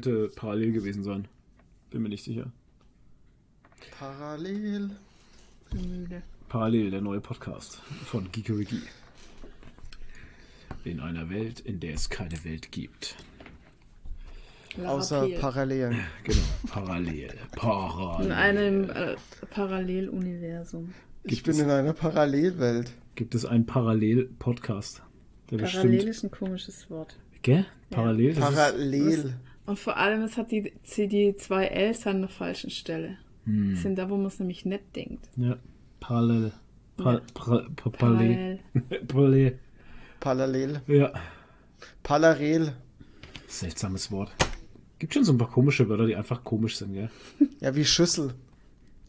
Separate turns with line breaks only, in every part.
könnte parallel gewesen sein. Bin mir nicht sicher.
Parallel.
Parallel, der neue Podcast von Geekeriki. In einer Welt, in der es keine Welt gibt.
Außer
Larapel.
Parallelen.
Genau, parallel. Parallel.
In einem äh, Paralleluniversum.
Ich bin in einer Parallelwelt.
Gibt es einen Parallel-Podcast? Der
Parallel
bestimmt.
ist ein komisches Wort.
Gell? Parallel? Das ist,
Parallel.
Und vor allem, es hat die, die die zwei Ls an der falschen Stelle.
Hm.
Das sind da, wo man es nämlich nicht denkt.
ja, parallel. Pa,
Ja.
Parallel.
Parallel.
Ja.
Parallel.
Seltsames Wort. Gibt schon so ein paar komische Wörter, die einfach komisch sind, gell?
Ja, wie Schüssel.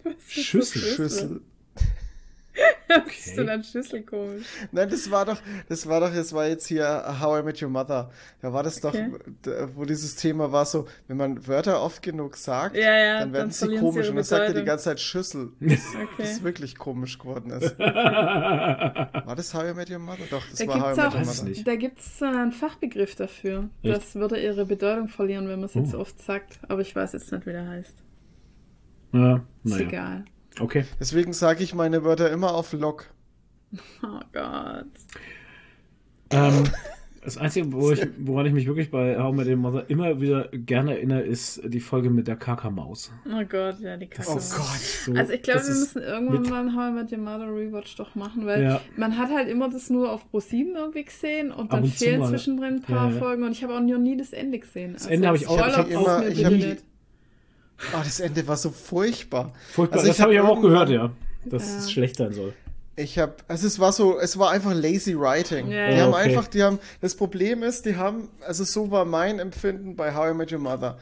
Schüssel.
Schüssel.
Was ist denn an Schüssel komisch?
Nein, das war doch, das war doch, das war jetzt hier How I Met Your Mother. Da war das doch,
Okay.
d- wo dieses Thema war so, wenn man Wörter oft genug sagt,
Ja, ja,
dann werden
dann
sie
sie
komisch.
ihre
Und dann sagt er die ganze Zeit Schüssel. Das
Okay.
ist wirklich komisch geworden ist. War das How I Met Your Mother? Doch, das
Da
war How I Met
auch-
Your
es
Mother.
nicht.
Da gibt es einen Fachbegriff dafür.
Echt?
Das würde ihre Bedeutung verlieren, wenn man es jetzt
Oh.
oft sagt. Aber ich weiß jetzt nicht, wie der heißt.
Ja,
Ist
naja.
egal.
Okay.
Deswegen sage ich meine Wörter immer auf Lock.
Oh Gott.
Ähm, das Einzige, wo ich, woran ich mich wirklich bei How I Met Your Mother immer wieder gerne erinnere, ist die Folge mit der Kakamaus.
Oh Gott, ja, die Kacke.
Oh Gott.
So,
Also ich glaube, wir müssen irgendwann
mit-
mal ein How I Met Your Mother Rewatch doch machen, weil
Ja.
man hat halt immer das nur auf Pro7 irgendwie gesehen und dann
und
fehlen zwischendrin ein paar
Ja, ja.
Folgen und ich habe auch noch nie das Ende gesehen. Das
Ende habe ich auch-
ich hab immer-
mir
ich hab- Ah, das Ende war so furchtbar.
Furchtbar.
Also
das
ich
habe ich
hab
aber auch gehört, ja. Dass
Ja.
es schlecht sein soll.
Ich habe, also es war so, es war einfach lazy writing.
Ja,
die
ja.
haben
Okay.
einfach, die haben, das Problem ist, die haben, also so war mein Empfinden bei How I Met Your Mother.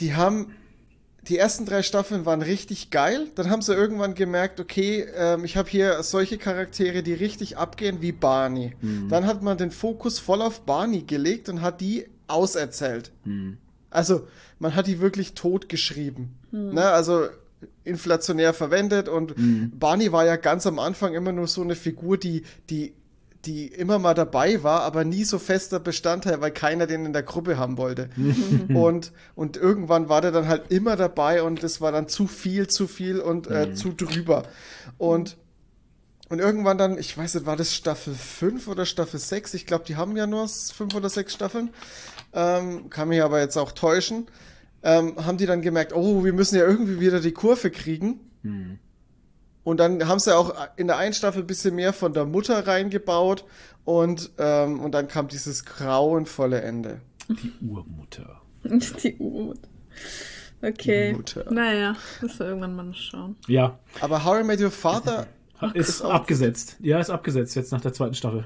Die haben, die ersten drei Staffeln waren richtig geil. Dann haben sie irgendwann gemerkt, okay, ähm, ich habe hier solche Charaktere, die richtig abgehen, wie Barney. Dann hat man den Fokus voll auf Barney gelegt und hat die auserzählt. Also, man hat die wirklich tot geschrieben. Ne? Also, inflationär verwendet und Barney war ja ganz am Anfang immer nur so eine Figur, die, die, die immer mal dabei war, aber nie so fester Bestandteil, weil keiner den in der Gruppe haben wollte. und, und irgendwann war der dann halt immer dabei und es war dann zu viel, zu viel und äh, zu drüber. Und und irgendwann dann, ich weiß nicht, war das Staffel 5 oder Staffel 6? Ich glaube, die haben ja nur 5 oder 6 Staffeln. Ähm, kann mich aber jetzt auch täuschen. Ähm, haben die dann gemerkt, oh, wir müssen ja irgendwie wieder die Kurve kriegen. Und dann haben sie auch in der einen Staffel ein bisschen mehr von der Mutter reingebaut. Und, ähm, und dann kam dieses grauenvolle Ende.
Die Urmutter.
Die Urmut. Okay.
Mutter.
Naja, müssen wir irgendwann mal schauen.
Ja,
Aber How I Met Your Father,
ist
auch
abgesetzt. Ja, ist abgesetzt jetzt nach der zweiten Staffel.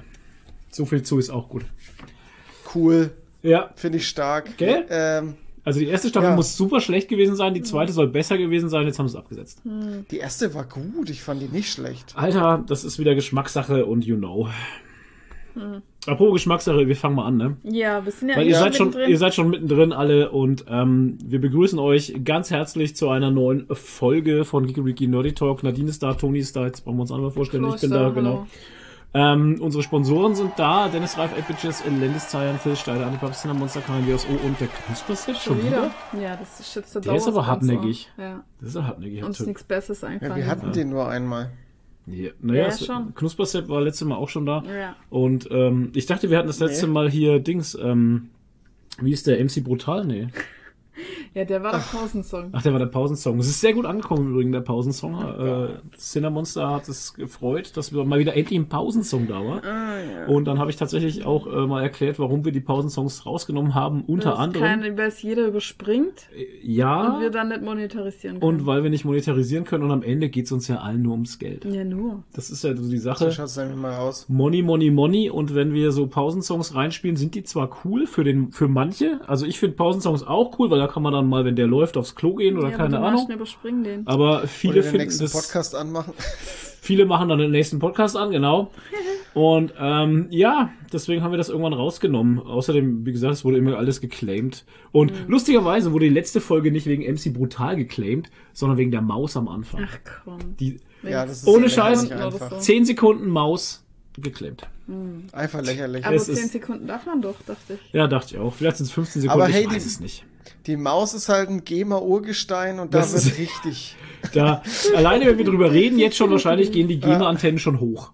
So viel zu ist auch gut.
cool,
Ja,
finde ich stark.
Gell?
Ähm,
also die erste Staffel
Ja.
muss super schlecht gewesen sein, die zweite soll besser gewesen sein, jetzt haben sie es abgesetzt.
die erste war gut, ich fand die nicht schlecht.
Alter, das ist wieder Geschmackssache und you know. Apropos Geschmackssache, wir fangen mal an, ne?
Ja, wir sind ja
Weil ihr seid, schon,
mittendrin.
ihr seid schon mittendrin alle und ähm, wir begrüßen euch ganz herzlich zu einer neuen Folge von Geeky Nerdy Talk. Nadine ist da, Toni ist da, jetzt brauchen wir uns einmal vorstellen. ich bin da,
Kloster,
genau. Ähm, unsere Sponsoren sind da, Dennis Reif, Bitches, Landeszeilen, Phil Steiler, Antipapstina, Monster KNWSO und der Knusperset
Schon wieder? Ja, das ist jetzt der
Der ist aber hartnäckig.
Ja.
Das ist ja hartnäckig.
Uns nichts Besseres
Ja,
einfallen.
wir hatten den nur einmal.
Ja, naja,
Ja.
Knusperset war letztes Mal auch schon da.
Ja.
Und ähm, ich dachte, wir hatten das letzte
Nee.
Mal hier Dings, ähm, wie ist der MC Brutal? Nee.
ja, der war der Pausensong.
Ach, der war der Pausensong. Es ist sehr gut angekommen im Übrigen, der Pausensong. Äh, Cinemonster hat es gefreut, dass wir mal wieder endlich ein Pausensong da war.
Ah, ja.
Und dann habe ich tatsächlich auch äh, mal erklärt, warum wir die Pausensongs rausgenommen haben. Unter
Dass
anderem.
kein, weil es jeder überspringt
äh, ja.
und wir dann nicht monetarisieren können.
Und weil wir nicht monetarisieren können und am Ende geht es uns ja allen nur ums Geld.
ja, nur.
Das ist ja so die
So
Sache.
schaut es nämlich mal aus.
Money, Money, Money. Und wenn wir so Pausensongs reinspielen, sind die zwar cool für den, für manche. Also ich finde Pausensongs auch cool, weil da kann man dann mal, wenn der läuft, aufs Klo gehen oder
ja,
keine Ahnung.
Überspringen den.
Aber viele
Oder den
finden
nächsten
das,
Podcast anmachen.
viele machen dann den nächsten Podcast an, genau. Und ähm, ja, deswegen haben wir das irgendwann rausgenommen. Außerdem, wie gesagt, es wurde immer alles geclaimed. Und
Mhm.
lustigerweise wurde die letzte Folge nicht wegen MC Brutal geclaimed, sondern wegen der Maus am Anfang.
Ach komm.
Die
Ja, das ist
Ohne Scheiß.
einfach.
Oder so.
10 Sekunden Maus geclaimed.
Einfach lächerlich.
Aber
Es
10
ist-
Sekunden darf man doch, dachte ich.
Ja, dachte ich auch. Vielleicht sind es 15 Sekunden,
Aber hey,
ich
die-
weiß es nicht.
Die Maus ist halt ein GEMA-Urgestein und da
Das
wird
ist-
richtig.
Da, alleine, wenn wir drüber reden, jetzt schon wahrscheinlich gehen die GEMA-Antennen schon hoch.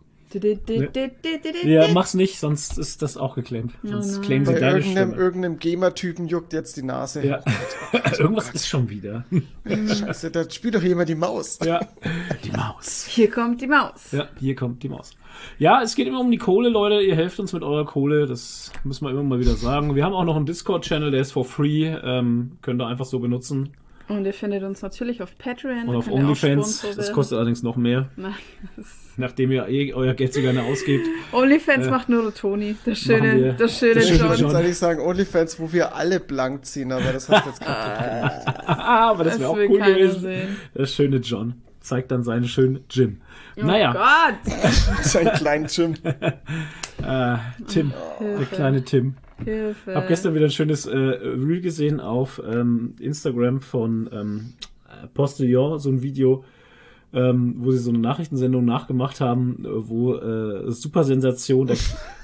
Ja, mach's nicht, sonst ist das auch geclaimt. Sonst claimen sie
Bei
deine
irgendeinem,
Stimme.
irgendeinem GEMA-Typen juckt jetzt die Nase.
Ja. Irgendwas ist schon wieder.
Scheiße, da spielt doch jemand die Maus.
Ja. Die Maus.
Hier kommt die Maus.
Ja, hier kommt die Maus. Ja, es geht immer um die Kohle, Leute. Ihr helft uns mit eurer Kohle. Das müssen wir immer mal wieder sagen. Wir haben auch noch einen Discord-Channel, der ist for free. Ähm, könnt ihr einfach so benutzen.
Und ihr findet uns natürlich auf Patreon.
Und auf OnlyFans. Das kostet allerdings noch mehr.
Das
Nachdem ihr eh euer Geld so gerne ausgebt.
OnlyFans
Äh,
macht nur der Toni. Der
wir.
schöne, der schöne
Ich
John.
wollte
John.
jetzt eigentlich sagen, Onlyfans, wo wir alle blank ziehen, aber das hast du jetzt gerade
Aber das
Das
wäre auch cool gewesen.
sehen.
Der schöne John zeigt dann seinen schönen Gym.
Oh
naja,
Gott!
Sein kleinen Gym.
äh, Tim, der
Hilfe.
kleine Tim.
Hilfe.
Hab gestern wieder ein schönes äh, Reel gesehen auf ähm, Instagram von ähm, Postillon, so ein Video, ähm, wo sie so eine Nachrichtensendung nachgemacht haben, äh, wo äh, super Sensation, der,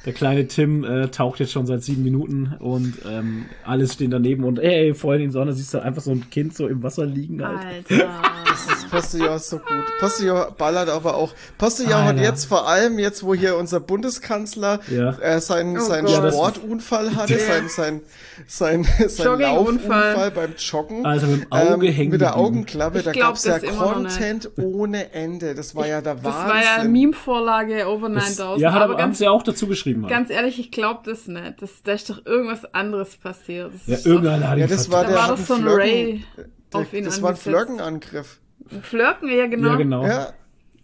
der kleine Tim äh, taucht jetzt schon seit sieben Minuten und ähm, alles stehen daneben und ey, voll in die Sonne siehst du einfach so ein Kind so im Wasser liegen halt.
Alter.
Das Postillon ist so gut. Postillon ballert aber auch. Postillon hat jetzt vor allem, jetzt wo hier unser Bundeskanzler
Ja.
äh, seinen,
Oh
seinen
Gott.
Ja, das-
Sportunfall hatte,
Ja.
sein, sein, sein, sein. Laufunfall beim Joggen.
Also mit dem Auge
ähm,
hängen
Mit der. Augenklappe, da
glaub
gab's ja
das.
Content ohne Ende. Das war ja der
Das
Wahnsinn.
war ja Meme-Vorlage over
Das,
9000.
ja, hat aber, haben
ganz,
sie ja auch dazu geschrieben. Halt.
ganz ehrlich, ich glaube das nicht. Das, da ist doch irgendwas anderes passiert. Das
ja, irgendeiner hat
Ja,
ihn
das war
Da
der
war
hat
doch
einen
so ein Ray
Der,
auf ihn
das war ein
angesetzt. Flirken, ja genau.
Ja, genau.
Ja,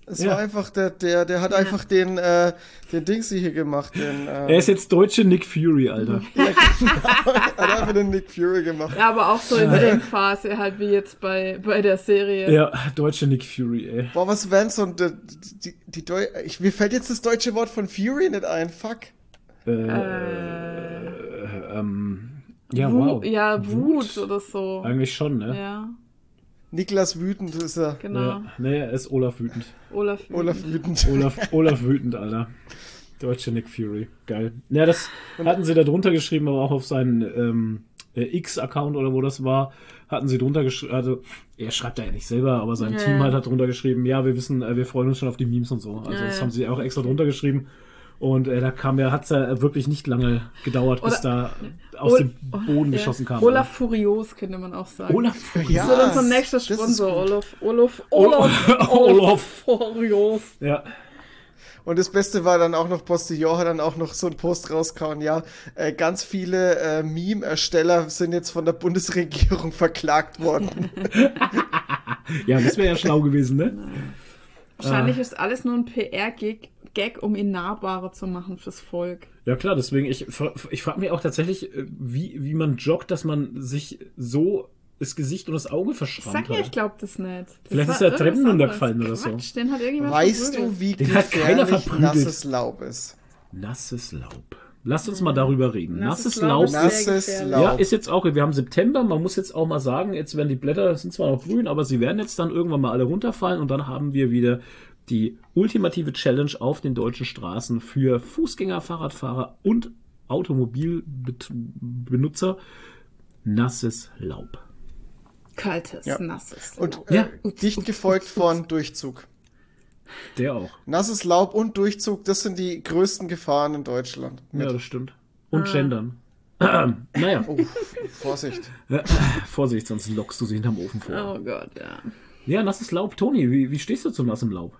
es
Ja.
war einfach, der, der, der hat einfach den, äh, den Dingsy hier gemacht. Den, äh,
Er ist jetzt deutsche Nick Fury, Alter.
hat einfach den Nick Fury gemacht.
Ja, aber auch so in der Endphase, halt wie jetzt bei, bei der Serie.
Ja, deutsche Nick Fury, ey.
Boah, was wären so die, die, die Deu ich, Mir fällt jetzt das deutsche Wort von Fury nicht ein. Fuck.
Äh,
Äh,
ähm, ja,
Wu-
wow.
Ja, Wut oder so.
Eigentlich schon, ne?
Ja,
Niklas wütend ist er.
genau.
Ja. Nee, er ist Olaf wütend.
Olaf.
Olaf wütend.
Olaf, Olaf wütend, Alter. Deutsche Nick Fury. Geil. Ja, das hatten sie da drunter geschrieben, aber auch auf seinen ähm, äh, X-Account oder wo das war, hatten sie drunter geschrieben, also er schreibt da ja nicht selber, aber sein
Ja,
Team halt hat drunter geschrieben, ja, wir wissen, äh, wir freuen uns schon auf die Memes und so. Also
Ja,
das
ja.
haben sie auch extra drunter geschrieben. Und äh, da kam ja, hat's ja wirklich nicht lange gedauert, bis da aus
Ol-
dem Boden
Ja.
geschossen kam.
Olaf Furios könnte man auch sagen.
Olaf Fury.
Ja.
Das ist unser nächster Sponsor. Olaf. Olaf. Olaf.
Olaf.
Furios.
Ja.
Und das Beste war dann auch noch, Postillon hat dann auch noch so einen Post rausgehauen, ja, äh, ganz viele äh, Meme-Ersteller sind jetzt von der Bundesregierung verklagt worden.
ja, das wäre ja schlau gewesen, ne?
Wahrscheinlich ist alles nur ein PR-Gag, Gag, um ihn nahbarer zu machen fürs Volk.
Ja klar, deswegen, ich, ich frage mich auch tatsächlich, äh, wie, wie man joggt, dass man sich so das Gesicht und das Auge
Ich
verschrammt
sag ja,
hat.
ich glaube das nicht. Das
Vielleicht ist er
irgendwas
Treppen runtergefallen oder so.
Quatsch, den hat irgendjemand
Weißt
verprügelt.
du, wie
Den hat keiner verprügelt.
nasses Laub ist?
Nasses Laub. Lasst uns mal darüber reden.
Nasses
Nasses,
Laub
Laub.
ist sehr
Nasses. Laub.
Ja, ist jetzt auch, wir haben September, man muss jetzt auch mal sagen, jetzt werden die Blätter, sind zwar noch grün, aber sie werden jetzt dann irgendwann mal alle runterfallen und dann haben wir wieder die ultimative Challenge auf den deutschen Straßen für Fußgänger, Fahrradfahrer und Automobilbenutzer. Nasses Laub.
Kaltes,
Ja.
nasses.
Und
Ja.
äh, dicht gefolgt von Durchzug.
Der auch.
Nasses Laub und Durchzug, das sind die größten Gefahren in Deutschland.
Ja, das stimmt. Und
Ah.
Gendern. naja,
Oh, Vorsicht.
Vorsicht, sonst lockst du sie hinterm Ofen vor.
Oh Gott, ja.
Ja, nasses Laub. Toni, wie, wie stehst du zu nassem Laub?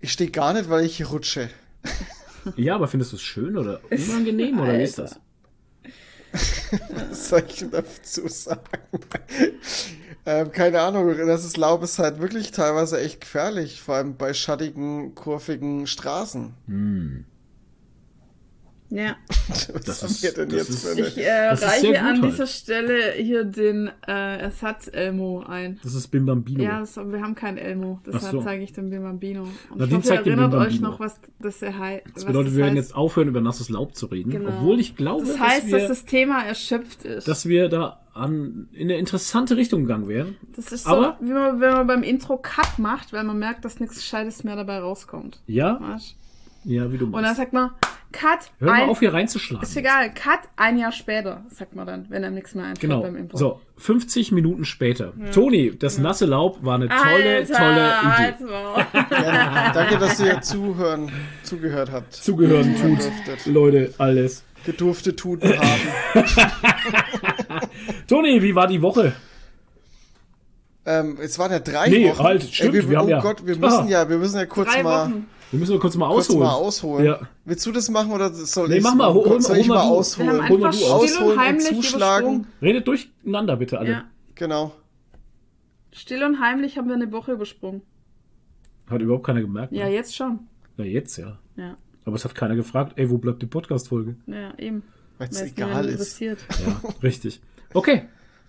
Ich stehe gar nicht, weil ich rutsche.
Ja, aber findest du es schön oder unangenehm oder wie ist das?
Was soll ich dazu sagen? ähm, keine Ahnung, nasses Laub ist halt wirklich teilweise echt gefährlich, vor allem bei schattigen, kurvigen Straßen.
Ja.
Was
Das
haben
ist-
wir denn
das
jetzt
ist-
für eine...
Ich äh,
Das
reiche an
halt.
dieser Stelle hier den äh, Ersatz-Elmo ein.
Das ist Bim Bambino.
Ja, das, wir haben keinen Elmo, deshalb
so.
zeige ich den Bambino. Und
Na,
ich hoffe,
den
erinnert
Bim
euch noch, was das er heißt.
das bedeutet, wir werden jetzt aufhören, über nasses Laub zu reden.
Genau.
Obwohl ich glaube,
Das heißt,
dass, wir,
dass das Thema erschöpft ist.
dass wir da an, in eine interessante Richtung gegangen wären.
das ist so,
aber-
wie man, wenn man beim Intro Cut macht, weil man merkt, dass nichts Gescheites mehr dabei rauskommt.
Ja,
Weißt?
Ja, wie du
Und dann
meinst.
sagt man, Cut,
Hör mal
ein,
auf, hier reinzuschlagen.
ist egal, Cut ein Jahr später, sagt man dann, wenn einem nichts mehr einfällt
Genau.
beim Impro.
So, 50 Minuten später. Toni, das nasse Laub war eine tolle,
Alter,
tolle Idee.
halt's Maul.
Ja, danke, dass ihr zuhören, zugehört habt.
Zugehören tut. Leute, alles.
Gedurfte Tuten haben.
Toni, wie war die Woche?
ähm, es waren ja drei
Nee,
Wochen.
halt, stimmt,
wir,
wir haben
oh
ja-
Gott, wir
Ah.
müssen ja, wir müssen ja kurz
Drei
mal,
Wochen.
Wir müssen nur kurz mal
kurz
ausholen.
mal ausholen.
Ja.
Willst du das machen oder soll
Nee,
ich
mach mal, hol- hol-
soll
hol
ich
mal
mal
du.
Wir haben
ausholen?
Hol mal
einfach
du
still
Ausholen
und
und
heimlich
zuschlagen.
übersprungen.
Redet durcheinander bitte alle.
Ja.
Genau.
Still und heimlich haben wir eine Woche übersprungen.
Hat überhaupt keiner gemerkt.
Ja,
ne?
jetzt schon.
Na, jetzt ja.
Ja,
Aber es hat keiner gefragt, ey, wo bleibt die Podcast-Folge?
ja eben.
Weil es egal ist.
interessiert.
Ja, richtig. Okay,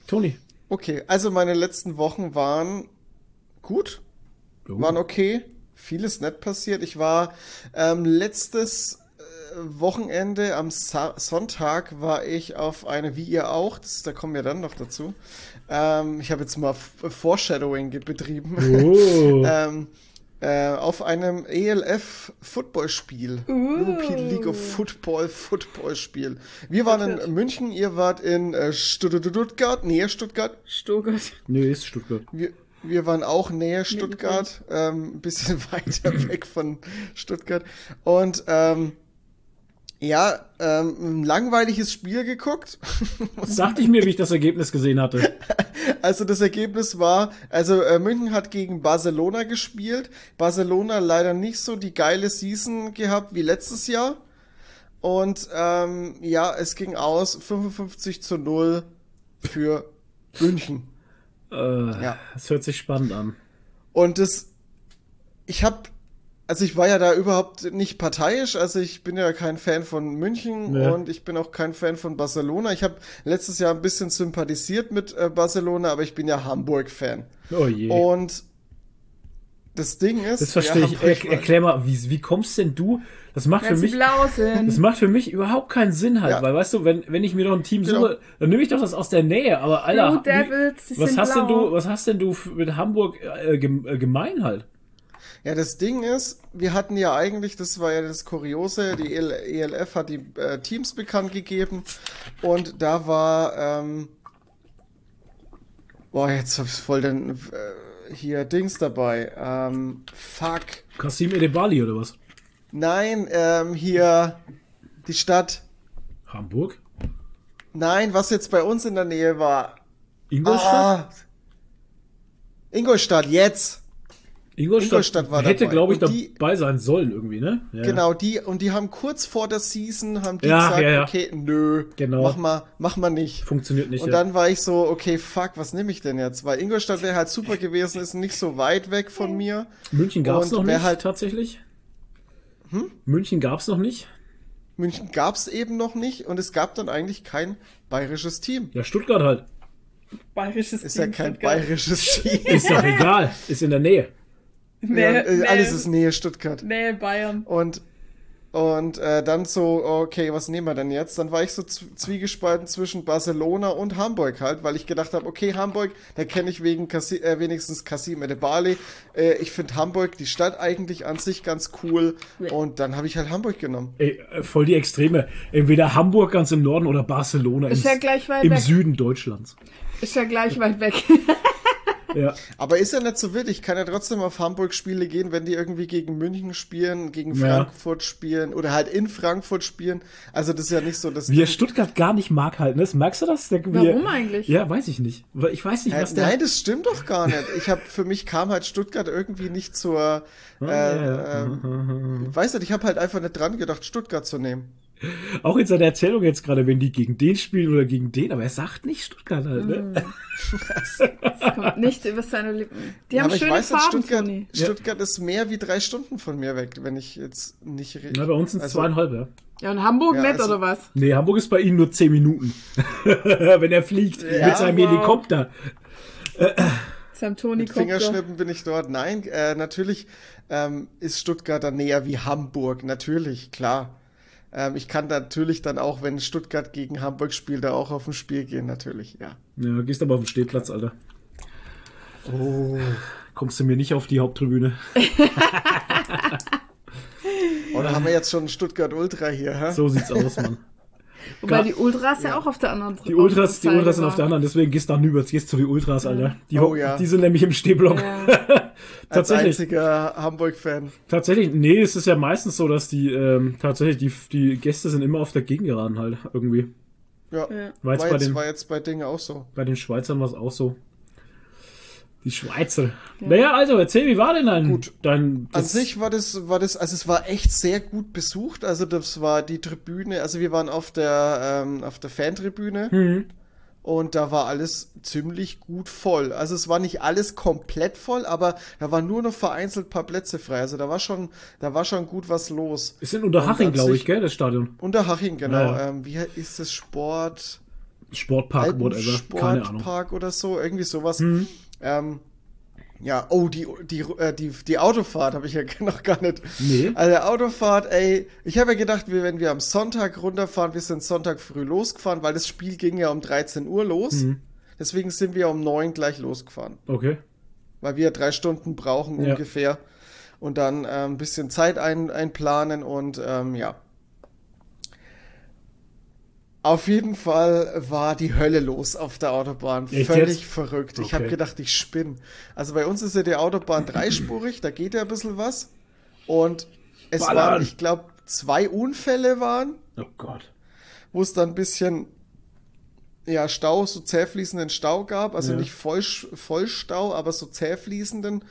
Toni.
Okay, also meine letzten Wochen waren gut,
Oh.
waren okay, vieles nett passiert. Ich war ähm, letztes äh, Wochenende am Sa Sonntag war ich auf eine, wie ihr auch, das, da kommen wir dann noch dazu. Ähm, ich habe jetzt mal Foreshadowing betrieben.
Oh.
ähm, äh, auf einem ELF Footballspiel. European League of Football Footballspiel. Wir waren
Stuttgart.
in München, ihr wart in äh, Stuttgart, näher Stuttgart.
Stuttgart.
nee, ist Stuttgart.
Wir, wir waren auch näher Stuttgart, ähm, ein bisschen weiter weg von Stuttgart. Und ähm, ja, ähm, ein langweiliges Spiel geguckt.
Sagte ich mir, wie ich das Ergebnis gesehen hatte.
Also das Ergebnis war, also äh, München hat gegen Barcelona gespielt. Barcelona leider nicht so die geile Season gehabt wie letztes Jahr. Und ähm, ja, es ging aus 55 zu 0 für München.
Äh,
Ja.
Das hört sich spannend an.
Und das, ich habe, also ich war ja da überhaupt nicht parteiisch, also ich bin ja kein Fan von München
Ja.
und ich bin auch kein Fan von Barcelona. Ich habe letztes Jahr ein bisschen sympathisiert mit äh, Barcelona, aber ich bin ja Hamburg-Fan.
Oh je.
Und das Ding ist,
das verstehe
ja,
ich. Er, erklär mal, wie, wie kommst denn du? Das macht für
Wenn sie
mich.
blau
Das macht für mich überhaupt keinen Sinn halt,
Ja.
weil weißt du, wenn, wenn ich mir doch ein Team
Genau.
suche, dann nehme ich doch das aus der Nähe, aber Alter,
Blue Devils,
wie, was
sind
hast denn
blau.
du, was hast denn du mit Hamburg äh, äh, gemein halt?
Ja, das Ding ist, wir hatten ja eigentlich, das war ja das Kuriose, die EL ELF hat die äh, Teams bekannt gegeben und da war, ähm, boah, jetzt hab ich voll den, äh, hier Dings dabei, ähm, fuck,
Kasim Edebali oder was?
nein, ähm, hier die Stadt,
Hamburg?
nein, was jetzt bei uns in der Nähe war,
Ingolstadt?
ah, Ingolstadt, jetzt.
Ingolstadt,
Ingolstadt war
hätte,
dabei.
glaube ich,
die-
dabei sein sollen irgendwie, ne? Ja.
Genau, die, und die haben kurz vor der Season, haben die
Ja,
gesagt,
ja, ja.
okay, nö,
Genau.
mach mal, mach mal nicht.
Funktioniert nicht.
Und
ja.
dann war ich so, okay, fuck, was nehme ich denn jetzt? Weil Ingolstadt wäre halt super gewesen, ist nicht so weit weg von mir.
München gab es noch nicht,
halt-
tatsächlich. München gab es noch nicht.
München gab's eben noch nicht und es gab dann eigentlich kein bayerisches Team.
Ja, Stuttgart halt.
Bayerisches
Ist ja
Team,
kein
Stuttgart.
bayerisches Team.
Ist doch egal. Ist in der Nähe.
Nee,
ja, äh, alles ist Nähe Stuttgart.
Nee, Bayern.
Und, und äh, dann so, okay, was nehmen wir denn jetzt? Dann war ich so zwiegespalten zwischen Barcelona und Hamburg halt, weil ich gedacht habe, okay, Hamburg, da kenne ich wegen Kasi äh, wenigstens Kasim Edebali. Äh, ich finde Hamburg, die Stadt eigentlich an sich ganz cool. Und dann habe ich halt Hamburg genommen.
Ey, äh, voll die Extreme. Entweder Hamburg ganz im Norden oder Barcelona
Ist
im,
ja gleich weit
im
weg.
Süden Deutschlands.
Ist ja gleich weit weg.
Ja.
Aber ist ja nicht so wild. Ich kann ja trotzdem auf Hamburg-Spiele gehen, wenn die irgendwie gegen München spielen, gegen
Ja.
Frankfurt spielen oder halt in Frankfurt spielen. Also das ist ja nicht so, dass
Wie er Stuttgart gar nicht mag halt, ne? Merkst du das? Der,
Warum
er-
eigentlich?
Ja, weiß ich nicht. Ich weiß nicht,
Äh,
was der.
nein, das stimmt doch gar nicht. Ich habe für mich kam halt Stuttgart irgendwie nicht zur. Äh,
ja.
äh, weiß nicht, ich habe halt einfach nicht dran gedacht, Stuttgart zu nehmen.
Auch in seiner Erzählung jetzt gerade, wenn die gegen den spielen oder gegen den, aber er sagt nicht Stuttgart halt, ne?
Das kommt nicht über seine Lippen. Die
Ja,
haben
aber ich
schöne
weiß
Farben,
Stuttgart. Stuttgart ist mehr wie drei Stunden von mir weg, wenn ich jetzt nicht rede.
Na, bei uns sind es
Also-
zweieinhalb, ja.
Ja, und Hamburg
Ja,
nicht,
also-
oder was?
Nee, Hamburg ist bei Ihnen nur zehn Minuten. wenn er fliegt
Ja,
mit seinem
wow.
Helikopter.
Sam Toni
Mit Fingerschnippen bin ich dort. Nein, äh, natürlich ähm, ist Stuttgart dann näher wie Hamburg. Natürlich, klar. Ähm, ich kann natürlich dann auch, wenn Stuttgart gegen Hamburg spielt, da auch auf ein Spiel gehen, natürlich, ja.
Ja, gehst aber auf den Stehplatz, Alter.
Oh.
Kommst du mir nicht auf die Haupttribüne?
Oh, Oder haben wir jetzt schon Stuttgart Ultra hier? Hä?
So sieht's aus, Mann.
Wobei
Gar-
die Ultras ja. auch auf der anderen
Die Ultras, die Ultras sind auf der anderen, deswegen gehst du nach Nüberts, gehst zu die Ultras, Alter. Die,
Oh ja.
die sind nämlich im Stehblock.
Ja.
Als
tatsächlich,
einziger Hamburg-Fan.
tatsächlich, nee, es ist ja meistens so, dass die, ähm, tatsächlich, die, die Gäste sind immer auf der Gegengeraden halt, irgendwie.
Ja.
Ja.
War jetzt
War
bei
jetzt,
den,
war jetzt bei Dingen auch so.
bei den Schweizern war es auch so. Die Schweizer. Naja, also, erzähl, wie war denn dein,
Gut.
dein,
An sich war das, war das, also es war echt sehr gut besucht. Also das war die Tribüne, also wir waren auf der, ähm, auf der Fantribüne
Mhm.
Und da war alles ziemlich gut voll. Also es war nicht alles komplett voll, aber da waren nur noch vereinzelt ein paar Plätze frei. Also da war schon, da war schon gut was los.
Ist in Unterhaching, glaube ich, gell, das Stadion.
Unterhaching, genau.
Ja.
Ähm, wie ist das Sport?
Sportpark, whatever. Keine Ahnung.
Sportpark oder so, irgendwie sowas.
Mhm.
Ähm, ja, oh, die, die, äh, die, die Autofahrt habe ich ja noch gar nicht.
Nee.
Also Autofahrt, ey, ich habe ja gedacht, wir, wenn wir am Sonntag runterfahren, wir sind Sonntag früh losgefahren, weil das Spiel ging ja um 13 Uhr los.
Mhm.
Deswegen sind wir um 9 gleich losgefahren,
Okay.
weil wir drei Stunden brauchen
Ja.
ungefähr. Und dann äh, ein bisschen Zeit ein, einplanen und ähm, ja. Auf jeden Fall war die Hölle los auf der Autobahn.
Echt
Völlig
jetzt?
verrückt. Ich
Okay.
habe gedacht, ich spinne. Also bei uns ist ja die Autobahn dreispurig, da geht ja ein bisschen was. Und es
Ballern.
waren, ich glaube, zwei Unfälle waren,
Oh Gott.
wo es dann ein bisschen ja, Stau, so zähfließenden Stau gab. Also
Ja.
nicht voll, Vollstau, aber so zähfließenden.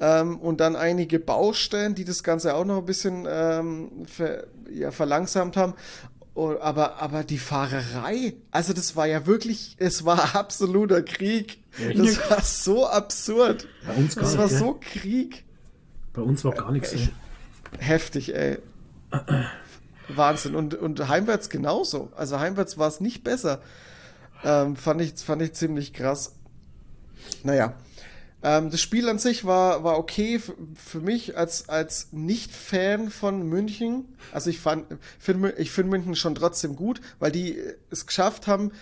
Ähm, und dann einige Baustellen, die das Ganze auch noch ein bisschen ähm, ver, ja, verlangsamt haben. Oh, aber, aber die Fahrerei, also das war ja wirklich, es war absoluter Krieg. Das war so absurd.
Bei uns gar
Das
nicht,
war
gell?
so Krieg.
Bei uns war gar nichts.
Ich-
ey.
Heftig, ey. Wahnsinn. Und, und heimwärts genauso. Also heimwärts war es nicht besser. Ähm, fand, ich, fand ich ziemlich krass. Naja. Ähm, das Spiel an sich war, war okay für mich als, als Nicht-Fan von München. Also ich fand, find, Mü- ich finde München schon trotzdem gut, weil die äh, es geschafft haben,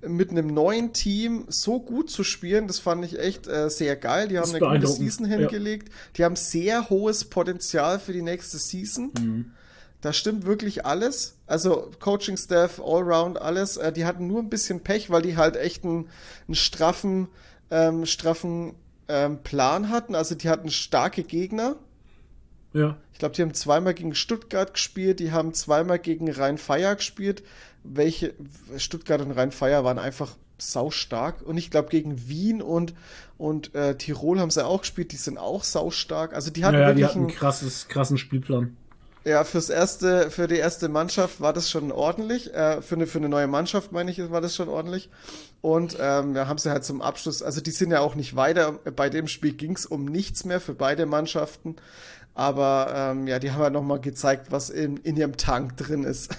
mit einem neuen Team so gut zu spielen. Das fand ich echt äh, sehr geil. Die haben eine gute Season
ja.
hingelegt. Die haben sehr hohes Potenzial für die nächste Season.
Mhm.
Da stimmt wirklich alles. Also Coaching-Staff, Allround, alles. Äh, die hatten nur ein bisschen Pech, weil die halt echt einen, einen straffen, ähm, straffen ähm, Plan hatten. Also die hatten starke Gegner.
Ja.
Ich glaube, die haben zweimal gegen Stuttgart gespielt, die haben zweimal gegen Rhein-Feier gespielt. Welche Stuttgart und Rhein-Feier waren einfach saustark. Und ich glaube, gegen Wien und, und äh, Tirol haben sie auch gespielt, die sind auch saustark. Also die hatten
ja, ja, die hatten einen
einen,
krasses, krassen Spielplan.
Ja, fürs erste, für die erste Mannschaft war das schon ordentlich. Äh, für, eine, für eine neue Mannschaft, meine ich, war das schon ordentlich. Und ähm, da haben sie halt zum Abschluss, also die sind ja auch nicht weiter. Bei dem Spiel ging es um nichts mehr für beide Mannschaften. Aber ähm, ja, die haben halt nochmal gezeigt, was in, in ihrem Tank drin ist.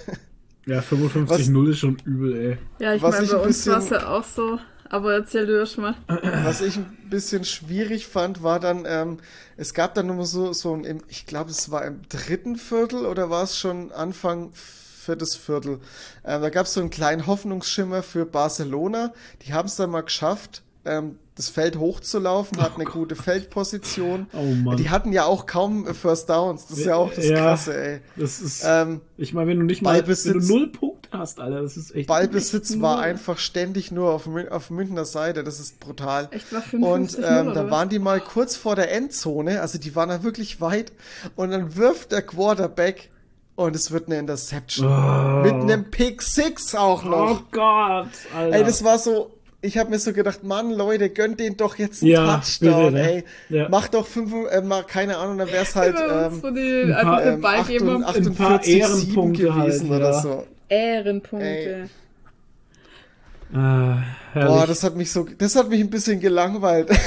Ja, 55-0 ist schon übel, ey.
Ja, ich meine, bei uns war es ja auch so. Aber erzähl du erst mal.
Was ich ein bisschen schwierig fand, war dann, ähm, es gab dann nur so, so ein, ich glaube, es war im dritten Viertel oder war es schon Anfang viertes Viertel. Ähm, da gab es so einen kleinen Hoffnungsschimmer für Barcelona. Die haben es dann mal geschafft, ähm, das Feld hochzulaufen, hatten eine gute Feldposition.
Oh Mann.
Die hatten ja auch kaum äh, First Downs. Das ist ja auch das
Ja.
Krasse, ey.
Das ist,
Ähm,
ich meine, wenn du nicht mal, wenn du null Punkte hast, Alter, das ist echt.
Ballbesitz
echt
war einfach ständig nur auf, auf Münchner Seite. Das ist brutal.
Echt war
Und
55
ähm,
oder
da waren die mal kurz vor der Endzone, also die waren da wirklich weit. Und dann wirft der Quarterback und es wird eine Interception.
Oh.
Mit einem Pick Six auch
Oh
noch.
Gott, Alter.
ey, das war so. Ich habe mir so gedacht, Mann, Leute, gönnt den doch jetzt einen
Ja,
Touchdown,
bitte, ne?
ey.
Ja.
Mach doch fünf, äh, mal, keine Ahnung, dann wär's halt ähm,
wo die
ähm,
Ball
8
geben
und
und
48
Ehrenpunkte
gewesen
halt,
oder
ja.
so.
Ehrenpunkte.
Ah.
Boah, das hat mich so, das hat mich ein bisschen gelangweilt.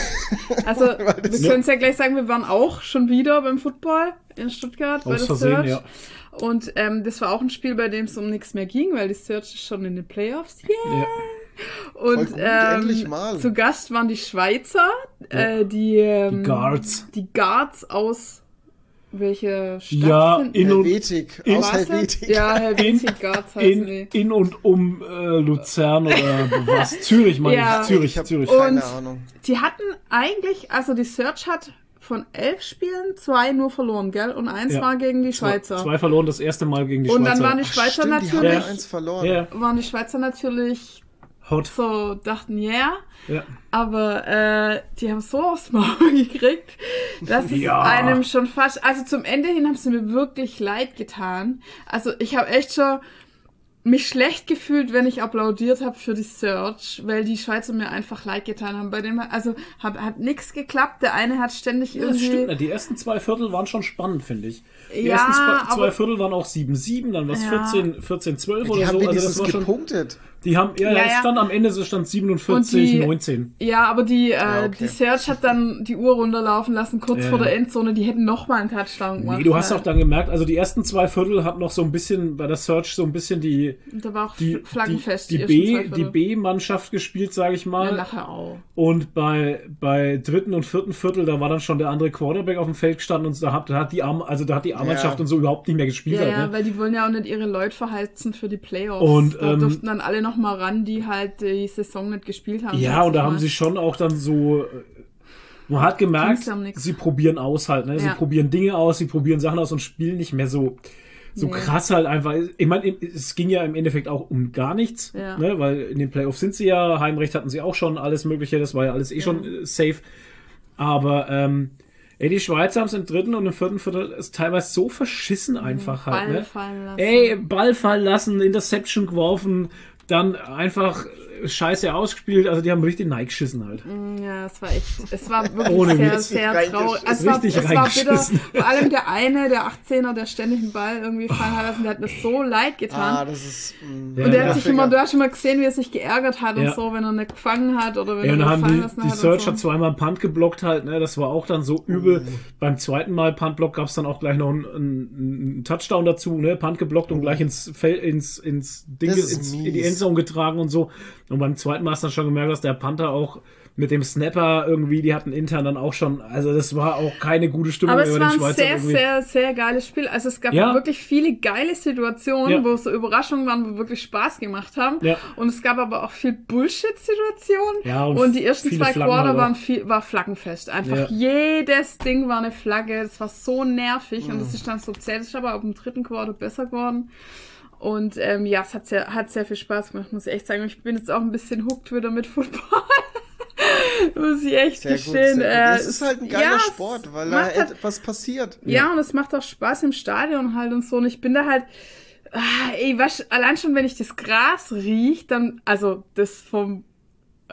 Also, wir können es ja gleich sagen, wir waren auch schon wieder beim Football in Stuttgart bei der
Versehen,
Search.
ja.
Und ähm, das war auch ein Spiel, bei dem es um nichts mehr ging, weil die Search ist schon in den Playoffs. Yeah!
ja.
Und
gut,
ähm,
endlich mal.
zu Gast waren die Schweizer, äh, die, ähm,
Die Guards.
Die Guards aus welche Stadt
Ja,
sind-
in und-
Helvetik,
in-
aus? Helvetik.
Ja, Helvetik Guards heißen
In, in und um äh, Luzern oder was? Zürich, meine
Ja.
ich. Zürich,
Ich hab
Zürich.
Und-
keine Ahnung.
Die hatten eigentlich, also die Search hat von elf Spielen zwei nur verloren, gell? Und eins
Ja.
war gegen die
Zwei,
Schweizer.
zwei verloren, das erste Mal gegen die
und
Schweizer.
dann waren die
Ach,
Schweizer
stimmt, die haben
natürlich,
ja eins verloren.
ja,
waren die Schweizer natürlich
hot.
so, dachten, ja, yeah.
Ja.
aber äh, die haben so aufs Maul gekriegt, dass es
Ja.
einem schon fast, also zum Ende hin haben sie mir wirklich leid getan. Also ich habe echt schon mich schlecht gefühlt, wenn ich applaudiert habe für die Search, weil die Schweizer mir einfach leid getan haben. Bei dem, also hat, hat nichts geklappt. Der eine hat ständig
Ja, das
irgendwie.
stimmt. Die ersten zwei Viertel waren schon spannend, finde ich. Die
Ja,
ersten zwei,
aber-
Viertel waren auch 7-7, dann war es
Ja.
14, 14, 12
Die
oder
haben
so. Also das war schon.
gepunktet.
Die haben, ja, ja,
Ja,
es
ja.
stand am Ende, es stand 47,
Und die-
19.
Ja, aber die, äh,
Ja, okay.
die Search hat dann die Uhr runterlaufen lassen, kurz
Ja.
vor der Endzone. Die hätten noch mal einen Touchdown gemacht.
Nee, du hast
halt.
auch dann gemerkt, also die ersten zwei Viertel hat noch so ein bisschen bei der Search so ein bisschen die
Da war auch
die
Flaggenfest.
die, die B die B-Mannschaft gespielt, sage ich
Ja,
mal.
nachher auch.
Und bei bei dritten und vierten Viertel, da war dann schon der andere Quarterback auf dem Feld gestanden und da hat, da hat die Arm, also da hat die A-Mannschaft
Ja.
und so überhaupt nicht mehr gespielt.
Ja,
halt,
ja,
ne?
weil die wollen ja auch nicht ihre Leute verheizen für die Playoffs.
Und,
da
ähm,
durften dann alle noch mal ran, die halt die Saison nicht gespielt haben.
Ja, und da haben sie schon auch dann so. äh, Man hat gemerkt,
ja
sie probieren aus halt, ne? Sie
Ja.
probieren Dinge aus, sie probieren Sachen aus und spielen nicht mehr so, so
Nee.
krass halt einfach. Ich meine, es ging ja im Endeffekt auch um gar nichts,
Ja.
ne? Weil in den Playoffs sind sie ja, Heimrecht hatten sie auch schon, alles Mögliche, das war ja alles eh schon äh, safe. Aber ähm, ey, die Schweizer haben es im dritten und im vierten Viertel ist teilweise so verschissen einfach halt,
Ball
ne?
fallen lassen.
Ey, Ball fallen lassen, Interception geworfen, dann einfach scheiße ausgespielt. Also die haben richtig geschissen halt.
Ja, es war echt, es war wirklich
Ohne
sehr,
Witz.
sehr traurig. Es war,
richtig
es war bitter.
reingeschissen.
Vor allem der eine, der 18er, der ständig den Ball irgendwie fallen hat lassen, der hat mir so leid getan.
Ah, das ist. mm,
Ja,
und der
ja.
hat sich immer, du hast schon mal gesehen, wie er sich geärgert hat
Ja.
und so, wenn er nicht gefangen hat oder wenn
Ja,
er nicht
haben
fallen
die,
lassen
die
hat.
Search
und
hat
so.
zweimal Punt geblockt halt, ne? Das war auch dann so übel. Beim zweiten Mal Punt-Block gab es dann auch gleich noch einen, einen, einen Touchdown dazu, ne? Punt geblockt und gleich ins Feld, ins, ins Ding, ins, in die Endzone getragen und so. Und beim zweiten Mal hast du schon gemerkt, dass der Panther auch mit dem Snapper irgendwie, die hatten intern dann auch schon, also das war auch keine gute Stimmung
Aber es
über
war ein
Schweizer
sehr,
irgendwie.
sehr, sehr geiles Spiel. Also es gab
Ja.
wirklich viele geile Situationen,
Ja.
wo es so Überraschungen waren, wo wirklich Spaß gemacht haben.
Ja.
Und es gab aber auch viel Bullshit-Situationen.
Ja, und
und, die ersten zwei
Flaggen
Quarter
halt auch.
waren viel, war Flaggenfest. Einfach jedes Ding war eine Flagge. Das war so nervig und
Mhm.
das ist dann so zäh. Das ist aber auf dem dritten Quarter besser geworden. Und ähm, ja, es hat sehr, hat sehr viel Spaß gemacht, muss ich echt sagen. Ich bin jetzt auch ein bisschen hooked wieder mit Football. muss ich echt
Sehr gut,
gestehen.
sehr
Äh,
gut. Es ist halt ein geiler
ja,
Sport, weil da
halt-
etwas passiert.
ja, und es macht auch Spaß im Stadion halt und so. Und ich bin da halt, ah, ey, was, allein schon, wenn ich das Gras riech, dann, also das vom,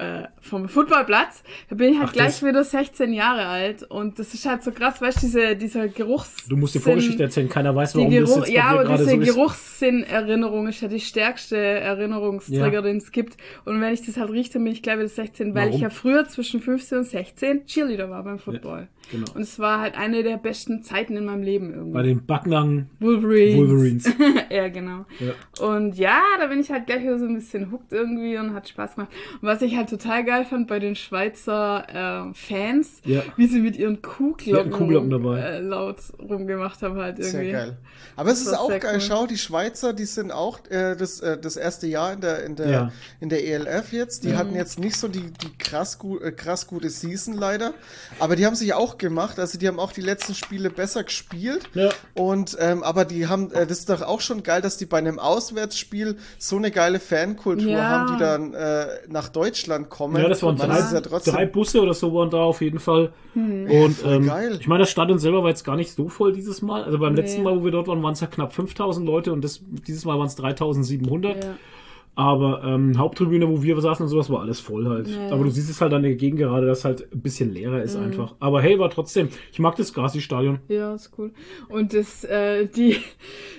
äh, vom Footballplatz, da bin ich halt
Ach,
gleich
das-
wieder 16 Jahre alt. Und das ist halt so krass, weißt du, diese, dieser Geruchs.
Du musst die Vorgeschichte erzählen, keiner weiß, warum das
Geruch,
jetzt bei
ja, aber diese
so ist.
Geruchssinn-Erinnerung ist ja die stärkste Erinnerungstrigger,
Ja.
den es gibt. Und wenn ich das halt rieche, dann bin ich gleich wieder 16, weil
Warum?
ich ja früher zwischen 15 und 16 Cheerleader war beim Football.
Genau.
Und es war halt eine der besten Zeiten in meinem Leben irgendwie.
Bei den Backnang
Wolverines.
Wolverines.
ja, genau.
Ja.
Und ja, da bin ich halt gleich so ein bisschen hooked irgendwie und hat Spaß gemacht. Und was ich halt total geil fand bei den Schweizer äh, Fans,
Ja.
wie sie mit ihren Kuhglocken,
Kuhglocken
rum,
dabei.
Äh, laut rumgemacht haben halt irgendwie.
Sehr geil. Aber es ist auch geil.
cool.
Schau, die Schweizer, die sind auch äh, das, äh, das erste Jahr in der, in der,
Ja.
in der ELF jetzt. Die hatten jetzt nicht so die, die krass, gu äh, krass gute Season leider. Aber die haben sich auch gemacht. Also die haben auch die letzten Spiele besser gespielt.
Ja.
Und ähm, aber die haben, äh, das ist doch auch schon geil, dass die bei einem Auswärtsspiel so eine geile Fankultur
Ja.
haben, die dann äh, nach Deutschland kommen.
Ja, das waren drei,
ja
drei Busse oder so waren da auf jeden Fall.
Hm.
Und ähm,
geil.
ich meine, das Stadion selber war jetzt gar nicht so voll dieses Mal. Also beim
Nee.
letzten Mal, wo wir dort waren, waren es ja knapp 5000 Leute und das, dieses Mal waren es 3700.
Ja.
Aber ähm, Haupttribüne, wo wir saßen und sowas, war alles voll halt.
Ja. Mhm.
Aber du siehst es halt an der Gegend gerade, dass halt ein bisschen leerer ist einfach. Aber hey, war trotzdem, ich mag das Grasi-Stadion.
Ja, ist cool. Und das, äh, die,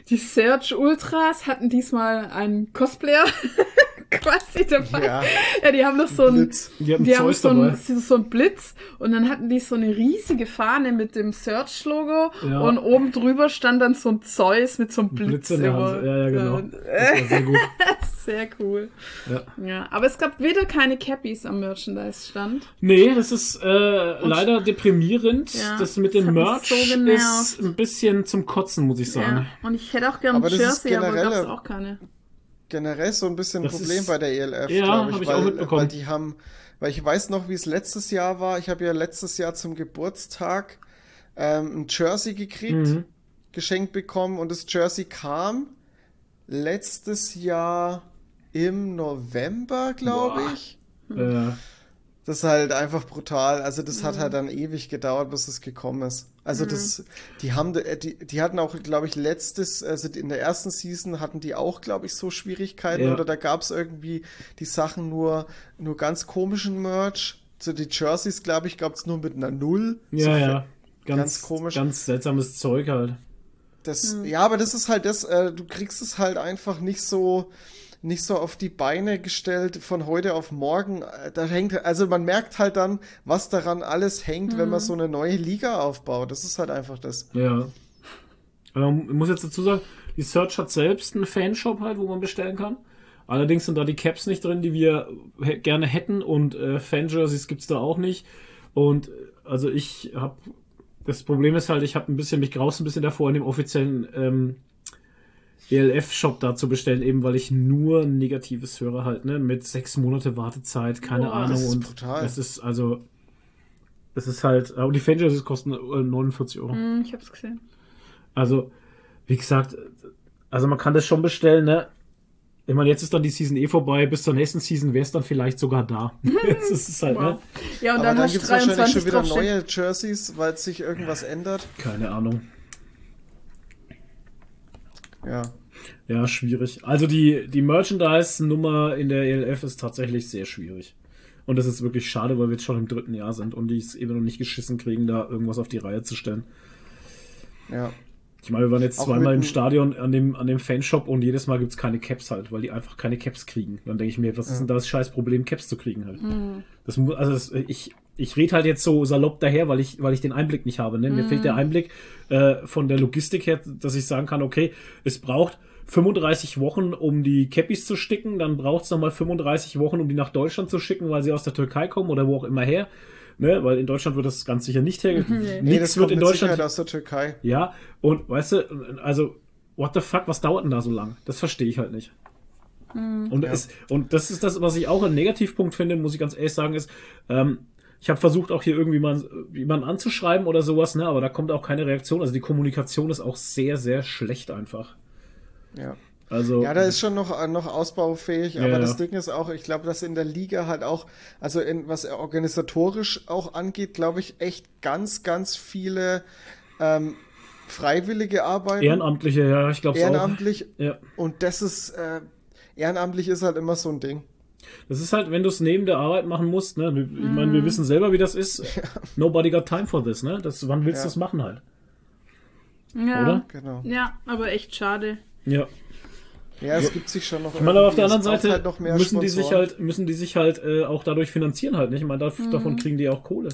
die Search Ultras hatten diesmal einen Cosplayer quasi dabei.
Ja.
Ja, die haben noch so ein,
Blitz.
Die hatten
die haben so
dabei.
ein, so ein Blitz und dann hatten die so eine riesige Fahne mit dem Search-Logo
Ja.
und oben drüber stand dann so ein Zeus mit so einem Blitz,
Blitz in der. Hand. Ja, ja, genau. Das war sehr gut.
Sehr cool.
Ja.
Ja, aber es gab wieder keine Cappies am Merchandise-Stand.
Nee, das ist äh, leider deprimierend.
Ja,
das mit dem Merch
so
ist ein bisschen zum Kotzen, muss ich sagen.
Ja. Und ich hätte auch gerne ein Jersey, aber
generell-
gab es auch keine.
generell so ein bisschen ein Problem
ist-
bei der ELF,
Ja,
glaube ich,
hab ich
weil,
auch mitbekommen.
weil die haben weil ich weiß noch, wie es letztes Jahr war. Ich habe ja letztes Jahr zum Geburtstag ähm, ein Jersey gekriegt,
Mhm.
geschenkt bekommen und das Jersey kam letztes Jahr im November, glaube ich.
Äh,
Das ist halt einfach brutal. Also das hat halt dann ewig gedauert, bis es gekommen ist. Also das, die haben, äh, die, die hatten auch, glaube ich, letztes, also in der ersten Season hatten die auch, glaube ich, so Schwierigkeiten
Ja.
oder da gab es irgendwie die Sachen nur, nur ganz komischen Merch. So die Jerseys, glaube ich, gab es nur mit einer Null.
ja,
so
ja. Ganz,
ganz komisch.
Ganz seltsames Zeug halt.
Das, Ja, aber das ist halt das, äh, du kriegst es halt einfach nicht so, nicht so auf die Beine gestellt von heute auf morgen. Da hängt, also man merkt halt dann, was daran alles hängt, wenn man so eine neue Liga aufbaut. Das ist halt einfach das.
Ja. Aber man muss jetzt dazu sagen, die Search hat selbst einen Fanshop halt, wo man bestellen kann. Allerdings sind da die Caps nicht drin, die wir gerne hätten und äh, Fan-Jerseys gibt's da auch nicht. Und also ich habe das Problem ist halt, ich habe ein bisschen mich graust ein bisschen davor in dem offiziellen ähm, ELF-Shop da zu bestellen, eben weil ich nur Negatives höre halt, ne? Mit sechs Monate Wartezeit, keine
Boah,
Ahnung.
das ist
und
brutal.
das ist also das ist halt, aber die Fan-Jerseys kosten äh, 49 Euro.
Hm, ich hab's gesehen.
Also, wie gesagt, also man kann das schon bestellen, ne? Ich meine, jetzt ist dann die Season eh vorbei, bis zur nächsten Season wäre es dann vielleicht sogar da. jetzt ist es halt, ne?
Ja, und dann,
dann
hast du
gibt es wahrscheinlich
23
schon wieder
draufstehen.
neue Jerseys, weil sich irgendwas ändert.
Keine Ahnung.
Ja.
Ja, schwierig. Also die, die Merchandise-Nummer in der ELF ist tatsächlich sehr schwierig. Und das ist wirklich schade, weil wir jetzt schon im dritten Jahr sind und die es eben noch nicht geschissen kriegen, da irgendwas auf die Reihe zu stellen.
Ja.
Ich meine, wir waren jetzt
Auch
zweimal im Stadion an dem, an dem Fanshop und jedes Mal gibt's keine Caps halt, weil die einfach keine Caps kriegen. Dann denke ich mir, was ist denn da das scheiß Problem, Caps zu kriegen halt? Das mu- also das, ich, ich rede halt jetzt so salopp daher, weil ich, weil ich den Einblick nicht habe. Ne? Mir fehlt der Einblick äh, von der Logistik her, dass ich sagen kann, okay, es braucht 35 Wochen, um die Cappies zu sticken, dann braucht's es nochmal 35 Wochen, um die nach Deutschland zu schicken, weil sie aus der Türkei kommen oder wo auch immer her. Ne? Weil in Deutschland wird das ganz sicher nicht her.
Nee,
Nichts
das
wird
kommt
in Deutschland
Sicherheit aus der Türkei.
ja, und weißt du, also, what the fuck, was dauert denn da so lang? Das verstehe ich halt nicht. Und,
Ja.
es, und das ist das, was ich auch einen Negativpunkt finde, muss ich ganz ehrlich sagen, ist, ähm, ich habe versucht, auch hier irgendwie mal jemanden anzuschreiben oder sowas, ne, aber da kommt auch keine Reaktion. Also die Kommunikation ist auch sehr, sehr schlecht einfach.
Ja.
Also,
Ja, da ist schon noch, äh, noch ausbaufähig,
Ja,
aber
ja.
das Ding ist auch, ich glaube, dass in der Liga halt auch, also in, was organisatorisch auch angeht, glaube ich, echt ganz, ganz viele ähm, Freiwillige arbeiten.
Ehrenamtliche, ja, ich glaube auch.
ehrenamtlich.
Ja.
Und das ist, äh, ehrenamtlich ist halt immer so ein Ding.
Das ist halt, wenn du es neben der Arbeit machen musst, ne? Ich meine, wir wissen selber, wie das ist. Nobody got time for this, ne? Das, wann willst
Ja.
du das machen halt?
Ja.
Oder?
Genau.
Ja, aber echt schade.
Ja.
Ja, es gibt sich schon noch.
Ich meine, aber auf der
irgendwie-
anderen Seite
halt noch mehr
müssen die sich
Sponsoren.
halt, müssen die sich halt äh, auch dadurch finanzieren halt, nicht? Ich meine, da, davon kriegen die auch Kohle.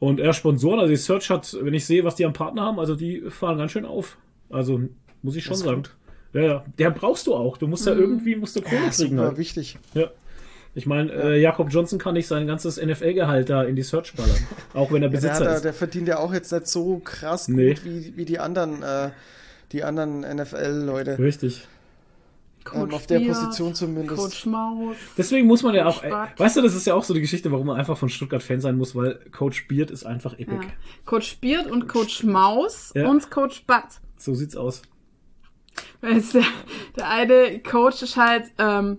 Und eher Sponsoren, also die Search hat, wenn ich sehe, was die am Partner haben, also die fahren ganz schön auf. Also muss ich schon
Das
sagen. Ja, ja. Der brauchst du auch. Du musst ja irgendwie musst du Kohle
Ja,
kriegen
super
halt.
wichtig.
Ja. Ich meine, äh, Jakob Johnson kann nicht sein ganzes NFL-Gehalt da in die Search ballern. auch wenn er
Ja, der,
Besitzer
hat, da-
ist.
der verdient ja auch jetzt nicht so krass
Nee.
gut wie, wie die anderen, äh, die anderen NFL-Leute.
Richtig.
Ähm, auf der Position zumindest.
Coach Maus.
Deswegen muss man ja auch, äh,
Spart.
weißt du, das ist ja auch so die Geschichte, warum man einfach von Stuttgart Fan sein muss, weil Coach Beard ist einfach epic.
Ja. Coach Beard und Coach Maus
Ja.
und Coach Butt.
So sieht's aus.
Weil es der, der eine Coach ist halt, ähm,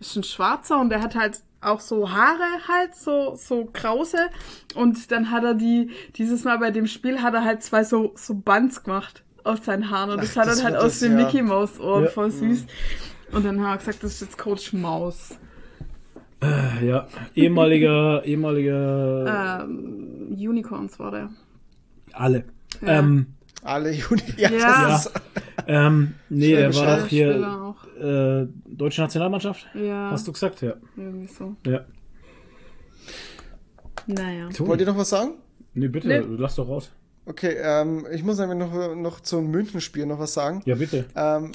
ist ein Schwarzer und der hat halt auch so Haare halt, so, so krause. Und dann hat er die, dieses Mal bei dem Spiel hat er halt zwei so, so Bands gemacht aus seinen Haaren. Und das sah dann halt aus
das,
wie
ja.
Mickey Maus Ohren,
Ja.
voll süß. Und dann haben wir gesagt, das ist jetzt Coach Maus.
Äh, Ja, ehemaliger, ehemaliger,
Ähm, Unicorns war der.
alle.
Ja.
Ähm,
Alle Juni. Ja,
Ja.
ähm, nee, der
Schwäbisch
war auch hier äh, deutsche Nationalmannschaft.
Ja,
Hast du gesagt, ja.
irgendwie so.
Ja.
Naja.
Wollt ihr noch was sagen?
Nee, bitte,
Nee.
lass doch raus.
Okay, ähm, ich muss nämlich noch, noch zum Münchenspiel noch was sagen.
Ja, bitte.
Ähm,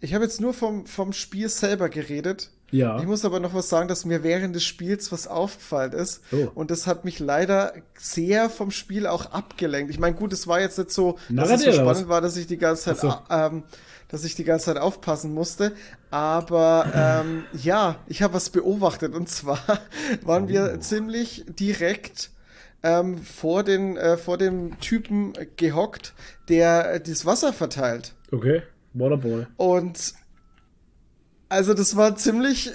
ich habe jetzt nur vom, vom Spiel selber geredet.
Ja.
Ich muss aber noch was sagen, dass mir während des Spiels was aufgefallen ist.
Oh.
Und das hat mich leider sehr vom Spiel auch abgelenkt. Ich meine, gut, es war jetzt nicht so,
Na,
dass es so
erzähl was.
spannend war, dass ich die ganze Zeit,
so.
ähm, dass ich die ganze Zeit aufpassen musste. Aber ähm, ja, ich habe was beobachtet. Und zwar waren
Oh.
wir ziemlich direkt ähm, vor, den, äh, vor dem Typen gehockt, der äh, das Wasser verteilt.
Okay. Waterboy.
Und also das war ziemlich, äh,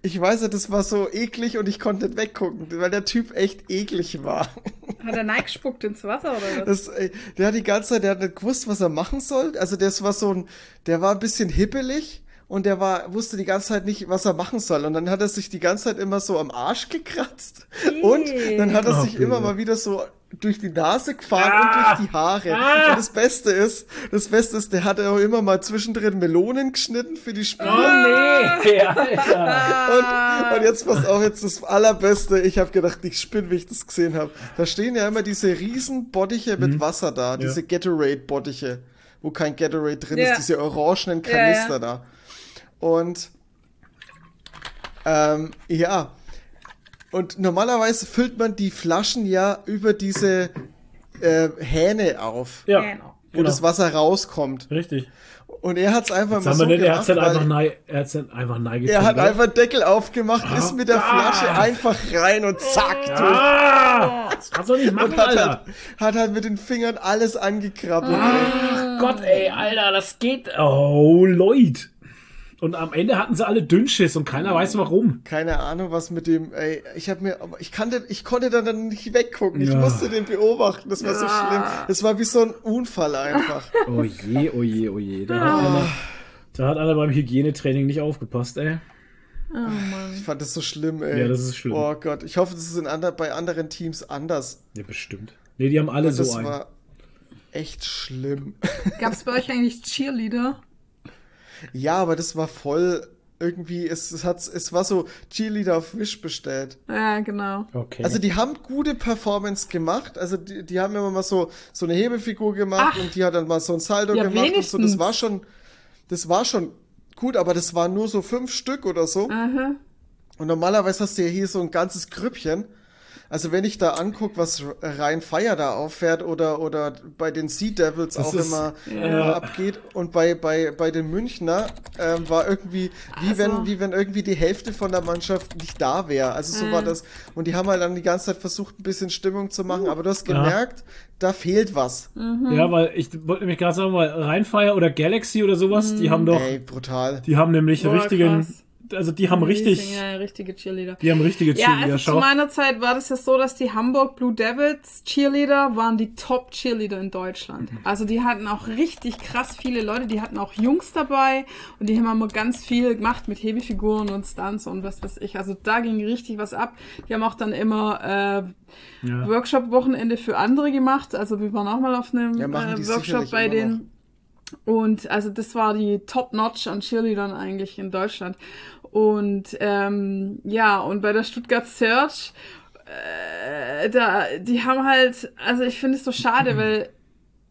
ich weiß nicht, das war so eklig und ich konnte nicht weggucken, weil der Typ echt eklig war.
Hat er neigespuckt ins Wasser oder was?
Das, äh, der hat die ganze Zeit, der hat nicht gewusst, was er machen soll. Also das war so ein, der war ein bisschen hippelig und der war, wusste die ganze Zeit nicht, was er machen soll. Und dann hat er sich die ganze Zeit immer so am Arsch gekratzt. Und dann hat er
Oh,
sich
bitte.
immer mal wieder so durch die Nase gefahren
Ah.
und durch die Haare.
Ah.
Und das Beste ist, das Beste ist, der hat auch immer mal zwischendrin Melonen geschnitten für die Spieler.
Oh nee, Alter.
Und, und jetzt pass auf, jetzt das Allerbeste. Ich habe gedacht, ich spinne, wie ich das gesehen habe. Da stehen ja immer diese riesen Bottiche mit Wasser da, diese Gatorade-Bottiche, wo kein Gatorade drin
Ja.
ist, diese orangenen
Ja, ja.
Kanister da. Und ähm, ja. Und normalerweise füllt man die Flaschen ja über diese äh, Hähne auf,
Ja,
Genau.
wo
genau.
das Wasser rauskommt.
Richtig.
Und er hat's einfach
Jetzt
mal so
nicht, er hat's
gemacht,
dann einfach nein, er hat's dann einfach nein
er hat einfach Deckel aufgemacht,
Ah.
ist mit der Flasche
Ah.
einfach rein und zack.
Ah, das kannst du nicht machen,
Und hat
Alter.
halt, hat halt mit den Fingern alles angekrabbelt.
Ah. Ach Gott, ey, Alter, das geht. Oh, Leute. Und am Ende hatten sie alle Dünnschiss und keiner weiß warum.
Keine Ahnung, was mit dem, ey, ich hab mir, ich kannte, ich konnte da dann nicht weggucken. Ich
Ja.
musste den beobachten. Das war so schlimm. Das war wie so ein Unfall einfach.
Oh je, oh je, oh je. Da hat einer, da hat einer beim Hygienetraining nicht aufgepasst, ey.
Oh Mann.
Ich fand das so schlimm, ey.
Ja, das ist schlimm.
Oh Gott. Ich hoffe, das ist in ander, bei anderen Teams anders.
Ja, bestimmt. Nee, die haben alle
Das
so einen.
war echt schlimm.
Gab es bei euch eigentlich Cheerleader?
Ja, aber das war voll irgendwie, es, es, hat, es war so Cheerleader auf Wish bestellt.
Ja, genau.
Okay.
Also die haben gute Performance gemacht. Also die, die haben immer mal so, so eine Hebefigur gemacht
Ach.
und die hat dann mal so ein Saldo
Ja,
gemacht und so. Das
wenigstens.
war schon, das war schon gut, aber das waren nur so fünf Stück oder so.
Aha.
Und normalerweise hast du ja hier so ein ganzes Grüppchen. Also wenn ich da anguck, was Ryan Fire da auffährt oder, oder bei den Sea Devils
Das
auch
ist-
immer,
ja.
immer abgeht und bei, bei, bei den Münchner ähm, war irgendwie, wie,
Also-
wenn, wie wenn irgendwie die Hälfte von der Mannschaft nicht da wäre. Also so
Mhm.
war das. Und die haben halt dann die ganze Zeit versucht, ein bisschen Stimmung zu machen, aber du hast
Ja.
gemerkt, da fehlt was.
ja, weil ich wollte nämlich gerade sagen, weil Rheinfire oder Galaxy oder sowas, die haben doch,
Ey, brutal.
die haben nämlich
Boah,
richtigen,
krass.
Also die haben richtig,
Ja, richtige Cheerleader.
die haben richtige
Ja,
Cheerleader.
also zu
Schau.
meiner Zeit war das ja so, dass die Hamburg Blue Devils Cheerleader waren die Top-Cheerleader in Deutschland. Also die hatten auch richtig krass viele Leute, die hatten auch Jungs dabei und die haben immer ganz viel gemacht mit Hebefiguren und Stunts und was weiß ich. Also da ging richtig was ab. Die haben auch dann immer äh,
Ja.
Workshop-Wochenende für andere gemacht. Also wir waren auch mal auf einem
Ja, die
äh, Workshop bei
immer
denen. Und also das war die Top-Notch an Cheerleadern eigentlich in Deutschland. Und ähm, ja, und bei der Stuttgart Search, äh, da, die haben halt, also ich finde es so schade, weil,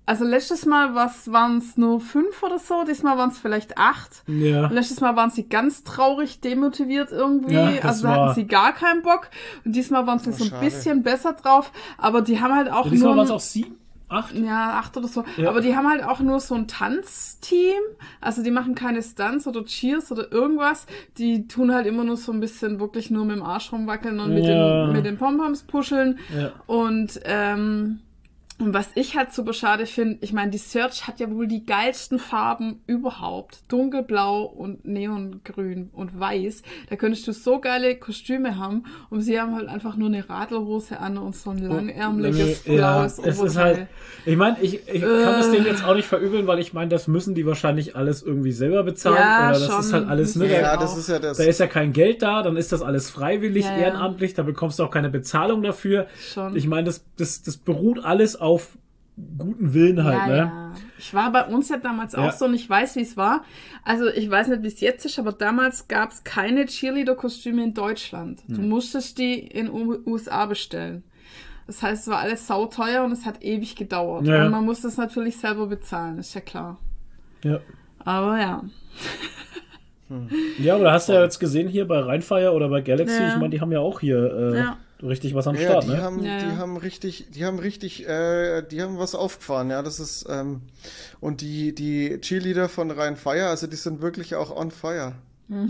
also letztes Mal waren es nur fünf oder so, diesmal waren es vielleicht acht.
Ja.
Und letztes Mal waren sie ganz traurig, demotiviert irgendwie.
Ja,
also da
war-
hatten sie gar keinen Bock. Und diesmal waren sie
Oh,
so ein
schade.
bisschen besser drauf. Aber die haben halt auch
Diesmal
nur.
waren es auch sieben, acht.
Ja, acht oder so.
Ja.
Aber die haben halt auch nur so ein Tanzteam. Also die machen keine Stunts oder Cheers oder irgendwas. Die tun halt immer nur so ein bisschen wirklich nur mit dem Arsch rumwackeln und mit,
Ja.
den, mit den Pompoms puscheln.
Ja.
Und ähm, und was ich halt super schade finde, ich meine, die Search hat ja wohl die geilsten Farben überhaupt. Dunkelblau und Neongrün und weiß. Da könntest du so geile Kostüme haben. Und sie haben halt einfach nur eine Radlhose an und so ein langärmliches
ja,
blaues
es ist
Oberteil.
halt, ich meine, ich, ich kann das
Äh.
denen jetzt auch nicht verübeln, weil ich meine, das müssen die wahrscheinlich alles irgendwie selber bezahlen
Ja,
oder das
schon.
ist halt alles, ne,
Ja,
auch.
das ist ja das.
da ist ja kein Geld da, dann ist das alles freiwillig,
Ja, ja.
ehrenamtlich, da bekommst du auch keine Bezahlung dafür.
Schon.
Ich meine, das, das, das beruht alles auf guten Willen halt,
ja,
ne?
ja. Ich war bei uns ja damals
Ja.
auch so und ich weiß, wie es war. Also ich weiß nicht, wie es jetzt ist, aber damals gab es keine Cheerleader-Kostüme in Deutschland.
Hm.
Du musstest die in USA bestellen. Das heißt, es war alles sauteuer und es hat ewig gedauert.
Ja.
Und man musste es natürlich selber bezahlen, ist ja klar.
Ja.
Aber ja.
Ja, aber hast du ja jetzt gesehen hier bei Rheinfire oder bei Galaxy, ich meine, die haben ja auch hier äh. Richtig was am
Ja,
Start,
die
ne?
haben,
Ja,
die
ja.
haben richtig, die haben richtig, äh, die haben was aufgefahren, ja, das ist, ähm, und die, die Cheerleader von Rhein Fire, also die sind wirklich auch on fire.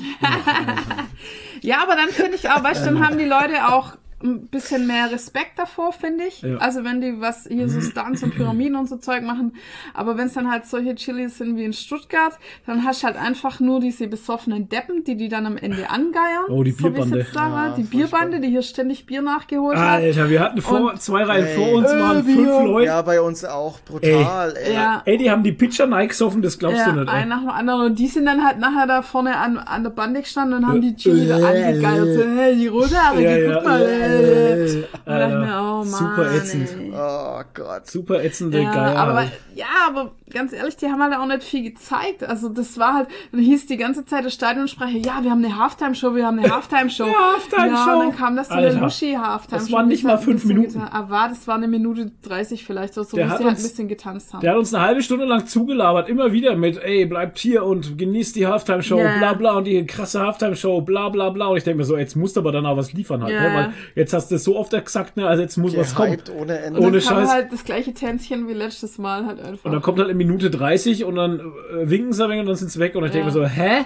Ja, aber dann finde ich auch, weißt du, dann haben die Leute auch ein bisschen mehr Respekt davor, finde ich.
Ja.
Also wenn die was hier so Stunts und Pyramiden und so Zeug machen. Aber wenn es dann halt solche Chilis sind wie in Stuttgart, dann hast du halt einfach nur diese besoffenen Deppen, die die dann am Ende angeiern.
Oh, die
So
Bierbande.
jetzt da war.
Ja,
Die. Bierbande, die hier ständig Bier nachgeholt hat.
Alter, wir hatten vor,
Und-
zwei Reihen
Ey.
vor uns
Äh,
waren
wir-
fünf Leute.
Ja, bei uns auch, brutal, ey.
Ja.
Ey, die haben die Pitcher Nike gesoffen, das glaubst
Ja,
du nicht,
ein
ey.
nach dem anderen. Und die sind dann halt nachher da vorne an, an der Bande gestanden und haben die
Äh,
Cheerleader
äh,
angegeiert. So, hey, die Rothaarige,
Ja, ja,
guck mal.
Äh,
Äh. Mir, oh Mann,
super ätzend.
ey.
Oh Gott.
Super ätzende
Ja,
Geier.
aber, ja, aber ganz ehrlich, die haben halt auch nicht viel gezeigt. Also das war halt, dann hieß die ganze Zeit der Stadionsprecher, ja, wir haben eine Halftime-Show, wir haben eine Halftime-Show.
Halftime-Show.
Ja, und dann kam das so eine
Alter,
Luschi-Halftime-Show.
das waren nicht mal fünf Minuten.
getan- Ah, war, das war eine Minute 30 vielleicht oder so,
Der hat
sie halt ein bisschen getanzt haben.
Der hat uns eine halbe Stunde lang zugelabert, immer wieder mit, ey, bleibt hier und genießt die Halftime-Show,
Ja.
bla bla, und die krasse Halftime-Show, bla bla bla. Und ich denke mir so, jetzt musst du aber dann auch was liefern halt,
Ja.
ne? Weil jetzt hast du es so oft gesagt, ne? Also jetzt muss was kommen.
Gehypt ohne Ende.
Ohne
dann
Scheiß.
halt das gleiche Tänzchen wie letztes Mal halt einfach.
Und dann kommt halt in Minute 30 und dann äh, winken sie ein wenig und dann sind sie weg. Und ich denke
Ja.
mir so, hä?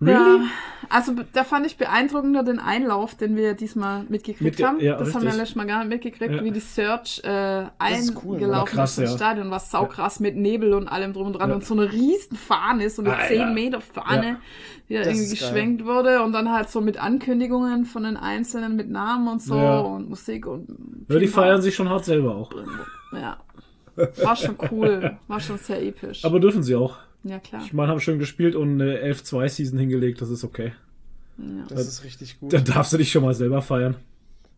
Really?
Ja, also da fand ich beeindruckender den Einlauf, den wir diesmal mitgekriegt
Mitge-
haben.
ja,
das haben wir
richtig.
letztes Mal gar nicht mitgekriegt,
Ja.
wie die Search äh,
ist cool,
eingelaufen
Krass,
ist. Stadion. Was saukrass mit Nebel und allem drum und dran.
Ja.
Und so eine riesen Fahne, so eine
Ah,
10
ja.
Meter Fahne,
Ja.
die da
Das
irgendwie
ist geil.
geschwenkt wurde. Und dann halt so mit Ankündigungen von den Einzelnen mit Namen und so
Ja.
und Musik und
Ja, die feiern sich schon hart selber auch.
Ja. War schon cool. War schon sehr episch.
Aber dürfen sie auch.
Ja, klar.
Ich meine, haben schön gespielt und eine 11-2-Season hingelegt, das ist okay.
Das ist richtig gut.
Da darfst du dich schon mal selber feiern.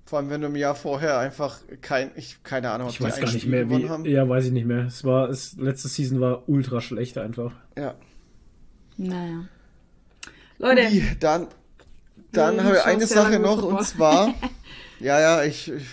Vor allem, wenn du im Jahr vorher einfach kein, ich, keine Ahnung, ob
Ich weiß gar nicht
Spiel
mehr,
gewonnen
wie.
haben.
Ja, weiß ich nicht mehr. Es war, es, letzte Season war ultra schlecht einfach.
Ja.
Naja. Leute,
Ui, dann, dann
Ja,
habe ich eine
ja
Sache noch und zwar, ja, ja, ich, ich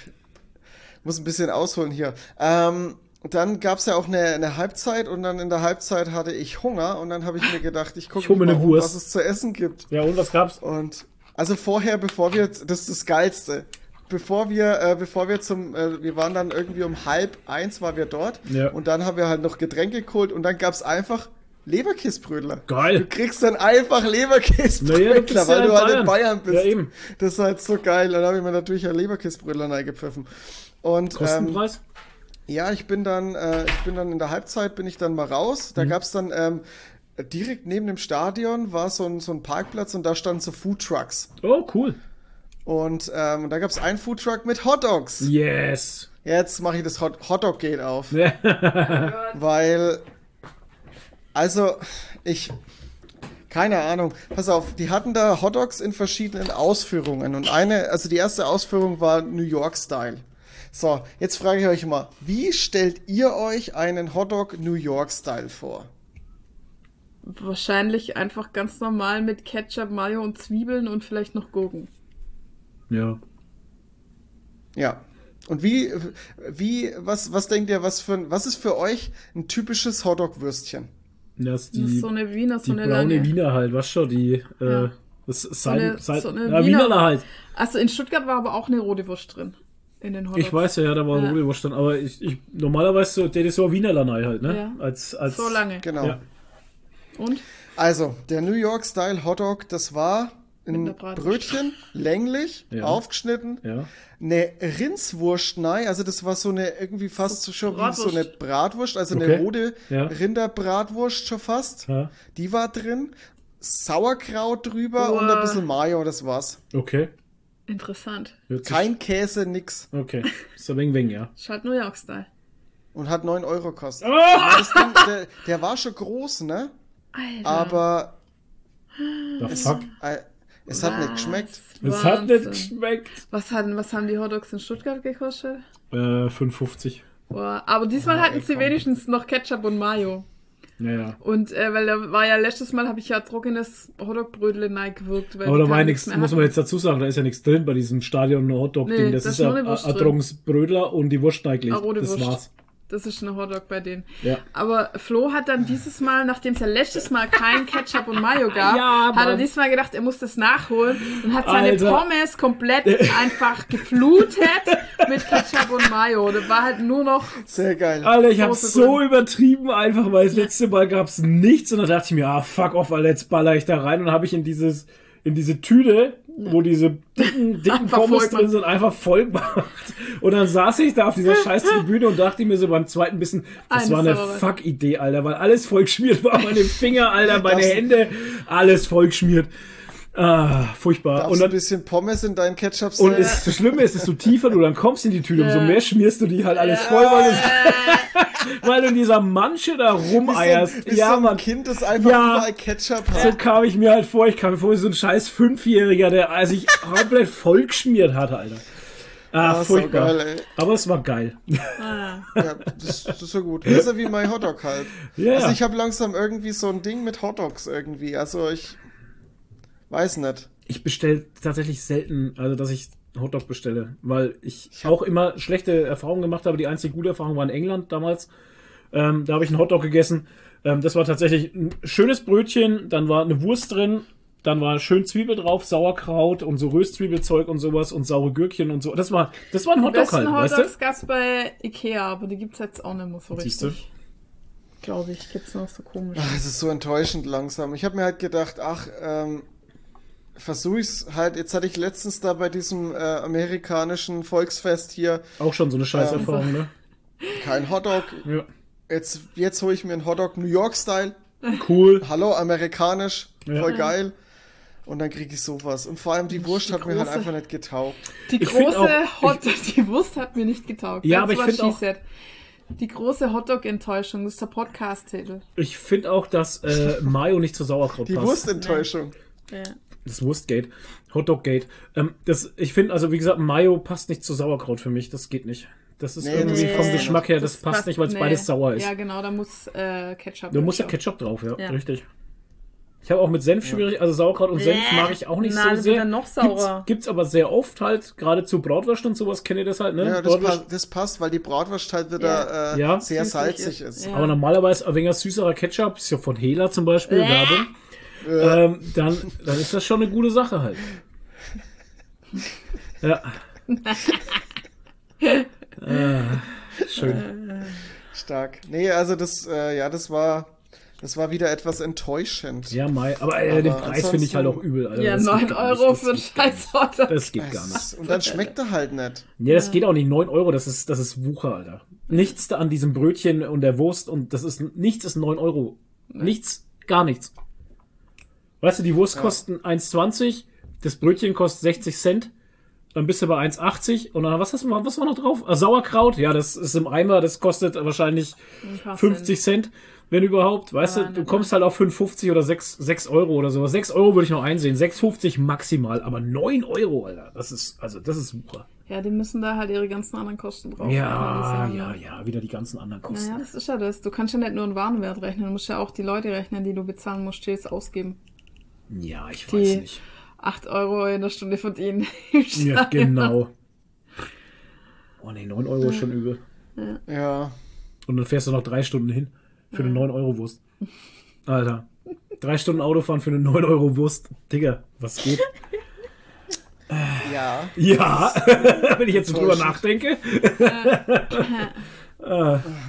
muss ein bisschen ausholen hier. Ähm, dann gab es ja auch eine, eine Halbzeit und dann in der Halbzeit hatte ich Hunger und dann habe ich mir gedacht, ich gucke mal, um, was es zu essen gibt.
Ja, und was gab's?
Und also vorher, bevor wir, das ist das Geilste. Bevor wir, äh, bevor wir zum, äh, wir waren dann irgendwie um halb eins war wir dort
Ja.
und dann haben wir halt noch Getränke geholt und dann gab's einfach Leberkissbrödler. Du
Geil.
kriegst dann einfach
Naja, du
Leberkissbrödler,
bist ja
weil
in
du halt in
Bayern.
Bist.
Ja, eben.
Das ist halt so geil. Dann habe ich mir natürlich ein Leberkissbrödler reingepfiffen. Und ähm,
Kostenpreis?
Ja, ich bin dann, äh, ich bin dann in der Halbzeit bin ich dann mal raus.
Mhm.
Da gab's dann ähm, direkt neben dem Stadion war so ein, so ein Parkplatz und da standen so Foodtrucks.
oh, cool.
Und ähm, da gab's einen Foodtruck mit Hotdogs.
Yes.
Jetzt mache ich das Hot Hotdog Gate auf, weil also ich keine Ahnung. Pass auf, die hatten da Hotdogs in verschiedenen Ausführungen und eine, also die erste Ausführung war New York Style. So, jetzt frage ich euch mal, wie stellt ihr euch einen Hotdog New York Style vor?
wahrscheinlich einfach ganz normal mit Ketchup, Mayo und Zwiebeln und vielleicht noch Gurken.
ja.
Ja. Und wie, wie, was, was denkt ihr, was für, ein- was ist für euch ein typisches Hotdog-Würstchen?
Das ist
Das ist
die,
so eine Wiener, so
die
eine
braune
lange.
Wiener halt, was schon, die, äh,
Ja.
das
So eine,
Seiten,
so eine
ja,
Wiener,
Wienerler halt.
Also in Stuttgart war aber auch eine rote Wurst drin. In den Hotdogs.
Ich weiß ja, ja, da war
Ja.
ja. Wurst dann, aber ich, ich, normalerweise so, der ist so Wienerler halt, ne?
Ja.
Als, als,
So lange.
Genau.
Ja.
Und?
Also, der New York Style Hotdog, das war ein. Brötchen, länglich,
Ja.
aufgeschnitten,
Ja.
eine Rindswurst, nein, also das war so eine irgendwie fast so schon wie so eine Bratwurst, also eine
Okay.
rote
Ja.
Rinderbratwurst schon fast.
ja.
Die war drin, Sauerkraut drüber und ein bisschen Mayo, das war's.
Okay.
Interessant.
Sich-
Kein Käse, nix.
Okay. Ein wenig, wenig, ja.
Ist halt New York-Style.
Und hat 9 Euro gekostet.
Ah!
Das Ding, der, der war schon groß, ne?
Alter.
Aber
The fuck?
äh, es hat nicht
Was?
geschmeckt.
Es hat nicht
Wahnsinn.
geschmeckt.
Was, hatten, was haben die Hotdogs in Stuttgart gekostet?
Äh, 5,50.
Boah, aber diesmal
Oh,
hatten
ey,
sie
komm.
wenigstens noch Ketchup und Mayo.
Naja.
Und äh, weil da war ja letztes Mal habe ich ja trockenes Hotdog-Brödel gewirkt. Weil
Aber da war ja nichts, muss man jetzt dazu sagen, da ist ja nichts drin bei diesem Stadion-Hotdog-Ding.
Nee,
das,
da
ist ja ein trockenes Brödler und die Wurst
rote
Das
Wurst.
war's.
Das ist ein Hotdog bei denen.
Ja.
Aber Flo hat dann dieses Mal, nachdem es ja letztes Mal kein Ketchup und Mayo gab,
Ja,
hat er diesmal gedacht, er muss das nachholen und hat seine
Alter.
Pommes komplett einfach geflutet mit Ketchup und Mayo. Da war halt nur noch
Sehr geil.
Alter, ich hab's
Soße
so
drin.
übertrieben einfach, weil das letzte Mal gab's nichts und dann dachte ich mir, ah, fuck off, Alter, jetzt baller ich da rein und habe ich in dieses, in diese Tüte, wo diese dicken, dicken Pommes drin sind, einfach voll gemacht. Und dann saß ich da auf dieser scheiß Tribüne und dachte mir so beim zweiten Bissen, das
Eine
war eine. Fuck-Idee, Alter, weil alles voll geschmiert war, meine Finger, Alter, meine Hände, alles voll geschmiert. Ah, furchtbar.
Darfst
Und
du ein
dann,
bisschen Pommes in deinen Ketchup
und
sehen?
es, das Schlimme ist, desto tiefer du dann kommst in die Tüte, umso mehr schmierst du die halt alles voll, weil du, weil du in dieser Manche da
so,
rumeierst.
wie
ja,
so ein
Mann.
Kind, das einfach
Ja.
überall Ketchup hat.
So kam ich mir halt vor. Ich kam mir vor wie so ein scheiß Fünfjähriger, der sich komplett vollgeschmiert hatte, Alter. Ah,
so
furchtbar.
geil, ey.
Aber es war geil.
ah,
Ja, das, das ist ja gut. Das ist ja wie mein Hotdog halt.
Ja.
Also ich habe langsam irgendwie so ein Ding mit Hotdogs irgendwie. Also ich weiß nicht.
Ich bestelle tatsächlich selten, also dass ich Hotdog bestelle, weil ich, auch immer schlechte Erfahrungen gemacht habe. Die einzige gute Erfahrung war in England damals. Ähm, da habe ich einen Hotdog gegessen. Ähm, das war tatsächlich ein schönes Brötchen, dann war eine Wurst drin, dann war schön Zwiebel drauf, Sauerkraut und so Röstzwiebelzeug und sowas und saure Gürkchen und so. Das war, das war ein
die
Hotdog halt, weißt
Hotdogs
du?
gab's bei Ikea, aber die gibt's jetzt auch nicht mehr so
Siehst du?
richtig. Glaube ich, gibt's noch so komisch.
Ach, es ist so enttäuschend langsam. Ich habe mir halt gedacht, ach, ähm, versuche ich's halt. Jetzt hatte ich letztens da bei diesem äh, amerikanischen Volksfest hier
Auch schon so eine scheiß Erfahrung, ne?
kein Hotdog.
Ja.
Jetzt, jetzt hole ich mir einen Hotdog New York Style.
Cool.
Hallo, amerikanisch.
Ja.
Voll geil. Und dann kriege ich sowas. Und vor allem die Wurst
die
hat mir halt
große-
einfach nicht getaugt.
Die
Ich
große
auch-
Hot die Wurst hat mir nicht getaugt.
Ja,
That's
aber ich
what
find
she
auch-
said. Die große Hotdog-Enttäuschung, das ist der Podcast-Titel.
Ich finde auch, dass äh, Mayo nicht zu Sauerkraut
Die
passt.
Wurstenttäuschung.
Ja.
Das Wurstgate. Hotdoggate. Ähm, das, ich finde, also wie gesagt, Mayo passt nicht zu Sauerkraut für mich. Das geht nicht. Das ist
Nee,
irgendwie
das
vom
passt
Geschmack her, das, passt, nicht, weil es
nee.
beides sauer ist.
Ja, genau, da muss äh, Ketchup
da muss ja
drauf.
Ketchup drauf, ja,
Ja.
richtig. Ich habe auch mit Senf schwierig, also Sauerkraut und Senf mag ich auch nicht
Na,
so
das
sehr.
wird dann noch saurer.
Gibt's, gibt's aber sehr oft halt, gerade zu Bratwurst und sowas, kennt ihr das halt, ne?
Ja, das, passt, das passt, weil die Bratwurst halt
Ja.
wieder äh,
Ja.
sehr
Süßlich
salzig
ist.
ist.
Ja.
Aber normalerweise ein wenig süßerer Ketchup, ist ja von Hela zum Beispiel,
Bäh.
Ähm, dann, dann ist das schon eine gute Sache halt. Ja. ah, schön.
Stark. Nee, also das, äh, ja, das war, das war wieder etwas enttäuschend.
Ja, Mai. Aber, äh, den
Aber
Preis finde ich halt auch übel. Alter.
Ja,
Das geht
9
gar nicht.
Euro für einen scheiß Hotdog.
Das geht gar nicht.
Und dann schmeckt er halt nicht.
Ja, das geht auch nicht. 9 Euro, das ist, das ist Wucher, Alter. Nichts da an diesem Brötchen und der Wurst und das ist, nichts ist 9 Euro. Nichts, gar nichts. Weißt du, die Wurst
Ja.
kosten 1,20, das Brötchen kostet 60 Cent, dann bist du bei 1,80 und dann, was hast du, was war noch drauf? Ah, Sauerkraut, ja, das ist im Eimer, das kostet wahrscheinlich
Ein paar
50 Cent, wenn überhaupt. Weißt
Aber
du, du kommst halt auf 5,50 oder 6, 6 Euro oder sowas. 6 Euro würde ich noch einsehen, 6,50 maximal, aber 9 Euro, Alter, das ist, also, das ist Wucher.
Ja, die müssen da halt ihre ganzen anderen Kosten drauf
Ja, ja, ja, wieder die ganzen anderen Kosten.
Naja, das ist ja das. Du kannst ja nicht nur einen Warenwert rechnen, du musst ja auch die Leute rechnen, die du bezahlen musst, stets ausgeben.
Ja, ich
Die-
weiß nicht.
8 Euro in der Stunde verdienen. im
Ja, genau. Oh ne, 9 Euro ist schon übel.
Ja.
Und dann fährst du noch drei Stunden hin für eine 9 Euro Wurst. Alter. Drei Stunden Autofahren für eine 9 Euro Wurst. Digga, was geht?
Ja.
Ja, wenn ich jetzt so drüber nachdenke.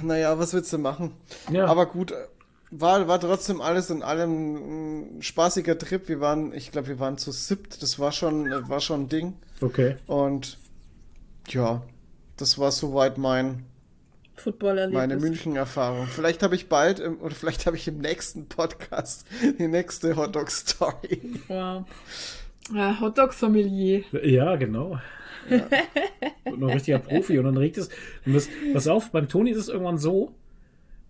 Naja, was willst du machen?
Ja.
Aber gut, war, war trotzdem alles in allem ein spaßiger Trip. Wir waren, ich glaube, wir waren zu siebt. Das war schon, war schon ein Ding.
Okay.
Und ja, das war soweit mein, meine München-Erfahrung. Vielleicht habe ich bald, im, oder vielleicht habe ich im nächsten Podcast die nächste Hotdog-Story.
Wow. Äh, Hotdog-Sommelier.
Ja, genau. Und noch ein richtiger Profi. Und dann regt es. Und das, pass auf, beim Toni ist es irgendwann so,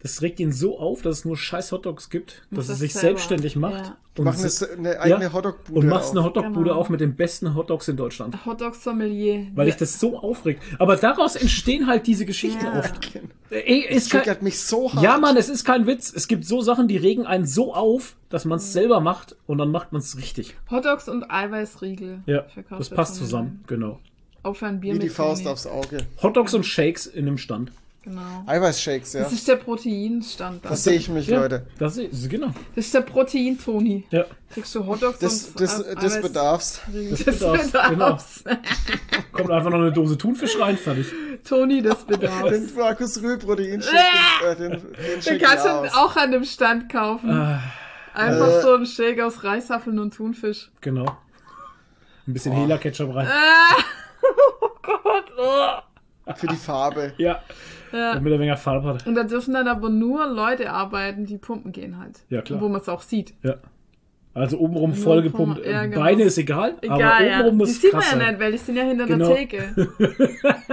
das regt ihn so auf, dass es nur scheiß Hotdogs gibt, dass
Muss
er
das
sich
selber.
selbstständig macht.
Ja.
Wir machen
se-
eine, eine eigene
ja,
Hotdog-Bude
Und machst eine
auf.
Hotdog-Bude
Genau.
auf mit den besten Hotdogs in Deutschland.
Hotdog-Sommelier.
Weil ich das so aufregt. Aber daraus entstehen halt diese Geschichten
Ja.
oft. Ey, ist kein,
triggert mich so hart.
ja, Mann, es ist kein Witz. Es gibt so Sachen, die regen einen so auf, dass man es selber macht und dann macht man es richtig.
Hotdogs und Eiweißriegel.
Ja, das passt zusammen, genau.
Auf ein Bier
Wie die
mit
Faust
Toni.
aufs Auge.
Hotdogs und Shakes in einem Stand.
Genau.
Eiweißshakes, ja.
Das ist der Proteinstand.
Das sehe ich mich,
Ja,
Leute.
Das ist, genau.
Das ist der Protein-Toni.
Ja.
Kriegst du Hotdogs
Das,
und
das,
Ei-
das
Eiweiß-
bedarf's.
Das
bedarf's,
bedarf's.
Kommt einfach noch eine Dose Thunfisch rein, fertig.
Toni, das bedarf's.
Den Markus Rühl Proteinshake, den, äh, den, den
Den kannst du auch an dem Stand kaufen.
Ah,
Einfach
Äh.
so ein Shake aus Reishaffeln und Thunfisch.
genau. Ein bisschen Hela-Ketchup rein.
Ah, oh Gott. Oh.
Für die Farbe.
Ja.
Ja.
Damit er weniger Farbe hat.
Und da dürfen dann aber nur Leute arbeiten, die pumpen gehen halt.
Ja, klar.
Wo man es auch sieht.
Ja. Also obenrum
Nur
voll gepumpt.
ja, genau.
Beine ist egal,
Egal,
aber
ja.
obenrum
Die
muss
sieht man ja nicht, weil die sind ja hinter
Genau.
der Theke.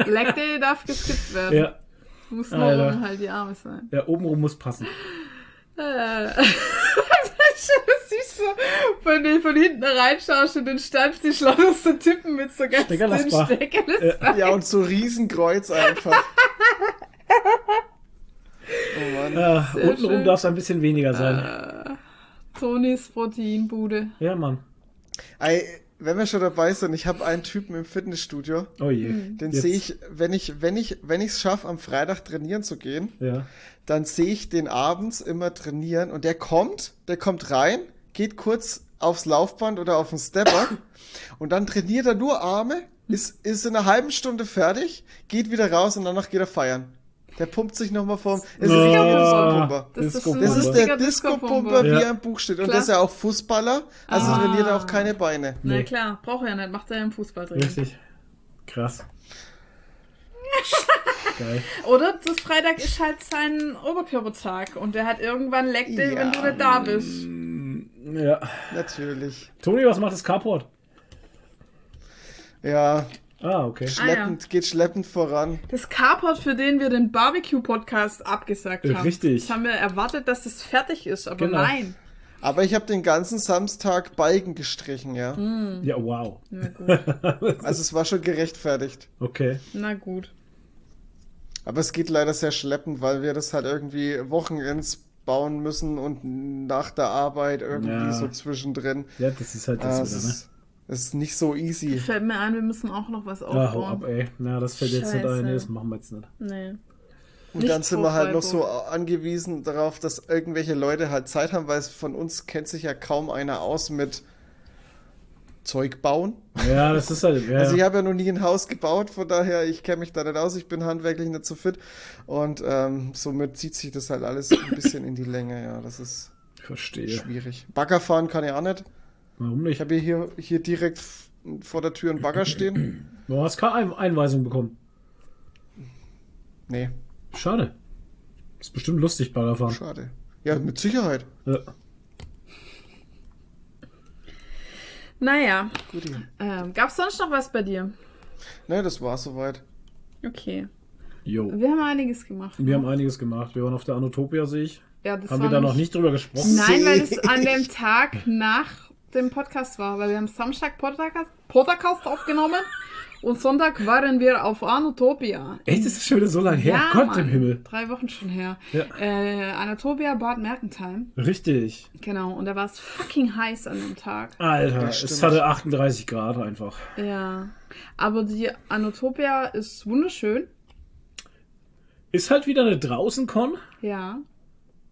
Leg Day darf geskippt werden.
Ja.
Muss nur halt die Arme sein.
ja, obenrum muss passen.
Äh. Das siehst du, wenn du von hinten reinschaust und den Stand die schlauesten Typen mit so ganz dünnen.
Steckerlassbar.
Ja, und so Riesenkreuz einfach. Oh Mann.
Ja,
Sehr
untenrum
schön.
darf es ein bisschen weniger sein.
Tonis Proteinbude.
Ja, Mann.
Ey, wenn wir schon dabei sind, ich habe einen Typen im Fitnessstudio,
Oh je.
Hm.
den sehe ich, wenn ich, wenn ich, wenn ich es schaffe, am Freitag trainieren zu gehen,
Ja.
dann sehe ich den abends immer trainieren und der kommt, der kommt rein, geht kurz aufs Laufband oder auf den Stepper und dann trainiert er nur Arme, ist, ist in einer halben Stunde fertig, geht wieder raus und danach geht er feiern. Der pumpt sich nochmal vorm. Es ist
Ah,
nicht der Disco-Pumper.
Das ist,
Das ist der Disco-Pumper, wie
Ja.
er im Buch steht. Und
Klar.
das ist ja auch Fußballer, also
Ah.
trainiert er auch keine Beine.
Na
Nee.
klar, braucht er ja nicht, macht er ja im Fußball drin.
Richtig. Krass. Geil.
Oder das Freitag ist halt sein Oberkörpertag und der hat irgendwann Day,
Ja.
wenn du nicht da bist.
Ja.
Natürlich.
Toni, was macht das Carport?
Ja,
Ah, okay.
schleppend, geht schleppend voran.
Das Carport, für den wir den Barbecue-Podcast abgesagt haben.
Richtig.
Das haben wir erwartet, dass das fertig ist, aber
Genau.
nein.
Aber ich habe den ganzen Samstag Balken gestrichen, ja.
Hm.
Ja, wow.
Na gut.
Also es war schon gerechtfertigt.
Okay.
Na gut.
Aber es geht leider sehr schleppend, weil wir das halt irgendwie Wochenends bauen müssen und nach der Arbeit irgendwie
Ja.
so zwischendrin.
Ja, das ist halt
Ah,
das
es
wieder, ne?
Ist, es ist nicht so easy.
Fällt mir ein, wir müssen auch noch was
Ah, hau
aufbauen.
ab, ey. Na, das fällt jetzt nicht ein. Nee, das machen wir jetzt nicht.
nee.
Und
Nicht
dann sind wir halt noch so angewiesen darauf, dass irgendwelche Leute halt Zeit haben, weil es von uns kennt sich ja kaum einer aus mit Zeug bauen.
Ja, das ist halt. Ja,
Also ich habe ja noch nie ein Haus gebaut, von daher, ich kenne mich da nicht aus, ich bin handwerklich nicht so fit. Und ähm, somit zieht sich das halt alles ein bisschen in die Länge, ja. Das ist
verstehe.
schwierig. Bagger fahren kann ich auch nicht.
Warum
Ich
nicht?
habe hier, hier direkt vor der Tür einen Bagger stehen.
Du hast keine Ein Einweisung bekommen.
Nee,
Schade. Ist bestimmt lustig, Baggerfahren.
schade. Ja, mit Sicherheit.
Ja.
Naja,
Gut.
ähm, gab's sonst noch was bei dir?
Ne, das war soweit.
Okay.
Jo.
Wir haben einiges gemacht.
Wir haben einiges gemacht. Wir waren auf der Anotopia, sehe ich.
ja, das
Haben
war
wir da noch nicht drüber gesprochen?
Nein, weil es an dem Tag nach dem Podcast war, weil wir haben Samstag Podcast, Podcast aufgenommen und Sonntag waren wir auf Anatopia.
Echt, ist das schon wieder so lange her?
Ja,
Gott
Mann,
im Himmel.
Drei Wochen schon her.
Ja.
Äh, Anatopia Bad Mergentheim.
Richtig.
Genau, und da war es fucking heiß an dem Tag.
Alter, es hatte 38 Grad einfach.
Ja. Aber die Anatopia ist wunderschön.
Ist halt wieder eine Draußen-Con,
Ja.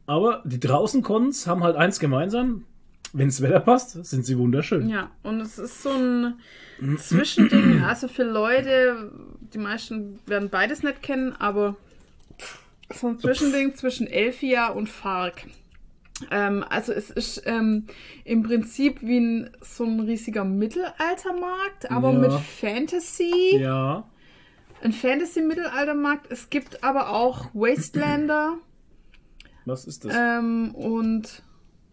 aber die Draußen-Cons haben halt eins gemeinsam. Wenn das Wetter passt, sind sie wunderschön.
Ja, und es ist so ein Zwischending, also für Leute, die meisten werden beides nicht kennen, aber so ein Zwischending zwischen Elfia und Fark. Ähm, also es ist ähm, im Prinzip wie ein, so ein riesiger Mittelaltermarkt, aber
Ja.
mit Fantasy.
Ja.
Ein Fantasy-Mittelaltermarkt. Es gibt aber auch Wastelander
Was ist das?
ähm, und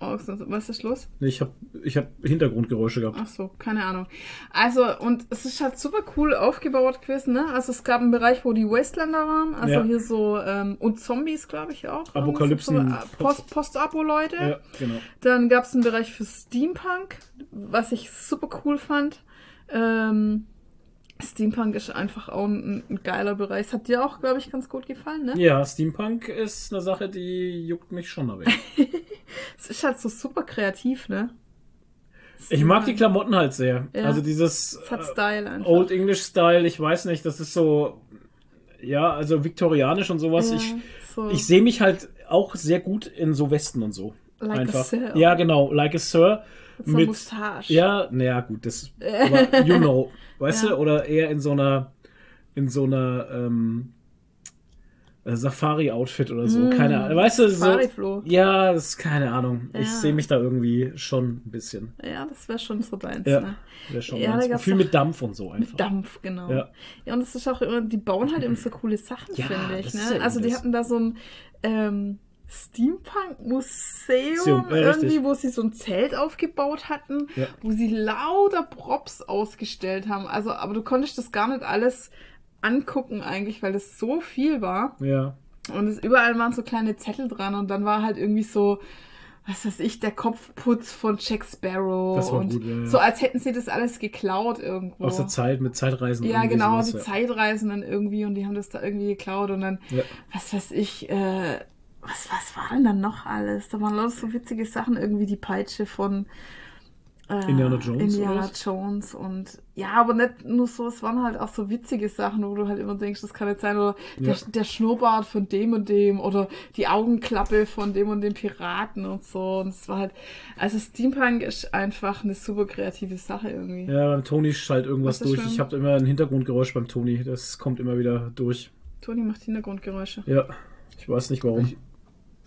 oh, was ist los?
Ich habe ich hab Hintergrundgeräusche gehabt.
Ach so, keine Ahnung. Also, und es ist halt super cool aufgebaut gewesen, ne? Also, es gab einen Bereich, wo die Wastelander waren, also
Ja.
hier so, ähm, und Zombies, glaube ich, auch.
Apokalypsen-
So, äh, Post.
Ja, genau.
Dann gab es einen Bereich für Steampunk, was ich super cool fand. Ähm, Steampunk ist einfach auch ein, ein geiler Bereich. Das hat dir auch, glaube ich, ganz gut gefallen, ne?
Ja, Steampunk ist eine Sache, die juckt mich schon aber.
Es ist halt so super kreativ, ne?
Ich mag die Klamotten halt sehr.
Ja.
Also dieses äh. Old English Style, ich weiß nicht, das ist so. ja, also viktorianisch und sowas.
Ja,
ich
so.
ich sehe mich halt auch sehr gut in so Westen und so.
Like a
Einfach.
Sir.
Ja, genau, like a Sir.
Mit so einer Mustache.
Ja, naja, gut, das. Aber you know, weißt
Ja.
du, oder eher in so einer, in so einer ähm, äh, Safari-Outfit oder so. Keine Ahnung. Weißt du, so.
Mm, Safari-Flo.
Ja, das ist keine Ahnung. Ich
Ja.
sehe mich da irgendwie schon ein bisschen.
Ja, das wäre schon so deins,
Ja,
ne?
wäre schon
Ja, gab's
viel mit Dampf und so einfach.
Mit Dampf, genau.
Ja.
Ja. und es ist auch immer, die bauen halt immer so coole Sachen,
Ja,
finde ich.
das
Ne?
ist ja
also die hatten da so ein ähm, Steampunk-Museum
Museum, ja,
irgendwie,
richtig.
wo sie so ein Zelt aufgebaut hatten,
Ja.
wo sie lauter Props ausgestellt haben. Also, aber du konntest das gar nicht alles angucken eigentlich, weil das so viel war.
Ja.
Und es, überall waren so kleine Zettel dran und dann war halt irgendwie so, was weiß ich, der Kopfputz von Jack Sparrow.
Das war
und
gut, ja, ja.
So als hätten sie das alles geklaut irgendwo.
Aus der Zeit mit Zeitreisen.
Ja, genau, die
ja.
Zeitreisenden irgendwie und die haben das da irgendwie geklaut und dann, was weiß ich, äh, was, was war denn dann noch alles? Da waren lauter so witzige Sachen, irgendwie die Peitsche von äh,
Indiana Jones,
Indiana? Jones und ja, aber nicht nur so, es waren halt auch so witzige Sachen, wo du halt immer denkst, das kann nicht sein, oder der,
Ja.
der Schnurrbart von dem und dem oder die Augenklappe von dem und dem Piraten und so. Und es war halt, also Steampunk ist einfach eine super kreative Sache irgendwie.
Ja, beim Toni schallt irgendwas durch.
schlimm?
Ich habe immer ein Hintergrundgeräusch beim Toni. Das kommt immer wieder durch.
Toni macht Hintergrundgeräusche.
Ja, ich weiß nicht warum.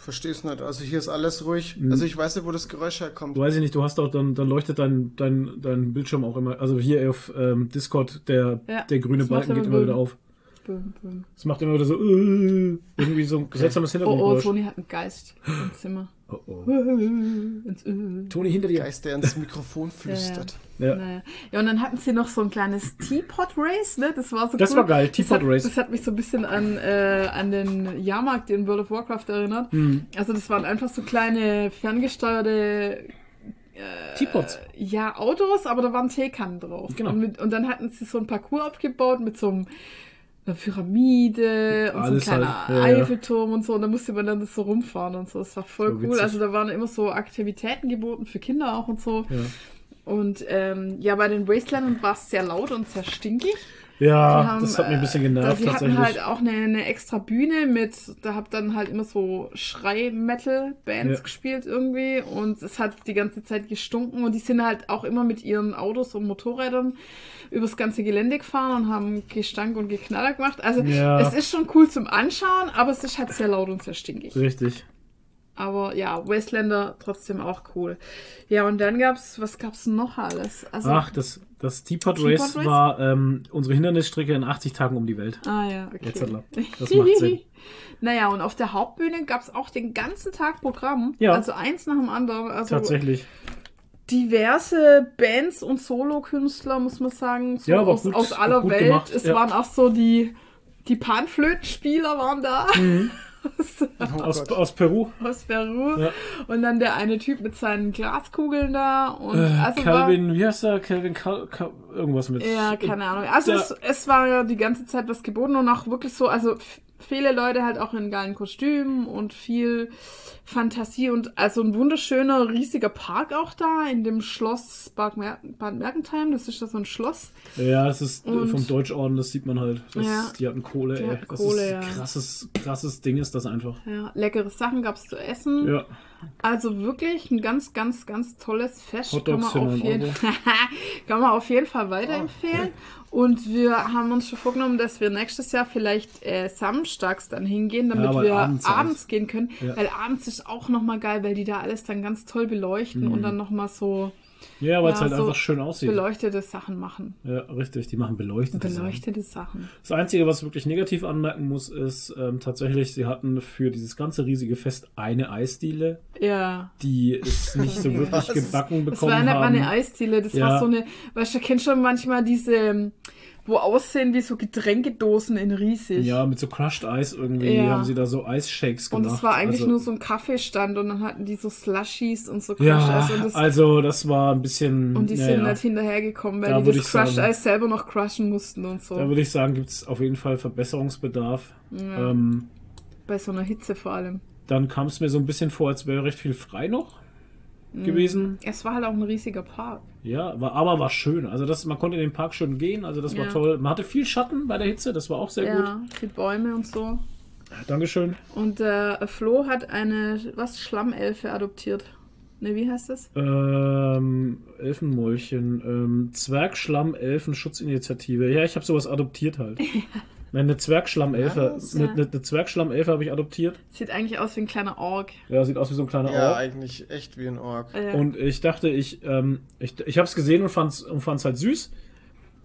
Verstehe es nicht. Also hier ist alles ruhig.
Mhm.
Also ich weiß nicht, wo das Geräusch herkommt.
Weiß ich nicht, du hast auch dann, dann leuchtet dein, dein, dein Bildschirm auch immer. Also hier auf ähm, Discord, der,
Ja,
der grüne Balken geht
immer
wieder auf.
Böhm, böhm.
Es macht immer wieder so äh, irgendwie so ein seltsames
Oh, oh,
Hintergrundgeräusch.
Toni hat einen Geist im Zimmer.
Oh, oh.
Ins Öl.
Toni hinter dir.
Geist, der ins Mikrofon flüstert.
Ja.
Naja. Ja, und dann hatten sie noch so ein kleines Teapot Race, ne? Das war so
Das
cool.
war geil,
Das
Teapot
hat-
Race.
Das hat mich so ein bisschen an, äh, an den Jahrmarkt in World of Warcraft erinnert.
Hm.
Also das waren einfach so kleine ferngesteuerte
Teapots.
ja, Autos, aber da waren Teekannen drauf.
Genau.
Und, mit, und dann hatten sie so ein Parcours aufgebaut mit so einem, einer Pyramide und
Alles
so ein kleiner
halt, ja, ja.
Eiffelturm und so. Und da musste man dann das so rumfahren und so. Das war voll
So
cool. Also da waren immer so Aktivitäten geboten für Kinder auch und so.
Ja.
Und ähm, ja, bei den Wastelandern war es sehr laut und sehr stinkig.
Ja,
Die haben,
das hat mich ein bisschen
äh,
genervt
Sie hatten halt auch eine, eine extra Bühne mit, da hab dann halt immer so Schrei-Metal-Bands
Ja.
gespielt irgendwie und es hat die ganze Zeit gestunken und die sind halt auch immer mit ihren Autos und Motorrädern übers ganze Gelände gefahren und haben Gestank und Geknaller gemacht. Also
Ja.
es ist schon cool zum Anschauen, aber es ist halt sehr laut und sehr stinkig.
Richtig.
Aber ja, Wastelander trotzdem auch cool. Ja, und dann gab's, was gab's noch alles? Also,
Ach, das, das Teapot
Teapot
Race
Race?
war ähm, unsere Hindernisstrecke in 80 Tagen um die Welt.
Ah ja, okay.
Er. Das macht Sinn.
naja, und auf der Hauptbühne gab es auch den ganzen Tag Programm.
Ja.
Also eins nach dem anderen. Also
Tatsächlich.
Diverse Bands und Solokünstler, muss man sagen, so
Ja,
aus,
gut-
aus aller Welt.
gemacht,
Es
ja.
waren auch so die, die Panflötenspieler waren da.
Mhm.
aus,
Oh
Aus, Peru.
aus Peru.
Ja.
Und dann der eine Typ mit seinen Glaskugeln da. Und
Äh,
also war,
Calvin, wie heißt er? Calvin, Cal, Cal, irgendwas mit.
Ja, keine Ahnung. Also es, es war ja die ganze Zeit was geboten und auch wirklich so, also viele Leute halt auch in geilen Kostümen und viel Fantasie und also ein wunderschöner, riesiger Park auch da in dem Schloss Bad, Mer Bad Mergentheim. Das ist ja so ein Schloss.
Ja, das ist äh,
Und-
vom Deutschorden, das sieht man halt. Das,
Ja.
Die hatten Kohle,
Die
ey.
hatten
das
Kohle,
ist
ja.
krasses, krasses Ding ist das einfach.
Ja, leckere Sachen gab's zu essen.
Ja,
Also wirklich ein ganz, ganz, ganz tolles Fest. Kann, man auf
9
jeden, kann man auf jeden Fall weiterempfehlen. Und wir haben uns schon vorgenommen, dass wir nächstes Jahr vielleicht äh, samstags dann hingehen, damit
Ja,
wir
abends
abends, gehen können.
Ja.
Weil abends ist auch nochmal geil, weil die da alles dann ganz toll beleuchten
Mhm.
und dann nochmal so
ja weil es
Ja,
halt
so
einfach schön aussieht.
beleuchtete Sachen machen.
Ja, richtig, die machen beleuchtete Sachen.
Beleuchtete Sachen.
Das Einzige, was ich wirklich negativ anmerken muss, ist ähm, tatsächlich, sie hatten für dieses ganze riesige Fest eine Eisdiele,
Ja.
die es nicht so wirklich gebacken
Das
bekommen
war nicht mal eine Eisdiele, das war so eine, weißt du, kennst schon manchmal diese, ähm, wo aussehen wie so Getränkedosen in riesig.
ja, mit so Crushed Eis irgendwie
Ja.
haben sie da so Eisshakes
Und
gemacht.
es war eigentlich
also,
nur so ein Kaffeestand und dann hatten die so Slushies und so
Ja,
Crushed Eis und, das,
also das war ein bisschen.
und die
ja,
sind
ja.
nicht hinterhergekommen, weil
Da
die das Crushed
sagen-
Eis selber noch crushen mussten und so.
Da würde ich sagen, gibt es auf jeden Fall Verbesserungsbedarf.
Ja.
Ähm,
Bei so einer Hitze vor allem.
dann kam es mir so ein bisschen vor, als wäre recht viel frei noch. Gewesen.
Es war halt auch ein riesiger Park.
Ja, war, aber war schön. Also das, man konnte in den Park schön gehen, also das war
Ja.
toll. Man hatte viel Schatten bei der Hitze, das war auch sehr gut.
Ja, die Bäume und so.
Dankeschön.
Und äh, Flo hat eine, was, Schlammelfe adoptiert. Ne, wie heißt das?
Ähm, Elfenmäulchen, ähm, Zwergschlamm Elfenschutzinitiative. Ja, ich habe sowas adoptiert halt. Nein, eine Zwergschlammelfe.
Was?
Eine,
Ja.
eine, eine Zwergschlammelfe habe ich adoptiert.
Sieht eigentlich aus wie ein kleiner Ork.
Ja, sieht aus wie so ein kleiner
Ja,
Ork.
eigentlich echt wie ein Ork.
Äh,
Und ich dachte, ich, ähm, ich, ich habe es gesehen und fand's, und fand's halt süß.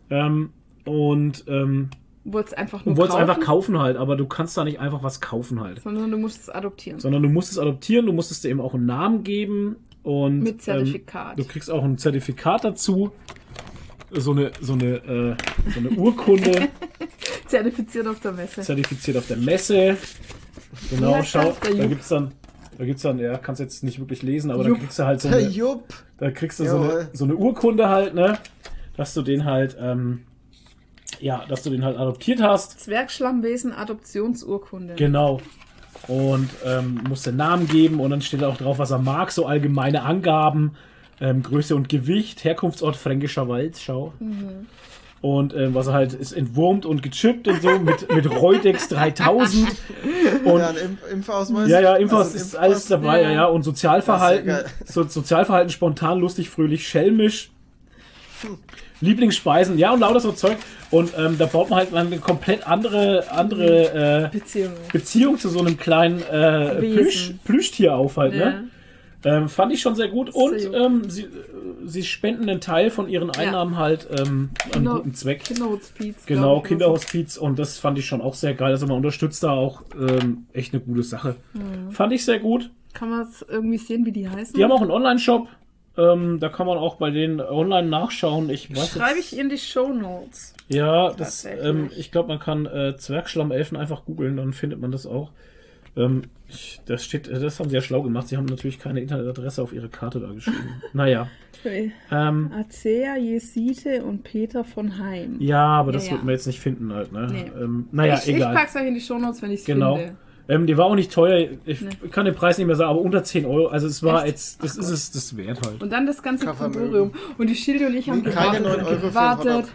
Ähm, und ähm,
wollte es einfach nur
und wollte es
kaufen,
einfach kaufen halt, aber du kannst da nicht einfach was kaufen halt.
sondern du musst es adoptieren.
Sondern du musst es adoptieren, du musstest dir eben auch einen Namen geben und
Mit Zertifikat.
Ähm, du kriegst auch ein Zertifikat dazu. So eine, so eine, äh, so eine Urkunde,
Zertifiziert auf der Messe.
zertifiziert auf der Messe. Genau,
heißt
schau, da
Jupp.
gibt's dann, da gibt's dann, ja, kannst jetzt nicht wirklich lesen, aber
Jupp.
da kriegst du halt so eine,
Jupp!
da kriegst du so eine, so eine Urkunde halt, ne, dass du den halt, ähm, ja, dass du den halt adoptiert hast.
Zwergschlammwesen Adoptionsurkunde.
Genau. Und ähm, musst den Namen geben und dann steht auch drauf, was er mag, so allgemeine Angaben, ähm, Größe und Gewicht, Herkunftsort Fränkischer Wald, schau. Und ähm, was er halt ist entwurmt und gechippt und so mit, mit Reutex 3000. Und
ja, ein Impf Impfausweis.
ja, ja, Impfpass
Also
ist alles
Impfpass.
dabei, ja,
Ja.
Und Sozialverhalten,
ja
so, Sozialverhalten spontan, lustig, fröhlich, schelmisch. Lieblingsspeisen, ja, und lauter so Zeug. Und ähm, da baut man halt eine komplett andere, andere äh,
Beziehung.
Beziehung zu so einem kleinen äh. Plüsch, Plüschtier auf halt,
Ja.
ne? Ähm, fand ich schon sehr gut. Und
Sehr gut.
ähm, sie, äh, sie spenden einen Teil von ihren Einnahmen halt ähm, an
Kinder-
guten Zweck.
Kinderhospiz.
Genau, Kinderhospiz und das fand ich schon auch sehr geil. Also man unterstützt da auch ähm, echt eine gute Sache.
Mhm.
Fand ich sehr gut.
Kann man es irgendwie sehen, wie die heißen?
Die haben auch einen Online-Shop. Ähm, da kann man auch bei denen online nachschauen. Ich
Schreibe ich in die Show Notes.
Ja, das, ähm, ich glaube, man kann äh, Zwergschlammelfen einfach googeln, dann findet man das auch. Ähm, ich, das steht, das haben sie ja schlau gemacht. Sie haben natürlich keine Internetadresse auf ihre Karte da geschrieben. naja.
Okay.
Ähm,
Acea, Jesite und Peter von Heim.
ja, aber das
Ja,
wird
ja.
man jetzt nicht finden halt, ne?
Nee.
Ähm, naja,
ich, ich
egal.
pack's euch in die Show Notes, wenn ich es
Genau.
finde.
Ähm, die war auch nicht teuer. Ich
Nee.
kann den Preis nicht mehr sagen, aber unter 10 Euro. Also es war
Echt?
jetzt, das ist es das wert halt.
Und dann das ganze. Kondorium. Und die Schilde und ich haben
Nee, keine
gewartet
9
und
Euro
gewartet.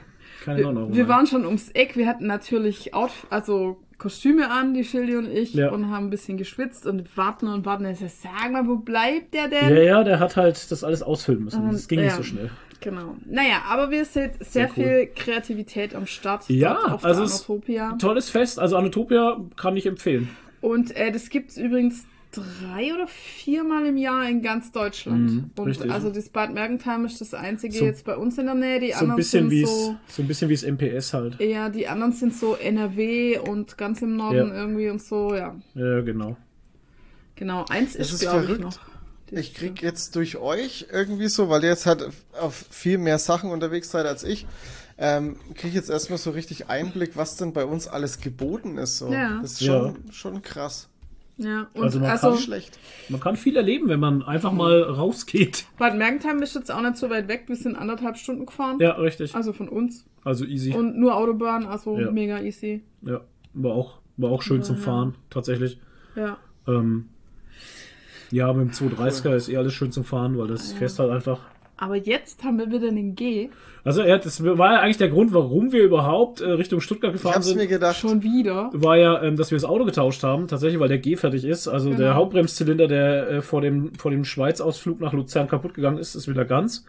Keine
Wir,
9 Euro.
wir waren schon ums Eck. Wir hatten natürlich Outf also Kostüme an, die Schilde und ich,
Ja.
und haben ein bisschen geschwitzt und warten und warten. Ich sag, sag mal, wo bleibt der denn?
ja, ja, der hat halt das alles ausfüllen müssen.
Und,
Das ging nicht
ja.
so schnell.
Genau. Naja, aber wir sehen sehr,
Sehr cool.
viel Kreativität am Start.
Ja, also
der
es-
Anatopia.
Tolles Fest. Also Anatopia kann ich empfehlen.
Und äh, das gibt's übrigens drei oder viermal im Jahr in ganz Deutschland.
Mhm,
und
richtig.
also das Bad Mergentheim ist das einzige
So-
jetzt bei uns in der Nähe. Die
So ein
anderen
bisschen
sind
wie es,
so.
so ein bisschen wie es MPS halt.
Ja, die anderen sind so NRW und ganz im Norden
Ja.
irgendwie und so, ja.
Ja, genau.
Genau, eins
Das
ist,
ist
glaube ich,
verrückt.
noch.
Ich krieg jetzt durch euch irgendwie so, weil ihr jetzt halt auf viel mehr Sachen unterwegs seid als ich, ähm, kriege ich jetzt erstmal so richtig Einblick, was denn bei uns alles geboten ist. So.
Ja.
Das ist schon, schon krass.
Ja, und
Also
also,
man
Nicht
kann-
schlecht.
Man kann viel erleben, wenn man einfach mal rausgeht.
Bad Mergentheim ist jetzt auch nicht so weit weg. Wir sind anderthalb Stunden gefahren.
Ja, richtig.
Also von uns.
Also easy.
Und nur Autobahn, also
Ja.
mega easy.
Ja, war auch, war auch schön zum
Ja.
Fahren, tatsächlich.
Ja.
Ähm, ja, mit dem 230er ist eh alles schön zum Fahren, weil das fährst halt einfach.
Aber jetzt haben wir wieder den G.
Also ja, das war ja eigentlich der Grund, warum wir überhaupt äh, Richtung Stuttgart
Ich
gefahren
hab's
sind.
mir gedacht.
Schon wieder.
war ja, ähm, dass wir das Auto getauscht haben, tatsächlich, weil der G fertig ist. Also der
Genau.
Hauptbremszylinder, der äh, vor dem, vor dem Schweiz-Ausflug nach Luzern kaputt gegangen ist, ist wieder ganz.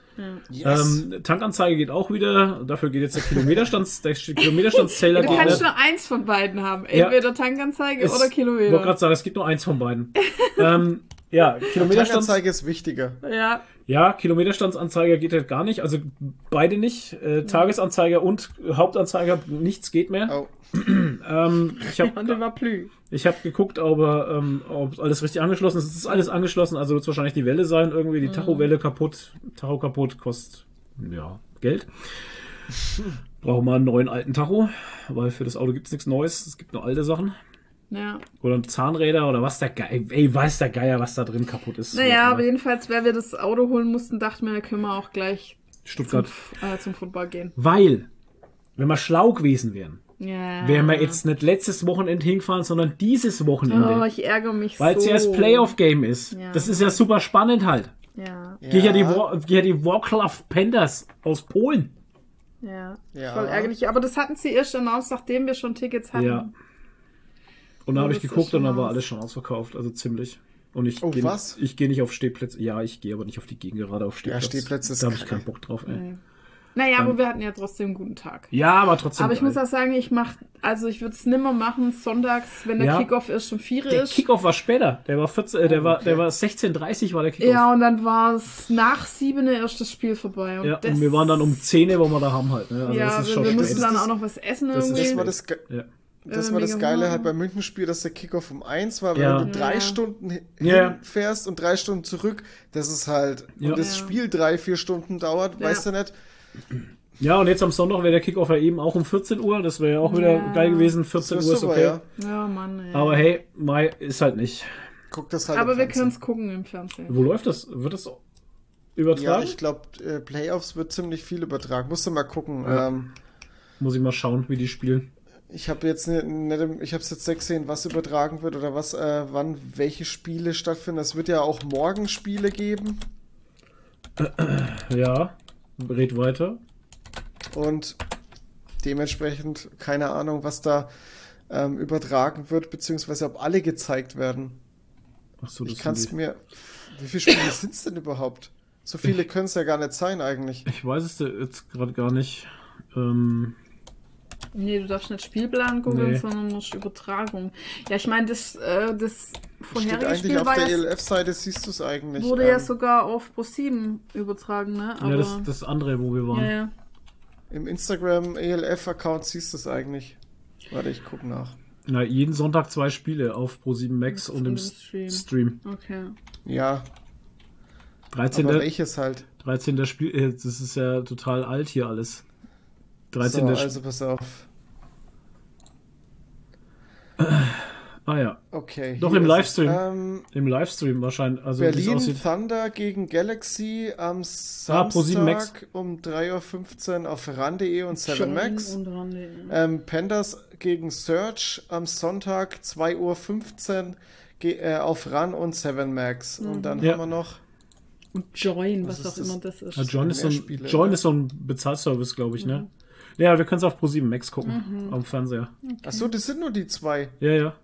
Yes.
Ähm, Tankanzeige geht auch wieder. Dafür geht jetzt der Kilometerstands, der Kilometerstandszähler
Du kannst nur eins von beiden haben.
Ja.
Entweder Tankanzeige
Es-
oder
Ich wollte
Kilometer.
gerade sagen, es gibt nur eins von beiden. ähm, ja, Kilometerstands,
Tankanzeige ist wichtiger.
Ja.
ja, Kilometerstandsanzeiger geht halt gar nicht. Also beide nicht. Äh, Tagesanzeiger und Hauptanzeiger, nichts geht mehr.
Oh.
Ähm, ich habe habe geguckt, ob, er, ähm, ob alles richtig angeschlossen ist. Es ist alles angeschlossen, also wird es wahrscheinlich die Welle sein, irgendwie die Tachowelle kaputt. Tacho kaputt kostet ja Geld. Brauchen wir einen neuen alten Tacho, weil für das Auto gibt es nichts Neues. Es gibt nur alte Sachen.
Ja.
Oder Zahnräder oder was der Geier. Ey, weiß der Geier, was da drin kaputt ist.
Naja, aber
Ja,
jedenfalls, wer wir das Auto holen mussten, dachten wir, da können wir auch gleich zum,
Stuttgart.
äh, zum Football gehen.
Weil, wenn wir schlau gewesen wären,
Ja.
wären wir jetzt nicht letztes Wochenende hingefahren, sondern dieses Wochenende.
Oh, ich ärgere mich
Weil
so.
es ja das Playoff-Game ist.
Ja.
Das ist ja super spannend halt.
Ja,
Geh ja die, War, geh ja die Warcraft Pandas aus Polen.
ja.
Ja.
Voll ärgerlich. Aber das hatten sie erst announced, nachdem wir schon Tickets hatten.
Ja. Und dann habe ich
das ist
geguckt und dann war alles schon ausverkauft, also ziemlich. Und ich
Oh,
gehe
was?
ich gehe nicht auf Stehplätze. Ja, ich gehe aber nicht auf die Gegend gerade auf
Ja,
Stehplätze.
Stehplätze ist
Da habe ich keinen Bock drauf, ey.
Nee. Naja, aber wir hatten ja trotzdem einen guten Tag.
Ja, aber trotzdem.
Aber ich
geil.
muss auch sagen, ich mach, also ich würde es nimmer machen, sonntags, wenn der
Ja.
Kickoff erst um 4
der
ist.
Kickoff war später. Der war 14, äh, der
Oh,
war,
okay.
der war 16:30 war der Kickoff.
ja, und dann war es nach 7 erst das Spiel vorbei. Und,
Ja,
das,
und wir waren dann um 10, wo wir da haben halt. Ne? Also
ja,
das ist
wir,
schon
wir mussten dann auch noch was essen
das ist-
irgendwie.
Das war das, Ge
Ja.
Das,
Äh,
war das Geile halt beim Münchenspiel, dass der Kickoff um eins war, weil
Ja.
wenn du drei
Ja.
Stunden hi-
Ja.
hinfährst und drei Stunden zurück, das ist halt,
Ja.
und das
Ja.
Spiel drei, vier Stunden dauert,
Ja.
weißt du nicht?
ja, und jetzt am Sonntag wäre der Kickoff ja eben auch um 14 Uhr. Das wäre ja auch wieder
Ja.
geil gewesen.
Das
14
wär
Uhr ist
super,
okay.
ja.
Ja, Mann, ey.
Aber hey, Mai ist halt nicht.
Guck das halt
Aber wir können es gucken im Fernsehen.
Wo läuft das? Wird das
Ja,
übertragen?
ich glaube, äh, Playoffs wird ziemlich viel übertragen. Musst du mal gucken.
Ja.
Ähm,
Muss ich mal schauen, wie die spielen.
Ich habe jetzt nicht, nicht im- ich habe jetzt nicht gesehen, was übertragen wird oder was, äh, wann welche Spiele stattfinden. Es wird ja auch morgen Spiele geben
Ja, red weiter.
und dementsprechend keine Ahnung, was da ähm, übertragen wird, beziehungsweise ob alle gezeigt werden.
Achso, das
Ich kann es mir. Wie viele Spiele sind es denn überhaupt? So viele können es ja gar nicht sein eigentlich.
Ich weiß es jetzt gerade gar nicht. Ähm,
Nee, du darfst nicht Spielplan gucken,
Nee.
sondern musst Übertragung. Ja, ich meine, das, äh, das
Steht
vorherige
eigentlich
Spiel
auf der
ja,
ELF-Seite, siehst du es eigentlich.
wurde ja
ähm,
sogar auf Pro7 übertragen, ne? Aber,
ja, das, das andere, wo wir waren.
ja, ja.
Im Instagram ELF-Account siehst du es eigentlich. Warte, ich guck nach.
Na, jeden Sonntag zwei Spiele auf Pro7 Max und im
Stream.
Stream.
Okay.
Ja,
13.
aber welches halt?
13. Spiel, äh, das ist ja total alt hier alles. 13.
So, also pass auf.
ah ja,
Okay.
Doch, im Livestream.
es. Ähm,
im Livestream wahrscheinlich. Also
Berlin. Thunder gegen Galaxy am
Ah, Pro7 Max.
Samstag um 3.15 Uhr auf ran.de und 7
Join
Max.
und Rande.
Ähm, Pandas gegen Search am Sonntag 2.15 Uhr äh, auf RAN und 7 Max. Und dann
Ja.
haben wir noch.
Und Join,
Was
auch
das?
immer das ist.
Ja, Join, ist so ein,
Spiele,
Join
ne?
ist so ein Bezahlservice, glaube ich, ne? Ja, wir können es auf Pro7 Max gucken. Am Fernseher.
Achso, das sind nur die zwei.
Ja, ja.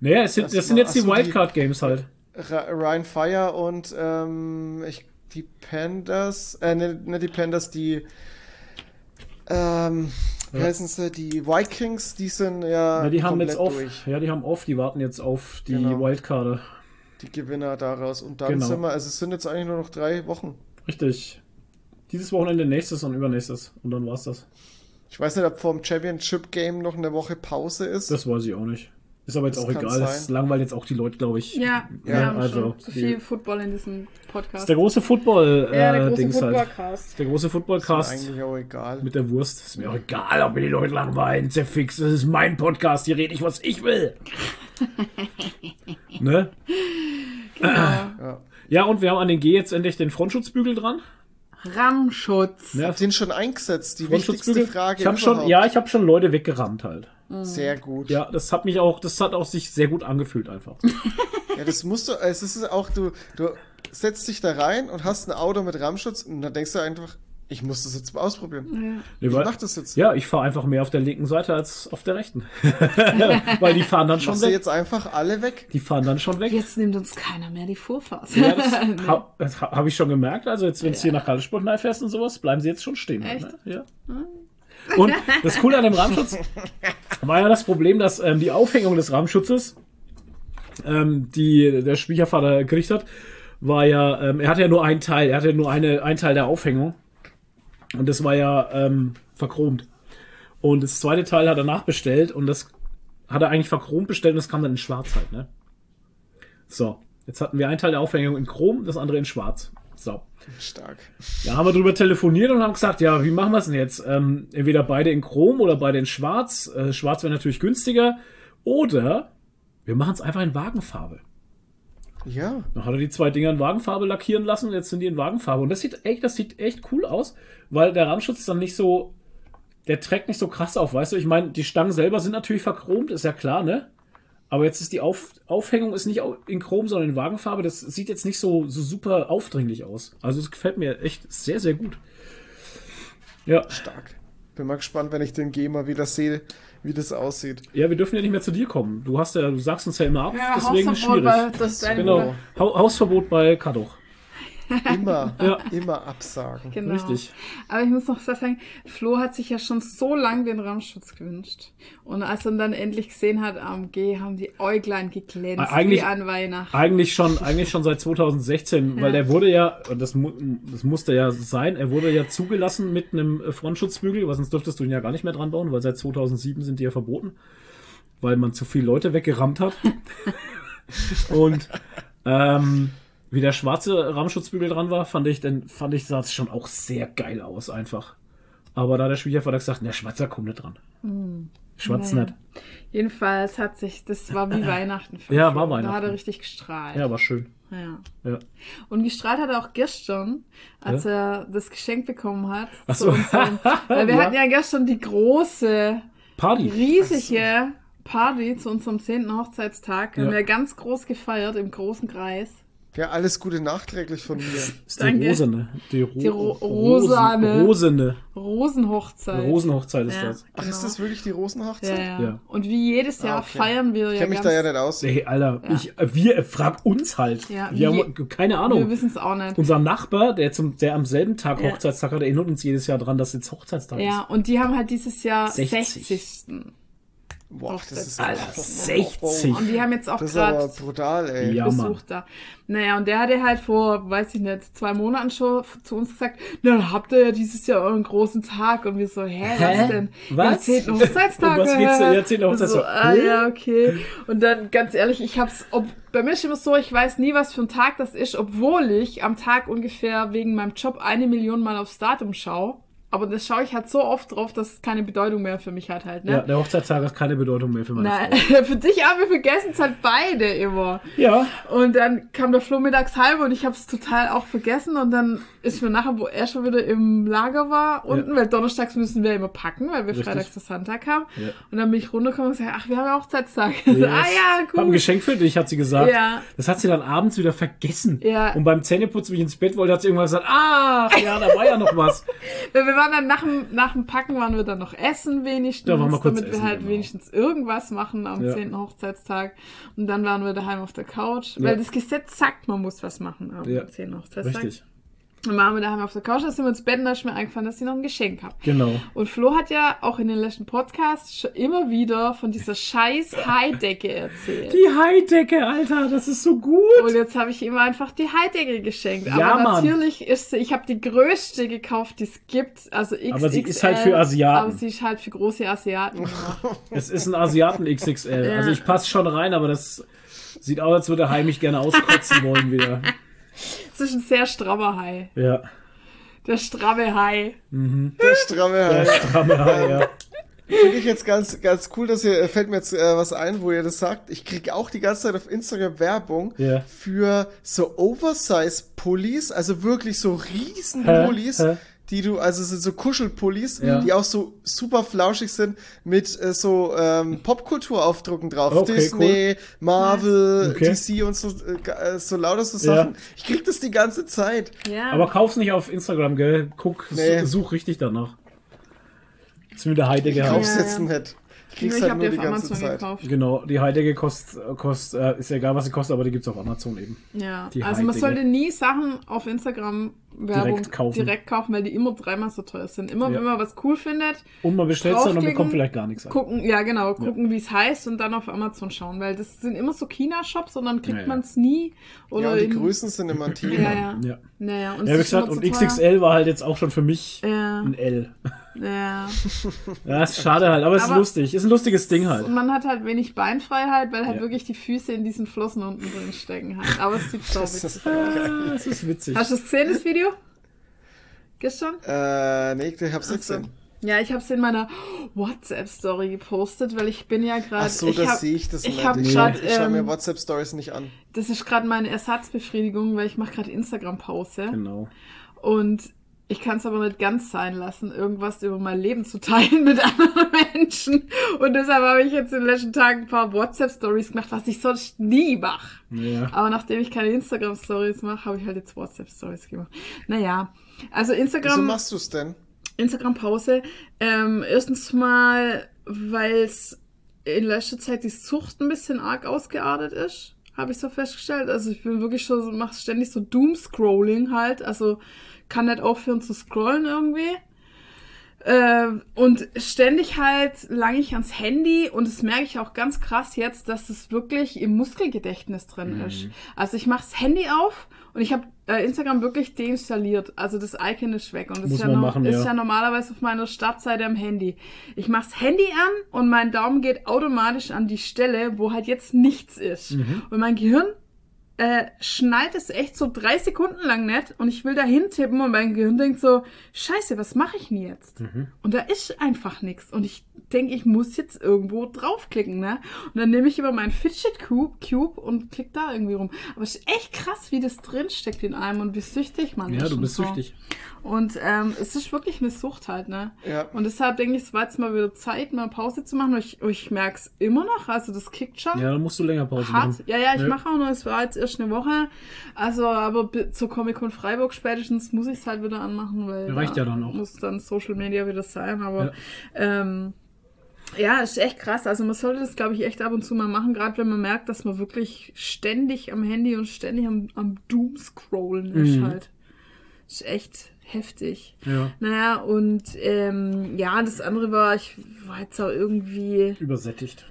Naja, es sind,
Das
das sind jetzt die Wildcard-Games halt.
Ryan Fire und ähm, ich, die Pandas, äh, ne, ne, die Pandas, die, ähm, wie
Ja.
heißen sie, die Vikings, die sind ja
Ja, die haben jetzt auf.
durch,
Ja, die haben auf, die warten jetzt auf die
Genau.
Wildcarder.
die Gewinner daraus. Und dann
Genau.
sind wir, also es sind jetzt eigentlich nur noch drei Wochen.
Richtig. Dieses Wochenende nächstes und übernächstes. Und dann war's das.
Ich weiß nicht, ob vor dem Championship Game noch eine Woche Pause ist.
Das weiß ich auch nicht. Ist aber jetzt
Das
auch egal. Das
sein.
langweilt jetzt auch die Leute, glaube ich.
Ja,
Ja,
wir haben
also,
schon zu
die-
viel Football in diesem
Das
Podcast.
ist der große Football äh,
ja, der große
Dings halt.
Footballcast.
Der große
ist
Footballcast
mir eigentlich auch egal.
mit der Wurst. Ist mir auch egal, ob mir die Leute langweilen. Zerfix, das ist mein Podcast. Hier rede ich, was ich will. ne?
Genau.
Ja.
Ja, und wir haben an den G jetzt endlich den Frontschutzbügel dran.
Rammschutz.
Ihr ihn schon eingesetzt? Die wichtigste. Frage
Ich habe schon, ja, ich habe schon Leute weggerammt halt.
Sehr gut.
Ja, das hat mich auch, das hat auch sich sehr gut angefühlt einfach.
Ja, das musst du, es ist auch, du, du setzt dich da rein und hast ein Auto mit Rammschutz und dann denkst du einfach, ich muss das jetzt mal ausprobieren.
Nee,
Ich mach das jetzt.
Ja, ich fahre einfach mehr auf der linken Seite als auf der rechten. Weil die fahren dann schon
Machst
weg.
jetzt einfach alle weg?
Die fahren dann schon weg.
Jetzt nimmt uns keiner mehr die Vorfahrt.
Ja, das
Nee.
habe hab ich schon gemerkt. Also jetzt, wenn es hier nach Karlsburg fährst und sowas, bleiben sie jetzt schon stehen.
Echt?
Ne? Ja. Und das Coole an dem Rahmenschutz war ja das Problem, dass ähm, die Aufhängung des Rahmenschutzes, ähm, die der Schwiegervater gekriegt hat, war ja, ähm, er hatte ja nur einen Teil, er hatte nur eine, einen Teil der Aufhängung. Und das war ja ähm, verchromt. Und das zweite Teil hat er nachbestellt und das hat er eigentlich verchromt bestellt und das kam dann in schwarz halt, ne? So, jetzt hatten wir einen Teil der Aufhängung in Chrom, das andere in schwarz. So.
Stark.
Da haben wir drüber telefoniert und haben gesagt, ja, wie machen wir es denn jetzt? Ähm, entweder beide in Chrom oder beide in Schwarz. Äh, Schwarz wäre natürlich günstiger. Oder wir machen es einfach in Wagenfarbe.
Ja.
Dann hat er die zwei Dinger in Wagenfarbe lackieren lassen und jetzt sind die in Wagenfarbe. Und das sieht echt, das sieht echt cool aus, weil der Rahmenschutz dann nicht so, der trägt nicht so krass auf, weißt du? Ich meine, die Stangen selber sind natürlich verchromt, ist ja klar, ne? Aber jetzt ist die Auf Aufhängung ist nicht in Chrom, sondern in Wagenfarbe. Das sieht jetzt nicht so, so super aufdringlich aus. Also es gefällt mir echt sehr, sehr gut. Ja.
Stark. Bin mal gespannt, wenn ich den gehe, mal wieder sehe, wie das aussieht.
Ja, wir dürfen ja nicht mehr zu dir kommen. Du hast ja, du sagst uns ja immer ab,
Ja,
deswegen ist
Hausverbot,
schwierig.
weil das ist
Genau. Ha Hausverbot bei Kadoch.
Immer,
Ja.
immer absagen.
Genau.
Richtig.
Aber ich muss noch sagen, Flo hat sich ja schon so lange den Raumschutz gewünscht. Und als er dann endlich gesehen hat am G, haben die Äuglein geglänzt,
Eigentlich-
wie an Weihnachten.
Eigentlich schon, eigentlich schon seit 2016, weil der wurde ja, und das, das musste ja sein, er wurde ja zugelassen mit einem äh, Frontschutzbügel, weil sonst dürftest du ihn ja gar nicht mehr dran bauen, weil seit 2007 sind die ja verboten, weil man zu viele Leute weggerammt hat. und ähm, wie der schwarze Rahmenschutzbügel dran war, fand ich, dann fand ich, sah es schon auch sehr geil aus, einfach. Aber da der Schwiegervater gesagt, der Schwarzer kommt nicht dran. Schwarz
Naja.
nicht.
Jedenfalls hat sich, das war wie Weihnachten. für
Ja, war
Da hat
Weihnachten.
er richtig gestrahlt.
Ja, war schön.
Ja.
Ja.
Und gestrahlt hat er auch gestern, als er das Geschenk bekommen hat.
Ach so.
unserem- Weil wir
Ja.
hatten ja gestern die große,
Party.
riesige Party zu unserem 10. Hochzeitstag. Haben
Ja.
wir ganz groß gefeiert im großen Kreis.
Ja, alles Gute nachträglich von mir.
ist die
Danke.
Rosene. Die, Ro
Die Ro- Rosane.
Rosene.
Rosenhochzeit.
Rosenhochzeit ist
Ja.
das.
Ach,
Genau.
ist das wirklich die
Ja,
Rosenhochzeit?
ja.
Ja.
Und wie jedes Jahr
Ah, okay.
feiern wir
Ich
ja
kenne mich
ganz,
da ja nicht aus.
Hey, Alter,
Ja.
ich, äh, wir, äh, frag uns halt.
Ja,
wir haben keine
Wir
Ahnung.
wissen es auch nicht.
Unser Nachbar, der zum, der am selben Tag
Ja.
Hochzeitstag hat, erinnert uns jedes Jahr dran, dass jetzt Hochzeitstag
Ja,
ist.
und die haben halt dieses Jahr
60.
60.
Boah, das ist
Alter,
Oh,
60.
Und die haben jetzt auch
Das ist aber
gerade
brutal, ey.
Ja.
Besuch da. Naja, und der hatte halt vor, weiß ich nicht, zwei Monaten schon zu uns gesagt, na, habt ihr ja dieses Jahr euren großen Tag. Und wir so, hä,
Hä?
was denn?
Was?
Ja, 10. Hochzeitstag.
Um was geht's denn? Ja, 10.
Und
Hochzeitstag.
So, ah,
Hä?
ja, okay. Und dann, ganz ehrlich, ich hab's, ob, bei mir ist immer so, ich weiß nie, was für ein Tag das ist, obwohl ich am Tag ungefähr wegen meinem Job eine Million Mal aufs Datum schaue. Aber das schaue ich halt so oft drauf, dass es keine Bedeutung mehr für mich hat halt,
Ja,
ne?
der Hochzeitstag hat keine Bedeutung mehr für meine
Nein, für dich aber wir vergessen es halt beide immer.
Ja,
Und dann kam der Flo mittags heim und ich habe es total auch vergessen. Und dann ist mir nachher, wo er schon wieder im Lager war, unten, weil donnerstags müssen wir immer packen, weil wir
Richtig.
freitags zu Sonntag haben.
Ja.
Und dann bin ich runtergekommen und gesagt, ach, wir haben ja Hochzeitstag. So, ah ja,
Hab ein
gut.
Geschenk für dich, hat sie gesagt.
Ja.
Das hat sie dann abends wieder vergessen.
Ja.
Und beim Zähneputzen, wie ich ins Bett wollte, hat sie irgendwann gesagt, ach, ja, da war ja noch was.
Wir waren dann nach dem, nach dem Packen waren wir dann noch essen wenigstens,
Ja, waren wir
damit wir
essen,
halt
genau.
wenigstens irgendwas machen am
Ja.
10. Hochzeitstag. Und dann waren wir daheim auf der Couch,
Ja.
weil das Gesetz sagt, man muss was machen am
Ja.
10. Hochzeitstag.
Richtig.
Dann waren wir daheim auf der Couch, da sind wir ins Bett und da ist mir eingefallen, dass ich noch ein Geschenk habe.
Genau.
Und Flo hat ja auch in den letzten Podcasts schon immer wieder von dieser scheiß Heidecke erzählt.
Die Heidecke, Alter, das ist so gut.
Und jetzt habe ich ihm einfach die Heidecke geschenkt.
Ja,
aber
Mann.
natürlich ist sie, ich habe die größte gekauft, die es gibt. Also XXL.
Aber sie ist halt für Asiaten.
Aber sie ist halt für große Asiaten.
Es ist ein Asiaten XXL.
Ja.
Also ich passe schon rein, aber das sieht aus, als würde Hai mich gerne auskotzen wollen wieder.
Es ist ein sehr strammer Hai.
Ja.
Der stramme Hai.
Der stramme
Der
Hai.
stramme Hai, ja.
Finde ich jetzt ganz, ganz cool, dass ihr, fällt mir jetzt äh, was ein, wo ihr das sagt. Ich kriege auch die ganze Zeit auf Instagram Werbung
Ja.
für so Oversize-Pullis, also wirklich so riesen
Hä?
Pullis,
Hä?
Die du, also sind so Kuschelpullis,
Ja.
die auch so super flauschig sind mit äh, so ähm, Popkulturaufdrucken drauf.
Okay,
Disney, Marvel,
Okay.
DC und so, äh, äh, so lauter so
Ja.
Sachen. Ich krieg das die ganze Zeit.
Ja.
Aber kauf's nicht auf Instagram, gell? Guck,
Nee.
such richtig danach. Ist mit der
Ich
Heidecke
kauf's
halt.
Ja,
jetzt
ja.
nicht. Ich krieg's
ich
halt nur
die
ganze
Amazon
Zeit.
gekauft.
Genau, die Heidecke kostet, kost, äh, ist ja egal, was sie kostet, aber die gibt's auf Amazon eben.
Ja,
Die
also man
Heidecke.
sollte nie Sachen auf Instagram Werbung
Direkt kaufen.
direkt kaufen, weil die immer dreimal so teuer sind. Immer
Ja.
wenn man was cool findet,
Und man bestellt dann und
Draufklicken,
bekommt vielleicht gar nichts an.
gucken, ja genau, gucken wie es heißt und dann auf Amazon schauen, weil das sind immer so China-Shops und dann kriegt
Ja, ja.
man es nie. Oder
Ja, und die
in-
Größen sind immer ein Thema.
Ja, ja.
Ja.
Naja, und
Ja,
es
wie gesagt, und. XXL war halt jetzt auch schon für mich
Ja,
ein L.
ja.
Ja, ist schade halt, aber es ist lustig. Ist ein lustiges Ding halt.
Und man hat halt wenig Beinfreiheit, weil halt
Ja.
wirklich die Füße in diesen Flossen unten drin stecken halt. Aber es sieht so
Das
witzig
ist
aus.
Ah, es ist witzig.
Hast du es gesehen, das Video? Gestern?
Äh, nee, ich hab's nicht gesehen.
Ja, ich habe es in meiner WhatsApp-Story gepostet, weil ich bin ja gerade.
Ach so,
ich
das
hab-
sehe ich das
ich
nicht.
hab
ich
grad,
ich schau mir
ähm,
WhatsApp-Stories nicht an.
Das ist gerade meine Ersatzbefriedigung, weil ich mache gerade Instagram-Pause.
Genau.
Und Ich kann es aber nicht ganz sein lassen, irgendwas über mein Leben zu teilen mit anderen Menschen. Und deshalb habe ich jetzt in den letzten Tagen ein paar WhatsApp-Stories gemacht, was ich sonst nie mache.
Ja.
Aber nachdem ich keine Instagram-Stories mache, habe ich halt jetzt WhatsApp-Stories gemacht. Naja, also Instagram.
Wieso machst du es denn?
Instagram-Pause. Ähm, erstens mal, weil es in letzter Zeit die Sucht ein bisschen arg ausgeartet ist, habe ich so festgestellt. Also ich bin wirklich schon, so, mache ständig so Doom-Scrolling halt. Also kann nicht aufhören zu scrollen irgendwie. Äh, und ständig halt lange ich ans Handy und das merke ich auch ganz krass jetzt, dass es wirklich im Muskelgedächtnis drin
Mhm.
ist. Also ich mache das Handy auf und ich habe Instagram wirklich deinstalliert. Also das Icon ist weg und das ist, ja, no
machen,
ist
ja.
normalerweise auf meiner Startseite am Handy. Ich mache das Handy an und mein Daumen geht automatisch an die Stelle, wo halt jetzt nichts ist.
Mhm.
Und mein Gehirn äh, schnallt es echt so drei Sekunden lang nicht und ich will da hintippen und mein Gehirn denkt so, scheiße, was mache ich denn jetzt?
Mhm.
Und da ist einfach nichts und ich denke, ich muss jetzt irgendwo draufklicken, ne? Und dann nehme ich über meinen Fidget Cube, Cube und klick da irgendwie rum. Aber es ist echt krass, wie das drinsteckt in einem und wie süchtig man ist.
Ja, du
und
bist
so.
süchtig.
Und ähm, es ist wirklich eine Sucht halt, ne?
Ja.
Und deshalb denke ich, es war jetzt mal wieder Zeit, mal Pause zu machen. Und ich, ich merke es immer noch, also das kickt schon
Ja, dann musst du länger Pause
hart.
machen.
Ja, ja, ich
Ja.
mache auch noch, es war jetzt erst eine Woche. Also, aber zur Comic-Con Freiburg spätestens muss ich es halt wieder anmachen, weil
Reicht ja dann auch.
muss dann Social Media wieder sein. Aber
Ja.
ähm, ja, ist echt krass. Also man sollte das, glaube ich, echt ab und zu mal machen, gerade wenn man merkt, dass man wirklich ständig am Handy und ständig am, am Doom-Scrollen ist
Mhm.
halt. Ist echt heftig.
Ja.
Naja, und ähm, ja, das andere war, ich war jetzt auch irgendwie
Übersättigt.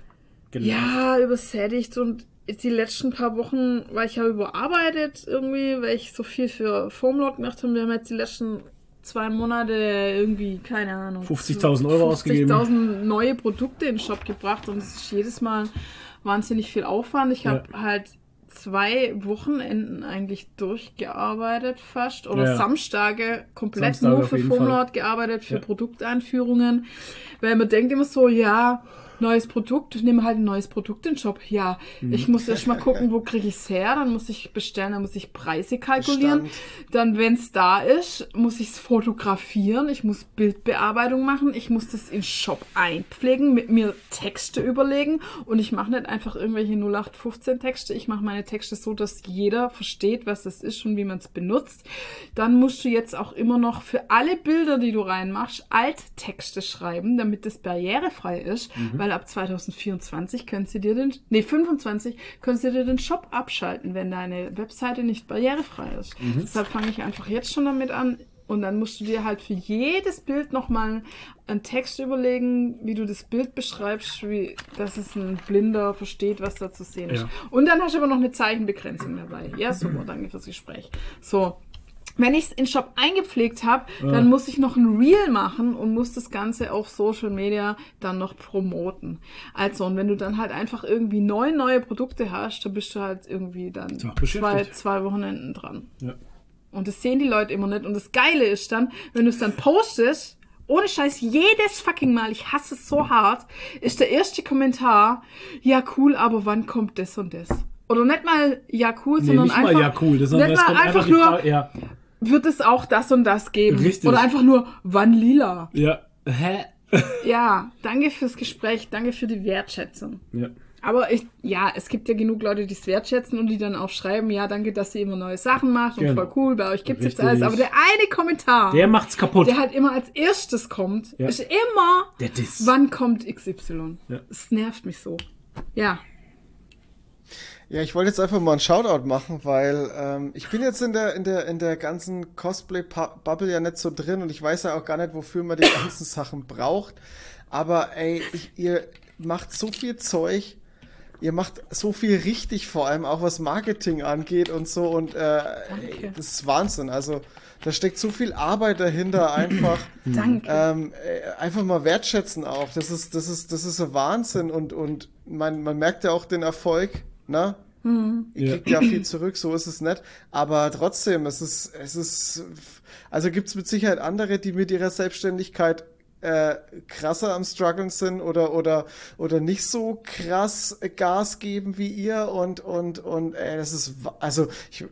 Genervt.
ja, übersättigt und die letzten paar Wochen war ich ja überarbeitet irgendwie, weil ich so viel für Formlot gemacht habe. Wir haben jetzt die letzten zwei Monate irgendwie, keine Ahnung.
50.000 Euro ausgegeben.
50.000 neue Produkte in den Shop gebracht und es ist jedes Mal wahnsinnig viel Aufwand. Ich habe halt zwei Wochenenden eigentlich durchgearbeitet fast oder
Ja.
Samstage komplett
Samstage
nur für. Formlot gearbeitet, für
Ja.
Produkteinführungen, weil man denkt immer so, ja, neues Produkt, nimm halt ein neues Produkt in den Shop. Ja,
Mhm.
ich muss erst mal gucken, wo kriege ich es her, dann muss ich bestellen, dann muss ich Preise kalkulieren.
Bestand.
Dann, wenn es da ist, muss ich es fotografieren, ich muss Bildbearbeitung machen, ich muss das in den Shop einpflegen, mit mir Texte überlegen und ich mache nicht einfach irgendwelche 0815 Texte, ich mache meine Texte so, dass jeder versteht, was das ist und wie man es benutzt. Dann musst du jetzt auch immer noch für alle Bilder, die du reinmachst, Alttexte schreiben, damit das barrierefrei ist, weil ab 2024 können sie dir den, nee, 25 können sie dir den Shop abschalten, wenn deine Webseite nicht barrierefrei ist. Deshalb fange ich einfach jetzt schon damit an. Und dann musst du dir halt für jedes Bild nochmal einen Text überlegen, wie du das Bild beschreibst, wie, dass es ein Blinder versteht, was da zu sehen ist.
Ja.
Und dann hast du aber noch eine Zeichenbegrenzung dabei. Ja, super, danke fürs Gespräch. So. Wenn ich es in Shop eingepflegt habe, dann muss ich noch ein Reel machen und muss das Ganze auf Social Media dann noch promoten. Also, und wenn du dann halt einfach irgendwie neun neue Produkte hast, dann bist du halt irgendwie dann
Ja,
zwei, zwei Wochenenden dran.
Ja.
Und das sehen die Leute immer nicht. Und das Geile ist dann, wenn du es dann postest, ohne Scheiß, jedes fucking Mal, ich hasse es so hart, ist der erste Kommentar, ja cool, aber wann kommt das und das? Oder nicht mal ja cool,
Nee,
sondern
nicht
einfach,
mal ja cool. Das, sondern
nicht mal einfach
die
nur,
ja.
Wird es auch das und das geben?
Richtig.
Oder einfach nur, wann lila?
ja. Hä?
Ja, danke fürs Gespräch, danke für die Wertschätzung.
Ja.
Aber ich, ja, es gibt ja genug Leute, die es wertschätzen und die dann auch schreiben, ja, danke, dass ihr immer neue Sachen macht und
Genau.
voll cool, bei euch gibt's jetzt
Richtig.
alles. Aber der eine Kommentar,
Der macht's kaputt.
der halt immer als erstes kommt,
Ja.
ist immer,
Der Diss.
wann kommt XY?
Ja.
Es nervt mich so. Ja.
Ja, ich wollte jetzt einfach mal einen Shoutout machen, weil ähm, ich bin jetzt in der in der in der ganzen Cosplay-Bubble ja nicht so drin und ich weiß ja auch gar nicht, wofür man die ganzen Sachen braucht. Aber ey, ich, ihr macht so viel Zeug, ihr macht so viel richtig, vor allem auch was Marketing angeht und so und äh, ey, das ist Wahnsinn. Also da steckt so viel Arbeit dahinter, einfach.
Danke.
Ähm, äh, einfach mal wertschätzen auch. Das ist, das ist, das ist so Wahnsinn und, und man, man merkt ja auch den Erfolg, ne? Ihr
Ja.
kriegt ja viel zurück, so ist es nicht. Aber trotzdem, es ist, es ist, also gibt es mit Sicherheit andere, die mit ihrer Selbstständigkeit äh, krasser am struggeln sind oder oder oder nicht so krass Gas geben wie ihr und und und ey, das ist also ich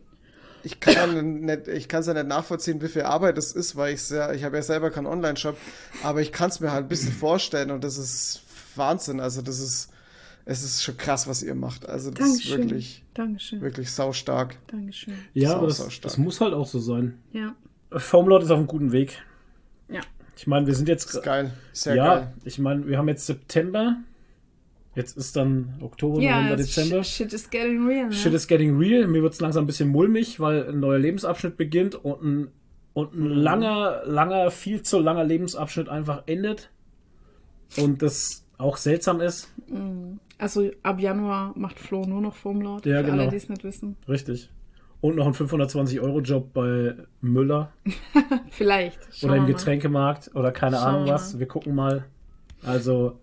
ich kann ja nicht, ich kann es ja nicht nachvollziehen, wie viel Arbeit das ist, weil ich ja, ich habe ja selber keinen Online-Shop, aber ich kann es mir halt ein bisschen vorstellen und das ist Wahnsinn. Also das ist, es ist schon krass, was ihr macht. Also das
Dankeschön.
ist wirklich,
Dankeschön.
wirklich saustark.
Dankeschön.
Ja,
Sau,
aber das,
sau stark.
das muss halt auch so sein.
Ja.
Foamlord ist auf einem guten Weg.
Ja.
Ich meine, wir sind jetzt.
Das ist geil. Sehr
ja,
geil.
ich meine, wir haben jetzt September. Jetzt ist dann Oktober,
Ja,
November,
it's
Dezember.
Shit, shit is getting real. Ne?
Shit is getting real. Mir wird es langsam ein bisschen mulmig, weil ein neuer Lebensabschnitt beginnt und ein, und ein langer, langer, viel zu langer Lebensabschnitt einfach endet. Und das auch seltsam ist.
Also ab Januar macht Flo nur noch Foamlord.
Ja,
für
genau.
alle, die es nicht wissen.
Richtig. Und noch ein 520-Euro-Job bei Müller
Vielleicht. Schauen
oder im
wir mal.
Getränkemarkt oder keine
Schauen
Ahnung was. Wir gucken mal. Also.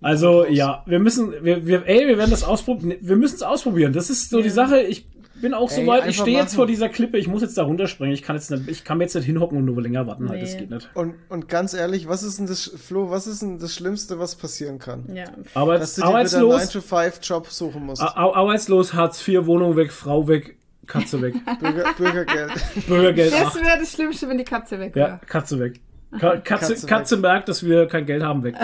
Also, ja, wir müssen, wir, wir, ey, wir werden das ausprobieren. Wir müssen es ausprobieren. Das ist so die
Ja.
Jetzt Ich bin auch so
Ey,
weit, ich stehe jetzt vor dieser Klippe, ich muss jetzt da runterspringen. Ich kann jetzt nicht, ich kann mir jetzt nicht hinhocken und nur länger warten. Halt, das
Nee.
geht nicht.
Und, und ganz ehrlich, was ist denn das, Flo, was ist denn das Schlimmste, was passieren kann?
Ja.
Arbeits,
Dass du dir wieder einen
arbeitslos,
9-to-5-Job suchen musst.
Ar- Ar- arbeitslos, Hartz IV, Wohnung weg, Frau weg, Katze weg,
Bürger, Bürgergeld.
Bürgergeld
Das wäre das Schlimmste, wenn die Katze weg
ja,
wäre.
Katze weg. Ka Katze,
Katze
Katze,
weg.
merkt, dass wir kein Geld haben weg.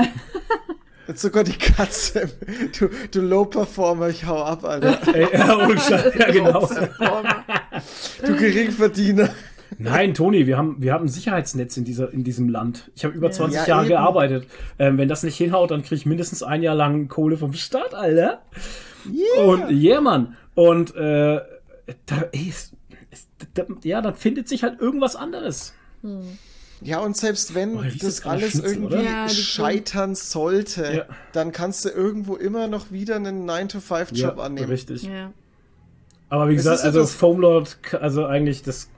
Jetzt sogar die Katze. Du, du Low-Performer, ich hau ab, Alter.
Ey, ja, Scheiß, ja, genau.
Du Geringverdiener.
Nein, Toni, wir haben, wir haben ein Sicherheitsnetz in, dieser, in diesem Land. Ich habe über 20
Ja,
Jahre
eben.
gearbeitet. Ähm, wenn das nicht hinhaut, dann kriege ich mindestens ein Jahr lang Kohle vom Staat, Alter. Und yeah, Mann. Und äh, da, ey, es, es, da, ja, dann findet sich halt irgendwas anderes.
Ja, und selbst wenn
Oh, riecht das
alles
Schnitzel,
irgendwie?
Ja,
scheitern sollte,
Ja.
dann kannst du irgendwo immer noch wieder einen 9-to-5-Job annehmen.
richtig.
Ja.
Aber wie
Es
gesagt, also Foamlord, also eigentlich das,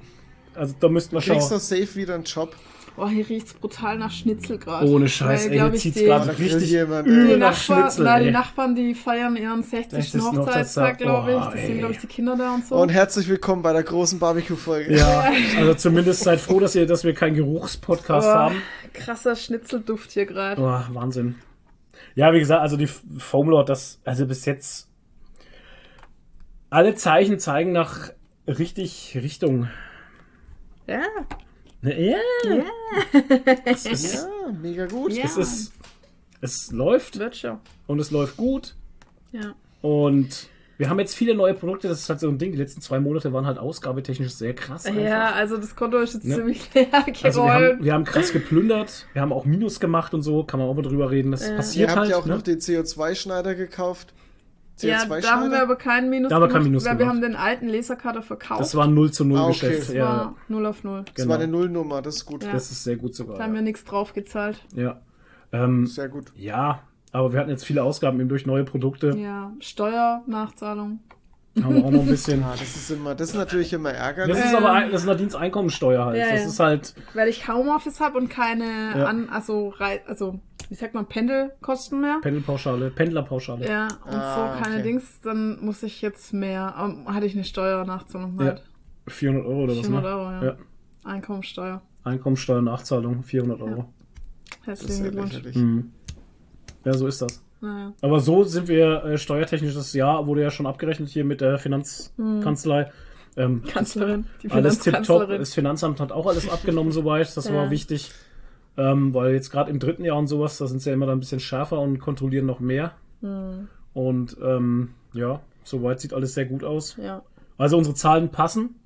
also da müssten wir
Du kriegst
schauen.
doch safe wieder einen Job.
Boah, hier riecht's brutal nach Schnitzel gerade.
Ohne Scheiß,
Weil,
ey, hier
ich,
zieht's
die-
gerade richtig
jemand,
übel nach
Nachbarn,
Schnitzel,
na, die. Nachbarn, die feiern ihren 60.
60.
Hochzeitstag, glaube ich.
Boah,
Deswegen, glaube ich, die Kinder da und so.
Und herzlich willkommen bei der großen Barbecue-Folge.
Ja, also zumindest seid froh, dass, ihr, dass wir keinen Geruchspodcast
Boah,
haben.
krasser Schnitzelduft hier gerade.
Boah, Wahnsinn. Ja, wie gesagt, also die Foamlord, das, also bis jetzt, alle Zeichen zeigen nach richtig Richtung.
Ja,
Ne, Ja, es ist,
Ja, mega gut.
Ja.
es ist, es läuft
wird schon.
und es läuft gut
Ja.
und wir haben jetzt viele neue Produkte, das ist halt so ein Ding, die letzten zwei Monate waren halt ausgabetechnisch sehr krass. einfach.
Ja, also das Konto ist jetzt
Ne?
ziemlich leer
Also wir
gerollt.
haben, wir haben krass geplündert, wir haben auch Minus gemacht und so, kann man auch mal drüber reden, das
Ja.
Ihr
passiert
habt
halt.
ja auch
ne?
noch den CO2-Schneider gekauft.
Ja, da haben wir aber keinen Minus
Da haben wir keinen
gemacht,
Minus
weil wir
gemacht.
haben den alten Lasercutter verkauft.
Das war ein 0 zu 0
Ah, okay.
Geschäft.
Das
Ja,
war 0 auf 0.
Das
genau.
war eine Nullnummer, das ist gut.
Ja.
das ist sehr gut sogar.
Da haben wir nichts drauf gezahlt.
Ja. Ähm,
Sehr gut.
ja, aber wir hatten jetzt viele Ausgaben eben durch neue Produkte.
Ja, Steuernachzahlung.
Haben wir auch noch ein bisschen.
Ah, das ist immer, das ist natürlich immer ärgerlich.
Das ist aber ein, das ist Nadines Einkommensteuer halt.
Ja,
das
ja.
ist halt.
Weil ich Homeoffice habe und keine
Ja.
an, also, also, wie sagt man, Pendelkosten mehr.
Pendelpauschale, Pendlerpauschale.
Ja, und
Ah,
so keine
okay.
Dings, dann muss ich jetzt mehr, ähm, hatte ich eine Steuernachzahlung halt.
400 Euro oder was,
400
ne?
Euro, ja.
Ja.
Einkommensteuer.
Einkommensteuer, Nachzahlung, 400 Euro.
Das ist
Herzlichen
ja
Glückwunsch.
Mhm. Ja, so ist das.
Naja.
Aber so sind wir äh, steuertechnisch, das Jahr wurde ja schon abgerechnet hier mit der Finanzkanzlei. Ähm,
Kanzlerin, die
alles tipptopp. Das Finanzamt hat auch alles abgenommen soweit. Das
Ja.
war wichtig. Ähm, weil jetzt gerade im dritten Jahr und sowas, da sind sie ja immer dann ein bisschen schärfer und kontrollieren noch mehr.
Hm,
Und ähm, ja, soweit sieht alles sehr gut aus.
ja,
Also unsere Zahlen passen.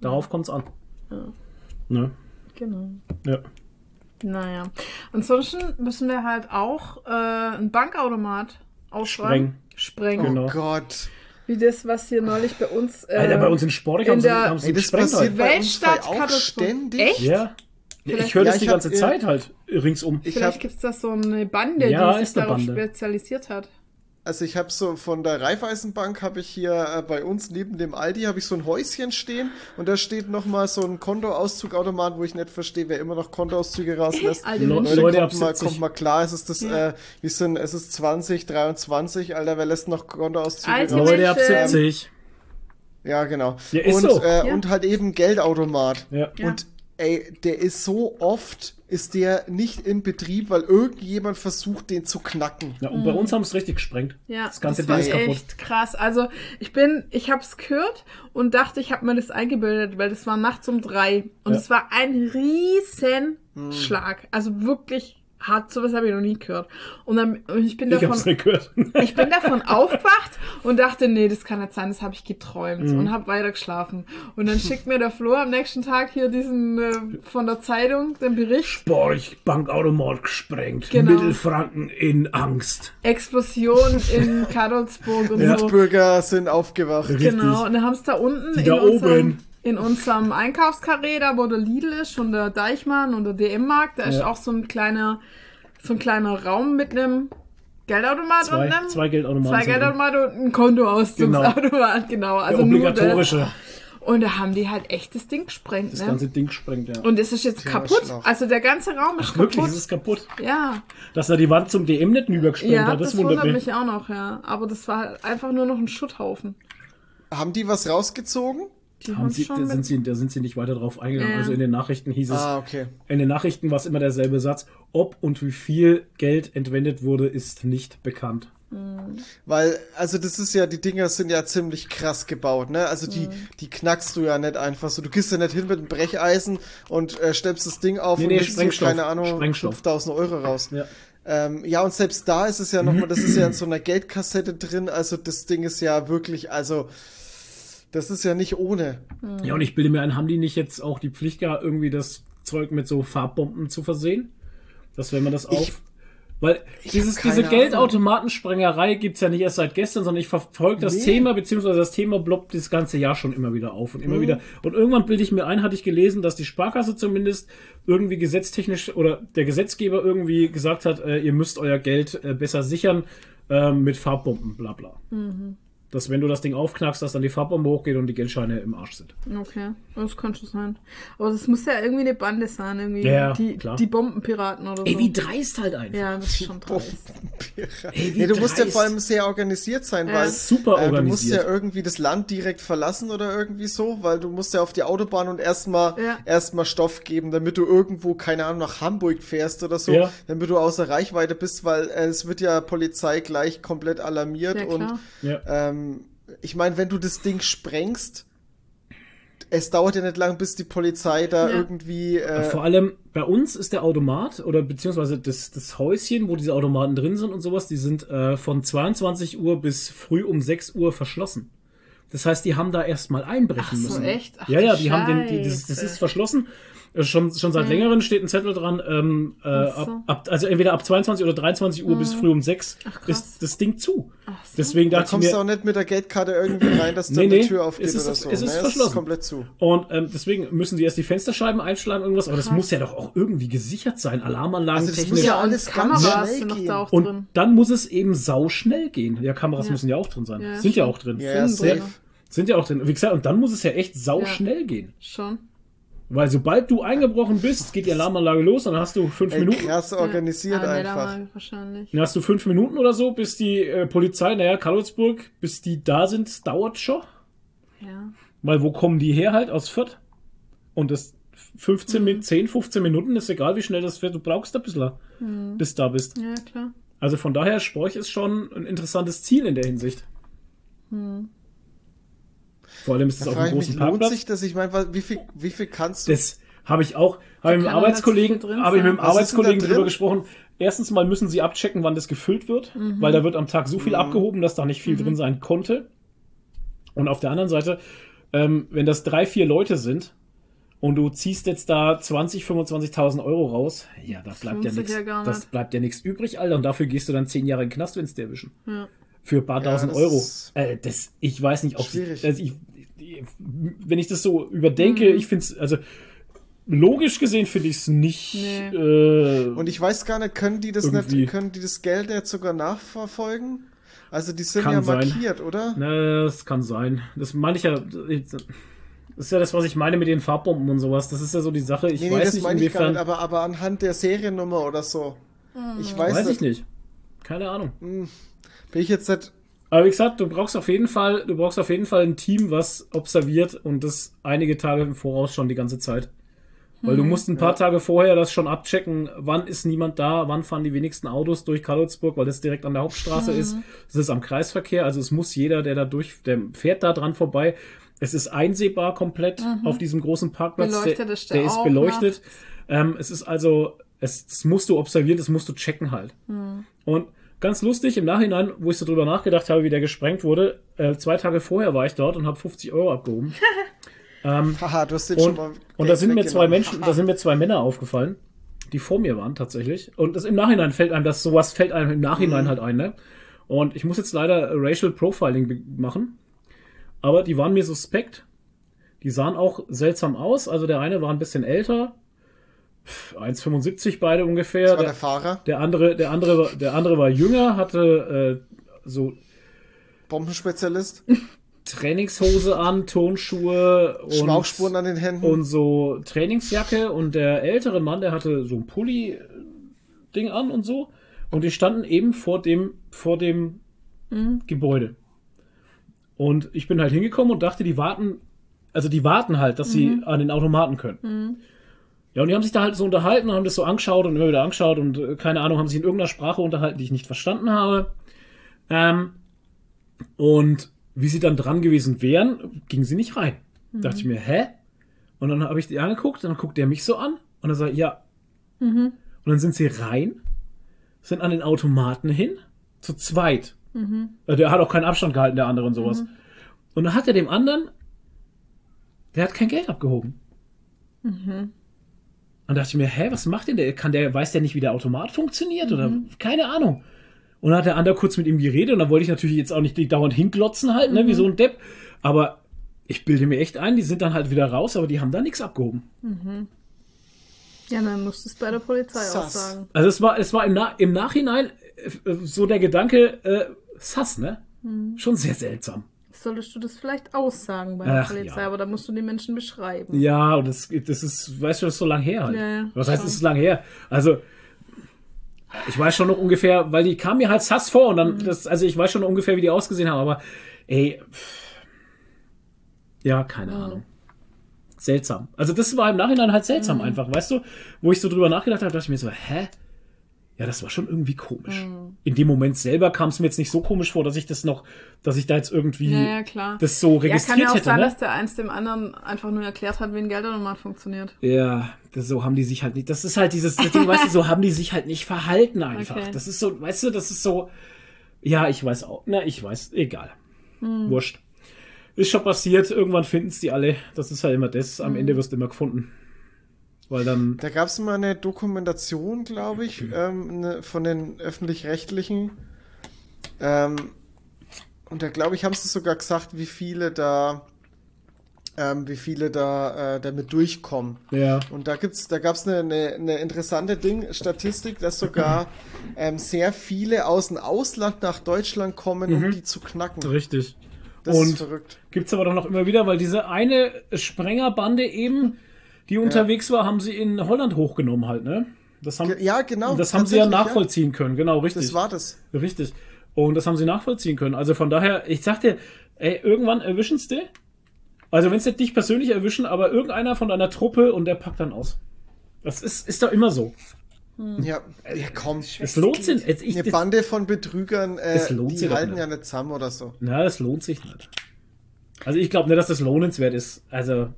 Darauf kommt's an.
Ja.
Ne?
genau.
Ja.
Naja. Ansonsten müssen wir halt auch äh, einen Bankautomat ausschreiben. Sprengen.
Oh
Genau.
Gott.
Wie das, was hier neulich bei uns. Äh,
Alter, bei uns in Sport
in
haben sie, haben sie
Ey, das
gesprengt
passiert
halt.
bei uns auch ständig.
Echt?
Ja.
Vielleicht-
ich höre das
Ja,
die
ich hab-
ganze
ja.
Zeit halt ringsum.
Ich
Vielleicht
hab,
gibt es da so eine Bande,
Ja,
die sich darauf
Bande.
spezialisiert hat.
Also ich habe so von der Raiffeisenbank habe ich hier äh, bei uns neben dem Aldi habe ich so ein Häuschen stehen und da steht noch mal so ein Kontoauszugautomat, wo ich nicht verstehe, wer immer noch Kontoauszüge rauslässt.
Leute.
Leute,
ab
kommt, mal,
70.
kommt mal klar, es ist das,
Ja.
äh, wir sind, es ist 2023, Alter, wer lässt noch Kontoauszüge
Alte
raus?
Leute ab
Menschen.
70.
Ja, genau.
Ja, ist
und,
so.
Äh,
Ja.
und halt eben Geldautomat.
Ja.
Ja.
Und ey, der ist so oft, ist der nicht in Betrieb, weil irgendjemand versucht, den zu knacken.
Ja, und bei uns haben es richtig gesprengt.
Ja,
das ganze
war
Ding ist kaputt.
echt krass. Also ich bin, ich hab's gehört und dachte, ich habe mir das eingebildet, weil das war nachts um drei und
Ja.
es war ein riesen Schlag. Also wirklich hart, sowas habe ich noch nie gehört. Und dann, und ich bin
Ich
davon,
nicht gehört.
ich bin davon aufgewacht und dachte, nee, das kann nicht sein, das habe ich geträumt
Mhm.
und habe weiter geschlafen. Und dann schickt mir der Flo am nächsten Tag hier diesen äh, von der Zeitung den Bericht.
Borch, Bankautomat gesprengt.
Genau.
Mittelfranken in Angst.
Explosion in Kadolsburg und
Ja.
so.
Bürger sind aufgewacht.
Richtig.
Genau, und dann haben es da unten
Die
in,
da
unserem,
oben.
In unserem Einkaufskarree, da wo der Lidl ist und der Deichmann und der DM-Markt, da ist
Ja.
auch so ein kleiner, so ein kleiner Raum mit einem Geldautomat
Zwei,
und einem
zwei Geldautomaten.
zwei
sind drin.
Geldautomat und ein Kontoauszugautomat, genau.
Der
Also nur das.
obligatorische.
Und da haben die halt echt das Ding gesprengt,
Das
ne?
ganze Ding sprengt, ja.
Und es ist jetzt
Ja,
kaputt. Also der ganze Raum ist
Ach, wirklich,
kaputt.
ist es kaputt.
ja,
Dass er die Wand zum DM nicht übergesprengt
ja,
hat,
das,
das, wundert
wundert
mich.
mich auch noch, ja. Aber das war halt einfach nur noch ein Schutthaufen.
Haben die was rausgezogen?
Die
Haben sie,
schon
da, sind
mit-
sie, da sind sie nicht weiter drauf eingegangen.
Ja.
Also in den Nachrichten hieß es,
Ah, okay.
in den Nachrichten war es immer derselbe Satz, ob und wie viel Geld entwendet wurde, ist nicht bekannt.
Weil, also das ist ja, die Dinger sind ja ziemlich krass gebaut, ne? Also die, die knackst du ja nicht einfach so. Du gehst ja nicht hin mit einem Brecheisen und äh, steppst das Ding auf
Nee,
und
nee,
nimmst keine Ahnung,
Sprengstoff.
5000 Euro raus.
Ja.
Ähm, ja, und selbst da ist es ja nochmal, das ist ja in so einer Geldkassette drin, also das Ding ist ja wirklich, also das ist ja nicht ohne.
Ja, und ich bilde mir ein, haben die nicht jetzt auch die Pflicht gehabt, irgendwie das Zeug mit so Farbbomben zu versehen? Dass wenn man das auf. Weil dieses, diese. Geldautomatensprengerei gibt's ja nicht erst seit gestern, sondern ich verfolge das
Nee.
Thema, beziehungsweise das Thema bloppt das ganze Jahr schon immer wieder auf und immer
Mhm.
wieder. Und irgendwann bilde ich mir ein, hatte ich gelesen, dass die Sparkasse zumindest irgendwie gesetztechnisch oder der Gesetzgeber irgendwie gesagt hat, äh, ihr müsst euer Geld äh, besser sichern äh, mit Farbbomben, bla bla. Dass wenn du das Ding aufknackst, dass dann die Farbbombe hochgeht und die Geldscheine im Arsch sind.
Okay, das kann schon sein. Aber das muss ja irgendwie eine Bande sein, irgendwie
Ja,
die,
klar.
die Bombenpiraten oder so.
Ey, wie dreist halt einfach.
ja, das ist schon dreist.
Ey, wie
Nee, du musst ja
dreist.
vor allem sehr organisiert sein,
Ja.
weil
Super
äh, du musst ja irgendwie das Land direkt verlassen oder irgendwie so, weil du musst ja auf die Autobahn und erstmal
Ja.
erstmal Stoff geben, damit du irgendwo, keine Ahnung, nach Hamburg fährst oder so,
Ja.
damit du außer Reichweite bist, weil äh, es wird ja Polizei gleich komplett alarmiert
Ja,
und
klar.
Ähm, ich meine, wenn du das Ding sprengst, es dauert ja nicht lang, bis die Polizei da
Ja.
irgendwie äh,
Vor allem bei uns ist der Automat oder beziehungsweise das, das Häuschen, wo diese Automaten drin sind und sowas, die sind äh, von 22 Uhr bis früh um 6 Uhr verschlossen. Das heißt, die haben da erstmal einbrechen
Ach so,
müssen.
echt? Ach,
ja, ja, die haben den, die, das, das
Scheiße.
ist verschlossen. Äh, Schon, schon seit längerem steht ein Zettel dran, ähm, äh,
so.
ab, ab, also entweder ab 22 oder 23 Uhr bis früh um 6
Ach,
ist das Ding zu.
So.
Deswegen
da kommst
mir,
du auch nicht mit der Geldkarte irgendwie rein, dass da
Nee, nee,
Tür aufgeht
ist-
oder so.
es ist
ne?
verschlossen.
komplett zu.
Und ähm, deswegen müssen die erst die Fensterscheiben einschlagen, irgendwas, aber das muss ja doch auch irgendwie gesichert sein, Alarmanlagen
Also das
technisch.
muss ja
und
alles ganz
Kameras
schnell
sind noch
gehen.
da auch
und
drin.
dann muss es eben sau schnell gehen. Ja, Kameras
Ja.
müssen ja auch drin sein.
Ja,
sind ja auch drin.
Ja, safe.
Sind ja auch drin. Wie gesagt, und dann muss es ja echt sau
Ja.
schnell gehen.
Schon.
Weil sobald du eingebrochen bist, geht die Alarmanlage los und dann hast du fünf
Ey,
Minuten.
krass organisiert
ja,
einfach.
Wahrscheinlich.
Dann hast du fünf Minuten oder so, bis die äh, Polizei, naja, Karlsburg, bis die da sind, dauert schon.
Ja.
Weil wo kommen die her halt? Aus Fürth. Und das 15,
Mhm.
Min 10, 15 Minuten ist egal, wie schnell das wird. Du brauchst ein bisschen,
Mhm.
bis da bist.
Ja, klar.
Also von daher, Storch ist schon ein interessantes Ziel in der Hinsicht. Vor allem ist es auf
frage
einem
ich mich,
großen
lohnt
Parkplatz.
sich das? Ich meine, wie viel, wie viel kannst du?
Das habe ich auch, habe ich mit dem Arbeitskollegen, habe ich mit dem Arbeitskollegen drüber gesprochen. Erstens mal müssen sie abchecken, wann das gefüllt wird,
Mhm.
weil da wird am Tag so viel abgehoben, dass da nicht viel drin sein konnte. Und auf der anderen Seite, ähm, wenn das drei, vier Leute sind und du ziehst jetzt da 20, 25.000 Euro raus, ja, da bleibt
lohnt
ja nichts.
ja
das bleibt ja nichts übrig, Alter. Und dafür gehst du dann zehn Jahre in den Knast, wenn es dir erwischen.
Ja.
Für ein paar
Ja,
tausend
das
Euro. Äh, das, ich weiß nicht, ob
schwierig.
also ich, wenn ich das so überdenke,
Mhm.
ich finde es, also logisch gesehen finde ich es nicht.
Nee.
Äh,
Und ich weiß gar nicht, können die das
Irgendwie.
nicht, können die das Geld jetzt sogar nachverfolgen? Also die sind
Kann
ja
sein.
markiert, oder?
na, das kann sein. Das meine ich ja. Das ist ja das, was ich meine mit den Farbbomben und sowas. Das ist ja so die Sache. Ich
nee, nee,
weiß
das
nicht,
meine ich gar
inwiefern.
nicht, aber, aber anhand der Seriennummer oder so. Ich weiß,
weiß
nicht.
ich nicht. Keine Ahnung.
Bin ich jetzt nicht.
Aber wie gesagt, du brauchst auf jeden Fall, du brauchst auf jeden Fall ein Team, was observiert und das einige Tage im Voraus schon die ganze Zeit. Weil du musst ein paar Tage vorher das schon abchecken, wann ist niemand da, wann fahren die wenigsten Autos durch Karlsburg, weil das direkt an der Hauptstraße ist. Das ist am Kreisverkehr, also es muss jeder, der da durch, der fährt da dran vorbei. Es ist einsehbar komplett auf diesem großen Parkplatz. Der,
ist der
der ist beleuchtet. Ähm, es ist also, es, das musst du observieren, das musst du checken halt. Und ganz lustig, im Nachhinein, wo ich so drüber nachgedacht habe, wie der gesprengt wurde, äh, zwei Tage vorher war ich dort und habe 50 Euro abgehoben.
Haha, du hast den schon
Und,
mal.
und da sind mir zwei. Menschen, da sind mir zwei Männer aufgefallen, die vor mir waren tatsächlich. Und das im Nachhinein fällt einem das, sowas fällt einem im Nachhinein
Mhm.
halt ein, ne? Und ich muss jetzt leider Racial Profiling machen. Aber die waren mir suspekt. Die sahen auch seltsam aus. Also der eine war ein bisschen älter. Pff, 1,75 beide ungefähr.
Das war
Der,
der Fahrer,
der andere, der andere, war- der andere war jünger, hatte äh, so
Bombenspezialist,
Trainingshose an, Turnschuhe und
Schmauchspuren an den Händen.
und so Trainingsjacke und der ältere Mann, der hatte so ein Pulli-Ding an und so. Und die standen eben vor dem, vor dem Gebäude. Und ich bin halt hingekommen und dachte, die warten, also die warten halt, dass sie an den Automaten können. Ja, und die haben sich da halt so unterhalten und haben das so angeschaut und immer wieder angeschaut und äh, keine Ahnung, haben sich in irgendeiner Sprache unterhalten, die ich nicht verstanden habe. Ähm, und wie sie dann dran gewesen wären, gingen sie nicht rein. Dachte ich mir, hä? Und dann habe ich die angeguckt, dann guckt der mich so an und dann sagt, ja. Und dann sind sie rein, sind an den Automaten hin, zu zweit. Äh, Der hat auch keinen Abstand gehalten, der andere und sowas. Und dann hat er dem anderen, der hat kein Geld abgehoben. Und dachte ich mir, hä, was macht denn der? Kann der, weiß der nicht, wie der Automat funktioniert? Oder keine Ahnung. Und dann hat der andere kurz mit ihm geredet und dann wollte ich natürlich jetzt auch nicht die dauernd hinglotzen halt, ne, wie so ein Depp. Aber ich bilde mir echt ein, die sind dann halt wieder raus, aber die haben da nichts abgehoben.
Ja, dann musst du es bei der Polizei
Sass.
aussagen.
Also es war, es war im, Na im Nachhinein äh, so der Gedanke, äh, sass, ne? Schon sehr seltsam.
Solltest du das vielleicht aussagen bei der
Ach,
Polizei,
ja.
aber da musst du die Menschen beschreiben.
Ja, und das, das ist, weißt du, das ist so lang her halt.
Ja, ja,
Was heißt, es ist lang her? Also, ich weiß schon noch ungefähr, weil die kamen mir halt sass vor und dann,
Mhm.
das, also ich weiß schon noch ungefähr, wie die ausgesehen haben, aber ey, pff, ja, keine Ahnung. Seltsam. Also das war im Nachhinein halt
Mhm.
seltsam einfach, weißt du? Wo ich so drüber nachgedacht habe, dachte ich mir so, hä? Ja, das war schon irgendwie komisch.
Mhm.
In dem Moment selber kam es mir jetzt nicht so komisch vor, dass ich das noch, dass ich da jetzt irgendwie
Ja, ja, klar.
das so
Ja, kann
registriert
ja auch
hätte,
sein,
ne?
dass der eins dem anderen einfach nur erklärt hat, wie ein Geldautomat funktioniert.
Ja, das, so haben die sich halt nicht. Das ist halt dieses Ding, weißt du, so haben die sich halt nicht verhalten einfach.
Okay.
Das ist so, weißt du, das ist so. Ja, ich weiß auch. Na, ich weiß, egal. Wurscht. Ist schon passiert, irgendwann finden es die alle. Das ist halt immer das. Am Ende wirst du immer gefunden. Weil dann.
Da gab es mal eine Dokumentation, glaube ich, ähm, ne, von den öffentlich-rechtlichen. Ähm, und da, glaube ich, haben sie sogar gesagt, wie viele da, ähm, wie viele da äh, damit durchkommen.
Ja.
Und da gibt's, da gab's eine, eine, eine interessante Ding, Statistik, dass sogar ähm, sehr viele aus dem Ausland nach Deutschland kommen, um die zu knacken.
Richtig.
Das
Und-
ist verrückt.
Gibt's aber doch noch immer wieder, weil diese eine Sprengerbande eben, die unterwegs war, haben sie in Holland hochgenommen halt, ne? Das haben,
Ja, genau.
das haben sie ja nachvollziehen können, genau, richtig.
Das war das.
Richtig. Und das haben sie nachvollziehen können. Also von daher, ich sag dir, ey, irgendwann erwischen sie. Also wenn sie dich persönlich erwischen, aber irgendeiner von deiner Truppe und der packt dann aus. Das ist, ist doch immer so.
Ja, ja komm.
Es lohnt sich. Ich,
Eine
das,
Bande von Betrügern, äh, die halten
nicht.
ja nicht zusammen oder so.
na, das lohnt sich nicht. Also ich glaube nicht, dass das lohnenswert ist. Also,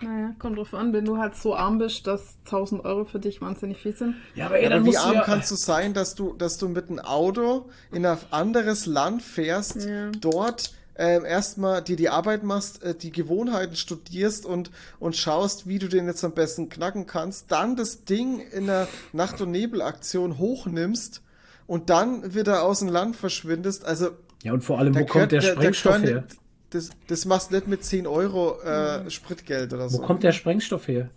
Naja, kommt drauf an, wenn du halt so arm bist, dass 1000 Euro für dich wahnsinnig viel sind.
ja, aber, ey,
Ja,
dann
aber wie arm
ja,
kannst du sein, dass du, dass du mit einem Auto in ein anderes Land fährst,
Ja.
dort ähm, erstmal dir die Arbeit machst, äh, die Gewohnheiten studierst und, und schaust, wie du den jetzt am besten knacken kannst, dann das Ding in einer Nacht- und Nebelaktion hochnimmst und dann wieder aus dem Land verschwindest. Also
Ja, und vor allem, wo kommt der Sprengstoff
gehören
her?
Das, das machst du nicht mit 10 Euro äh, Spritgeld oder so.
Wo kommt der Sprengstoff her?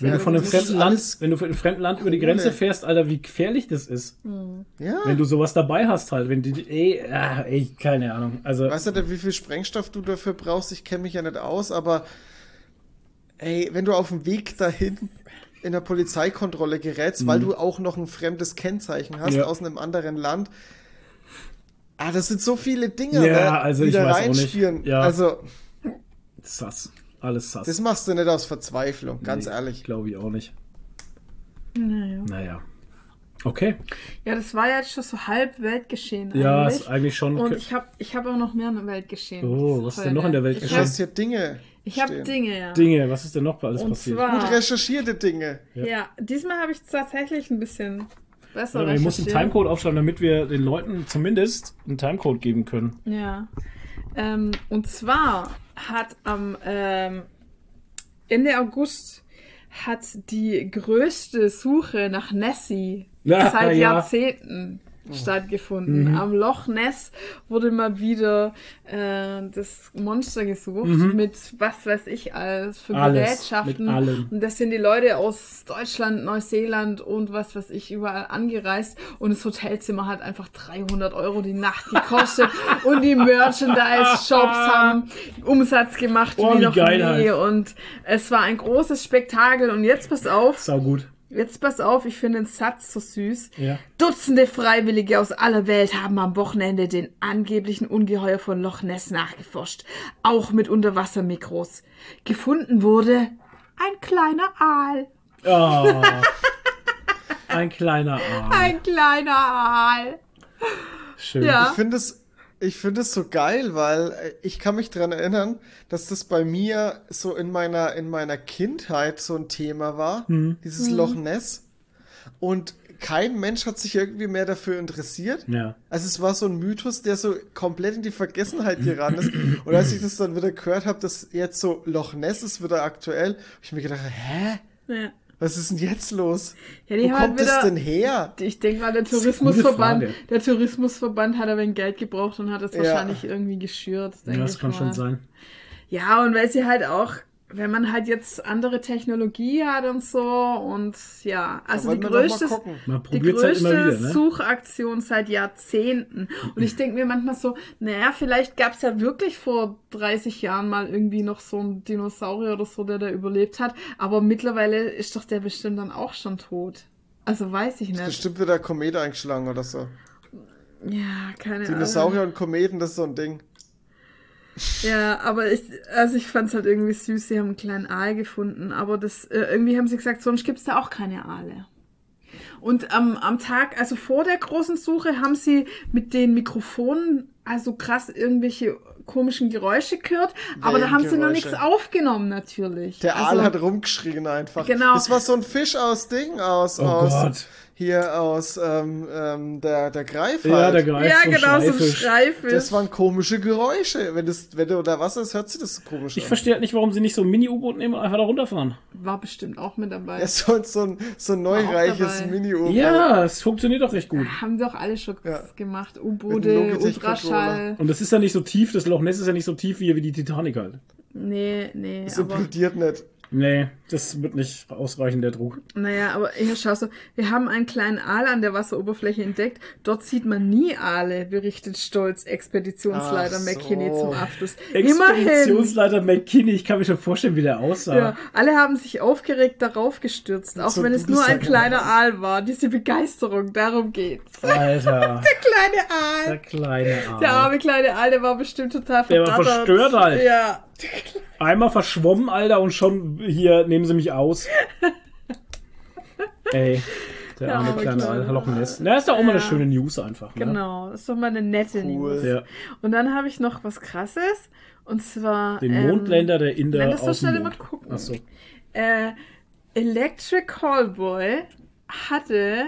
Wenn
Ja,
du von einem fremden Land, wenn du von einem fremden Land über die. Grenze fährst, Alter, wie gefährlich das ist.
Ja.
Wenn du sowas dabei hast halt, wenn die, ey, ah, ey, keine Ahnung. Also,
Weißt du, wie viel Sprengstoff du dafür brauchst? Ich kenne mich ja nicht aus, aber ey, wenn du auf dem Weg dahin in der Polizeikontrolle gerätst, weil du auch noch ein fremdes Kennzeichen hast
Mhm. Ja.
aus einem anderen Land. Ah, das sind so viele Dinge,
Ja,
ne,
also
die
ich
da
weiß auch nicht.
reinspielen.
Ja.
Also,
sass. Alles sass.
Das machst du nicht aus Verzweiflung, ganz
Nee,
ehrlich.
Glaube ich auch nicht.
Naja.
Naja. Okay.
Ja, das war ja jetzt schon so halb Weltgeschehen
Ja,
eigentlich.
ist eigentlich schon.
Und ich habe ich hab auch noch mehr in Weltgeschehen.
Oh, was ist denn noch in der Welt
Ich
Du
geschehen?
habe
hast hier Dinge.
ich hab
stehen.
Dinge, ja.
Dinge, was ist denn noch alles
Und
passiert?
zwar-
Gut recherchierte Dinge.
Ja, diesmal habe ich tatsächlich ein bisschen besser
wir müssen einen. Timecode aufschreiben, damit wir den Leuten zumindest einen Timecode geben können.
Ja. Ähm, und zwar hat am ähm, Ende August hat die größte Suche nach Nessie
Ja,
seit
ja.
Jahrzehnten stattgefunden. Am Loch Ness wurde mal wieder äh, das Monster gesucht mit was weiß ich alles für
Mhm. Alles,
Gerätschaften. Und das sind die Leute aus Deutschland, Neuseeland und was weiß ich überall angereist. Und das Hotelzimmer hat einfach 300 Euro die Nacht gekostet. und die Merchandise-Shops haben Umsatz gemacht
Oh,
wie noch nie.
halt.
Und es war ein großes Spektakel. Und jetzt pass auf,
Sau gut.
Jetzt pass auf, ich finde den Satz so süß.
Ja.
Dutzende Freiwillige aus aller Welt haben am Wochenende den angeblichen Ungeheuer von Loch Ness nachgeforscht. Auch mit Unterwassermikros. Gefunden wurde ein kleiner Aal.
Oh. Ein kleiner Arm.
Ein kleiner Aal.
Schön.
Ja.
Ich finde es, ich finde es so geil, weil äh, ich kann mich dran erinnern, dass das bei mir so in meiner, in meiner Kindheit so ein Thema war,
Mhm.
dieses Loch Ness. Und kein Mensch hat sich irgendwie mehr dafür interessiert.
Ja.
Also es war so ein Mythos, der so komplett in die Vergessenheit geraten ist. Und als ich das dann wieder gehört habe, dass jetzt so Loch Ness ist wieder aktuell, hab ich mir gedacht, hä?
Ja.
Was ist denn jetzt los?
Ja, die
Wo
haben halt
kommt
wieder-
das denn her?
Ich denke mal, der Tourismusverband, der Tourismusverband hat aber ein Geld gebraucht und hat es
Ja.
wahrscheinlich irgendwie geschürt.
Ja, das kann
mal.
schon sein.
Ja, und weil sie halt auch, wenn man halt jetzt andere Technologie hat und so und ja, also die größte.
Man
die
halt
größte
immer wieder, ne?
Suchaktion seit Jahrzehnten. Und ich denke mir manchmal so, naja, vielleicht gab es ja wirklich vor 30 Jahren mal irgendwie noch so einen Dinosaurier oder so, der da überlebt hat. Aber mittlerweile ist doch der bestimmt dann auch schon tot. Also weiß ich nicht.
Bestimmt wird der Komet eingeschlagen oder so.
Ja, keine
Dinosaurier
Ahnung.
und Kometen, das ist so ein Ding.
Ja, aber ich, also ich fand's halt irgendwie süß, sie haben einen kleinen Aal gefunden, aber das, äh, irgendwie haben sie gesagt, sonst gibt's da auch keine Aale. Und am, am Tag, also vor der großen Suche, haben sie mit den Mikrofonen also krass irgendwelche komischen Geräusche gehört, aber da haben sie noch
Geräusche?
nichts aufgenommen natürlich.
Der
also,
Aal hat rumgeschrien einfach.
Genau.
Das war so ein Fisch aus Ding, aus,
Oh
aus
Gott.
Hier aus ähm, ähm, der, der Greif
Ja,
halt.
der Greif.
Ja, genau, so ein
Schreifisch.
Das waren komische Geräusche. Wenn, das, wenn du unter Wasser ist, hört sich das so komisch
Ich
an.
verstehe halt nicht, warum sie nicht so ein Mini-U-Boot nehmen und einfach da runterfahren.
War bestimmt auch mit dabei.
Er ist so, so ein, so ein neureiches
dabei.
Mini-U.
Ja, es funktioniert doch recht gut.
Haben doch alle schon
Ja.
gemacht. U-Boote. Ultraschall.
Und das ist ja nicht so tief, das Loch Ness ist ja nicht so tief wie, wie die Titanic halt.
Nee, nee.
Das
aber
implodiert nicht.
Nee, das wird nicht ausreichen, der Druck.
Naja, aber hier schau so, wir haben einen kleinen Aal an der Wasseroberfläche entdeckt. Dort sieht man nie Aale, berichtet stolz Expeditionsleiter
Ach so.
McKinney zum Abschluss. Immerhin.
Expeditionsleiter McKinney, ich kann mir schon vorstellen, wie der aussah.
Ja, alle haben sich aufgeregt darauf gestürzt, auch
so
wenn es nur ein kleiner Aal war. Diese Begeisterung, darum geht's.
Alter,
Kleine Aal.
der kleine Arm.
Der arme kleine Aal, der war bestimmt total
Der war
verdattert.
verstört halt.
Ja.
Einmal verschwommen, Alter, und schon hier nehmen sie mich aus. Ey, der
Der
arme kleine Alter, Loch Ness. Na, ist doch auch mal eine
Ja.
schöne News einfach. Ne?
Genau, das ist doch mal eine nette
Cool.
News.
Ja.
Und dann habe ich noch was krasses. Und zwar.
Den
ähm,
Mondländer der Inder
nein, das schnell mal gucken.
Achso.
Äh, Electric Callboy hatte.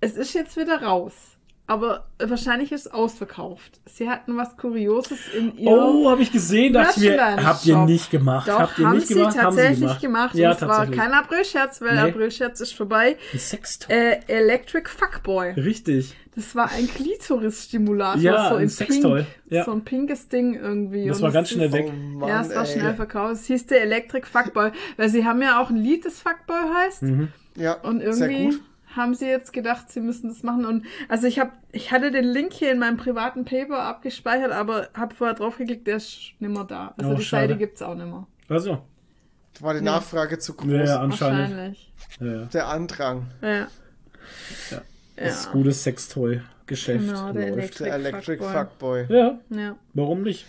Es ist jetzt wieder raus. Aber wahrscheinlich ist es ausverkauft. Sie hatten was Kurioses in ihr.
Oh, habe ich gesehen, dachte ich mir,
Merchandise
habt ihr nicht gemacht.
Doch,
habt ihr
haben
nicht
sie
gemacht?
tatsächlich
haben sie
gemacht.
Ja,
und es war kein Aprilscherz, weil
Nee.
Aprilscherz ist vorbei.
Ein Sextoy.
Äh, Electric Fuckboy.
Richtig.
Das war ein Klitoris-Stimulator,
Ja,
so
ein
in
Sextoy.
Pink.
Ja.
So ein pinkes Ding irgendwie.
Das
Und
war ganz schnell weg.
Oh Mann,
ja, es war
ey.
schnell verkauft. Es hieß der Electric Fuckboy, weil sie haben ja auch ein Lied, das Fuckboy heißt.
Mhm.
Ja,
Und
sehr
irgendwie
gut.
Haben sie jetzt gedacht, sie müssen das machen. Und also ich habe, ich hatte den Link hier in meinem privaten Paper abgespeichert, aber habe vorher draufgeklickt, der ist nimmer da. Also
Oh,
die
schade.
Seite gibt's auch nimmer.
Also.
Da war die
Ja.
Nachfrage zu groß.
Ja, ja, anscheinend.
Wahrscheinlich.
Ja, ja.
Der Andrang.
Ja.
Ja.
Ja.
Das gute Sextoy-Geschäft
Genau, der
läuft.
Electric,
Der Electric
Fuckboy.
Fuckboy.
Ja,
Ja.
warum nicht?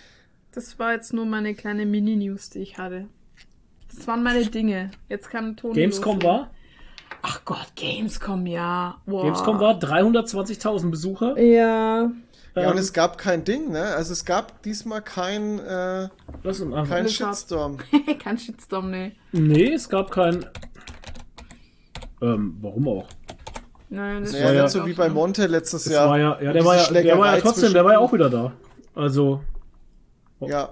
Das war jetzt nur meine kleine Mini-News, die ich hatte. Das waren meine Dinge. Jetzt kann Toni
Gamescom
loslegen.
war?
Ach Gott, Gamescom, ja. Wow.
Gamescom war 320.000 Besucher.
Ja.
Ja, und
Ähm,
es gab kein Ding, ne? Also es gab diesmal kein, äh,
lass uns einfach-
kein. Shitstorm.
Kein Shitstorm, nee.
Nee, es gab kein. Ähm, warum auch?
Nein, das
Naja,
war ja-
so wie bei Monte letztes
Das
Jahr.
war ja, ja, der war ja, der war ja trotzdem, der war ja auch wieder da. Also,
Ja,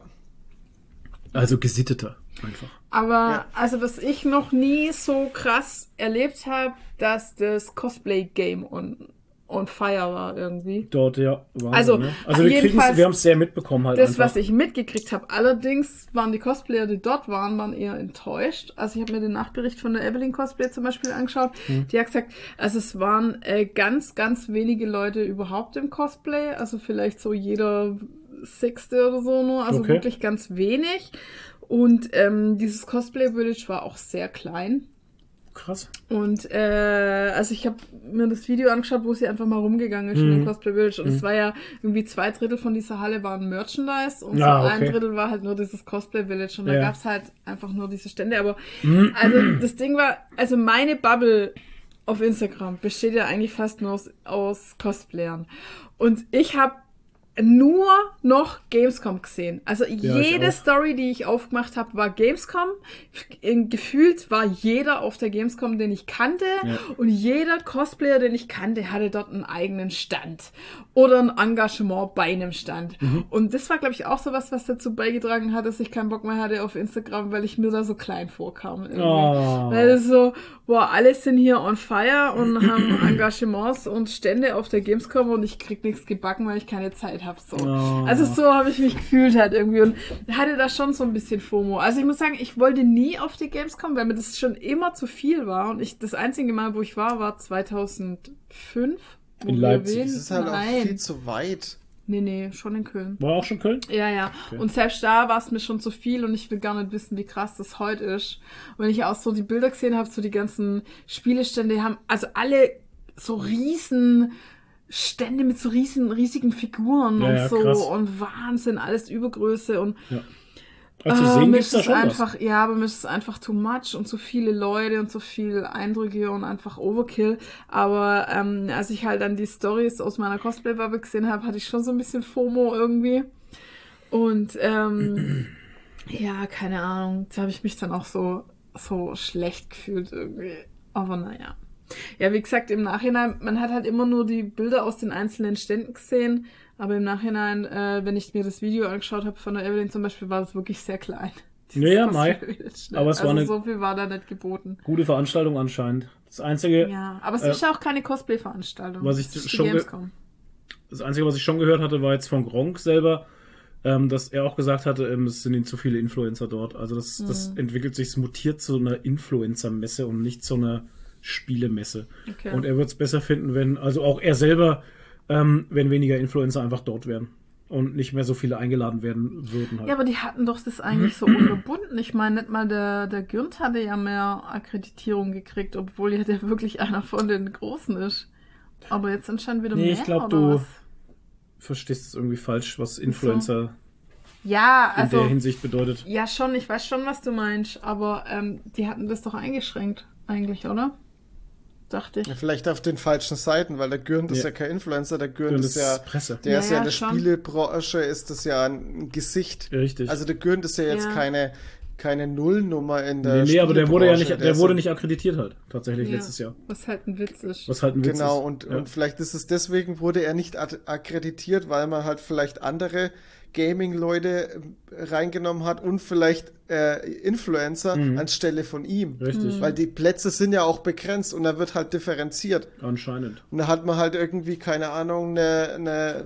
also gesitteter einfach.
Aber
Ja.
also was ich noch nie so krass erlebt habe, dass das Cosplay-Game on, on fire war irgendwie.
Dort, ja. Wahnsinn,
Also,
ne? also wir, wir haben es sehr mitbekommen halt
Das,
einfach.
was ich mitgekriegt habe. Allerdings waren die Cosplayer, die dort waren, waren eher enttäuscht. Also ich habe mir den Nachbericht von der Evelyn Cosplay zum Beispiel angeschaut.
Hm.
Die hat gesagt, also es waren äh, ganz, ganz wenige Leute überhaupt im Cosplay. Also vielleicht so jeder Sechste oder so nur. Also
Okay.
wirklich ganz wenig. Und ähm, dieses Cosplay Village war auch sehr klein.
Krass.
Und äh, also ich habe mir das Video angeschaut, wo sie einfach mal rumgegangen ist in
Mhm.
dem Cosplay Village. Und
Mhm.
es war ja irgendwie zwei Drittel von dieser Halle waren Merchandise und
Ah,
so ein
okay.
Drittel war halt nur dieses Cosplay Village. Und da
Ja.
gab's halt einfach nur diese Stände. Aber
Mhm.
also das Ding war, also meine Bubble auf Instagram besteht ja eigentlich fast nur aus, aus Cosplayern. Und ich habe nur noch Gamescom gesehen. Also
ich
jede. Story, die ich aufgemacht habe, war Gamescom. Gefühlt war jeder auf der Gamescom, den ich kannte.
Ja.
Und jeder Cosplayer, den ich kannte, hatte dort einen eigenen Stand. Oder ein Engagement bei einem Stand.
Mhm.
Und das war, glaube ich, auch so was, was dazu beigetragen hat, dass ich keinen Bock mehr hatte auf Instagram, weil ich mir da so klein vorkam. irgendwie.
Oh.
Weil es so, boah, alle sind hier on fire und haben Engagements und Stände auf der Gamescom und ich krieg nichts gebacken, weil ich keine Zeit habe. So.
Oh.
Also so habe ich mich gefühlt halt irgendwie und hatte da schon so ein bisschen FOMO. Also ich muss sagen, ich wollte nie auf die Gamescom, weil mir das schon immer zu viel war. Und ich das einzige Mal, wo ich war, war 2005. wo
In Leipzig.
das ist halt
Nein.
auch viel zu weit.
Nee, nee, schon in Köln.
War auch schon Köln?
Ja, ja.
Okay.
Und selbst da war es mir schon zu viel und ich will gar nicht wissen, wie krass das heute ist. Und wenn ich auch so die Bilder gesehen habe, so die ganzen Spielestände haben, also alle so riesen Stände mit so riesen, riesigen Figuren
Ja,
und
ja,
so
krass.
und Wahnsinn, alles Übergröße und
Also
Ah,
sehen gibt's
ist
da
es
schon
einfach, ja, aber mir ist es einfach too much und zu viele Leute und zu viel Eindrücke und einfach Overkill. Aber ähm, als ich halt dann die Stories aus meiner Cosplay-Bubble gesehen habe, hatte ich schon so ein bisschen FOMO irgendwie. Und ähm, ja, keine Ahnung, da habe ich mich dann auch so, so schlecht gefühlt irgendwie. Aber naja. Ja, wie gesagt, im Nachhinein, man hat halt immer nur die Bilder aus den einzelnen Ständen gesehen, aber im Nachhinein, äh, wenn ich mir das Video angeschaut habe von der Evelyn zum Beispiel, war das wirklich sehr klein.
Ja, ja,
Dieses
Mai. Aber es war
also
eine-
so viel war da nicht geboten.
Gute Veranstaltung anscheinend. Das Einzige,
Ja, aber es
Äh,
ist ja auch keine Cosplay-Veranstaltung.
was ich schon das Einzige, was ich schon gehört hatte, war jetzt von Gronk selber, ähm, dass er auch gesagt hatte, ähm, es sind zu viele Influencer dort. Also das, das
Mhm.
entwickelt sich, es mutiert zu einer Influencer-Messe und nicht zu einer Spielemesse.
Okay.
Und er wird es besser finden, wenn, also auch er selber, ähm, wenn weniger Influencer einfach dort wären und nicht mehr so viele eingeladen werden würden. Halt.
Ja, aber die hatten doch das eigentlich so unterbunden. Ich meine, nicht mal der, der Gürnt hatte ja mehr Akkreditierung gekriegt, obwohl ja der wirklich einer von den Großen ist. Aber jetzt anscheinend wieder
Nee,
mehr.
ich glaub,
oder
du-
was?
Verstehst es irgendwie falsch, was Influencer
Ja,
in
also.
der Hinsicht bedeutet.
Ja, schon, ich weiß schon, was du meinst, aber ähm, die hatten das doch eingeschränkt, eigentlich, oder? Dachte ich.
Ja, vielleicht auf den falschen Seiten, weil der Gürnt ist
Ja.
ja kein Influencer, der Gürnt ist
das
ja,
ist Presse.
der
Ja,
ist ja
ja,
in der
schon.
Spielebranche, ist das ja ein Gesicht.
Richtig.
Also der Gürnt ist ja jetzt
Ja.
keine, keine Nullnummer in der
nee, nee, aber der wurde ja nicht, der
ist
wurde
ja-
nicht akkreditiert halt, tatsächlich
Ja,
letztes Jahr.
Was halt ein Witz ist.
Was halt ein Witz
Genau,
ist.
und,
ja.
und vielleicht ist es deswegen, wurde er nicht akkreditiert, weil man halt vielleicht andere Gaming-Leute äh, reingenommen hat und vielleicht äh, Influencer
Mhm.
anstelle von ihm.
Richtig,
Weil die Plätze sind ja auch begrenzt und da wird halt differenziert.
anscheinend.
Und da hat man halt irgendwie, keine Ahnung, eine, eine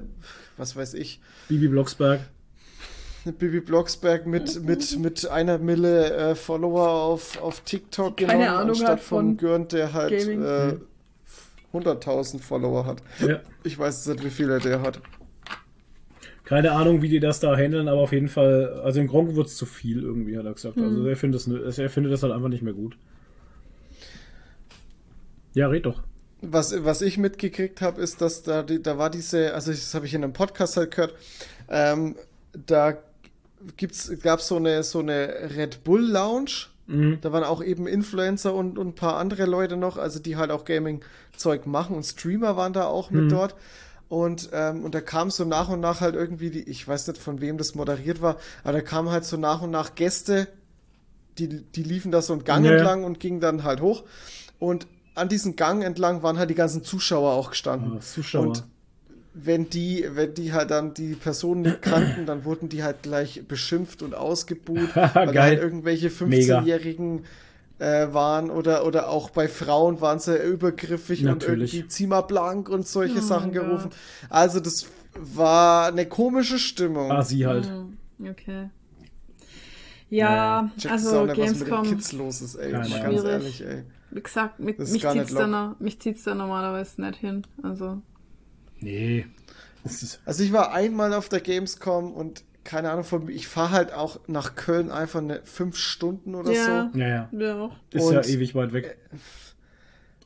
was weiß ich,
Bibi Blocksberg.
eine Bibi Blocksberg mit, mit, mit einer Mille äh, Follower auf, auf TikTok
Keine
genommen,
Ahnung
anstatt
hat
von
von
Gürnt, der halt äh,
Mhm.
100.000 Follower hat.
Ja.
Ich weiß nicht, wie viele der hat.
Keine Ahnung, wie die das da handeln, aber auf jeden Fall, also in Gronk wird es zu viel irgendwie, hat er gesagt.
Hm.
Also er findet, es, er findet das halt einfach nicht mehr gut. Ja, red doch.
Was, was ich mitgekriegt habe, ist, dass da, da war diese, also das habe ich in einem Podcast halt gehört, ähm, da gibt's, gab's so eine, so eine Red Bull Lounge.
Mhm.
Da waren auch eben Influencer und, und ein paar andere Leute noch, also die halt auch Gaming-Zeug machen und Streamer waren da auch mit
Mhm.
dort. Und, ähm, und da kam so nach und nach halt irgendwie die, ich weiß nicht von wem das moderiert war, aber da kamen halt so nach und nach Gäste, die, die liefen da so einen Gang
Ja.
entlang und gingen dann halt hoch. Und an diesem Gang entlang waren halt die ganzen Zuschauer auch gestanden.
Ah, Zuschauer.
Und wenn die, wenn die halt dann die Personen nicht kannten, dann wurden die halt gleich beschimpft und ausgebuht, weil halt irgendwelche
Mega.
15-Jährigen äh, waren oder, oder auch bei Frauen waren sie übergriffig
Natürlich.
und irgendwie zieh mal blank und solche
Oh
Sachen gerufen. Also das war eine komische Stimmung.
Ah, sie halt.
Hm, Okay. Ja,
Check
also
nicht, was mit den
Gamescom,
Kids los ist, ey.
Ahnung.
ganz
Schwierig.
ehrlich, ey.
wie gesagt, mit, mich, zieht's da noch, mich zieht's da normalerweise nicht hin. Also,
Nee.
Also ich war einmal auf der Gamescom und keine Ahnung von mir, ich fahre halt auch nach Köln einfach eine fünf Stunden oder
Ja.
so.
ja, ja.
ja auch.
Ist ja
Und-
ewig weit weg.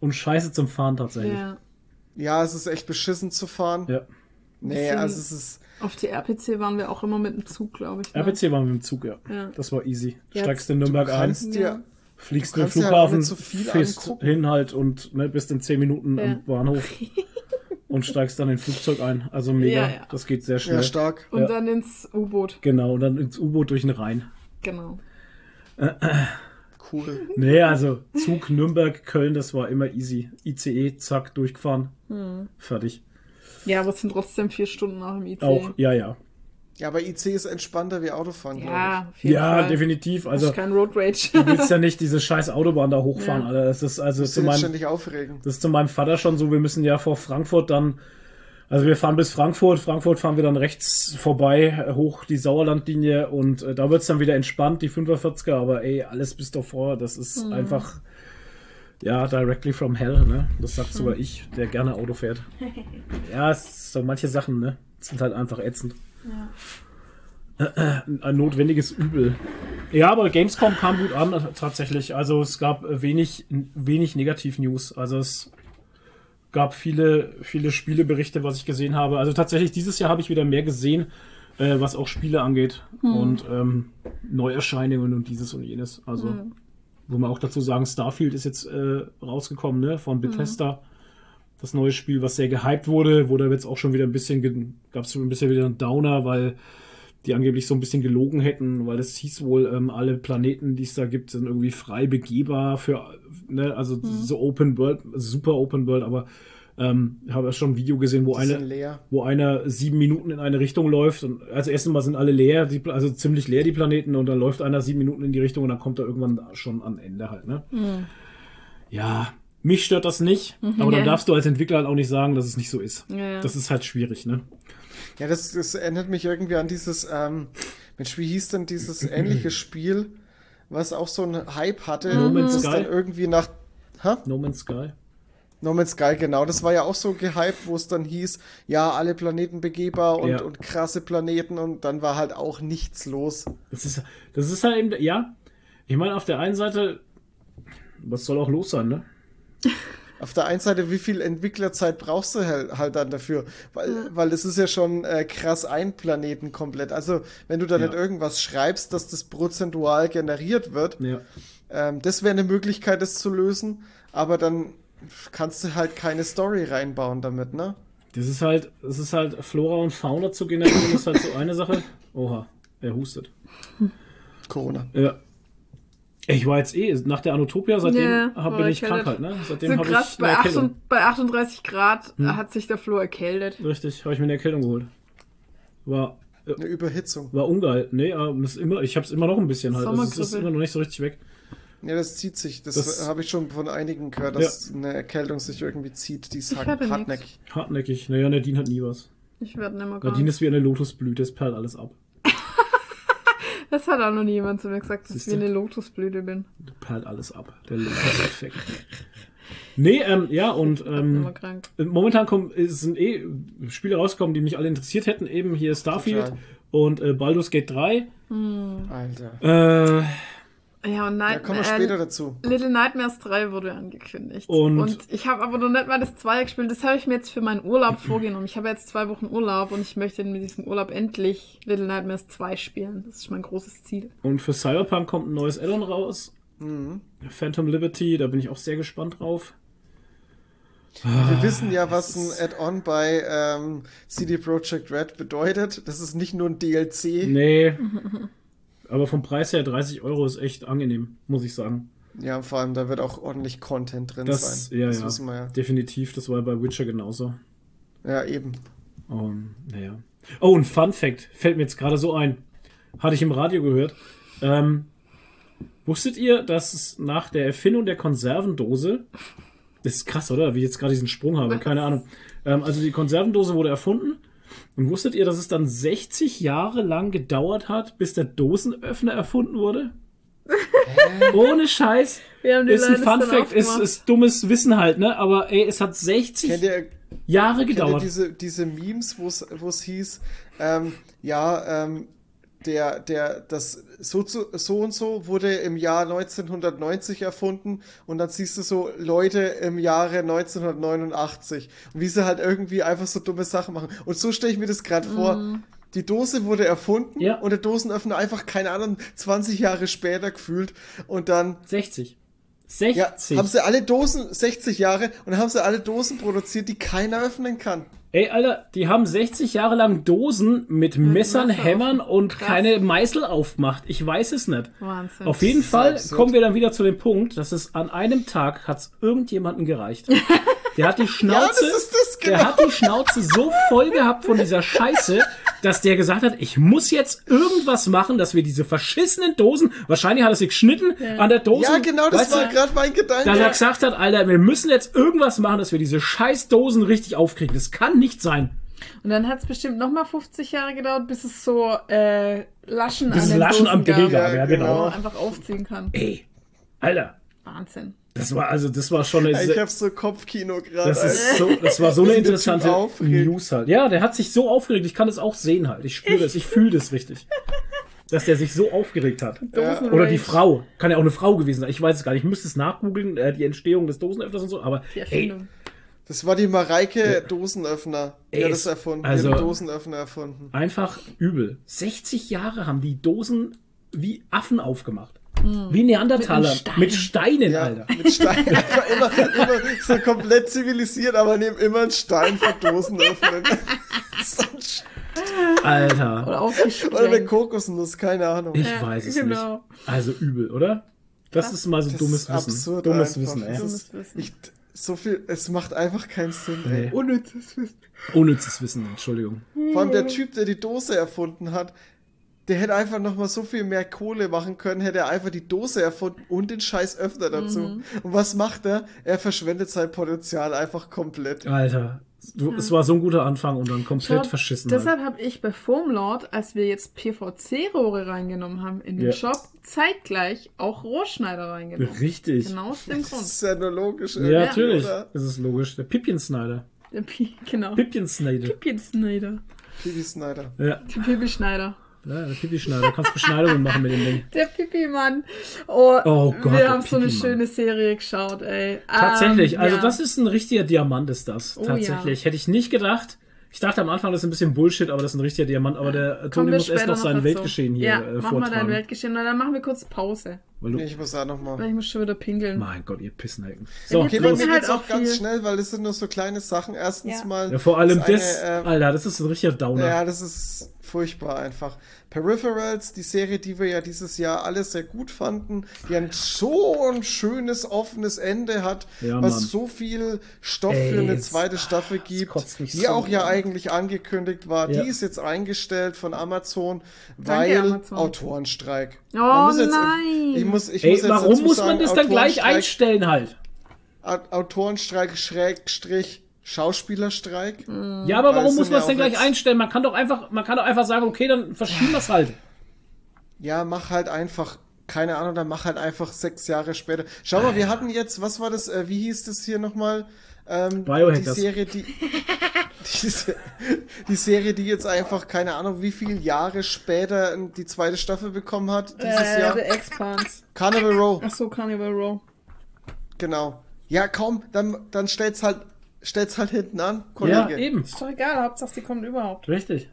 Und scheiße zum Fahren tatsächlich.
Ja.
Ja, es ist echt beschissen zu fahren.
Ja.
Nee, also es ist.
Auf die RPC waren wir auch immer mit dem Zug, glaube ich. Ne?
RPC war mit dem Zug, ja.
Ja.
Das war easy.
Ja,
Steigst in
Du
Nürnberg ein,
dir.
Ja.
fliegst
du
in den
halt
Flughafen,
nicht so viel
fährst
angucken.
hin halt und ne, bist in 10 Minuten
Ja.
am Bahnhof und steigst dann in ein Flugzeug ein. Also mega.
Ja, ja.
Das geht sehr schnell.
Ja, stark.
Und
Ja.
dann ins U-Boot.
Genau, und dann ins U-Boot durch den Rhein.
Genau.
Cool.
Nee, also Zug Nürnberg, Köln, das war immer easy. ICE, zack, durchgefahren.
Hm.
Fertig.
Ja, aber es sind trotzdem vier Stunden auch im IC.
Auch, ja, ja.
Ja, aber IC ist entspannter wie Autofahren,
Ja, auf jeden
Ja,
Fall.
definitiv.
Also, kein Road Rage.
du willst ja nicht diese scheiß Autobahn da hochfahren,
Ja.
Alter. Das ist also
glaube ich.
zu meinem,
ständig aufregen.
das ist zu meinem Vater schon so, wir müssen ja vor Frankfurt dann, also wir fahren bis Frankfurt, Frankfurt fahren wir dann rechts vorbei, hoch die Sauerlandlinie und äh, da wird's dann wieder entspannt, die 45er, aber ey, alles bis davor, das ist
Mhm.
einfach, ja, directly from hell, ne? Das sagt
Mhm.
sogar ich, der gerne Auto fährt. ja, es so manche Sachen, ne? Sind halt einfach ätzend. ein notwendiges Übel. Ja, aber Gamescom kam gut an, tatsächlich. Also es gab wenig, wenig Negativ-News. Also es gab viele, viele Spieleberichte, was ich gesehen habe. Also tatsächlich dieses Jahr habe ich wieder mehr gesehen, äh, was auch Spiele angeht. Und ähm, Neuerscheinungen und dieses und jenes. Also, wo man auch dazu sagen, Starfield ist jetzt äh, rausgekommen, ne, von Bethesda. Das neue Spiel, was sehr gehypt wurde, wurde jetzt auch schon wieder ein bisschen, gab es ein bisschen wieder einen Downer, weil die angeblich so ein bisschen gelogen hätten, weil es hieß wohl, ähm, alle Planeten, die es da gibt, sind irgendwie frei begehbar für, ne, also so Open World, super Open World, aber ähm, ich habe schon ein Video gesehen, wo eine,
leer.
wo einer sieben Minuten in eine Richtung läuft und also erst einmal sind alle leer, die, also ziemlich leer die Planeten und dann läuft einer sieben Minuten in die Richtung und dann kommt er irgendwann schon am Ende halt, ne? Ja, mich stört das nicht, aber dann
Ja.
darfst du als Entwickler halt auch nicht sagen, dass es nicht so ist.
Ja, ja.
Das ist halt schwierig, ne?
Ja, das, das erinnert mich irgendwie an dieses, ähm, Mensch, wie hieß denn dieses ähnliche Spiel, was auch so einen Hype hatte,
No Man's
das
Sky?
dann irgendwie nach, ha?
No Man's Sky.
No Man's Sky, genau, das war ja auch so gehypt, wo es dann hieß, ja, alle Planeten begehbar und,
Ja.
und krasse Planeten und dann war halt auch nichts los.
Das ist, das ist halt eben, ja. Ich meine, auf der einen Seite, was soll auch los sein, ne?
Auf der einen Seite, wie viel Entwicklerzeit brauchst du halt, halt dann dafür? Weil, weil es ist ja schon äh, krass ein Planeten komplett. Also, wenn du da
Ja.
nicht irgendwas schreibst, dass das prozentual generiert wird,
Ja.
ähm, das wäre eine Möglichkeit, das zu lösen, aber dann kannst du halt keine Story reinbauen damit, ne?
Das ist halt, das ist halt Flora und Fauna zu generieren, ist halt so eine Sache. Oha, er hustet.
Corona.
Ja. Ich war jetzt eh, nach der Anotopia, seitdem
Ja,
hab,
war
bin ich krank halt, ne? Seitdem
so
habe
krass,
ich
bei,
eine
8,
Erkältung.
bei 38 Grad
Hm.
hat sich der Flo erkältet.
Richtig, habe ich mir eine Erkältung geholt. War, äh,
Eine Überhitzung.
war ungeil. Nee, aber es ist immer, ich habe es immer noch ein bisschen halt. Also es ist immer noch nicht so richtig weg.
Ja, das zieht sich. Das,
Das-
habe ich schon von einigen gehört, dass eine Erkältung sich irgendwie zieht. Die ist
Ich
hart-
hatte nix.
hartnäckig.
Hartnäckig. Naja, Nadine hat nie was.
Ich werde nicht mehr
Nadine ist wie eine Lotusblüte, es perlt alles ab.
Das hat auch noch nie jemand zu mir gesagt, dass ich wie eine Lotusblüte bin.
Perlt alles ab. Der Lotus-Effekt. nee, ähm, ja, und ähm, momentan kommen, es sind eh Spiele rausgekommen, die mich alle interessiert hätten. Eben hier Starfield
Total.
und äh, Baldur's Gate 3.
Alter.
Äh,
Ja, und
Da
Night
kommen wir
äh,
später dazu.
Little Nightmares 3 wurde angekündigt.
Und-
ich habe aber noch nicht mal das 2 gespielt. Das habe ich mir jetzt für meinen Urlaub vorgenommen. Ich habe jetzt zwei Wochen Urlaub und ich möchte mit diesem Urlaub endlich Little Nightmares 2 spielen. Das ist mein großes Ziel.
Und für Cyberpunk kommt ein neues Addon raus.
Mhm.
Phantom Liberty, da bin ich auch sehr gespannt drauf.
Wir wissen ja, was ein Add-on bei ähm, CD Projekt Red bedeutet. Das ist nicht nur ein DLC.
Nee. Aber vom Preis her 30 Euro ist echt angenehm, muss ich sagen.
Ja, vor allem, da wird auch ordentlich Content drin
Das,
sein.
ja,
das
ja,
wissen wir ja.
definitiv. Das war bei Witcher genauso.
Ja, eben.
Um, naja. Oh, ein Fun Fact fällt mir jetzt gerade so ein. Hatte ich im Radio gehört. Ähm, wusstet ihr, dass es nach der Erfindung der Konservendose, das ist krass, oder? Wie ich jetzt gerade diesen Sprung habe, keine Ahnung. Ähm, also die Konservendose wurde erfunden. Und wusstet ihr, dass es dann 60 Jahre lang gedauert hat, bis der Dosenöffner erfunden wurde? Ohne Scheiß.
Wir haben die
Ist ein Fun Fact, ist, ist dummes Wissen halt, ne? Aber ey, es hat 60
Kennt ihr,
Jahre
kennt ihr
gedauert.
diese, diese Memes, wo es hieß, ähm, ja, ähm, der, der, das so, zu, so und so wurde im Jahr 1990 erfunden und dann siehst du so Leute im Jahre 1989 und wie sie halt irgendwie einfach so dumme Sachen machen. Und so stelle ich mir das gerade vor. Die Dose wurde erfunden
Ja.
und der Dosenöffner einfach, keine Ahnung, 20 Jahre später gefühlt und dann
60. 60.
ja, haben sie alle Dosen, 60 Jahre, und dann haben sie alle Dosen produziert, die keiner öffnen kann.
Ey, Alter, die haben 60 Jahre lang Dosen mit Messern,
Messer
Hämmern
auf-
und
Krass.
keine Meißel aufgemacht. Ich weiß es nicht.
Wahnsinn.
Auf jeden Fall
absurd.
kommen wir dann wieder zu dem Punkt, dass es an einem Tag hat's irgendjemanden gereicht. Der hat die
Ja,
Schnauze,
das ist das, genau.
der hat die Schnauze so voll gehabt von dieser Scheiße, dass der gesagt hat, ich muss jetzt irgendwas machen, dass wir diese verschissenen Dosen, wahrscheinlich hat er sich geschnitten an der Dose.
Ja, genau, das war gerade mein Gedanke.
dass er gesagt hat, Alter, wir müssen jetzt irgendwas machen, dass wir diese scheiß Dosen richtig aufkriegen. Das kann nicht sein.
Und dann hat es bestimmt nochmal 50 Jahre gedauert, bis es so äh, Laschen
Bis
an den
Laschen am
Dosen gab,
gab, ja,
Ja,
genau.
genau.
einfach aufziehen kann.
Ey, Alter,
Wahnsinn.
Das war also, das war schon eine,
ich hab so Kopfkino gerade.
das ist so, das war so eine interessante. News halt. Ja, der hat sich so aufgeregt. Ich kann das auch sehen halt. Ich spüre das, ich fühle das richtig, dass der sich so aufgeregt hat.
Dosen
Oder die. Frau, kann ja auch eine Frau gewesen sein. Ich weiß es gar nicht. Ich müsste es nachgoogeln, äh, die Entstehung des Dosenöffners und so. Aber
Die
ey,
Erfindung.
Das war die Mareike Dosenöffner. Die
Ey,
hat
es-
das erfunden.
also-
die Dosenöffner erfunden.
einfach übel. 60 Jahre haben die Dosen wie Affen aufgemacht. Wie Neandertaler.
Mit einem
Mit,
Stein.
Steinen,
Ja,
Alter.
mit Stein. Einfach immer, immer so komplett zivilisiert, aber nehmen immer einen Stein für Dosen öffnen. So ein
Alter.
Oder
Oder eine
aufgesprengt.
Kokosnuss, keine Ahnung.
Ich
Ja,
weiß es
genau.
nicht. Also übel, oder? Das ist mal so
Das
dummes
ist
Wissen.
absurd
dummes
einfach.
Wissen, ey.
Das
Dummes
ist,
Wissen.
ich, so viel, es macht einfach keinen Sinn.
Nee.
Ey. Unnützes Wissen.
Unnützes Wissen, Entschuldigung.
Vor allem der Typ, der die Dose erfunden hat, der hätte einfach noch mal so viel mehr Kohle machen können, hätte er einfach die Dose erfunden und den scheiß Öffner dazu.
Mhm.
Und was macht er? Er verschwendet sein Potenzial einfach komplett.
Alter. Du, Es war so ein guter Anfang und dann komplett
Schau,
verschissen. Halt.
Deshalb habe ich bei Foamlord, als wir jetzt PVC-Rohre reingenommen haben in den
Ja.
Shop, zeitgleich auch Rohrschneider reingenommen.
Richtig.
Genau aus dem
Das
Grund.
ist ja nur logisch.
Ja, natürlich.
oder?
Das ist logisch. Der Pippin Snyder.
Der Pi genau.
Pippin Snyder.
Pippin Schneider.
Pipi Snyder.
Ja,
Der Pipi Schneider.
Ja der Pipi Schneider. Du kannst Beschneidungen machen mit dem Ding.
Der Pipi-Mann. Oh,
Oh Gott,
wir
der
haben so eine schöne Serie geschaut, ey.
Tatsächlich,
Ähm,
also
ja.
das ist ein richtiger Diamant, ist das.
Oh,
Tatsächlich. Hätte ich nicht gedacht. Ich dachte am Anfang, das ist ein bisschen Bullshit, aber das ist ein richtiger Diamant. Aber der Toni
wir
muss erst noch sein
dazu.
Weltgeschehen hier
Ja,
äh,
mach mal dein
vortragen.
Weltgeschehen, und dann machen wir kurz Pause.
Weil du,
Ich muss auch noch mal.
Weil ich muss schon wieder pingeln.
mein Gott, ihr Pissenhecken.
Ja,
So,
wir
Okay,
trinken
bei
los.
mir
halt
geht's auch
auch
ganz
viel.
schnell, weil es sind nur so kleine Sachen. Erstens
Ja.
mal.
Ja, vor allem
eine,
das,
äh,
Alter, das ist ein richtiger Downer.
Ja, das ist furchtbar einfach. Peripherals, die Serie, die wir ja dieses Jahr alle sehr gut fanden, die ein so ein schönes, offenes Ende hat,
Ja,
was
Mann.
so viel Stoff
Ey,
für eine zweite Staffel gibt, die
so
auch ja eigentlich angekündigt war.
Ja.
Die ist jetzt eingestellt von Amazon,
Danke,
weil
Amazon.
Autorenstreik.
Oh,
jetzt-
nein.
Ich muss, ich
Ey,
muss jetzt
warum muss
sagen,
man das dann gleich einstellen halt?
Au- Autorenstreik, Schrägstrich, Schauspielerstreik.
Ja, aber warum muss man
ja
es denn gleich einstellen? Man kann doch einfach, man kann doch einfach sagen, okay, dann verschieben wir es halt.
Ja, mach halt einfach, keine Ahnung, dann mach halt einfach sechs Jahre später. Schau mal, wir hatten jetzt, was war das, äh, wie hieß das hier nochmal? Ähm,
Biohackers.
Die Serie, die. Diese, die Serie, die jetzt einfach, keine Ahnung, wie viele Jahre später die zweite Staffel bekommen hat, dieses
äh,
Jahr.
The Expanse.
Carnival Row,
Ach so, Carnival Row.
genau. Ja, kaum, dann, dann stellt's halt, stellt's halt hinten an,
Ja,
Kollege.
eben.
Ist doch egal, Hauptsache die kommt überhaupt.
Richtig.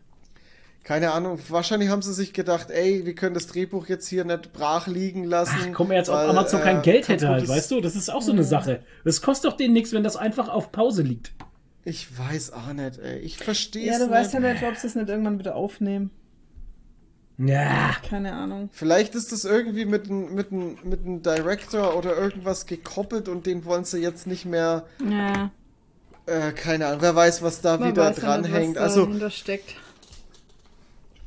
Keine Ahnung, wahrscheinlich haben sie sich gedacht, ey, wir können das Drehbuch jetzt hier nicht brach liegen lassen.
Ach, komm, jetzt, ob Amazon
äh,
kein Geld hätte halt, weißt du? Das ist auch so eine Sache. Es kostet doch denen nichts, wenn das einfach auf Pause liegt.
Ich weiß auch nicht, ey. Ich verstehe
Ja,
es
du
nicht.
weißt ja nicht, ob sie es nicht irgendwann wieder aufnehmen.
Ja.
Keine Ahnung.
Vielleicht ist das irgendwie mit einem mit einem- mit einem Director oder irgendwas gekoppelt und den wollen sie jetzt nicht mehr,
Ja,
äh, keine Ahnung, wer weiß, was da
man
wieder
weiß ja nicht,
dranhängt.
was
Also,
dahinter steckt.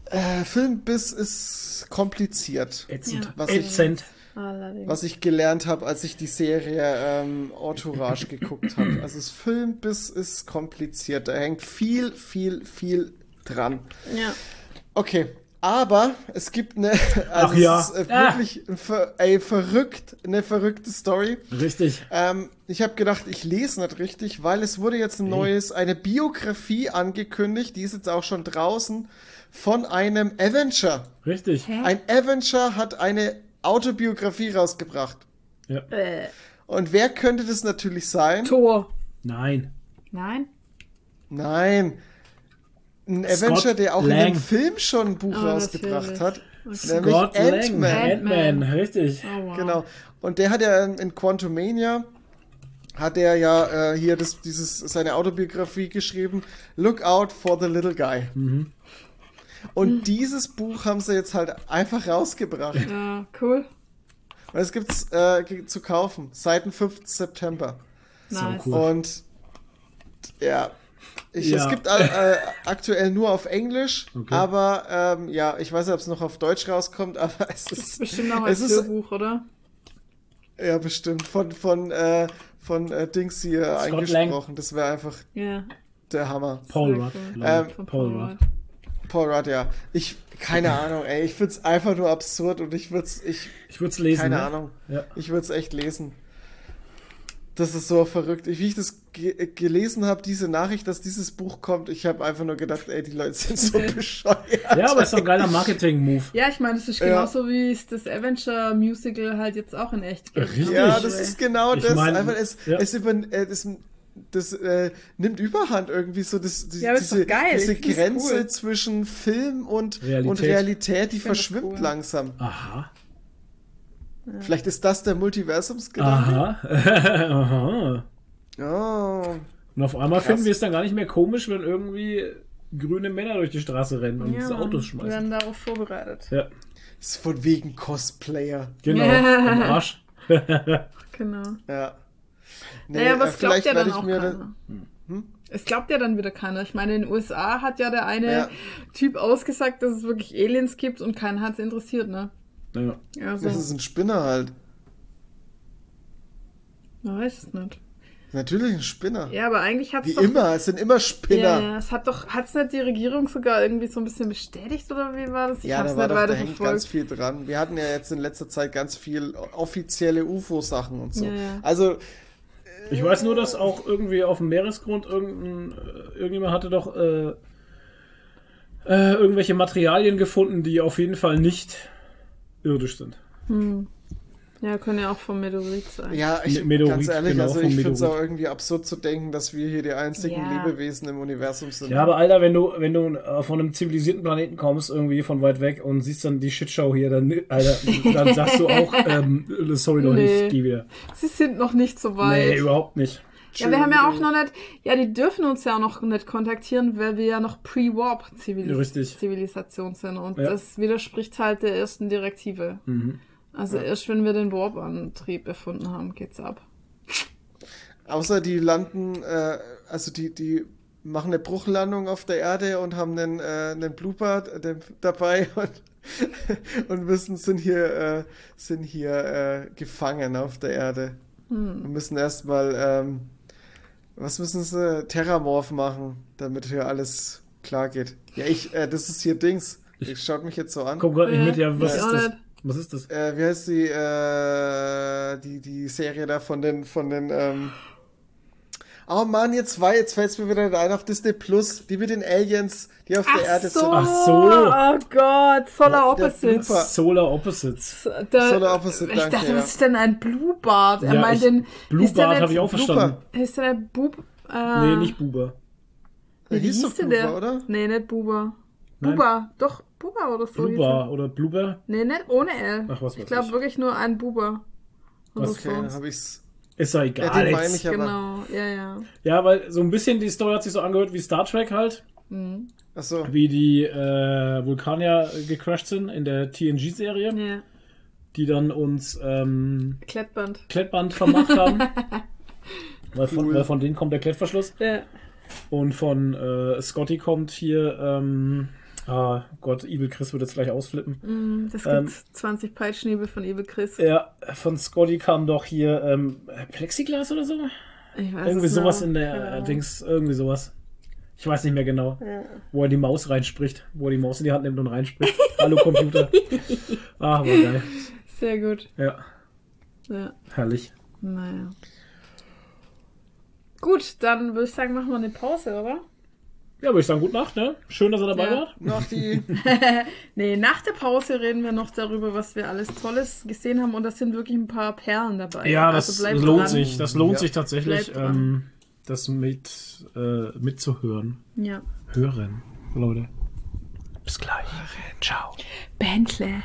äh, Filmbiss ist kompliziert.
Ätzend.
Ja.
Was ich-
Ätzend.
Allerdings.
Was ich gelernt habe, als ich die Serie ähm, Entourage geguckt habe. Also das Filmbiss ist kompliziert. Da hängt viel, viel, viel dran.
Ja.
Okay, aber es gibt eine, also
Ach ja.
es ist äh,
Ah.
wirklich ein ver, ey, verrückt, eine verrückte Story.
Richtig.
Ähm, ich habe gedacht, ich lese nicht richtig, weil es wurde jetzt ein neues, eine Biografie angekündigt, die ist jetzt auch schon draußen, von einem Avenger.
Richtig.
Hä?
Ein Avenger hat eine Autobiografie rausgebracht.
Ja.
Äh,
Und wer könnte das natürlich sein?
Tor.
Nein.
Nein?
Nein. Ein
Scott
Avenger, der auch in
Lang.
dem Film schon ein Buch
Oh,
rausgebracht
natürlich.
hat. Nämlich
Scott Lang.
Ant-Man.
Ant-Man.
Richtig.
Oh, wow.
Genau. Und der hat ja in, in Quantumania hat er ja äh, hier das, dieses, seine Autobiografie geschrieben, Look out for the little guy. Und dieses Buch haben sie jetzt halt einfach rausgebracht.
Ja, cool.
Und es gibt's äh, zu kaufen, seit dem 5. September.
So
Nice.
cool.
Und ja, ich,
Ja.
es gibt äh, aktuell nur auf Englisch,
Okay.
aber ähm, ja, ich weiß nicht, ob es noch auf Deutsch rauskommt, aber es
Das ist
ist
bestimmt als
ist-
Hörbuch, oder?
ja bestimmt von von äh, von äh, Dings hier
Scott
eingesprochen. Das wäre einfach
Ja.
der Hammer.
Paul Rudd.
Ähm,
Paul Rudd.
Paul Rudd, ja. Ich keine Ahnung, ey, ich find's einfach nur absurd und ich würd's ich
Ich würde es lesen.
keine
ne?
Ahnung.
Ja.
Ich würde es echt lesen. Das ist so verrückt. Wie ich das ge gelesen habe, diese Nachricht, dass dieses Buch kommt, ich habe einfach nur gedacht, ey, die Leute sind so bescheuert.
ja, aber es ist doch ein geiler Marketing-Move.
Ja, ich meine, es ist
Ja.
genauso wie es das Avenger Musical halt jetzt auch in echt gibt.
Richtig.
Ja, das ist genau
Ich
das.
mein,
einfach, es,
ja.
es über, äh, das, das äh, nimmt Überhand irgendwie so. Das, die,
Ja,
diese diese Grenze
cool.
zwischen Film und
Realität.
und Realität, die
das
verschwimmt
cool.
langsam.
Aha.
Vielleicht ist das der Multiversumsgedanke.
Aha. Aha.
Oh.
Und auf einmal
Krass.
finden wir es dann gar nicht mehr komisch, wenn irgendwie grüne Männer durch die Straße rennen und
Ja,
Autos
wir
schmeißen.
werden darauf vorbereitet.
Ja,
Ist von wegen Cosplayer.
genau. Am Arsch.
Genau.
Ja. Nee,
naja, aber
äh,
es glaubt ja dann auch keiner.
Hm?
Es glaubt ja dann wieder keiner. Ich meine, in den USA hat ja der eine
Ja.
Typ ausgesagt, dass es wirklich Aliens gibt und keinen hat es interessiert, ne?
Ja.
Also,
Das ist ein Spinner halt.
man weiß es nicht.
Natürlich ein Spinner.
Ja, aber eigentlich hat
Wie
es doch...
immer, es sind immer Spinner.
Ja, ja, es hat doch, hat es nicht die Regierung sogar irgendwie so ein bisschen bestätigt oder wie war das? Ich
Ja,
hab's
da, war
nicht
doch, da
weiter
hängt ganz viel dran. Wir hatten ja jetzt in letzter Zeit ganz viel offizielle UFO-Sachen und so.
Ja, ja.
Also,
Ich weiß nur, dass auch irgendwie auf dem Meeresgrund irgendein, äh, irgendjemand hatte doch äh, äh, irgendwelche Materialien gefunden, die auf jeden Fall nicht irdisch sind.
Ja, können ja auch vom Meteorit sein.
ja, ich,
Me- Meteorit,
ganz ehrlich,
genau,
also ich finde es auch irgendwie absurd zu denken, dass wir hier die einzigen
Ja.
Lebewesen im Universum sind.
Ja, aber Alter, wenn du, wenn du äh, von einem zivilisierten Planeten kommst, irgendwie von weit weg und siehst dann die Shitshow hier, dann, Alter, dann sagst du auch, ähm, sorry doch
Nee.
nicht, geh wieder.
Sie sind noch nicht so weit.
Nee, überhaupt nicht.
Ja, wir haben ja auch noch nicht, ja, die dürfen uns ja auch noch nicht kontaktieren, weil wir ja noch Pre-Warp-Zivilisation
Richtig.
Zivilisation sind. Und
Ja.
das widerspricht halt der ersten Direktive.
Mhm.
Also erst wenn wir den Warp-Antrieb erfunden haben, geht's ab.
Außer die landen, äh, also die, die machen eine Bruchlandung auf der Erde und haben einen, äh, einen Blooper äh, dabei und, und müssen, sind hier, äh, sind hier äh, gefangen auf der Erde.
Hm.
Und müssen erstmal, ähm, was müssen sie? Terramorph machen, damit hier alles klar geht. Ja, ich, äh, das ist hier Dings. Ich schaut mich jetzt so an.
Komm grad nicht
Ja,
mit, ja, was
ich
ist das? Was ist das?
Äh, wie heißt die, äh, die, die Serie da von den, von den, ähm, Oh Mann, jetzt war, jetzt fällt es mir wieder ein auf Disney Plus, die mit den Aliens, die auf der
Ach
Erde
so.
sind.
Ach so.
Oh Gott, Solar
Der
Opposites.
Blooper.
Solar Opposites.
Da,
Solar Opposite,
ich
danke,
dachte,
ja.
was ist denn ein Blue Bart? Er
Ja,
meint
ich-
den.
Blue
ist der
Bart
nicht-
habe ich auch verstanden.
Ist der nicht Bub? Äh,
Nee, nicht Buber.
Der
Wie
hieß
hieß denn der?
oder?
Nee, nicht Buber. Buba, doch, Buba oder so.
Bluber oder Bluber?
er. Nee, nicht ohne L.
Ach, was
ich glaube
ich.
wirklich nur ein Buba. Oder
Was?
Okay, dann
so.
habe ich's.
Ist ja
Ja,
egal
den meine
jetzt.
ich aber.
Genau, ja, ja.
Ja, weil so ein bisschen die Story hat sich so angehört wie Star Trek halt.
Mhm.
Achso.
Wie die äh, Vulkanier gecrashed sind in der TNG-Serie,
Ja.
die dann uns ähm,
Klettband.
Klettband vermacht haben. weil, von,
Cool.
weil von denen kommt der Klettverschluss.
Ja.
Und von äh, Scotty kommt hier, ähm, ah Gott, Evil Chris wird jetzt gleich ausflippen.
Mhm, Das gibt
Ähm,
20 Peitschnebel von Evil Chris.
Ja, von Scotty kam doch hier ähm, Plexiglas oder so?
Ich weiß
irgendwie sowas
noch.
in der
Ahnung.
Dings, irgendwie sowas. Ich weiß nicht mehr genau,
Ja.
wo er die Maus reinspricht, wo er die Maus in die Hand nimmt und reinspricht. Hallo Computer. Ah, war geil.
Sehr gut.
Ja,
Ja.
herrlich.
Naja. Gut, dann würde ich sagen, machen wir eine Pause, oder?
Ja, würde ich sagen, gute Nacht, ne? Schön, dass ihr dabei
Ja.
wart.
Noch die.
Nee, nach der Pause reden wir noch darüber, was wir alles Tolles gesehen haben und da sind wirklich ein paar Perlen dabei.
Ja,
Also
das lohnt
dran.
sich. Das lohnt
Ja.
sich tatsächlich, ähm, das mit äh, mitzuhören.
Ja.
Hören, Leute. Bis gleich. Ciao.
Bentley.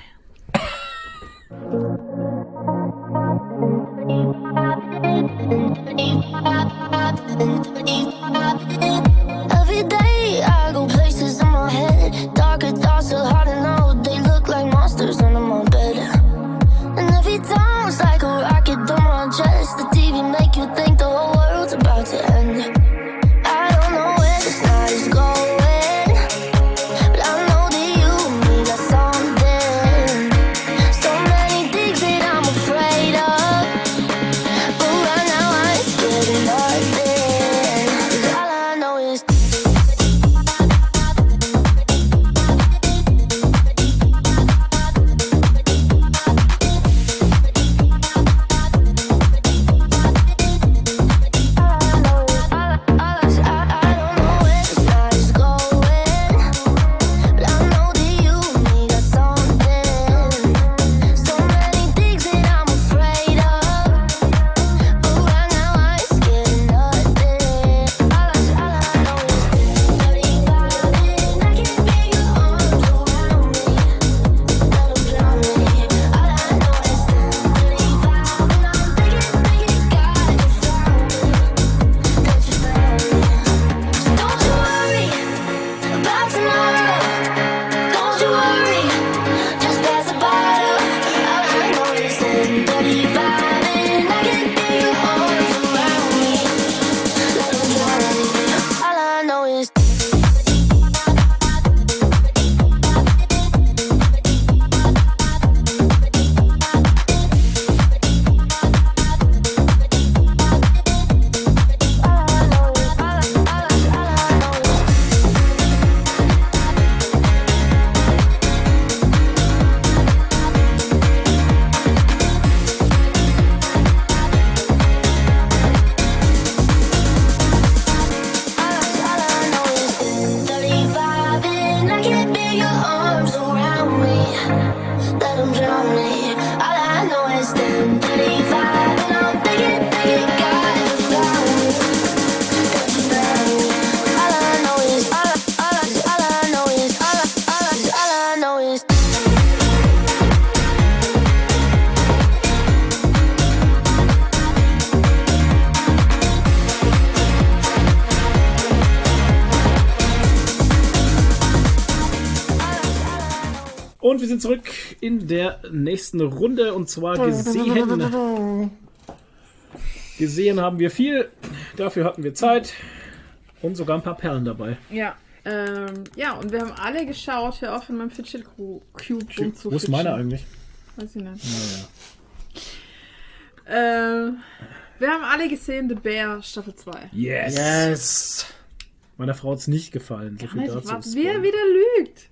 so
hard. Der nächsten Runde und zwar gesehen. Gesehen haben wir viel, dafür hatten wir Zeit und sogar ein paar Perlen dabei.
Ja. Ähm, ja, und wir haben alle geschaut, hör auf in meinem Fidget Cube rumzufitschen.
Wo ist meine eigentlich?
Weiß ich nicht. Ähm, wir haben alle gesehen The Bear Staffel 2.
Yes!
Yes.
Meiner Frau hat es nicht gefallen. So viel
Alter,
dazu.
was, wie er wieder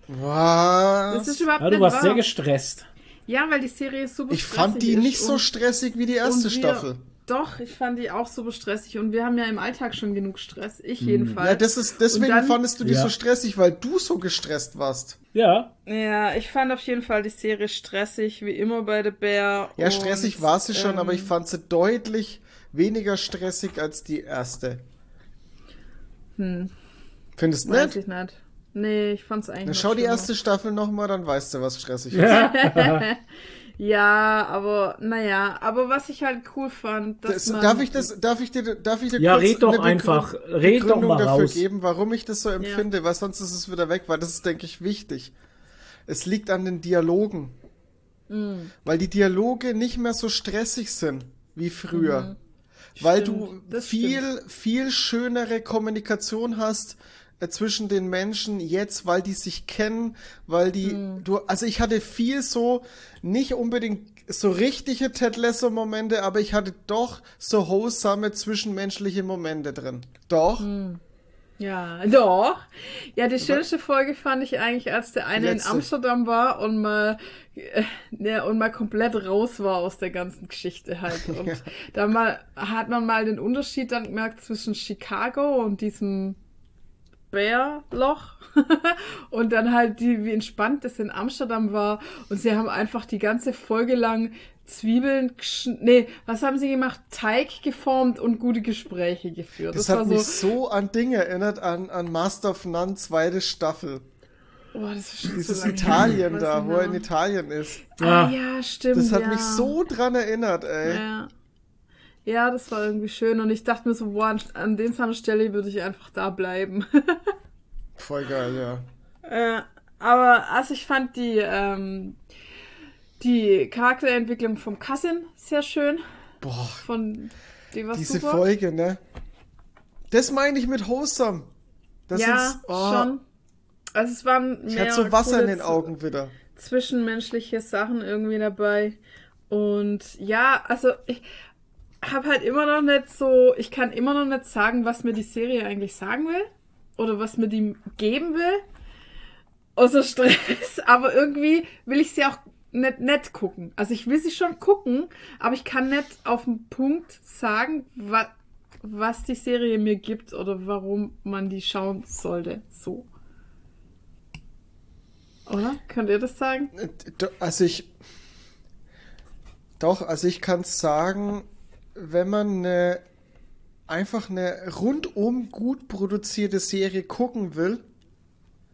lügt. Das ist
Was?
überhaupt
Ja, du
nicht
warst
wahr.
sehr gestresst.
Ja, weil die Serie ist super
Ich fand die nicht so stressig wie die erste
wir-
Staffel.
Doch, ich fand die auch super stressig und wir haben ja im Alltag schon genug Stress. Ich jedenfalls.
Ja, das ist, deswegen
dann-
fandest du die
Ja.
so stressig, weil du so gestresst warst.
Ja,
Ja, ich fand auf jeden Fall die Serie stressig, wie immer bei The Bear.
Ja,
und,
stressig war sie schon,
ähm,
aber ich fand sie deutlich weniger stressig als die erste.
Hm,
Findest du
weiß
nicht?
ich nicht. Nee, ich fand's eigentlich noch
schau die
schlimmer.
erste Staffel nochmal, dann weißt du, was stressig ist.
ja.
Ja, aber naja, aber was ich halt cool fand, dass
Das,
man,
darf ich das, darf ich dir, darf ich dir
Ja,
kurz
red doch
eine
einfach. Red doch
Begründung
mal
dafür
raus.
geben, warum ich das so empfinde, weil sonst ist es wieder weg, weil das ist, denke ich, wichtig. Es liegt an den Dialogen.
Mm.
Weil die Dialoge nicht mehr so stressig sind wie früher. Weil du
Mhm. Stimmt,
viel, viel schönere Kommunikation hast zwischen den Menschen jetzt, weil die sich kennen, weil die,
Mhm.
du, also ich hatte viel so, nicht unbedingt so richtige Ted Lasso Momente, aber ich hatte doch so wholesome zwischenmenschliche Momente drin. Doch.
Mhm. Ja, doch. Ja, die schönste Folge fand ich eigentlich, als der eine in
letzte.
Amsterdam war und mal, äh, ja, und mal komplett raus war aus der ganzen Geschichte halt. Und da mal, hat man mal den Unterschied dann gemerkt zwischen Chicago und diesem Bärloch und dann halt die, wie entspannt das in Amsterdam war und sie haben einfach die ganze Folge lang Zwiebeln, nee, was haben sie gemacht? Teig geformt und gute Gespräche geführt.
Das,
war
hat mich so an Dinge erinnert, an, an Master of None, zweite Staffel.
Oh, das ist schon
Dieses
so
Italien da, wo er in. Italien ist.
Ah, ja, stimmt.
Das hat
ja.
mich so dran erinnert, ey.
Ja. Ja, das war irgendwie schön und ich dachte mir so, boah, an, seiner Stelle würde ich einfach da bleiben.
Voll geil, ja.
Äh, aber also ich fand die, ähm, die Charakterentwicklung vom Cousin sehr schön.
Boah,
Von die war
diese
super.
Folge, ne? Das meine ich mit Wholesome. Das
ja,
ist, oh,
schon. Also es waren
Ich hatte so Wasser in den Augen wieder.
zwischenmenschliche Sachen irgendwie dabei. Und ja, also ich habe halt immer noch nicht so, ich kann immer noch nicht sagen, was mir die Serie eigentlich sagen will oder was mir die geben will. Außer Stress, aber irgendwie will ich sie auch nicht, nicht gucken. Also ich will sie schon gucken, aber ich kann nicht auf den Punkt sagen, wa was die Serie mir gibt oder warum man die schauen sollte. So. Oder? Könnt ihr das sagen?
Äh, Also ich. Doch, also ich kann sagen, wenn man eine, einfach eine rundum gut produzierte Serie gucken will,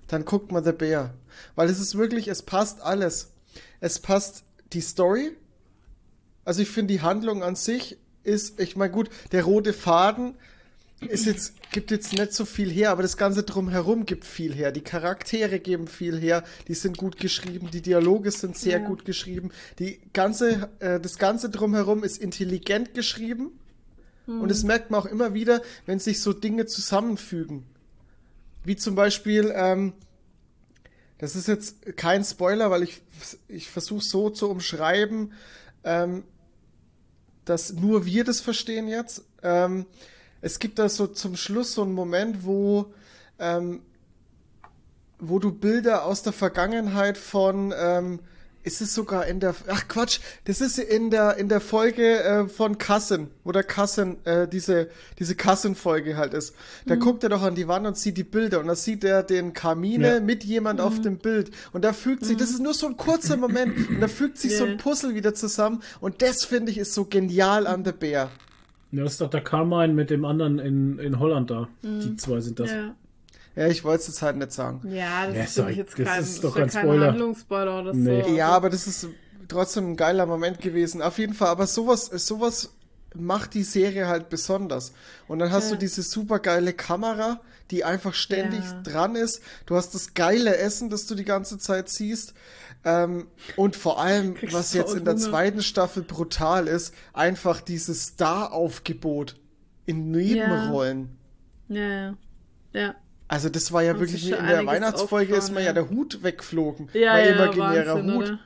dann guckt man The Bear. Weil es ist wirklich, es passt alles. Es passt die Story. Also ich finde die Handlung an sich ist, ich meine gut, der rote Faden ist jetzt, gibt jetzt nicht so viel her, aber das Ganze drumherum gibt viel her. Die Charaktere geben viel her, die sind gut geschrieben, die Dialoge sind sehr
Ja.
gut geschrieben, die ganze, äh, das Ganze drumherum ist intelligent geschrieben. Und das merkt man auch immer wieder, wenn sich so Dinge zusammenfügen. Wie zum Beispiel, ähm, das ist jetzt kein Spoiler, weil ich, ich versuche so zu umschreiben, ähm, dass nur wir das verstehen jetzt. Ähm, es gibt da so zum Schluss so einen Moment, wo, ähm, wo du Bilder aus der Vergangenheit von, ähm, ist es sogar in der, ach Quatsch, das ist in der, in der Folge äh, von Cousin, wo der Cousin, äh, diese, diese Cousin-Folge halt ist. Da guckt er doch an die Wand und sieht die Bilder und da sieht er den Kamine
Ja.
mit jemand auf dem Bild und da fügt sich, das ist nur so ein kurzer Moment und da fügt sich so
Ja.
ein Puzzle wieder zusammen und das finde ich ist so genial an The Bear.
Ja, das ist doch der Carmine mit dem anderen in, in Holland da. Die zwei sind das.
Ja.
Ja, ich wollte es jetzt halt nicht sagen.
Ja, das
Ja,
ist mich jetzt
das
kein,
ist doch kein Spoiler.
Handlungsspoiler oder
Nee.
so.
Ja, aber das ist trotzdem ein geiler Moment gewesen. Auf jeden Fall, aber sowas, sowas macht die Serie halt besonders. Und dann hast
Ja.
du diese super geile Kamera, die einfach ständig
Ja.
dran ist. Du hast das geile Essen, das du die ganze Zeit siehst. Ähm, und vor allem,
Kriegst
was jetzt in der
Hunger.
zweiten Staffel brutal ist, einfach dieses Star-Aufgebot in Nebenrollen.
Ja, ja. Ja,
Also das war ja
Haben
wirklich in der Weihnachtsfolge ist mir ja
ja.
der Hut wegflogen.
ja,
mein
ja
imaginärer
Wahnsinn,
Hut.
Oder?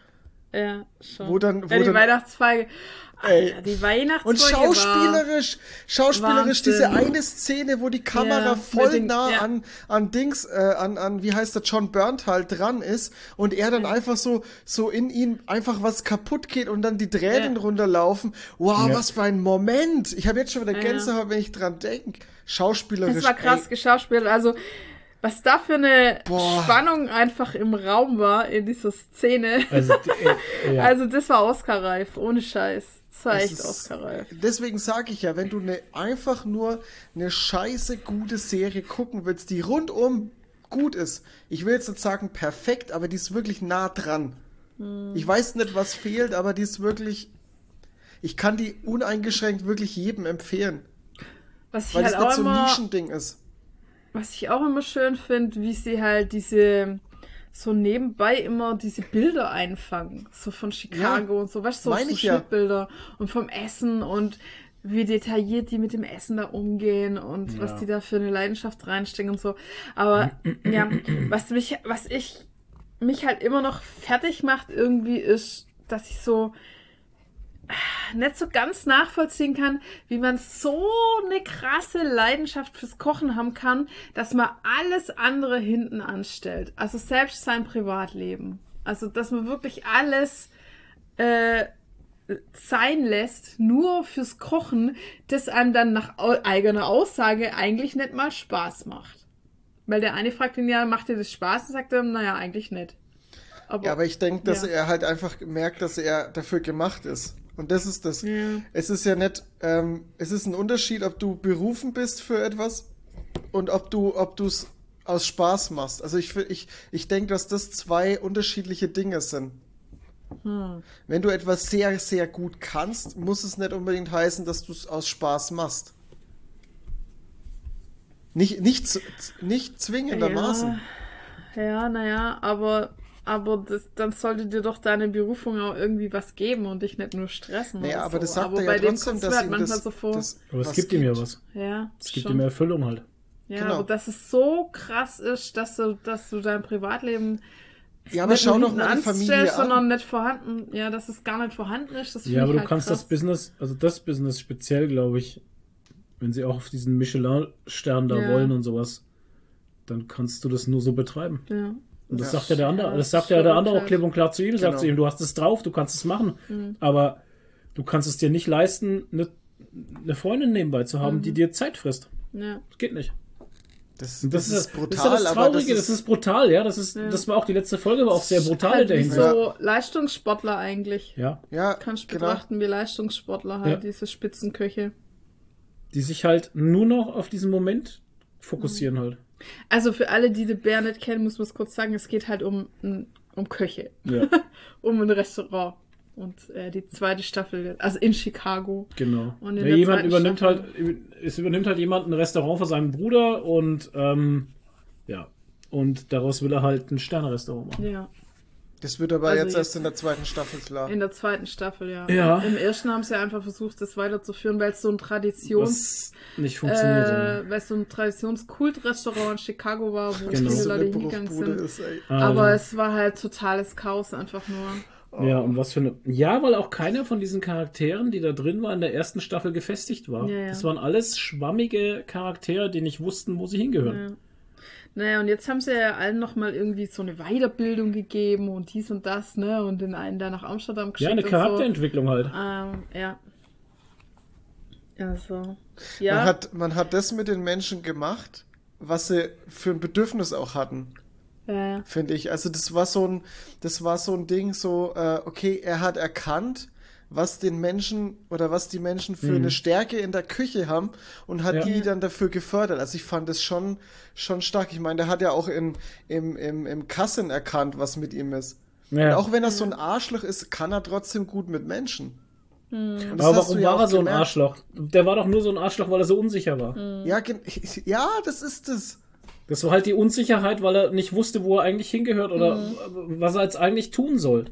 Ja, schon.
Wo dann- wo
ja, die
dann-
Weihnachtsfolge.
Ey.
Alter, die Weihnachtsfolge
Und schauspielerisch, schauspielerisch
Wahnsinn.
diese eine Szene, wo die Kamera
Ja,
voll
den-
nah
ja.
an, an Dings, äh, an, an, wie heißt der, John Burnt halt dran ist und er dann einfach so, so in ihn einfach was kaputt geht und dann die Tränen
Ja.
runterlaufen. Wow,
Ja.
was für ein Moment. Ich habe jetzt schon wieder
Ja, ja.
Gänsehaut, wenn ich dran denke. Schauspielerisch.
Es war krass geschauspielt. Also, was da für eine
Boah.
Spannung einfach im Raum war in dieser Szene.
Also, äh, ja.
Also, das war Oscar-reif, ohne Scheiß. Echt
ist-
Oscar-reif.
Deswegen sage ich ja, wenn du ne, einfach nur eine scheiße gute Serie gucken willst, die rundum gut ist, ich will jetzt nicht sagen perfekt, aber die ist wirklich nah dran.
Hm.
Ich weiß nicht, was fehlt, aber die ist wirklich. Ich kann die uneingeschränkt wirklich jedem empfehlen,
Was ich
weil
halt
es
auch
nicht so ein Nischending ist.
was ich auch immer schön finde, wie sie halt diese so nebenbei immer diese Bilder einfangen, so von Chicago
Ja,
und so, weißt du, so, so
ich ja.
Schnittbilder und vom Essen und wie detailliert die mit dem Essen da umgehen und
Ja.
was die da für eine Leidenschaft reinstecken und so. Aber ja, was mich, was ich mich halt immer noch fertig macht irgendwie ist, dass ich so nicht so ganz nachvollziehen kann, wie man so eine krasse Leidenschaft fürs Kochen haben kann, dass man alles andere hinten anstellt. Also selbst sein Privatleben. Also dass man wirklich alles äh, sein lässt, nur fürs Kochen, das einem dann nach eigener Aussage eigentlich nicht mal Spaß macht. Weil der eine fragt ihn ja, macht dir das Spaß? Und sagt er, naja, eigentlich nicht.
Ja, aber ich denke, dass
Ja.
er halt einfach merkt, dass er dafür gemacht ist. Und das ist das.
Ja.
Es ist ja nicht, ähm, es ist ein Unterschied, ob du berufen bist für etwas und ob du, ob du es aus Spaß machst. Also ich, ich, ich denke, dass das zwei unterschiedliche Dinge sind.
Hm.
Wenn du etwas sehr, sehr gut kannst, muss es nicht unbedingt heißen, dass du es aus Spaß machst. Nicht, nicht, nicht zwingendermaßen.
Ja, ja naja, aber, aber das, dann sollte dir doch deine Berufung auch irgendwie was geben und dich nicht nur stressen.
Naja, aber
so.
das sagt
aber
er
bei
ja
dem
trotzdem, dass ihm
manchmal
das,
so vor.
das
aber es gibt ihm ja was.
ja,
Es gibt
schon.
ihm Erfüllung halt.
Ja,
Genau.
aber dass es so krass ist, dass du, dass du dein Privatleben
Ja, aber schau doch mal die Familie an.
sondern nicht vorhanden, ja, dass es gar nicht vorhanden ist. Das
Ja, aber du
halt
kannst
krass.
das Business, also das Business speziell, glaube ich, wenn sie auch auf diesen Michelin-Stern da
Ja.
wollen und sowas, dann kannst du das nur so betreiben.
Ja.
Und das
Ja.
sagt ja der andere,
Ja,
das
das
sagt ja der andere auch klipp und klar zu ihm, sagt
Genau.
zu ihm, du hast es drauf, du kannst es machen,
Mhm.
aber du kannst es dir nicht leisten, eine, eine Freundin nebenbei zu haben,
Mhm.
die dir Zeit frisst.
Ja.
Das geht nicht.
Das, das,
das,
ist
das
brutal,
ist ja das
aber
Traurige, das ist, brutal, ja, das ist,
Ja.
das war auch die letzte Folge, war auch sehr brutal
halt wie
Hinsicht.
so Leistungssportler eigentlich.
Ja,
ja,
Kannst du
genau.
betrachten wie Leistungssportler halt,
Ja.
diese Spitzenköche.
die sich halt nur noch auf diesen Moment fokussieren halt.
Also für alle, die The Bear nicht kennen, muss man es kurz sagen, es geht halt um, um Köche,
Ja,
um ein Restaurant. Und äh, die zweite Staffel, also in Chicago.
genau.
Und
ja, jemand übernimmt
Staffel-
halt, es übernimmt halt jemand ein Restaurant von seinem Bruder und ähm, ja, und daraus will er halt ein Sternerestaurant machen.
Ja,
Das wird aber
Also
jetzt
jetzt-
erst in der zweiten Staffel klar.
in der zweiten Staffel, ja.
Ja.
Im ersten haben sie einfach versucht, das weiterzuführen, weil es so ein Traditions...
Was nicht funktioniert. ja.
Äh, weil es so ein Traditionskultrestaurant in Chicago war, wo
Genau.
viele Leute hingegangen sind.
ist, ey.
Aber
Also,
es war halt totales Chaos einfach nur.
ja, und was für eine. Ja, weil auch keiner von diesen Charakteren, die da drin waren, in der ersten Staffel gefestigt war.
Ja, ja.
Das waren alles schwammige Charaktere, die nicht wussten, wo sie hingehören.
Ja. Naja, und jetzt haben sie ja allen nochmal irgendwie so eine Weiterbildung gegeben und dies und das, ne? Und den einen da nach Amsterdam geschickt.
Ja, eine Charakterentwicklung halt.
So. Ähm, ja. Also. Ja.
Man, hat, man hat das mit den Menschen gemacht, was sie für ein Bedürfnis auch hatten,
ja, ja.
finde ich. Also das war so ein, das war so ein Ding, so, äh, okay, er hat erkannt, was den Menschen oder was die Menschen für
Mhm.
eine Stärke in der Küche haben und hat
Ja.
die dann dafür gefördert. Also ich fand das schon, schon stark. Ich meine, der hat ja auch in, im, im, im Kassen erkannt, was mit ihm ist.
Ja.
Und auch wenn er so ein Arschloch ist, kann er trotzdem gut mit Menschen. Das
Aber warum
ja
war er so ein
gemerkt.
Arschloch? Der war doch nur so ein Arschloch, weil er so unsicher war.
Ja, gen- ja, das ist es.
Das war halt die Unsicherheit, weil er nicht wusste, wo er eigentlich hingehört oder was er jetzt eigentlich tun soll.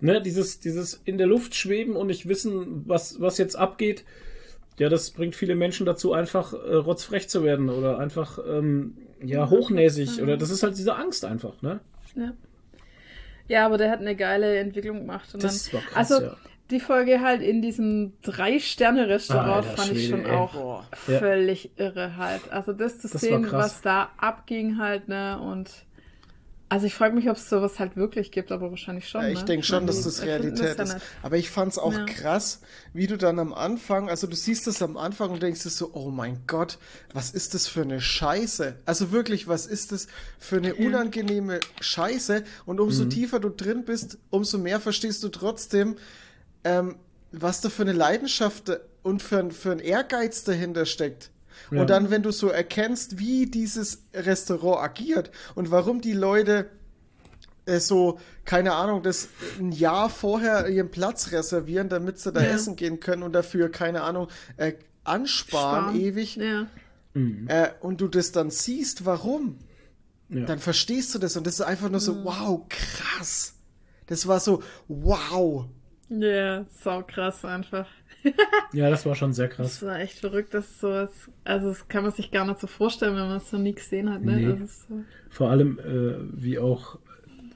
Ne, dieses, dieses in der Luft schweben und nicht wissen, was, was jetzt abgeht, ja, das bringt viele Menschen dazu, einfach äh, rotzfrech zu werden oder einfach ähm, ja hochnäsig oder das ist halt diese Angst einfach, ne?
Ja. Ja, aber der hat eine geile Entwicklung gemacht. Und
Das
dann,
war krass,
also
ja.
Die Folge halt in diesem Drei-Sterne-Restaurant fand ich
Schwede,
schon
ey.
auch
Boah.
Ja.
völlig irre halt. Also das zu
Das
sehen, was da abging halt, ne? Und also ich frage mich, ob es sowas halt wirklich gibt, aber wahrscheinlich schon.
Ja, ich
ne?
denke schon, dass das Realität
ja
ist. Aber ich fand es auch
Ja.
krass, wie du dann am Anfang, also du siehst das am Anfang und denkst dir so, oh mein Gott, was ist das für eine Scheiße? Also wirklich, was ist das für eine unangenehme Scheiße? Und
Mhm.
umso tiefer du drin bist, umso mehr verstehst du trotzdem, ähm, was da für eine Leidenschaft und für, ein- für ein Ehrgeiz dahinter steckt.
Ja.
Und dann, wenn du so erkennst, wie dieses Restaurant agiert und warum die Leute äh, so, keine Ahnung, das ein Jahr vorher ihren Platz reservieren, damit sie da
Ja.
essen gehen können und dafür, keine Ahnung, äh, ansparen
Sparen.
ewig.
Ja.
Äh, und du das dann siehst, warum,
Ja.
dann verstehst du das und das ist einfach nur so, wow, krass. Das war so, wow.
Ja, sau krass einfach.
ja, das war schon sehr
Das
krass.
war echt verrückt, dass sowas, also das kann man sich gar nicht so vorstellen, wenn man es noch nie gesehen hat, ne?
Nee.
Das ist so,
Vor allem, äh, wie auch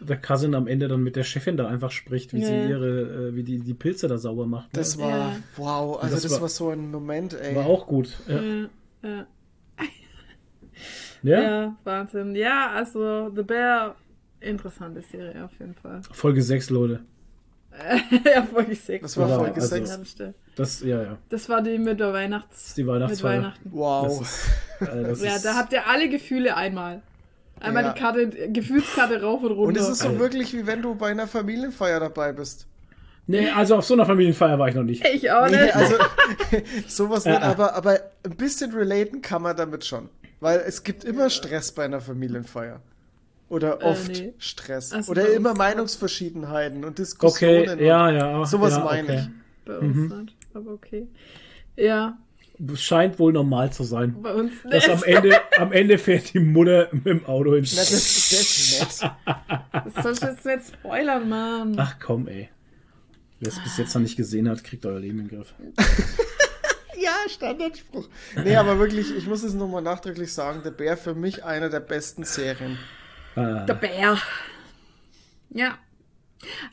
der Cousin am Ende dann mit der Chefin da einfach spricht, wie
Ja.
sie ihre, äh, wie die, die Pilze da sauber macht. ne?
Das war,
Ja.
wow, also
das
das,
war-
war, so ein Moment, ey.
war auch gut. Ja.
ja, ja.
ja?
Ja, Wahnsinn. Ja, also The Bear, interessante Serie auf jeden Fall.
Folge 6, Leute.
ja, Folge 6.
Das war
Genau,
Folge
also-
6.
Ja, das
ja, ja.
Das war die mit der Weihnachts...
Das ist die
mit
Weihnachtsfeier.
Weihnachten.
Wow.
Das ist, das
Ja,
ist,
da habt ihr alle Gefühle einmal. Einmal
Ja.
die Karte, Gefühlskarte rauf und runter.
und es ist so
Alter.
wirklich, wie wenn du bei einer Familienfeier dabei bist.
Nee, also auf so einer Familienfeier war ich noch nicht.
ich auch
Nee,
nicht.
also sowas nicht, aber, aber ein bisschen relaten kann man damit schon. Weil es gibt immer Stress bei einer Familienfeier. Oder
Äh,
oft
nee.
Stress.
Also
Oder immer Meinungsverschiedenheiten und Diskussionen.
Okay,
und
ja, ja.
Sowas
ja,
meine
okay.
ich.
Bei uns
Mhm.
nicht, aber okay. Ja,
Scheint wohl normal zu sein.
bei uns
Dass am Ende, am Ende fährt die Mutter mit dem Auto ins
Na, das, das ist nett.
Das sollst du jetzt nicht spoilern, Mann.
Ach komm, ey. Wer es bis jetzt noch nicht gesehen hat, kriegt euer Leben in den Griff.
Ja, Standardspruch. Nee, aber wirklich, ich muss es nochmal nachdrücklich sagen, der Bär für mich einer der besten Serien.
Ah,
Der Bär. Ja.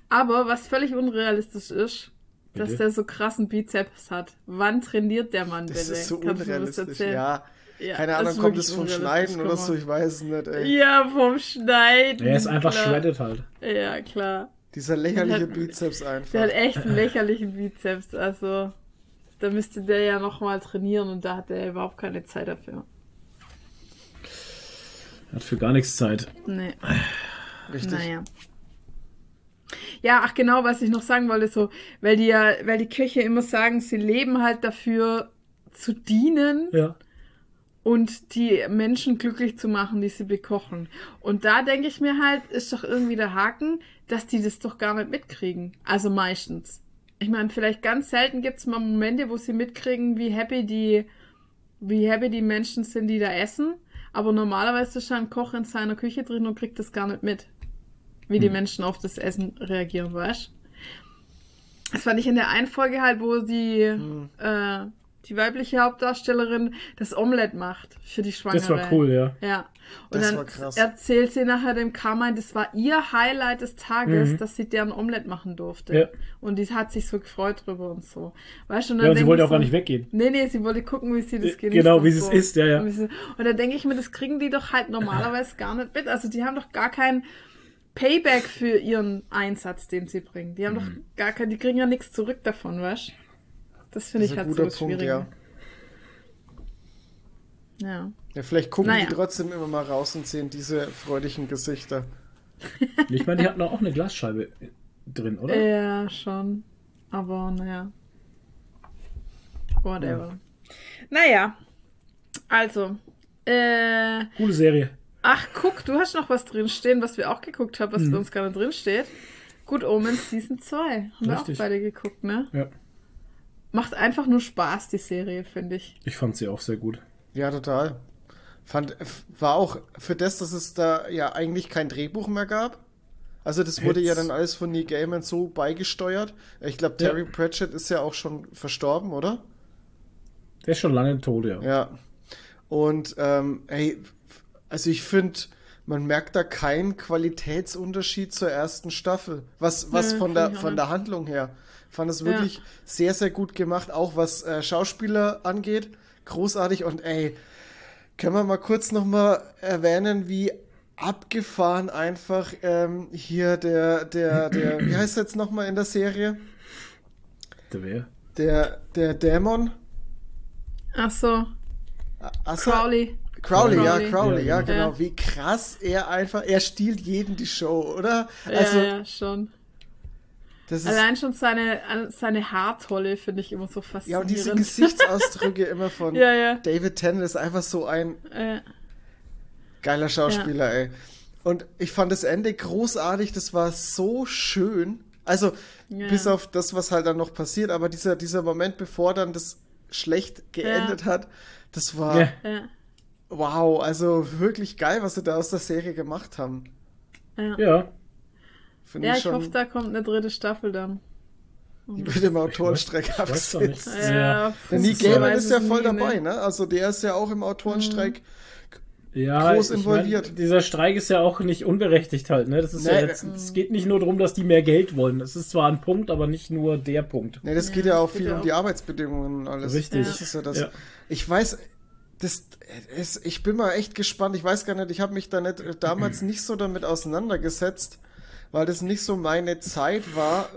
Aber was völlig unrealistisch ist, dass
Bitte?
der so krassen Bizeps hat. Wann trainiert der Mann
Das
bitte?
ist so
Kannst das
unrealistisch. Ja.
Ja,
Keine
das
Ahnung, kommt es vom Schneiden oder so, ich weiß es nicht, ey.
Ja, vom Schneiden.
er ist einfach
klar.
shredded halt.
Ja, klar.
Dieser lächerliche
hat-
Bizeps einfach.
Der hat echt einen lächerlichen Bizeps. Also, da müsste der ja nochmal trainieren und da hat er überhaupt keine Zeit dafür.
Hat für gar nichts Zeit.
Nee.
Richtig.
Naja. Ja, ach genau, was ich noch sagen wollte, so, weil die ja, weil die Köche immer sagen, sie leben halt dafür zu dienen
Ja.
und die Menschen glücklich zu machen, die sie bekochen. Und da denke ich mir halt, ist doch irgendwie der Haken, dass die das doch gar nicht mitkriegen. Also meistens. Ich meine, vielleicht ganz selten gibt es mal Momente, wo sie mitkriegen, wie happy die, wie happy die Menschen sind, die da essen. Aber normalerweise ist ein Koch in seiner Küche drin und kriegt das gar nicht mit. Wie die Menschen auf das Essen reagieren, weißt Das fand ich in der einen Folge halt, wo die, äh, die weibliche Hauptdarstellerin das Omelett macht für die Schwangere.
Das war cool, ja.
Ja. Und
Das
dann
war krass.
erzählt sie nachher dem Carmine, das war ihr Highlight des Tages,
Mhm.
dass sie deren Omelett machen durfte.
Ja.
Und die hat sich so gefreut drüber und so. Weißt du, und dann
Ja, und sie wollte auch gar nicht weggehen.
Nee, nee, sie wollte gucken, wie sie das
Äh,
genießt.
genau, wie sie es
so.
isst, ja, ja.
Und, und da denke ich mir, das kriegen die doch halt normalerweise gar nicht mit. Also die haben doch gar kein Payback für ihren Einsatz, den sie bringen. Die haben
Mhm.
doch gar kein, die kriegen ja nichts zurück davon, weißt du? Das finde ich
ist
halt so schwierig.
ja.
ja.
Ja, vielleicht gucken
Naja.
die trotzdem immer mal raus und sehen diese freudigen Gesichter.
Ich meine, die hatten auch eine Glasscheibe drin, oder?
Ja, schon. Aber naja. Whatever. Naja. Also. Äh,
Coole Serie.
ach, guck, du hast noch was drinstehen, was wir auch geguckt haben, was
Mhm.
bei uns gar nicht drinsteht. Good Omens Season 2. Haben wir auch
Richtig.
beide geguckt, ne?
Ja.
Macht einfach nur Spaß, die Serie, finde ich.
Ich fand sie auch sehr gut.
Ja, total. Fand, war auch für das, dass es da ja eigentlich kein Drehbuch mehr gab. Also das wurde
Hätt's-
ja dann alles von Neil Gaiman so beigesteuert. Ich glaube,
Ja.
Terry Pratchett ist ja auch schon verstorben, oder?
Der ist schon lange tot, ja.
Ja. Und ähm, ey, also ich finde, man merkt da keinen Qualitätsunterschied zur ersten Staffel. Was, was
Nö,
von, der, von der Handlung her. Fand es wirklich sehr, sehr gut gemacht, auch was äh, Schauspieler angeht. Großartig und ey, können wir mal kurz nochmal erwähnen, wie abgefahren einfach ähm, hier der, der, der, wie heißt er jetzt nochmal in der Serie?
Der wer?
Der, der Dämon?
Ach so,
Assa-
Crowley.
Crowley, ja,
Crowley.
Crowley, ja,
Ja,
genau.
Ja.
Wie krass er einfach, er stiehlt jeden die Show, oder?
Ja,
Also,
ja, schon. Allein schon seine, seine Haartolle finde ich immer so
ja,
faszinierend.
und diese Gesichtsausdrücke immer von
Ja, ja.
David Tennant ist einfach so ein
Äh,
geiler Schauspieler, ey. Und ich fand das Ende großartig, das war so schön. Also,
Ja.
bis auf das, was halt dann noch passiert, aber dieser, dieser Moment, bevor dann das schlecht geendet hat, das war
Ja.
ja,
wow, also wirklich geil, was sie da aus der Serie gemacht haben.
ja.
Ja.
Finde
ja,
ich
ich
schon
hoffe, da kommt eine dritte Staffel dann.
Autorenstreik
Ich weiß doch nicht.
abgesetzt.
Ja.
Der Neil
ist ja-
Gaiman ist ja voll
nie,
dabei,
ne?
ne? Also der ist ja auch im Autorenstreik.
ja,
groß
ich
involviert.
Mein, dieser Streik ist ja auch nicht unberechtigt halt, ne? Das ist ja
Nee,
jetzt, es geht nicht nur darum, dass die mehr Geld wollen. Es ist zwar ein Punkt, aber nicht nur der Punkt.
Ne, das
Ja,
geht ja auch
das geht
viel
ja
um
auch.
die Arbeitsbedingungen und alles.
Richtig.
Das ist ja das.
Ja.
Ich weiß, das ist, ich bin mal echt gespannt. Ich weiß gar nicht, ich habe mich da nicht äh, damals nicht so damit auseinandergesetzt, weil das nicht so meine Zeit war,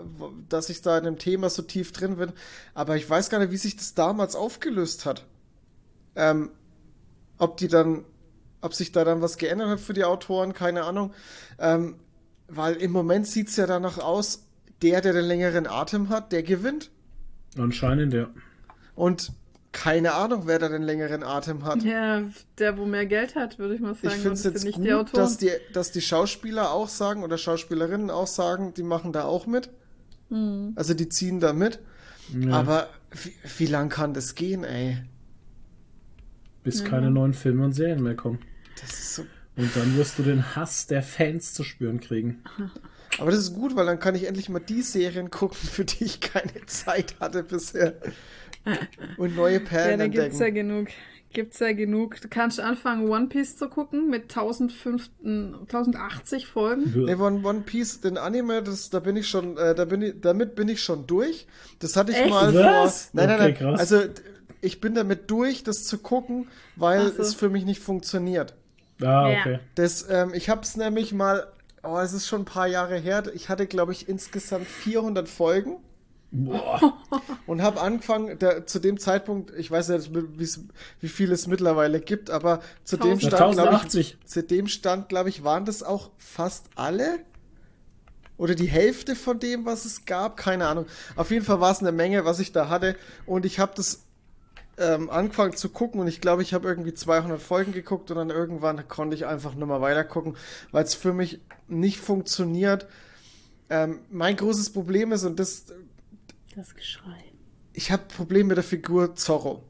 dass ich da in dem Thema so tief drin bin. Aber ich weiß gar nicht, wie sich das damals aufgelöst hat. Ähm, ob die dann, ob sich da dann was geändert hat für die Autoren, keine Ahnung. Ähm, weil im Moment sieht es ja danach aus, der, der den längeren Atem hat, der gewinnt.
Anscheinend, ja.
Und keine Ahnung, wer da den längeren Atem hat.
Ja, der, wo mehr Geld hat, würde ich mal sagen.
ich finde es
das
jetzt gut,
nicht die
dass die, dass die Schauspieler auch sagen oder Schauspielerinnen auch sagen, die machen da auch mit.
Hm.
Also die ziehen da mit.
ja.
Aber wie, wie lang kann das gehen, ey?
Bis keine neuen Filme und Serien mehr kommen.
Das ist so.
Und dann wirst du den Hass der Fans zu spüren kriegen.
Aber das ist gut, weil dann kann ich endlich mal die Serien gucken, für die ich keine Zeit hatte bisher. Und neue
Ja,
Perlen
da gibt's ja genug. Gibt's ja genug. Du kannst anfangen, One Piece zu gucken mit 1005, 1080 Folgen.
Nee, One, One Piece, den Anime, das, da bin ich schon, äh, da bin ich, damit bin ich schon durch. Das hatte ich
Echt?
mal
Was?
vor. Nein, nein,
Okay,
nein.
krass.
Also ich bin damit durch, das zu gucken, weil
so.
es für mich nicht funktioniert.
Ah,
Ja.
okay.
Das, ähm, ich habe es nämlich mal, oh, es ist schon ein paar Jahre her. Ich hatte, glaube ich, insgesamt 400 Folgen
Boah.
und habe angefangen, der, zu dem Zeitpunkt, ich weiß nicht, wie viel es mittlerweile gibt, aber zu dem. Stand, glaube ich,
1080.
zu dem Stand, glaube ich, waren das auch fast alle. Oder die Hälfte von dem, was es gab, keine Ahnung. Auf jeden Fall war es eine Menge, was ich da hatte. Und ich habe das ähm, angefangen zu gucken und ich glaube, ich habe irgendwie 200 Folgen geguckt und dann irgendwann konnte ich einfach nur mal weiter gucken, weil es für mich nicht funktioniert. Ähm, mein großes Problem ist, und das,
Das Geschrei.
ich habe Probleme mit der Figur Zorro.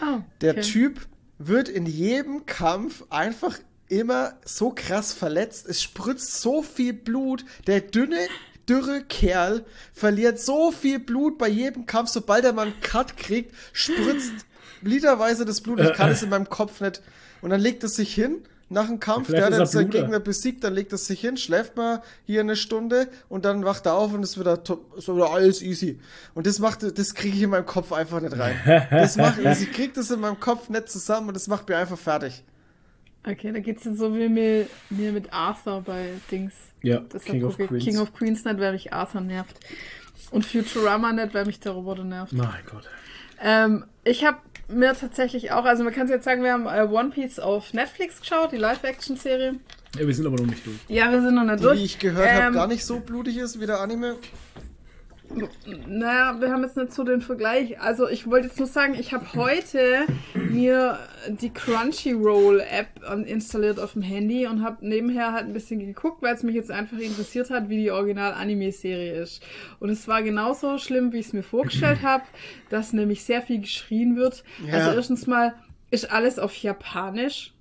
Oh,
Der
okay.
Typ wird in jedem Kampf einfach immer so krass verletzt. Es spritzt so viel Blut. Der dünne, dürre Kerl verliert so viel Blut bei jedem Kampf. Sobald er mal einen Cut kriegt, spritzt literweise das Blut. Ich kann es in meinem Kopf nicht. Und dann legt es sich hin. Nach dem Kampf,
Vielleicht
der hat
er
jetzt seinen. Gegner besiegt, dann legt es sich hin, schläft mal hier eine Stunde und dann wacht er auf und ist wieder, ist wieder alles easy. Und das macht, das kriege ich in meinem Kopf einfach nicht rein. Das macht, ich krieg das in meinem Kopf nicht zusammen und das macht mir einfach fertig.
Okay, da geht's jetzt so wie mir, mir mit Arthur bei Dings.
Ja,
Deshalb
King of Queens.
King of Queens nicht, weil mich Arthur nervt. Und Futurama nicht, weil mich der Roboter nervt.
Mein Gott.
Ähm, ich habe mir tatsächlich auch, also man kann jetzt sagen, wir haben äh, One Piece auf Netflix geschaut, die Live-Action-Serie.
Ja, wir sind aber noch nicht durch.
Ja, wir sind noch nicht
Die,
durch.
wie ich gehört habe,
Ähm,
gar nicht so blutig ist wie der Anime.
Naja, wir haben jetzt nicht so den Vergleich. Also ich wollte jetzt nur sagen, ich habe heute mir die Crunchyroll-App installiert auf dem Handy und habe nebenher halt ein bisschen geguckt, weil es mich jetzt einfach interessiert hat, wie die Original-Anime-Serie ist. Und es war genauso schlimm, wie ich es mir vorgestellt habe, dass nämlich sehr viel geschrien wird.
Ja.
Also erstens mal ist alles auf Japanisch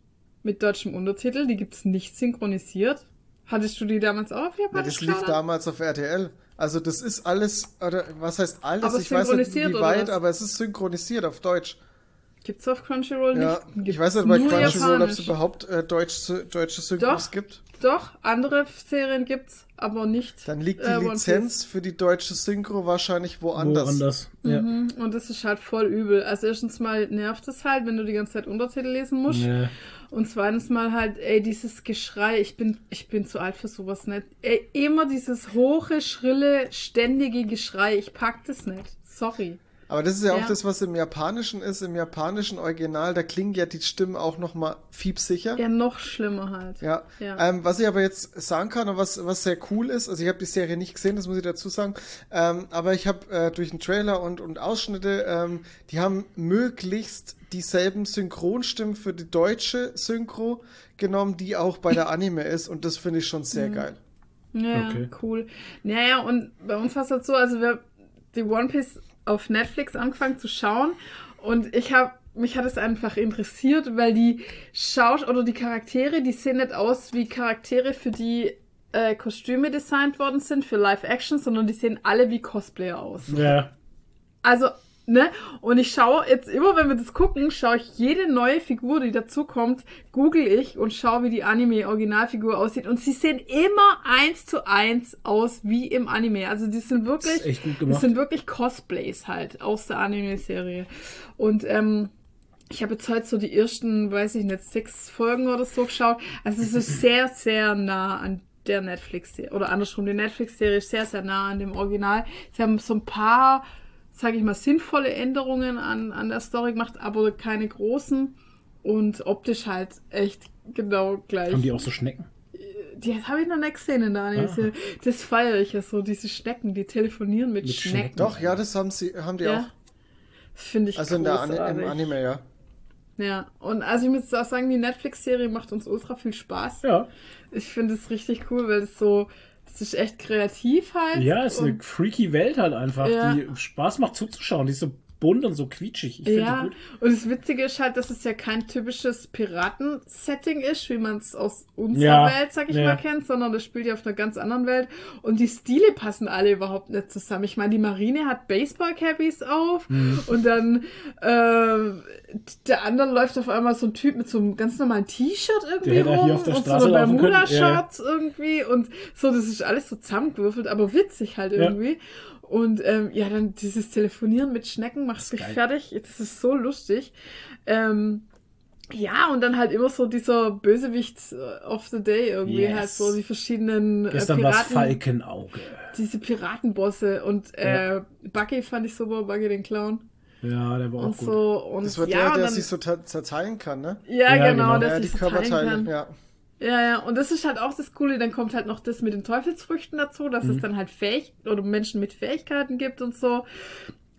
mit deutschem Untertitel. Die gibt's nicht synchronisiert. Hattest du die damals auch auf
Ja,
Japanisch?
das lief damals auf RTL. Also das ist alles, oder was heißt alles?
Aber
ich weiß nicht
synchronisiert
wie weit, aber es ist synchronisiert auf Deutsch.
Gibt's auf Crunchyroll
Ja,
nicht?
ich weiß nicht bei Crunchyroll, ob es überhaupt äh, deutsch, deutsche Synchros
Doch.
gibt.
Doch, andere Serien gibt's, aber nicht.
Dann liegt die
äh,
Lizenz für die deutsche Synchro wahrscheinlich woanders.
Woanders. Ja.
Mhm, und das ist halt voll übel. Also erstens mal nervt es halt, wenn du die ganze Zeit Untertitel lesen musst.
Ja.
Und zweitens mal halt, ey, dieses Geschrei, ich bin, ich bin zu alt für sowas nicht. Ey, immer dieses hohe, schrille, ständige Geschrei, ich pack das nicht. Sorry.
Aber das ist ja, auch
Ja.
das, was im Japanischen ist. Im japanischen Original, da klingen ja die Stimmen auch nochmal fiepsicher.
Ja, noch schlimmer halt.
Ja.
Ja.
Ähm, was ich aber jetzt sagen kann und was, was sehr cool ist, also ich habe die Serie nicht gesehen, das muss ich dazu sagen, ähm, aber ich habe äh, durch den Trailer und, und Ausschnitte, ähm, die haben möglichst dieselben Synchronstimmen für die deutsche Synchro genommen, die auch bei der Anime ist und das finde ich schon sehr
Mhm.
geil.
Ja,
Okay.
cool. Naja, und bei uns war es halt so, also wir die One Piece auf Netflix angefangen zu schauen und ich habe mich hat es einfach interessiert, weil die Schaus oder die Charaktere, die sehen nicht aus wie Charaktere, für die äh, Kostüme designt worden sind für Live-Action, sondern die sehen alle wie Cosplayer aus.
Ja.
Also, ne? Und ich schaue jetzt immer, wenn wir das gucken, schaue ich jede neue Figur, die dazukommt, google ich und schaue, wie die Anime-Originalfigur aussieht. Und sie sehen immer eins zu eins aus wie im Anime. Also die sind wirklich, das sind wirklich Cosplays halt aus der Anime-Serie. Und ähm, ich habe jetzt heute so die ersten, weiß ich nicht, sechs Folgen oder so geschaut. Also es ist sehr, sehr nah an der Netflix-Serie. Oder andersrum, die Netflix-Serie ist sehr, sehr nah an dem Original. Sie haben so ein paar, sage ich mal, sinnvolle Änderungen an, an der Story gemacht, aber keine großen. Und optisch halt echt genau gleich.
Haben die auch so Schnecken?
Die habe ich noch nicht gesehen in der Anime-Serie. Das feiere ich ja so, diese Schnecken, die telefonieren mit,
Mit
Schnecken.
Schnecken.
Doch, ja, das haben sie, haben die
Ja.
auch.
Finde ich
Also in der Ani
großartig.
im Anime, ja.
Ja, und also ich muss auch sagen, die Netflix-Serie macht uns ultra viel Spaß.
Ja.
Ich finde es richtig cool, weil es so, es ist echt kreativ halt.
Ja, ist eine freaky Welt halt einfach,
Ja.
die Spaß macht zuzuschauen. Die ist so bunt und so quietschig. Ich
ja, und das Witzige ist halt, dass es ja kein typisches Piraten-Setting ist, wie man es aus unserer
Ja,
Welt, sag ich
ja.
mal, kennt, sondern das spielt ja auf einer ganz anderen Welt. Und die Stile passen alle überhaupt nicht zusammen. Ich meine, die Marine hat Baseball-Cabbies auf
Mhm.
und dann äh, der andere läuft auf einmal so ein Typ mit so einem ganz normalen T-Shirt irgendwie rum und so
laufen können. Ja,
irgendwie und so, das ist alles so zusammengewürfelt, aber witzig halt irgendwie. Und ähm, ja, dann dieses Telefonieren mit Schnecken macht mich fertig. Das ist so lustig. Ähm, ja, und dann halt immer so dieser Bösewicht äh, of the Day irgendwie,
Yes.
halt so die verschiedenen äh,
Gestern war es
Piraten,
Falkenauge.
diese Piratenbosse und äh, Bucky fand ich super, Bucky den Clown
Ja, der war auch
und
gut.
so und
Das wird
ja,
der, der
dann,
sich so zer- zerteilen kann, ne?
ja,
Ja,
genau,
genau.
dass
ja,
ich
die Körperteile,
kann.
ja.
Ja, ja, und das ist halt auch das Coole, dann kommt halt noch das mit den Teufelsfrüchten dazu, dass
Mhm.
es dann halt Fähig oder Menschen mit Fähigkeiten gibt und so.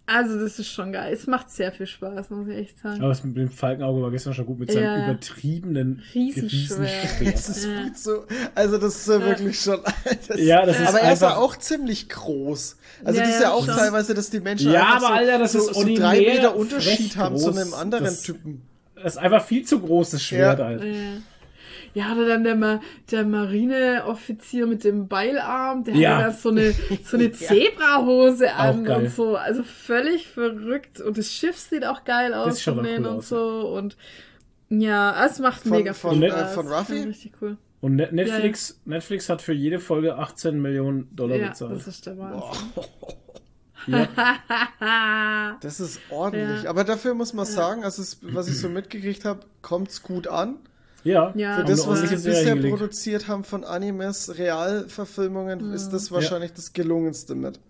Also das ist schon geil. Es macht sehr viel Spaß, muss ich echt sagen.
Aber das mit dem Falkenauge war gestern schon gut mit seinem
Ja,
übertriebenen
Riesenschwert.
Riesenschwert.
Das ist
Ja.
zu, also das ist ja wirklich schon. Das,
Ja, das ist
aber er ist ja auch ziemlich groß. Also
Ja,
das ist ja auch
schon.
teilweise, dass die Menschen
Ja, aber
so,
Alter, das
so,
ist
so drei Meter Unterschied haben zu
groß.
einem anderen
Das-
Typen.
Das ist einfach viel zu großes Schwert
Ja.
halt.
Ja. Ja, oder dann der, Ma der Marineoffizier mit dem Beilarm, der
Ja.
hat dann so eine, so eine Zebrahose an und so. Also völlig verrückt. Und das Schiff sieht auch geil aus von denen
cool
und
aus,
so. Und ja, es macht
Von-
mega
von,
viel
äh,
Spaß.
von Ruffy?
Richtig cool.
Und Net Netflix, Netflix hat für jede Folge 18 Millionen Dollar
Ja,
bezahlt.
das ist der Wahnsinn.
Ja.
Das ist ordentlich.
Ja.
Aber dafür muss man sagen, also es, was ich so mitgekriegt habe, kommt's gut an.
Ja,
Ja.
Für das, was sie bisher
hingelegt.
produziert haben von Animes, Realverfilmungen, ist das wahrscheinlich das gelungenste mit.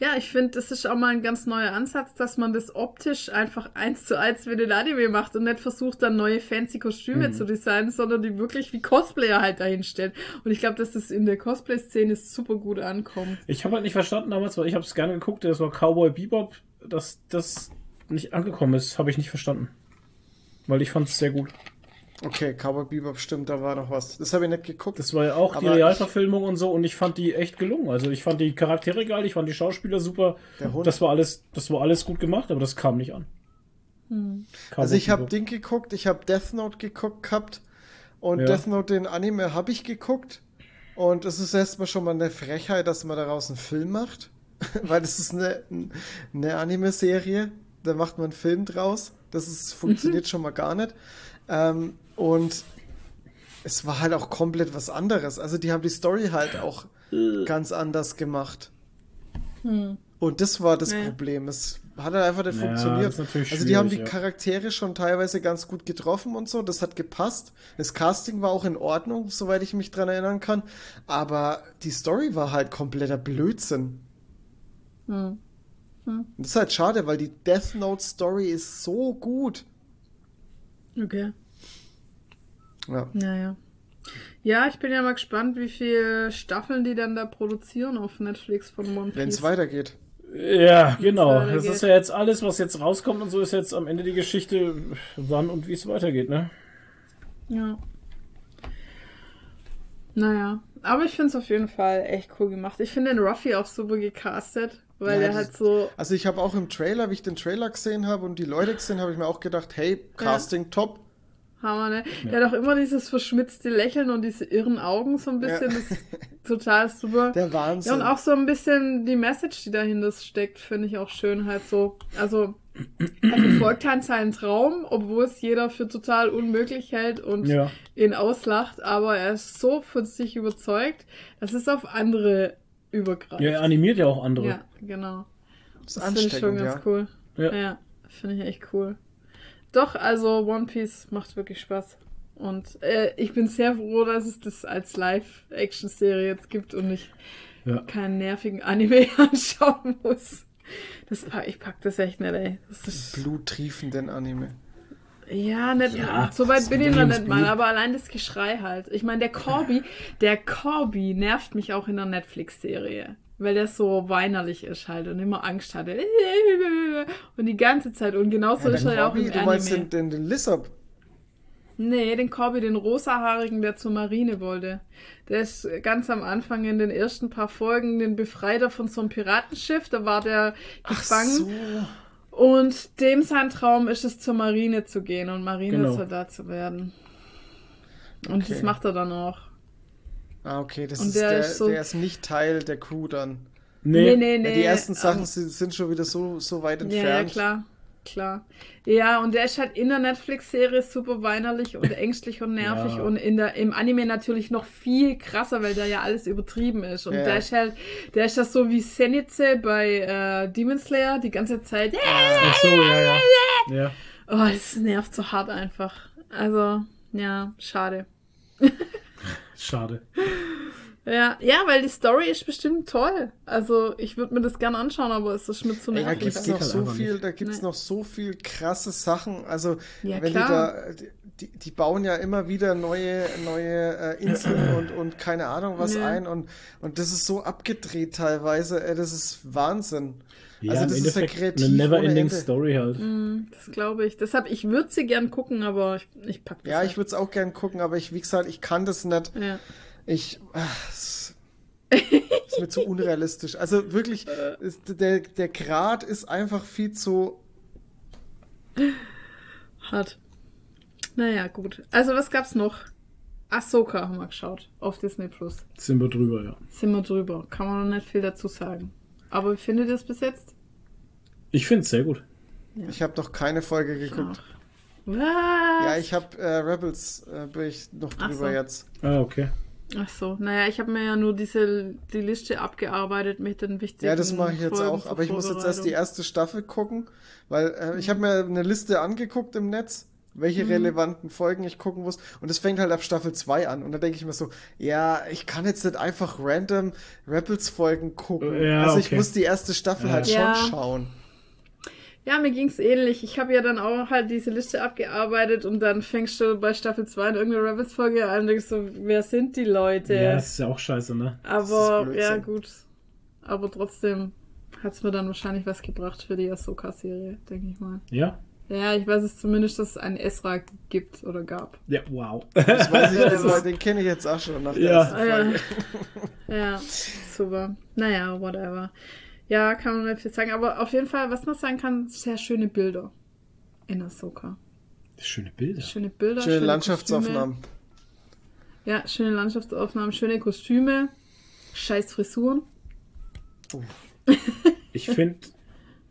Ja, ich finde, das ist auch mal ein ganz neuer Ansatz, dass man das optisch einfach eins zu eins wie den Anime macht und nicht versucht, dann neue fancy Kostüme zu designen, sondern die wirklich wie Cosplayer halt dahinstellen. Und ich glaube, dass das in der Cosplay-Szene super gut ankommt.
Ich habe halt nicht verstanden damals, weil ich habe es gerne geguckt, das war Cowboy Bebop, dass das nicht angekommen ist, habe ich nicht verstanden. Weil ich fand es sehr gut.
Okay, Cowboy Bebop, stimmt, da war noch was. Das habe ich nicht geguckt.
Das war ja auch die Realverfilmung und so und ich fand die echt gelungen. Also ich fand die Charaktere geil, ich fand die Schauspieler super.
Der Hund.
Das war alles, das war alles gut gemacht, aber das kam nicht an. Cowboy
Also ich habe. Ding geguckt, ich habe Death Note geguckt gehabt und
Ja.
Death Note, den Anime, habe ich geguckt. Und es ist erstmal schon mal eine Frechheit, dass man daraus einen Film macht. Weil das ist eine, eine Anime-Serie. Da macht man einen Film draus. Das ist, funktioniert schon mal gar nicht. Ähm, und es war halt auch komplett was anderes. Also die haben die Story halt auch ganz anders gemacht. Und das war das
Ja.
Problem. Es hat halt einfach nicht
Ja,
funktioniert. also die haben die
ja.
Charaktere schon teilweise ganz gut getroffen und so. Das hat gepasst. Das Casting war auch in Ordnung, soweit ich mich dran erinnern kann. Aber die Story war halt kompletter Blödsinn.
Hm.
Und das ist halt schade, weil die Death Note Story ist so gut.
Okay.
Ja.
Naja. Ja, ich bin ja mal gespannt, wie viele Staffeln die dann da produzieren auf Netflix von One Piece.
Wenn es weitergeht.
Ja, genau.
weitergeht.
Das ist ja jetzt alles, was jetzt rauskommt und so ist jetzt am Ende die Geschichte, wann und wie es weitergeht, ne?
Ja. Naja, aber ich finde es auf jeden Fall echt cool gemacht. Ich finde den Ruffy auch super gecastet, weil
Ja, das-
halt so.
Also ich habe auch im Trailer, wie ich den Trailer gesehen habe und die Leute gesehen, habe ich mir auch gedacht, hey, Casting top.
Hammer, ne? Der hat auch immer dieses verschmitzte Lächeln und diese irren Augen so ein bisschen.
Ja.
Das ist total super.
Der Wahnsinn.
Ja, und auch so ein bisschen die Message, die dahinter steckt, finde ich auch schön halt so. Also, er verfolgt halt seinen Traum, obwohl es jeder für total unmöglich hält und
Ja.
ihn auslacht, aber er ist so von sich überzeugt, dass es auf andere übergreift.
Ja, er animiert ja auch andere.
Ja, genau.
das
Das finde ich schon ganz
ja.
cool.
Ja.
Ja, finde ich echt cool. Doch, also One Piece macht wirklich Spaß. Und äh, ich bin sehr froh, dass es das als Live-Action-Serie jetzt gibt und ich
Ja.
keinen nervigen Anime anschauen muss. Das pack, ich pack das echt nicht, ey. Das ist,
Bluttriefenden Anime.
ja, nicht,
Ja,
so weit bin ich noch nicht mal, aber allein das Geschrei halt. Ich meine, der Corby, der Corby nervt mich auch in der Netflix-Serie. Weil der so weinerlich ist halt und immer Angst hatte. Und die ganze Zeit. Und genauso
Ja,
ist er auch im
du
Anime.
meinst den, den, den Lissab.
Nee, den Corby, den rosahaarigen, der zur Marine wollte. Der ist ganz am Anfang in den ersten paar Folgen den Befreiter von so einem Piratenschiff. Da war der gefangen.
so.
Und dem sein Traum ist es, zur Marine zu gehen und Marinesoldat
Genau.
zu werden. Und
Okay.
das macht er dann auch.
Ah, okay, das ist
der
der,
ist so-
der ist nicht Teil der Crew dann.
Nee,
nee,
Ja, die ersten
ähm,
Sachen sind, sind schon wieder so, so weit
Ja, ja,
entfernt.
klar. Klar. Ja, und der ist halt in der Netflix-Serie super weinerlich und ängstlich und nervig
Ja.
und in der, im Anime natürlich noch viel krasser, weil da ja alles übertrieben ist. Und
Ja.
der ist halt, der ist das so wie Zenitze bei äh, Demon Slayer die ganze Zeit.
Ach so, ja, ja. Ja.
Oh, das nervt so hart einfach. Also, ja, schade.
Schade.
Ja, ja, weil die Story ist bestimmt toll. Also, ich würde mir das gerne anschauen, aber es ist mir zu
Ey, da
nervig.
gibt's
geht
noch
halt
so viel, da gibt's
Nee.
noch so viel krasse Sachen. Also
Ja,
wenn
klar.
die da, die, die bauen ja immer wieder neue, neue äh, Inseln und, und keine Ahnung was
Ja.
ein und, und das ist so abgedreht teilweise. Ey, das ist Wahnsinn.
Ja,
also das ist ja kreativ
eine never
ohne
ending
Ende.
Story halt.
Mm, Das glaube ich. Deshalb, ich würde sie gern gucken, aber ich, ich pack das
Ja,
nicht.
ich würde es auch gern gucken, aber ich, wie gesagt, ich kann das nicht.
Ja.
Ich. ach, es ist mir zu unrealistisch. Also wirklich, ist, der, der Grad ist einfach viel zu.
Hart. Naja, gut. Also, was gab's noch? Ahsoka haben wir geschaut auf Disney Plus.
Sind wir drüber, ja.
Sind wir drüber. Kann man noch nicht viel dazu sagen. Aber wie findet ihr es bis jetzt?
Ich finde es sehr gut.
Ich habe noch keine Folge geguckt.
Was?
Ja, ich habe äh, Rebels, äh, bin ich noch drüber
so.
jetzt.
Ah, okay.
Ach so. Naja, ich habe mir ja nur diese die Liste abgearbeitet mit den wichtigen
Ja, das mache ich jetzt
Folgen
auch. Aber ich muss jetzt erst die erste Staffel gucken, weil äh, ich habe mir eine Liste angeguckt im Netz, welche
Mhm.
relevanten Folgen ich gucken muss. Und das fängt halt ab Staffel 2 an. Und da denke ich mir so, ja, ich kann jetzt nicht einfach random Rebels-Folgen gucken.
Ja,
also ich
okay.
muss die erste Staffel halt
Ja.
schon schauen.
Ja, mir ging's ähnlich. Ich habe ja dann auch halt diese Liste abgearbeitet und dann fängst du bei Staffel 2 in irgendeine Rebels-Folge an und denkst so, wer sind die Leute?
Ja, das ist ja auch scheiße, ne?
Aber ja, gut. Aber trotzdem hat's mir dann wahrscheinlich was gebracht für die Ahsoka-Serie, denke ich mal.
Ja?
Ja, ich weiß es zumindest, dass es einen Ezra gibt oder gab.
Ja, wow.
Das weiß ich,
Ja,
den, kenne ich jetzt auch schon nach der
Ja.
ersten
Ah, ja.
Folge.
ja, super. Naja, whatever. Ja, kann man nicht viel sagen. Aber auf jeden Fall, was man sagen kann, sehr schöne Bilder in Ahsoka.
Schöne Bilder.
Schöne Bilder.
Schöne
Kostüme.
Landschaftsaufnahmen.
Ja, schöne Landschaftsaufnahmen, schöne Kostüme, scheiß Frisuren.
Ich finde,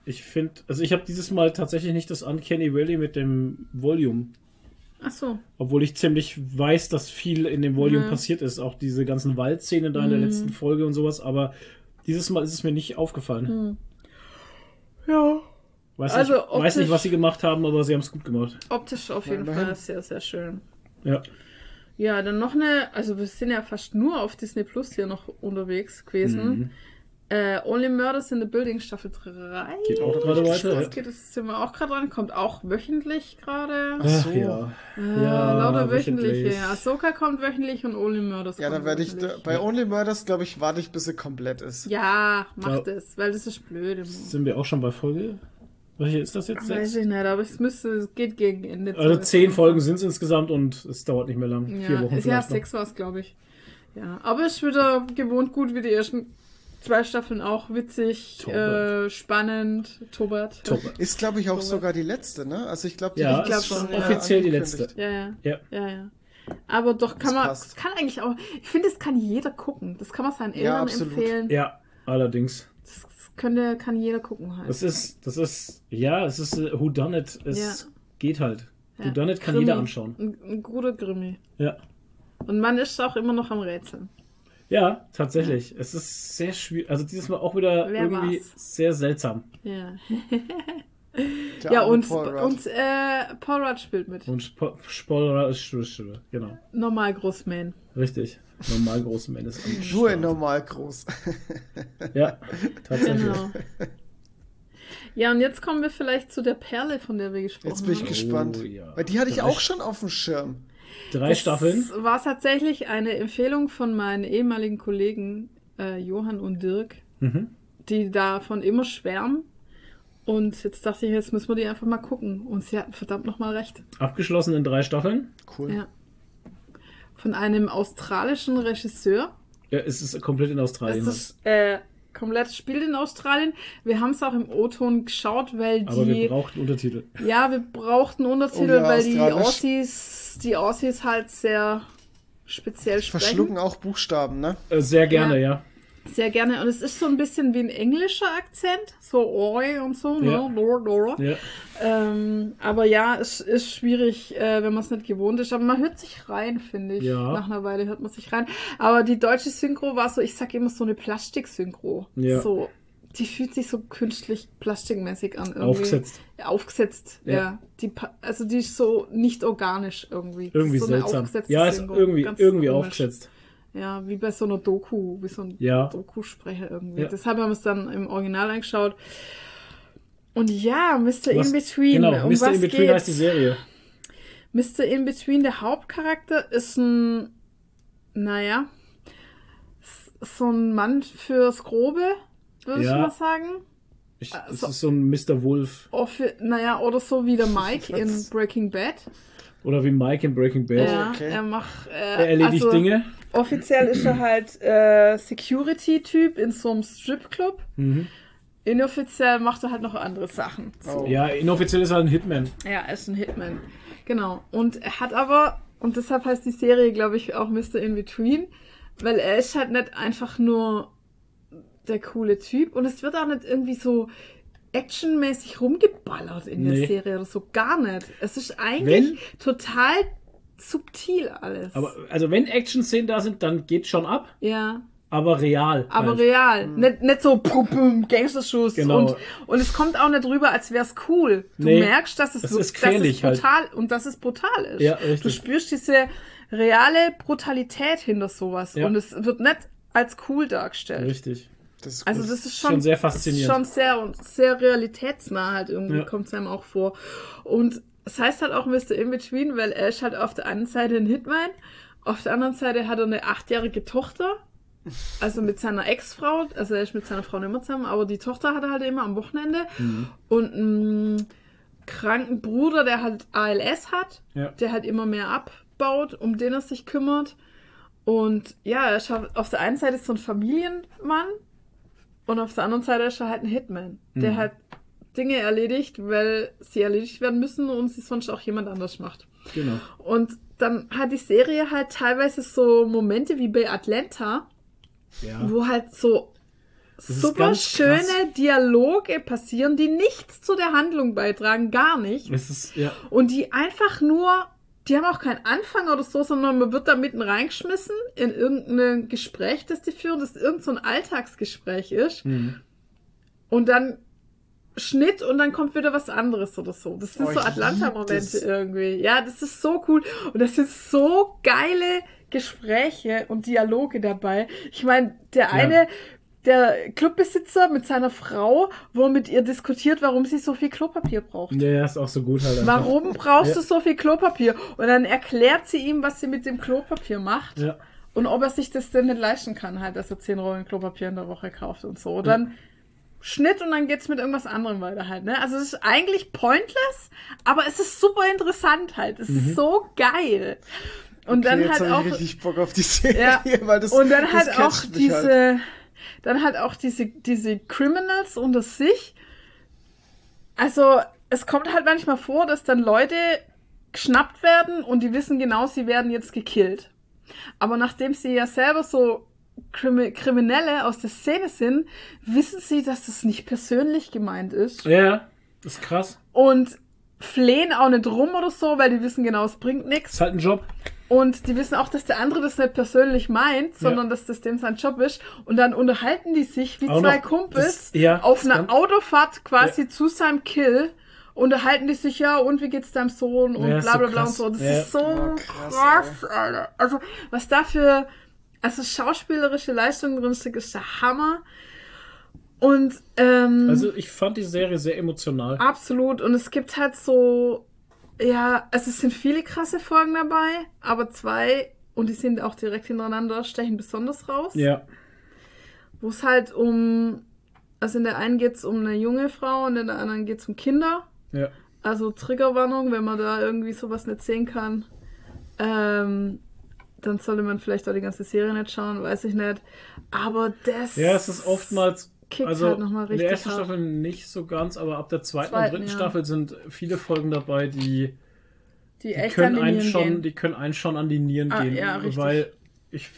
Ich finde, also ich habe dieses Mal tatsächlich nicht das Uncanny Valley mit dem Volume.
Ach so.
Obwohl ich ziemlich weiß, dass viel in dem Volume
Ja.
passiert ist. Auch diese ganzen Waldszenen da in der
Mhm.
letzten Folge und sowas. Aber dieses Mal ist es mir nicht aufgefallen.
Ja.
Weiß.
Also
nicht, weiß nicht,
optisch-
was sie gemacht haben, aber sie haben es gut gemacht.
Optisch auf jeden
immerhin.
Fall sehr, sehr schön.
Ja.
Ja, dann noch eine, also wir sind ja fast nur auf Disney Plus hier noch unterwegs gewesen.
Mhm.
Äh, Only Murders in the Building Staffel 3.
Geht auch gerade weiter.
Das geht, das sind wir auch gerade dran, kommt auch wöchentlich gerade.
Ach so.
Ja.
Äh,
Ja,
lauter wöchentliche.
wöchentlich.
Ahsoka kommt wöchentlich und Only Murders
Ja, dann werde ich, da, bei Only Murders, glaube ich, warte ich, bis sie komplett ist.
Ja, macht
Ja.
es, weil das ist blöd.
Sind wir auch schon bei Folge? Welche ist das jetzt?
Weiß ich nicht, aber es müsste, es geht gegen Ende.
Also zehn Folgen sind es insgesamt und es dauert nicht mehr lang.
Ja,
Vier Wochen
ja
vielleicht
sechs war es, glaube ich. Ja, aber es ist wieder gewohnt gut wie die ersten zwei Staffeln auch. Witzig,
Tobert.
äh, spannend, Tobert.
Top.
Ist, glaube ich, auch sogar die letzte, ne? Also ich glaube, die
Ja,
jetzt
schon,
schon
ja.
offiziell die letzte.
Ja, ja,
Ja.
ja, ja. Aber doch kann
Das
man,
passt.
das kann eigentlich auch, ich finde, das kann jeder gucken. Das kann man seinen
Ja,
Eltern
absolut.
empfehlen.
Ja, allerdings.
Das könnte, kann jeder gucken halt.
Das ist, das ist, ja, es ist äh, Who Done It. Es
Ja.
geht halt.
Ja.
Who Done It kann
Krimi.
jeder anschauen.
Ein, ein guter Grimmi.
Ja.
Und man ist auch immer noch am Rätseln.
Ja, tatsächlich. Es ist sehr schwierig. Also dieses Mal auch wieder
Wer
irgendwie
war's?
sehr seltsam.
Ja. Ja, und,
Paul Rudd.
und äh, Paul Rudd spielt mit.
Und Spoiler ist Stimme. Genau.
Normal Großman.
Richtig. Normal große Männer ist am
Nur
Start.
normal groß.
Ja, tatsächlich.
Genau. Ja, und jetzt kommen wir vielleicht zu der Perle, von der wir gesprochen
Jetzt bin ich
haben.
gespannt.
Oh, ja.
Weil die hatte ich auch schon auf dem Schirm.
Drei Staffeln.
Das war tatsächlich eine Empfehlung von meinen ehemaligen Kollegen äh, Johann und Dirk,
Mhm.
die davon immer schwärmen. Und jetzt dachte ich, jetzt müssen wir die einfach mal gucken. Und sie hatten verdammt nochmal recht.
Abgeschlossen in drei Staffeln.
Cool.
Ja. Von einem australischen Regisseur.
Ja, es ist komplett in Australien.
Das ist äh, komplett spielt in Australien. Wir haben es auch im O-Ton geschaut, weil
aber wir
die.
brauchten Untertitel.
Ja, wir brauchten Untertitel,
Oh
weil die. Aussies, die Aussies halt sehr speziell sprechen.
Verschlucken auch Buchstaben, ne?
Äh, sehr gerne,
Ja.
ja.
Sehr gerne. Und es ist so ein bisschen wie ein englischer Akzent. So Oi und so, ne?
Ja.
Dora.
ja.
Ähm, aber ja, es ist schwierig, äh, wenn man es nicht gewohnt ist. Aber man hört sich rein, finde ich.
Ja.
Nach einer Weile hört man sich rein. Aber die deutsche Synchro war so, ich sag immer so eine Plastik-Synchro.
Ja.
So, die fühlt sich so künstlich plastikmäßig an. Irgendwie.
Aufgesetzt.
Ja, aufgesetzt, ja.
Ja.
Die, also die ist so nicht organisch irgendwie.
Irgendwie
so
seltsam. Ja, ist
Synchro.
irgendwie,
Ganz
irgendwie
komisch.
aufgesetzt.
Ja, wie bei so einer Doku, wie so ein
Ja.
Doku-Sprecher irgendwie.
Ja.
Deshalb haben wir es dann im Original angeschaut. Und ja, Mr.
Was-
In-Between.
Genau,
um
Mr.
was
In Between
geht's?
heißt die Serie.
Mr. In-Between, der Hauptcharakter, ist ein, naja, so ein Mann fürs Grobe, würde
Ja.
ich mal sagen.
Ich,
Äh,
das
so-
ist so ein Mr. Wolf.
Offi- naja, oder so wie der Mike in? Breaking Bad.
Oder wie Mike in Breaking Bad.
Ja,
okay.
er macht. Äh,
Er erledigt
also,
Dinge.
Offiziell ist er halt äh, Security-Typ in so einem Stripclub.
Mhm.
Inoffiziell macht er halt noch andere Sachen.
Oh.
Ja, inoffiziell ist er ein Hitman.
Ja, er ist ein Hitman. Genau. Und er hat aber, und deshalb heißt die Serie, glaube ich, auch Mr. In Between, weil er ist halt nicht einfach nur der coole Typ und es wird auch nicht irgendwie so actionmäßig rumgeballert in der
Nee.
Serie oder so. Gar nicht. Es ist eigentlich
Wenn-
total subtil alles.
Aber also wenn Action-Szenen da sind, dann geht schon ab,
ja.
aber real.
Aber
halt.
real. Nicht, nicht so pum, pum, Gangsterschuss.
Genau.
Und, und es kommt auch nicht rüber, als wäre es cool. Du
Nee,
merkst, dass es,
es
so-
ist
dass es
halt.
brutal und dass es brutal ist.
Ja,
Du
richtig.
spürst diese reale Brutalität hinter sowas.
Ja.
Und es wird nicht als cool dargestellt.
Richtig.
Das ist
Also das ist schon,
Schon sehr
das ist
faszinierend.
schon sehr und sehr realitätsnah halt irgendwie
Ja.
kommt es einem auch vor. Und es heißt halt auch Mr. In-Between, weil er ist halt auf der einen Seite ein Hitman, auf der anderen Seite hat er eine achtjährige Tochter, also mit seiner Ex-Frau, also er ist mit seiner Frau nicht mehr zusammen, aber die Tochter hat er halt immer am Wochenende
Mhm.
und einen kranken Bruder, der halt ALS hat,
Ja.
der halt immer mehr abbaut, um den er sich kümmert. Und ja, er ist halt auf der einen Seite so ein Familienmann und auf der anderen Seite ist er halt ein Hitman, der
Mhm.
halt Dinge erledigt, weil sie erledigt werden müssen und sie sonst auch jemand anders macht.
Genau.
Und dann hat die Serie halt teilweise so Momente wie bei Atlanta,
Ja.
wo halt so
ist
super schöne
krass.
Dialoge passieren, die nichts zu der Handlung beitragen, gar nicht.
Ist, ja.
Und die einfach nur, die haben auch keinen Anfang oder so, sondern man wird da mitten reingeschmissen in irgendein Gespräch, das die führen, das irgend so ein Alltagsgespräch ist.
Mhm.
Und dann Schnitt und dann kommt wieder was anderes oder so. Das sind
Oh,
so Atlanta-Momente irgendwie. Ja, das ist so cool. Und das sind so geile Gespräche und Dialoge dabei. Ich meine, der eine, der Clubbesitzer mit seiner Frau, wo er mit ihr diskutiert, warum sie so viel Klopapier braucht.
Ja, ja, ist auch so gut halt. einfach.
Warum brauchst
Ja.
du so viel Klopapier? Und dann erklärt sie ihm, was sie mit dem Klopapier macht.
Ja.
Und ob er sich das denn nicht leisten kann, halt, dass er 10 Rollen Klopapier in der Woche kauft und so. Und dann Schnitt und dann geht's mit irgendwas anderem weiter halt, ne? Also es ist eigentlich pointless, aber es ist super interessant halt. Es ist so geil. Und dann
okay, jetzt
halt auch.
ich richtig Bock auf die Serie,
Ja.
weil das
und dann
das
halt auch diese,
halt.
dann halt auch diese, diese Criminals unter sich. Also, es kommt halt manchmal vor, dass dann Leute geschnappt werden und die wissen genau, sie werden jetzt gekillt. Aber nachdem sie ja selber so Kriminelle aus der Szene sind, wissen sie, dass das nicht persönlich gemeint ist.
Ja, ist krass.
Und flehen auch nicht rum oder so, weil die wissen genau, es bringt nichts.
Ist halt ein Job.
Und die wissen auch, dass der andere das nicht persönlich meint, sondern
Ja.
dass das dem sein Job ist. Und dann unterhalten die sich wie
Auch
zwei Kumpels
das- ja,
auf einer
kann-
Autofahrt quasi zu seinem Kill. Unterhalten die sich, ja, und wie geht's deinem Sohn und
Ja,
bla
so
bla bla und
krass.
so. Das
Ja.
ist so
Ja, krass,
krass, Alter. Also, was da für, also schauspielerische Leistung drin ist der Hammer. Und, ähm,
Also ich fand die Serie sehr emotional.
Absolut. Und es gibt halt so, ja, also es sind viele krasse Folgen dabei, aber zwei, und die sind auch direkt hintereinander, stechen besonders raus.
Ja.
Wo es halt um, also in der einen geht es um eine junge Frau und in der anderen geht es um Kinder.
Ja.
Also Triggerwarnung, wenn man da irgendwie sowas nicht sehen kann, ähm, dann sollte man vielleicht auch die ganze Serie nicht schauen, weiß ich nicht. Aber das.
Ja, es ist oftmals.
Kickt
also
halt noch mal
in der
richtig
ersten
hart.
Staffel nicht so ganz, aber ab der zweiten,
Zweiten,
und dritten
ja.
Staffel sind viele Folgen dabei, die,
die
die
echt
können einen schon,
gehen.
die können einen schon an die Nieren
Ah,
gehen,
ja, richtig.
weil ich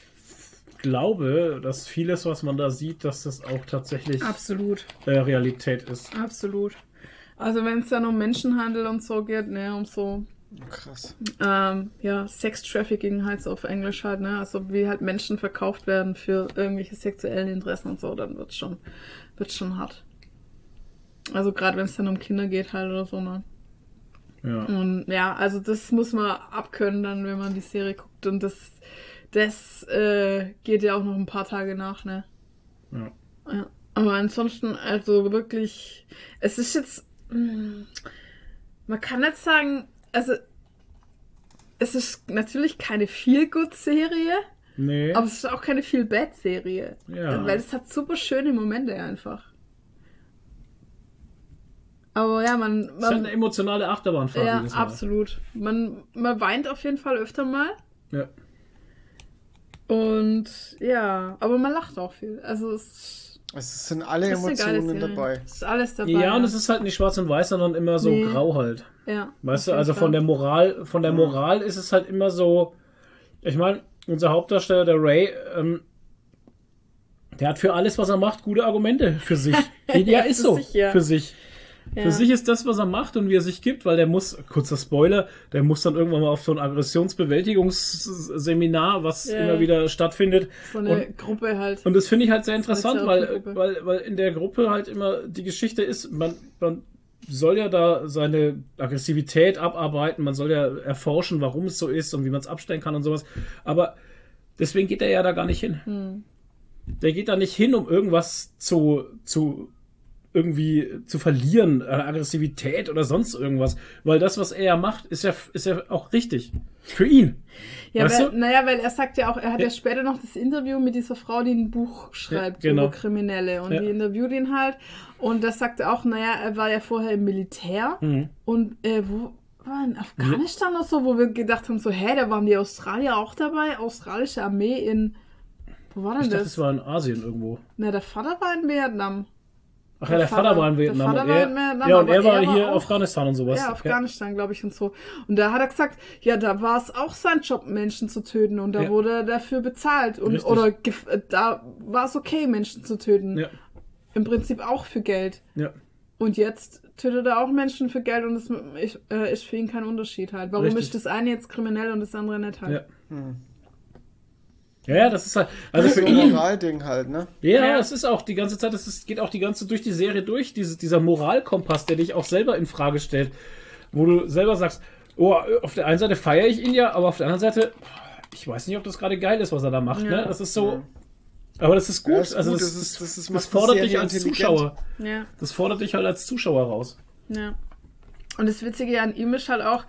glaube, dass vieles, was man da sieht, dass das auch tatsächlich
Absolut.
äh, Realität ist.
Absolut. Also wenn es dann um Menschenhandel und so geht, ne, um so,
Krass.
ähm, ja, Sex-Trafficking heißt auf Englisch halt, ne, also wie halt Menschen verkauft werden für irgendwelche sexuellen Interessen und so, dann wird's schon, wird's schon hart. Also gerade wenn es dann um Kinder geht halt oder so, ne.
Ja.
Und ja, also das muss man abkönnen dann, wenn man die Serie guckt und das, das äh, geht ja auch noch ein paar Tage nach, ne.
Ja.
Ja, aber ansonsten, also wirklich, es ist jetzt, mh, man kann nicht sagen, also es ist natürlich keine Feel-Good-Serie,
Nee.
aber es ist auch keine Feel-Bad-Serie.
Ja.
Weil es hat super schöne Momente einfach. Aber ja, man,
es ist halt
man
eine emotionale Achterbahnfahrt.
ja, absolut. Man, man weint auf jeden Fall öfter mal.
Ja.
Und ja, aber man lacht auch viel. Also es
Es sind alle Emotionen dabei.
Es ist alles dabei.
Ja, und es ist halt nicht schwarz und weiß, sondern immer so
Nee.
grau halt.
ja,
Weißt du, also von der Moral, von der Moral ist es halt immer so. Ich meine, unser Hauptdarsteller, der Ray, ähm, der hat für alles, was er macht, gute Argumente für sich. ja, ist so.
sich, ja.
Für sich.
Ja.
Für sich ist das, was er macht und wie er sich gibt, weil der muss, kurzer Spoiler, der muss dann irgendwann mal auf so ein Aggressionsbewältigungsseminar, was
Ja.
immer wieder stattfindet.
So eine
Und-
Gruppe halt.
Und das finde ich halt sehr interessant, weil, weil, weil in der Gruppe halt immer die Geschichte ist, man, man soll ja da seine Aggressivität abarbeiten, man soll ja erforschen, warum es so ist und wie man es abstellen kann und sowas. Aber deswegen geht er ja da gar nicht hin.
Hm.
Der geht da nicht hin, um irgendwas zu, zu irgendwie zu verlieren, äh, Aggressivität oder sonst irgendwas. Weil das, was er ja macht, ist ja, ist ja auch richtig. Für ihn.
Ja,
weißt
weil,
du?
naja, weil er sagt ja auch, er hat ja.
Ja.
später noch das Interview mit dieser Frau, die ein Buch schreibt
Ja, genau.
über Kriminelle. Und
Ja.
die interviewt ihn halt. Und das sagt er auch, naja, er war ja vorher im Militär.
Mhm.
Und äh, wo war in Afghanistan oder so, wo wir gedacht haben, so, hä, da waren die Australier auch dabei, australische Armee in. Wo war denn
Ich dachte,
das?
das war in Asien irgendwo.
Na, der Vater war in Vietnam.
Ach ja, der Vater,
Vater-
war in
der
Vietnam.
Vater
und
war
er,
in Vietnam,
ja, und er war
er war
hier
auch-
Afghanistan und sowas.
Ja, Afghanistan, glaube ich, und so. Und da hat er gesagt, ja, da war es auch sein Job, Menschen zu töten. Und da
Ja.
wurde er dafür bezahlt. Und,
Richtig.
oder äh, da war es okay, Menschen zu töten.
Ja.
im Prinzip auch für Geld.
Ja.
Und jetzt tötet er auch Menschen für Geld und es ist, äh, ist für ihn kein Unterschied halt. Warum
Richtig.
ist das eine jetzt kriminell und das andere nicht halt?
Ja. Ja, ja, das ist halt. Also
Das
für
ist so ein. Moralding halt, ne?
Ja,
Ja.
es ist auch die ganze Zeit, es ist, geht auch die ganze durch die Serie durch, diese, dieser Moralkompass, der dich auch selber in Frage stellt, wo du selber sagst, oh, auf der einen Seite feiere ich ihn ja, aber auf der anderen Seite, ich weiß nicht, ob das gerade geil ist, was er da macht,
Ja.
ne? Das ist so. Aber das ist gut,
Ja, ist
also
gut,
das,
das ist-
das,
das ist-
fordert dich als. Zuschauer.
Ja,
Das fordert dich halt als Zuschauer raus.
ja. Und das Witzige an ihm ist halt auch,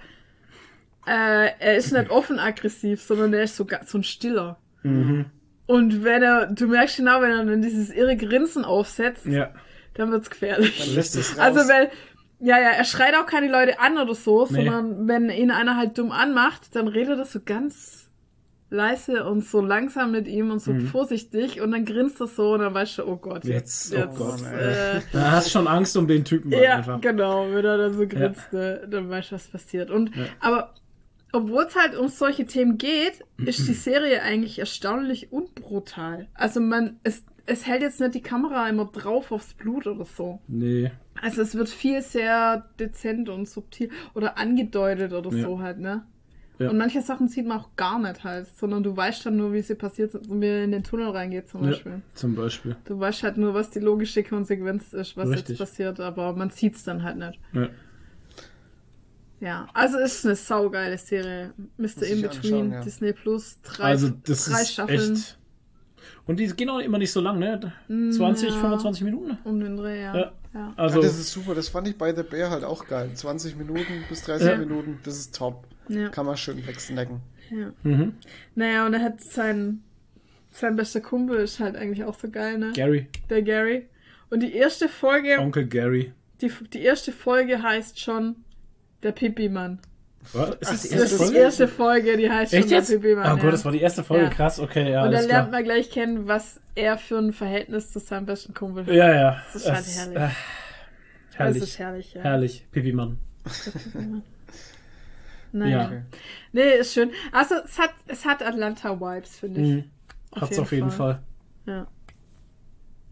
äh, er ist nicht offen aggressiv, sondern er ist so, so ein Stiller.
Mhm.
Und wenn er, du merkst genau, wenn er dann dieses irre Grinsen aufsetzt,
Ja.
dann wird's gefährlich.
Dann lässt es raus.
Also weil, ja, ja, er schreit auch keine Leute an oder so,
Nee.
sondern wenn ihn einer halt dumm anmacht, dann redet er so ganz leise und so langsam mit ihm und so vorsichtig und dann grinst er so und dann weißt du, oh Gott,
Mhm. Jetzt, oh
jetzt
Gott,
äh,
Da hast du schon Angst um den Typen
ja,
einfach.
genau, wenn er dann so grinst, ne, dann weißt du, was passiert. Und, aber, obwohl es halt um solche Themen geht, ist die Serie eigentlich erstaunlich unbrutal. Also man, es, es hält jetzt nicht die Kamera immer drauf aufs Blut oder so.
Nee.
Also es wird viel sehr dezent und subtil oder angedeutet oder
Ja.
so halt, ne?
Ja.
Und manche Sachen sieht man auch gar nicht halt, sondern du weißt dann nur, wie sie passiert sind wie er in den Tunnel reingeht zum
Ja,
Beispiel.
zum Beispiel.
Du weißt halt nur, was die logische Konsequenz ist, was
Richtig.
jetzt passiert, aber man sieht's dann halt nicht.
Ja.
Ja, also es ist eine saugeile Serie. Mr. In Between,
ja.
Disney Plus, drei,
Also, das
drei
ist
Staffeln
echt. Und die gehen auch immer nicht so lang, ne? 20, 25 Minuten.
um den Dreh, ja.
Ja.
ja.
Also,
ja, das ist super, das fand ich bei The Bear halt auch geil. 20 Minuten bis 30
Ja.
Minuten, das ist top.
Ja.
Kann man schön wegsnacken.
ja.
mhm.
Naja, und er hat sein, sein bester Kumpel ist halt eigentlich auch so geil, ne?
Gary,
Der Gary. Und die erste Folge,
Onkel Gary.
die, die erste Folge heißt schon der Pipi-Mann.
Was? Ist das die
das
erste
Das ist die
Folge?
erste Folge, die heißt
Echt
schon der
jetzt?
Pipi-Mann.
Oh
ja.
Gott, das war die erste Folge.
Ja.
Krass, okay, ja,
Und dann lernt
klar.
man gleich kennen, was er für ein Verhältnis zu seinem besten Kumpel hat.
Ja, ja.
Das ist halt herrlich.
äh,
Das
herrlich.
ist herrlich, ja.
Herrlich. Pipi-Mann.
Naja.
Ja.
Okay.
Nee, ist schön. Also es hat, es hat Atlanta-Vibes, finde ich.
Mhm. Hat's auf jeden Fall.
Ja.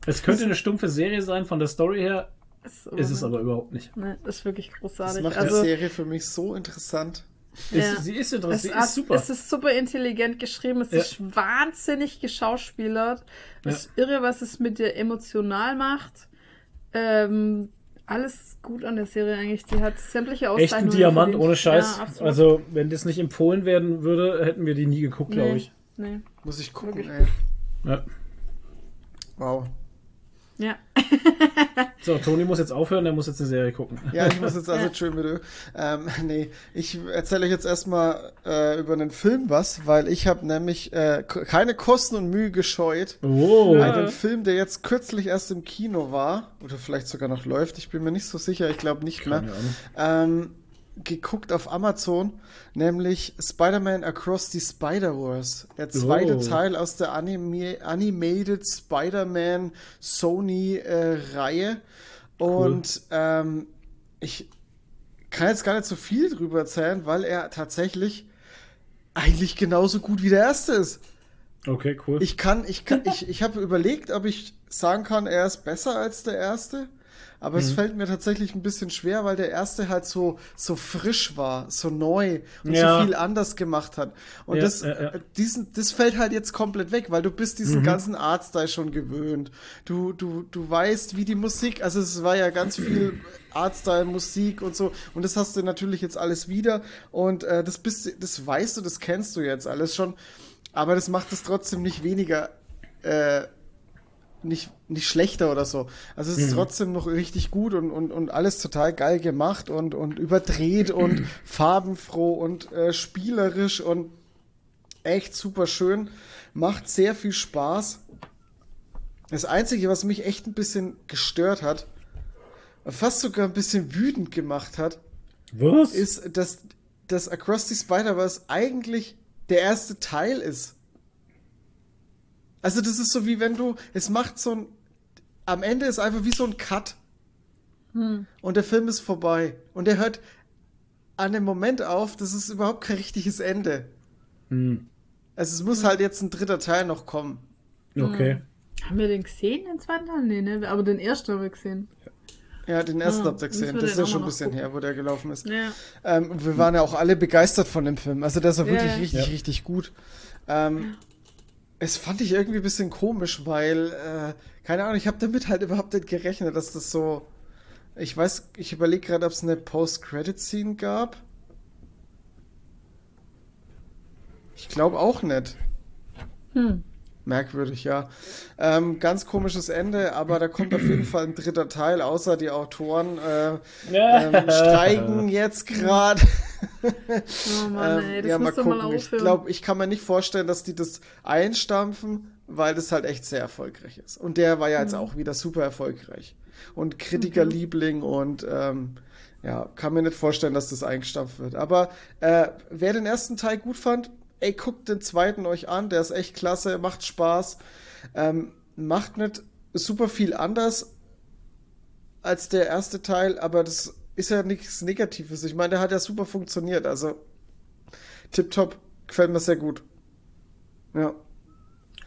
Es könnte eine stumpfe Serie sein von der Story her,
Ist,
ist es aber überhaupt nicht.
Nee, ist wirklich
Das
großartig.
macht
also,
die Serie für mich so interessant.
Ja.
Ist, sie ist interessant,
es,
sie
hat-
ist super.
es ist super intelligent geschrieben, es
Ja.
ist wahnsinnig geschauspielert. Es ist irre, was es mit dir emotional macht. Ähm, alles gut an der Serie eigentlich. Die hat sämtliche
Echt ein
Auszeichnungen.
Diamant
verdient.
ohne Scheiß.
Ja,
also, wenn das nicht empfohlen werden würde, hätten wir die nie geguckt, glaube
nee,
ich.
nee.
Muss ich gucken,
Wirklich.
ey.
Ja.
Wow.
Ja.
So, Toni muss jetzt aufhören, der muss jetzt eine Serie gucken.
Ja, ich muss jetzt also schön mit. Ähm, nee, ich erzähle euch jetzt erstmal äh, über einen Film was, weil ich habe nämlich äh, keine Kosten und Mühe gescheut.
Oh.
Ja.
Einen Film, der jetzt kürzlich erst im Kino war, oder vielleicht sogar noch läuft, ich bin mir nicht so sicher, ich glaube nicht mehr, ähm, geguckt auf Amazon, nämlich Spider-Man Across the Spider-Verse. Der zweite
Oh.
Teil aus der Anime Animated Spider-Man Sony-Reihe. Und ähm, ich kann jetzt gar nicht so viel drüber erzählen, weil er tatsächlich eigentlich genauso gut wie der erste ist.
Okay, cool.
Ich kann, ich kann, ich, ich habe überlegt, ob ich sagen kann, er ist besser als der erste. Aber es fällt mir tatsächlich ein bisschen schwer, weil der erste halt so, so frisch war, so neu und
Ja.
so viel anders gemacht hat. Und
Ja,
das,
ja,
äh, diesen, das fällt halt jetzt komplett weg, weil du bist diesen ganzen Artstyle schon gewöhnt. Du, du, du weißt, wie die Musik, also es war ja ganz viel Artstyle, Musik und so. Und das hast du natürlich jetzt alles wieder. Und äh, das bist, das weißt du, das kennst du jetzt alles schon. Aber das macht es trotzdem nicht weniger, äh, nicht, nicht schlechter oder so. Also es ist trotzdem noch richtig gut und, und, und alles total geil gemacht und, und überdreht und farbenfroh und äh, spielerisch und echt super schön. Macht sehr viel Spaß. Das Einzige, was mich echt ein bisschen gestört hat, fast sogar ein bisschen wütend gemacht hat,
Was?
ist, dass, dass Across the Spider-Verse eigentlich der erste Teil ist. Also das ist so wie wenn du, es macht so ein, am Ende ist einfach wie so ein Cut. Und der Film ist vorbei. Und er hört an dem Moment auf, das ist überhaupt kein richtiges Ende.
Hm.
Also es muss halt jetzt ein dritter Teil noch kommen.
Okay.
Haben wir den gesehen, den zweiten Teil? Nee, ne? Aber den ersten haben wir gesehen.
Ja, den ersten
Ah,
habt ihr gesehen. Das ist ja schon ein bisschen
nachgucken.
her, wo der gelaufen ist.
Ja.
Ähm, und wir waren ja auch alle begeistert von dem Film. Also der ist
Ja,
wirklich
ja.
richtig,
Ja.
richtig gut. Ähm, es fand ich irgendwie ein bisschen komisch, weil, äh, keine Ahnung, ich habe damit halt überhaupt nicht gerechnet, dass das so. Ich weiß, ich überlege gerade, ob es eine Post-Credit-Scene gab. Ich glaube auch nicht.
Hm.
Merkwürdig, ja. Ähm, ganz komisches Ende, aber da kommt auf jeden Fall ein dritter Teil, außer die Autoren äh, ähm, streiken jetzt gerade.
Oh Mann, ey, das
ja, mal
du mal
gucken. Ich glaube, ich kann mir nicht vorstellen, dass die das einstampfen, weil das halt echt sehr erfolgreich ist. Und der war ja
Mhm.
jetzt auch wieder super erfolgreich. Und Kritikerliebling und ähm, ja, kann mir nicht vorstellen, dass das eingestampft wird. Aber äh, wer den ersten Teil gut fand, ey, guckt den zweiten euch an, der ist echt klasse, macht Spaß, ähm, macht nicht super viel anders als der erste Teil, aber das ist ja nichts Negatives. Ich meine, der hat ja super funktioniert, also tipptopp, gefällt mir sehr gut. Ja.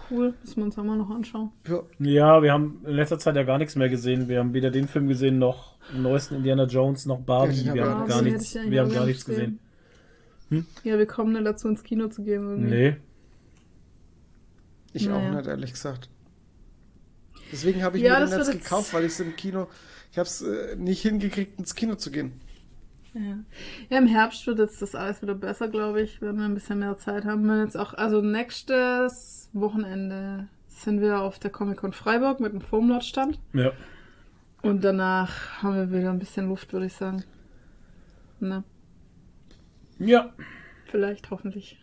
Cool, müssen wir uns auch mal noch anschauen.
ja.
Ja, wir haben in letzter Zeit ja gar nichts mehr gesehen. Wir haben weder den Film gesehen, noch den neuesten Indiana Jones, noch Barbie.
Ja,
wir
hab
haben gar nichts, wir haben gar nichts gesehen.
Ja, wir kommen nicht dazu, ins Kino zu gehen. Irgendwie.
Nee.
Ich auch
Naja.
nicht, ehrlich gesagt. Deswegen habe ich
Ja,
mir
das
den jetzt- gekauft, weil ich es im Kino, ich habe es äh, nicht hingekriegt, ins Kino zu gehen.
Ja. ja, im Herbst wird jetzt das alles wieder besser, glaube ich, wenn wir ein bisschen mehr Zeit haben. Wir jetzt auch, also nächstes Wochenende sind wir auf der Comic-Con Freiburg mit dem Foamlord-Stand.
Ja.
Und danach haben wir wieder ein bisschen Luft, würde ich sagen. Ne?
Ja.
Vielleicht, hoffentlich.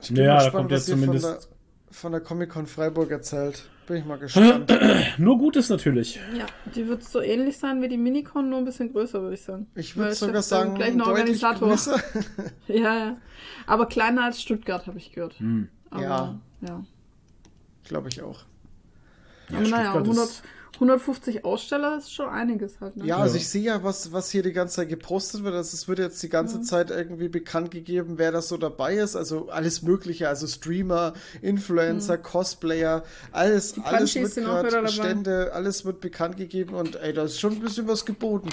Ich bin
Ja,
mal
da
gespannt,
kommt
was
jetzt
ihr von der,
zumindest-
von der Comic-Con Freiburg erzählt. Bin ich mal gespannt.
Nur Gutes natürlich.
Ja, die wird so ähnlich sein wie die Minicon, nur ein bisschen größer, würde ich sagen.
Ich würde sogar sagen,
gleich ein Organisator.
größer.
Ja, ja. Aber kleiner als Stuttgart, habe ich gehört.
Hm.
Aber,
Ja.
ja.
Glaube ich auch.
Ja,
naja,
Stuttgart
100,
ist-
150 Aussteller ist schon einiges halt. Ne?
Ja,
Ja.
also ich sehe ja, was, was hier die ganze Zeit gepostet wird. Also es wird jetzt die ganze
Mhm.
Zeit irgendwie bekannt gegeben, wer das so dabei ist. Also alles Mögliche, also Streamer, Influencer, Cosplayer, alles,
Mhm. Die
alles
Punchies
wird
sind auch wieder
gerade
dabei.
Stände, alles wird bekannt gegeben und ey, da ist schon ein bisschen was geboten.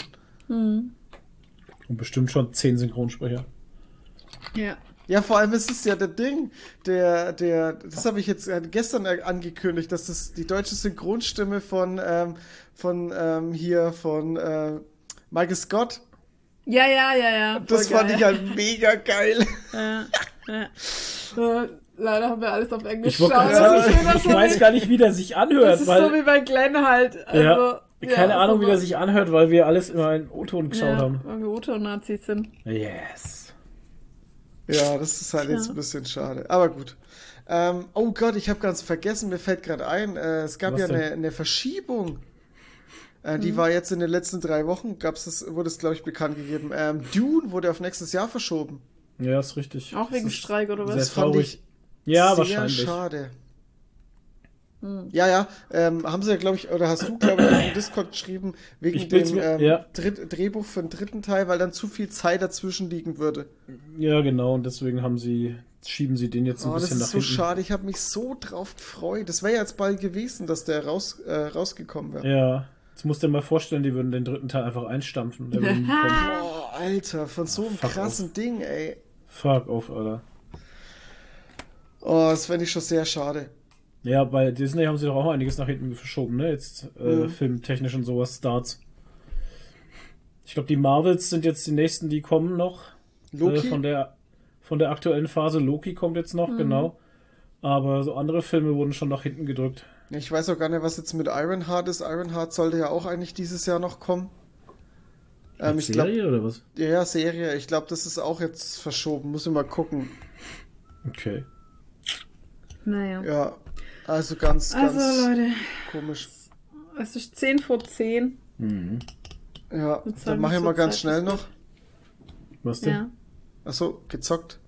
Mhm.
Und bestimmt schon zehn Synchronsprecher.
Ja.
Ja, vor allem ist es ja der Ding, der, der, das habe ich jetzt äh, gestern äh, angekündigt, dass das die deutsche Synchronstimme von, ähm, von ähm, hier, von äh, Michael Scott,
Ja, ja, ja, ja.
das
voll
fand
geil.
ich halt mega geil.
Ja, ja. Leider haben wir alles auf Englisch
Ich, sagen,
wieder
ich
so
weiß
wie-
gar nicht, wie der sich anhört,
Das ist
weil
so wie bei Glenn halt. Also,
Ja, keine
ja,
Ahnung,
so
wie der sich anhört, weil wir alles immer in O-Ton geschaut
ja,
haben.
Weil wir Uto-Nazis sind.
Yes.
Ja, das ist halt jetzt
Ja.
ein bisschen schade. Aber gut. Ähm, oh Gott, ich habe ganz vergessen, mir fällt gerade ein, äh, es gab
Was
ja eine, eine Verschiebung. Äh,
Mhm.
die war jetzt in den letzten drei Wochen, gab's das, wurde es, glaube ich, bekannt gegeben. Ähm, Dune wurde auf nächstes Jahr verschoben.
Ja, ist richtig.
Auch wegen
ist
Streik oder
sehr
was?
Das fand
traurig.
ich
Ja,
sehr
wahrscheinlich.
schade.
Hm.
Ja, ja, ähm, haben sie ja, glaube ich, oder hast du, glaube ich, im Discord geschrieben, wegen dem ähm,
ja.
Dritt, Drehbuch für den dritten Teil, weil dann zu viel Zeit dazwischen liegen würde.
Ja, genau, und deswegen haben sie, schieben sie den jetzt ein
Oh, das
bisschen
ist
nach
so
hinten.
schade. Ich habe mich so drauf gefreut. Das wäre ja jetzt bald gewesen, dass der raus, äh, rausgekommen wäre.
Ja. Jetzt musst du dir mal vorstellen, die würden den dritten Teil einfach einstampfen.
Boah, Alter, von so einem
Fuck
krassen Ding, ey.
Fuck off, Alter.
Oh, das fände ich schon sehr schade.
Ja, bei Disney haben sie doch auch einiges nach hinten verschoben, ne? Jetzt äh,
Mhm.
filmtechnisch und sowas, Starts. Ich glaube, die Marvels sind jetzt die nächsten, die kommen noch.
Loki?
Äh, von, der, von der aktuellen Phase. Loki kommt jetzt noch, genau. Aber so andere Filme wurden schon nach hinten gedrückt.
Ich weiß auch gar nicht, was jetzt mit Ironheart ist. Ironheart sollte ja auch eigentlich dieses Jahr noch kommen. Ähm, ich glaube,
Serie oder was?
ja, ja, Serie. Ich glaube, das ist auch jetzt verschoben. Muss ich mal gucken.
Okay.
Naja.
Ja, also ganz,
Also,
ganz
Leute,
komisch.
es ist 10 vor 10.
Mhm.
Ja, dann mache ich mal ganz
Zeit
schnell noch.
Was denn?
Ja.
Achso, gezockt.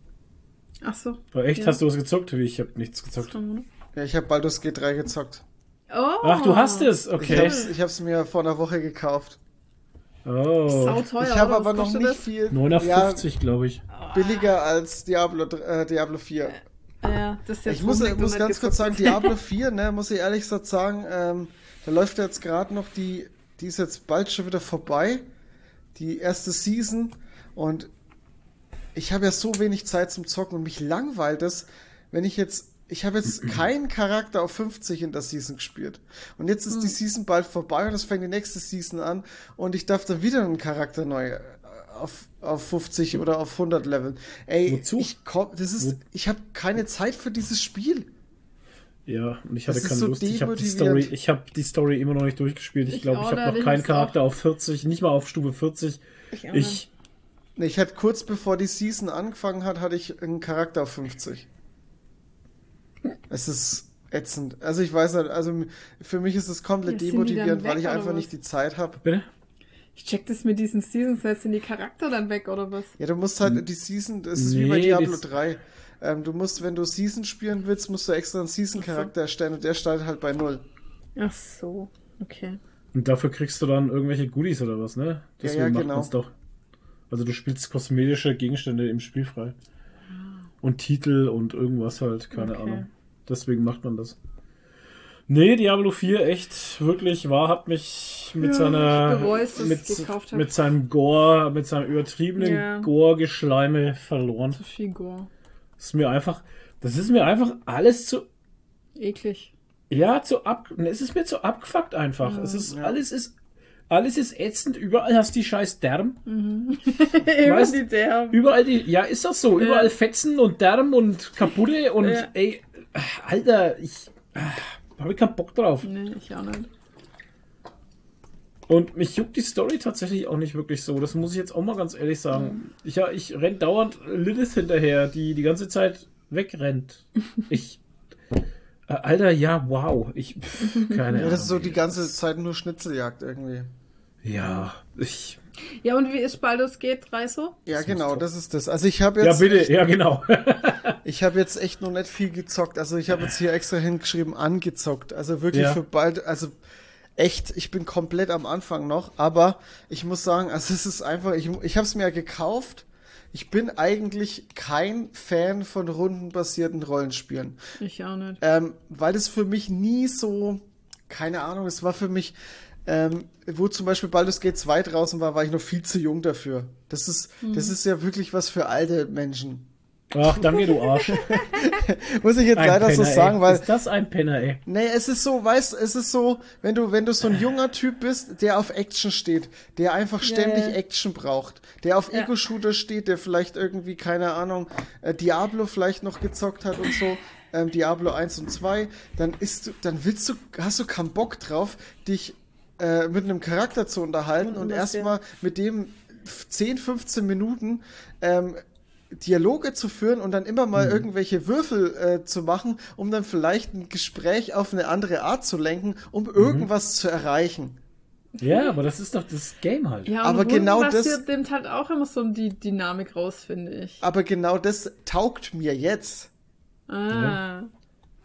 Ach so.
Aber echt,
Ja.
hast du was gezockt? Wie, ich habe nichts gezockt.
Ja, ich habe Baldur's G3 gezockt.
Oh.
Ach, du hast es,
Ich
okay.
hab's, ich hab's mir vor einer Woche gekauft.
Oh.
Sau teuer.
ich habe aber noch nicht
das?
viel.
950, glaube ich.
Ja, billiger als Diablo, äh, Diablo 4.
Ja, das ist jetzt
Ich muss,
Rumblick
muss ganz kurz sagen. Diablo 4, ne, muss ich ehrlich gesagt sagen, ähm, da läuft jetzt gerade noch die, die ist jetzt bald schon wieder vorbei, die erste Season. Und ich habe ja so wenig Zeit zum Zocken und mich langweilt es, wenn ich jetzt, ich habe jetzt keinen Charakter auf 50 in der Season gespielt. Und jetzt ist die Season bald vorbei und es fängt die nächste Season an und ich darf dann wieder einen Charakter neu auf, auf 50 oder auf 100 leveln. Ey,
Wozu?
ich komm, das ist,
Wo-
ich habe keine Zeit für dieses Spiel.
Ja, und ich hatte keine
so
Lust. Ich habe die. Story, ich habe die Story immer noch nicht durchgespielt. Ich
Ich
glaube, ich
auch
habe
nicht,
noch
ich
keinen Charakter auf 40, nicht mal auf Stufe 40.
Ich auch
Ich,
Ich hatte kurz bevor die Season angefangen hat, hatte ich einen Charakter auf 50. Es ist ätzend. Also ich weiß nicht, also für mich ist es komplett demotivierend, weil ich einfach
was?
nicht die Zeit habe.
bitte?
Ich check das mit diesen Seasons, jetzt sind die Charakter dann weg, oder was?
Ja, du musst halt die Season, das ist wie bei
Nee,
Diablo
das-
3. Ähm, du musst, wenn du Season spielen willst, musst du extra einen Season-Charakter erstellen und der startet halt bei null.
Ach so, okay.
Und dafür kriegst du dann irgendwelche Goodies oder was, ne?
Ja, ja,
macht
genau.
man's doch. Also du spielst kosmetische Gegenstände im Spiel frei. Und Titel und irgendwas halt, keine
Okay.
Ahnung. Deswegen macht man das. Nee, Diablo 4 echt wirklich war, hat mich mit
Ja,
seiner
ich bereu's, dass
mit,
ich gekauft hab.
mit seinem Gore, mit seinem übertriebenen
Ja.
Gore-Geschleime verloren.
Zu viel Gore.
Das ist mir einfach, das ist mir einfach alles zu,
Eklig.
ja, zu ab, es ist mir zu abgefuckt einfach. es ist,
Ja.
alles ist, alles ist ätzend, überall hast du die scheiß Därm.
Immer
Weißt-
die Derben.
Überall die, ja, ist das so, überall. Fetzen und Därm und kaputte und,
Ja.
ey, Alter, ich, habe ich keinen Bock drauf.
Nee, ich auch nicht.
Und mich juckt die Story tatsächlich auch nicht wirklich so. Das muss ich jetzt auch mal ganz ehrlich sagen. Ich, ja, ich renn dauernd Lilith hinterher, die die ganze Zeit wegrennt. Ich. Äh, Alter, ja, wow. Ich. Pff, keine
Ja,
Ahnung.
das ist so die ganze Zeit nur Schnitzeljagd irgendwie.
Ja, ich.
Ja, und wie ist Baldur's Gate 3 so?
Ja,
Das
genau, das ist das. Also ich habe
Ja,
jetzt,
bitte, ja, genau.
ich habe jetzt echt noch nicht viel gezockt. Also ich habe jetzt hier extra hingeschrieben, angezockt. Also wirklich
Ja.
für bald, also echt, ich bin komplett am Anfang noch. Aber ich muss sagen, also es ist einfach, ich, ich habe es mir ja gekauft. Ich bin eigentlich kein Fan von rundenbasierten Rollenspielen.
Ich auch nicht.
Ähm, weil das für mich nie so, keine Ahnung, es war für mich, ähm, wo zum Beispiel Baldur's Gate 2 draußen war, war ich noch viel zu jung dafür. Das ist, das ist ja wirklich was für alte Menschen.
Ach, danke, du Arsch.
Muss ich jetzt
Ein
leider so
Penner,
sagen,
ey.
weil,
Ist das ein Penner, ey?
nee, es ist so, weißt, es ist so, wenn du, wenn du so ein junger Typ bist, der auf Action steht, der einfach ständig
ja.
Action braucht, der auf
Ja.
Ego-Shooter steht, der vielleicht irgendwie, keine Ahnung, äh, Diablo vielleicht noch gezockt hat und so, ähm, Diablo 1 und 2, dann ist du, dann willst du, hast du keinen Bock drauf, dich äh, mit einem Charakter zu unterhalten und erstmal mit dem 10, 15 Minuten ähm, Dialoge zu führen und dann immer mal irgendwelche Würfel äh, zu machen, um dann vielleicht ein Gespräch auf eine andere Art zu lenken, um irgendwas zu erreichen.
Ja, aber das ist doch das Game halt.
Ja,
Aber genau das-
nimmt halt auch immer so die Dynamik raus, finde ich.
Aber genau das taugt mir jetzt.
Ah.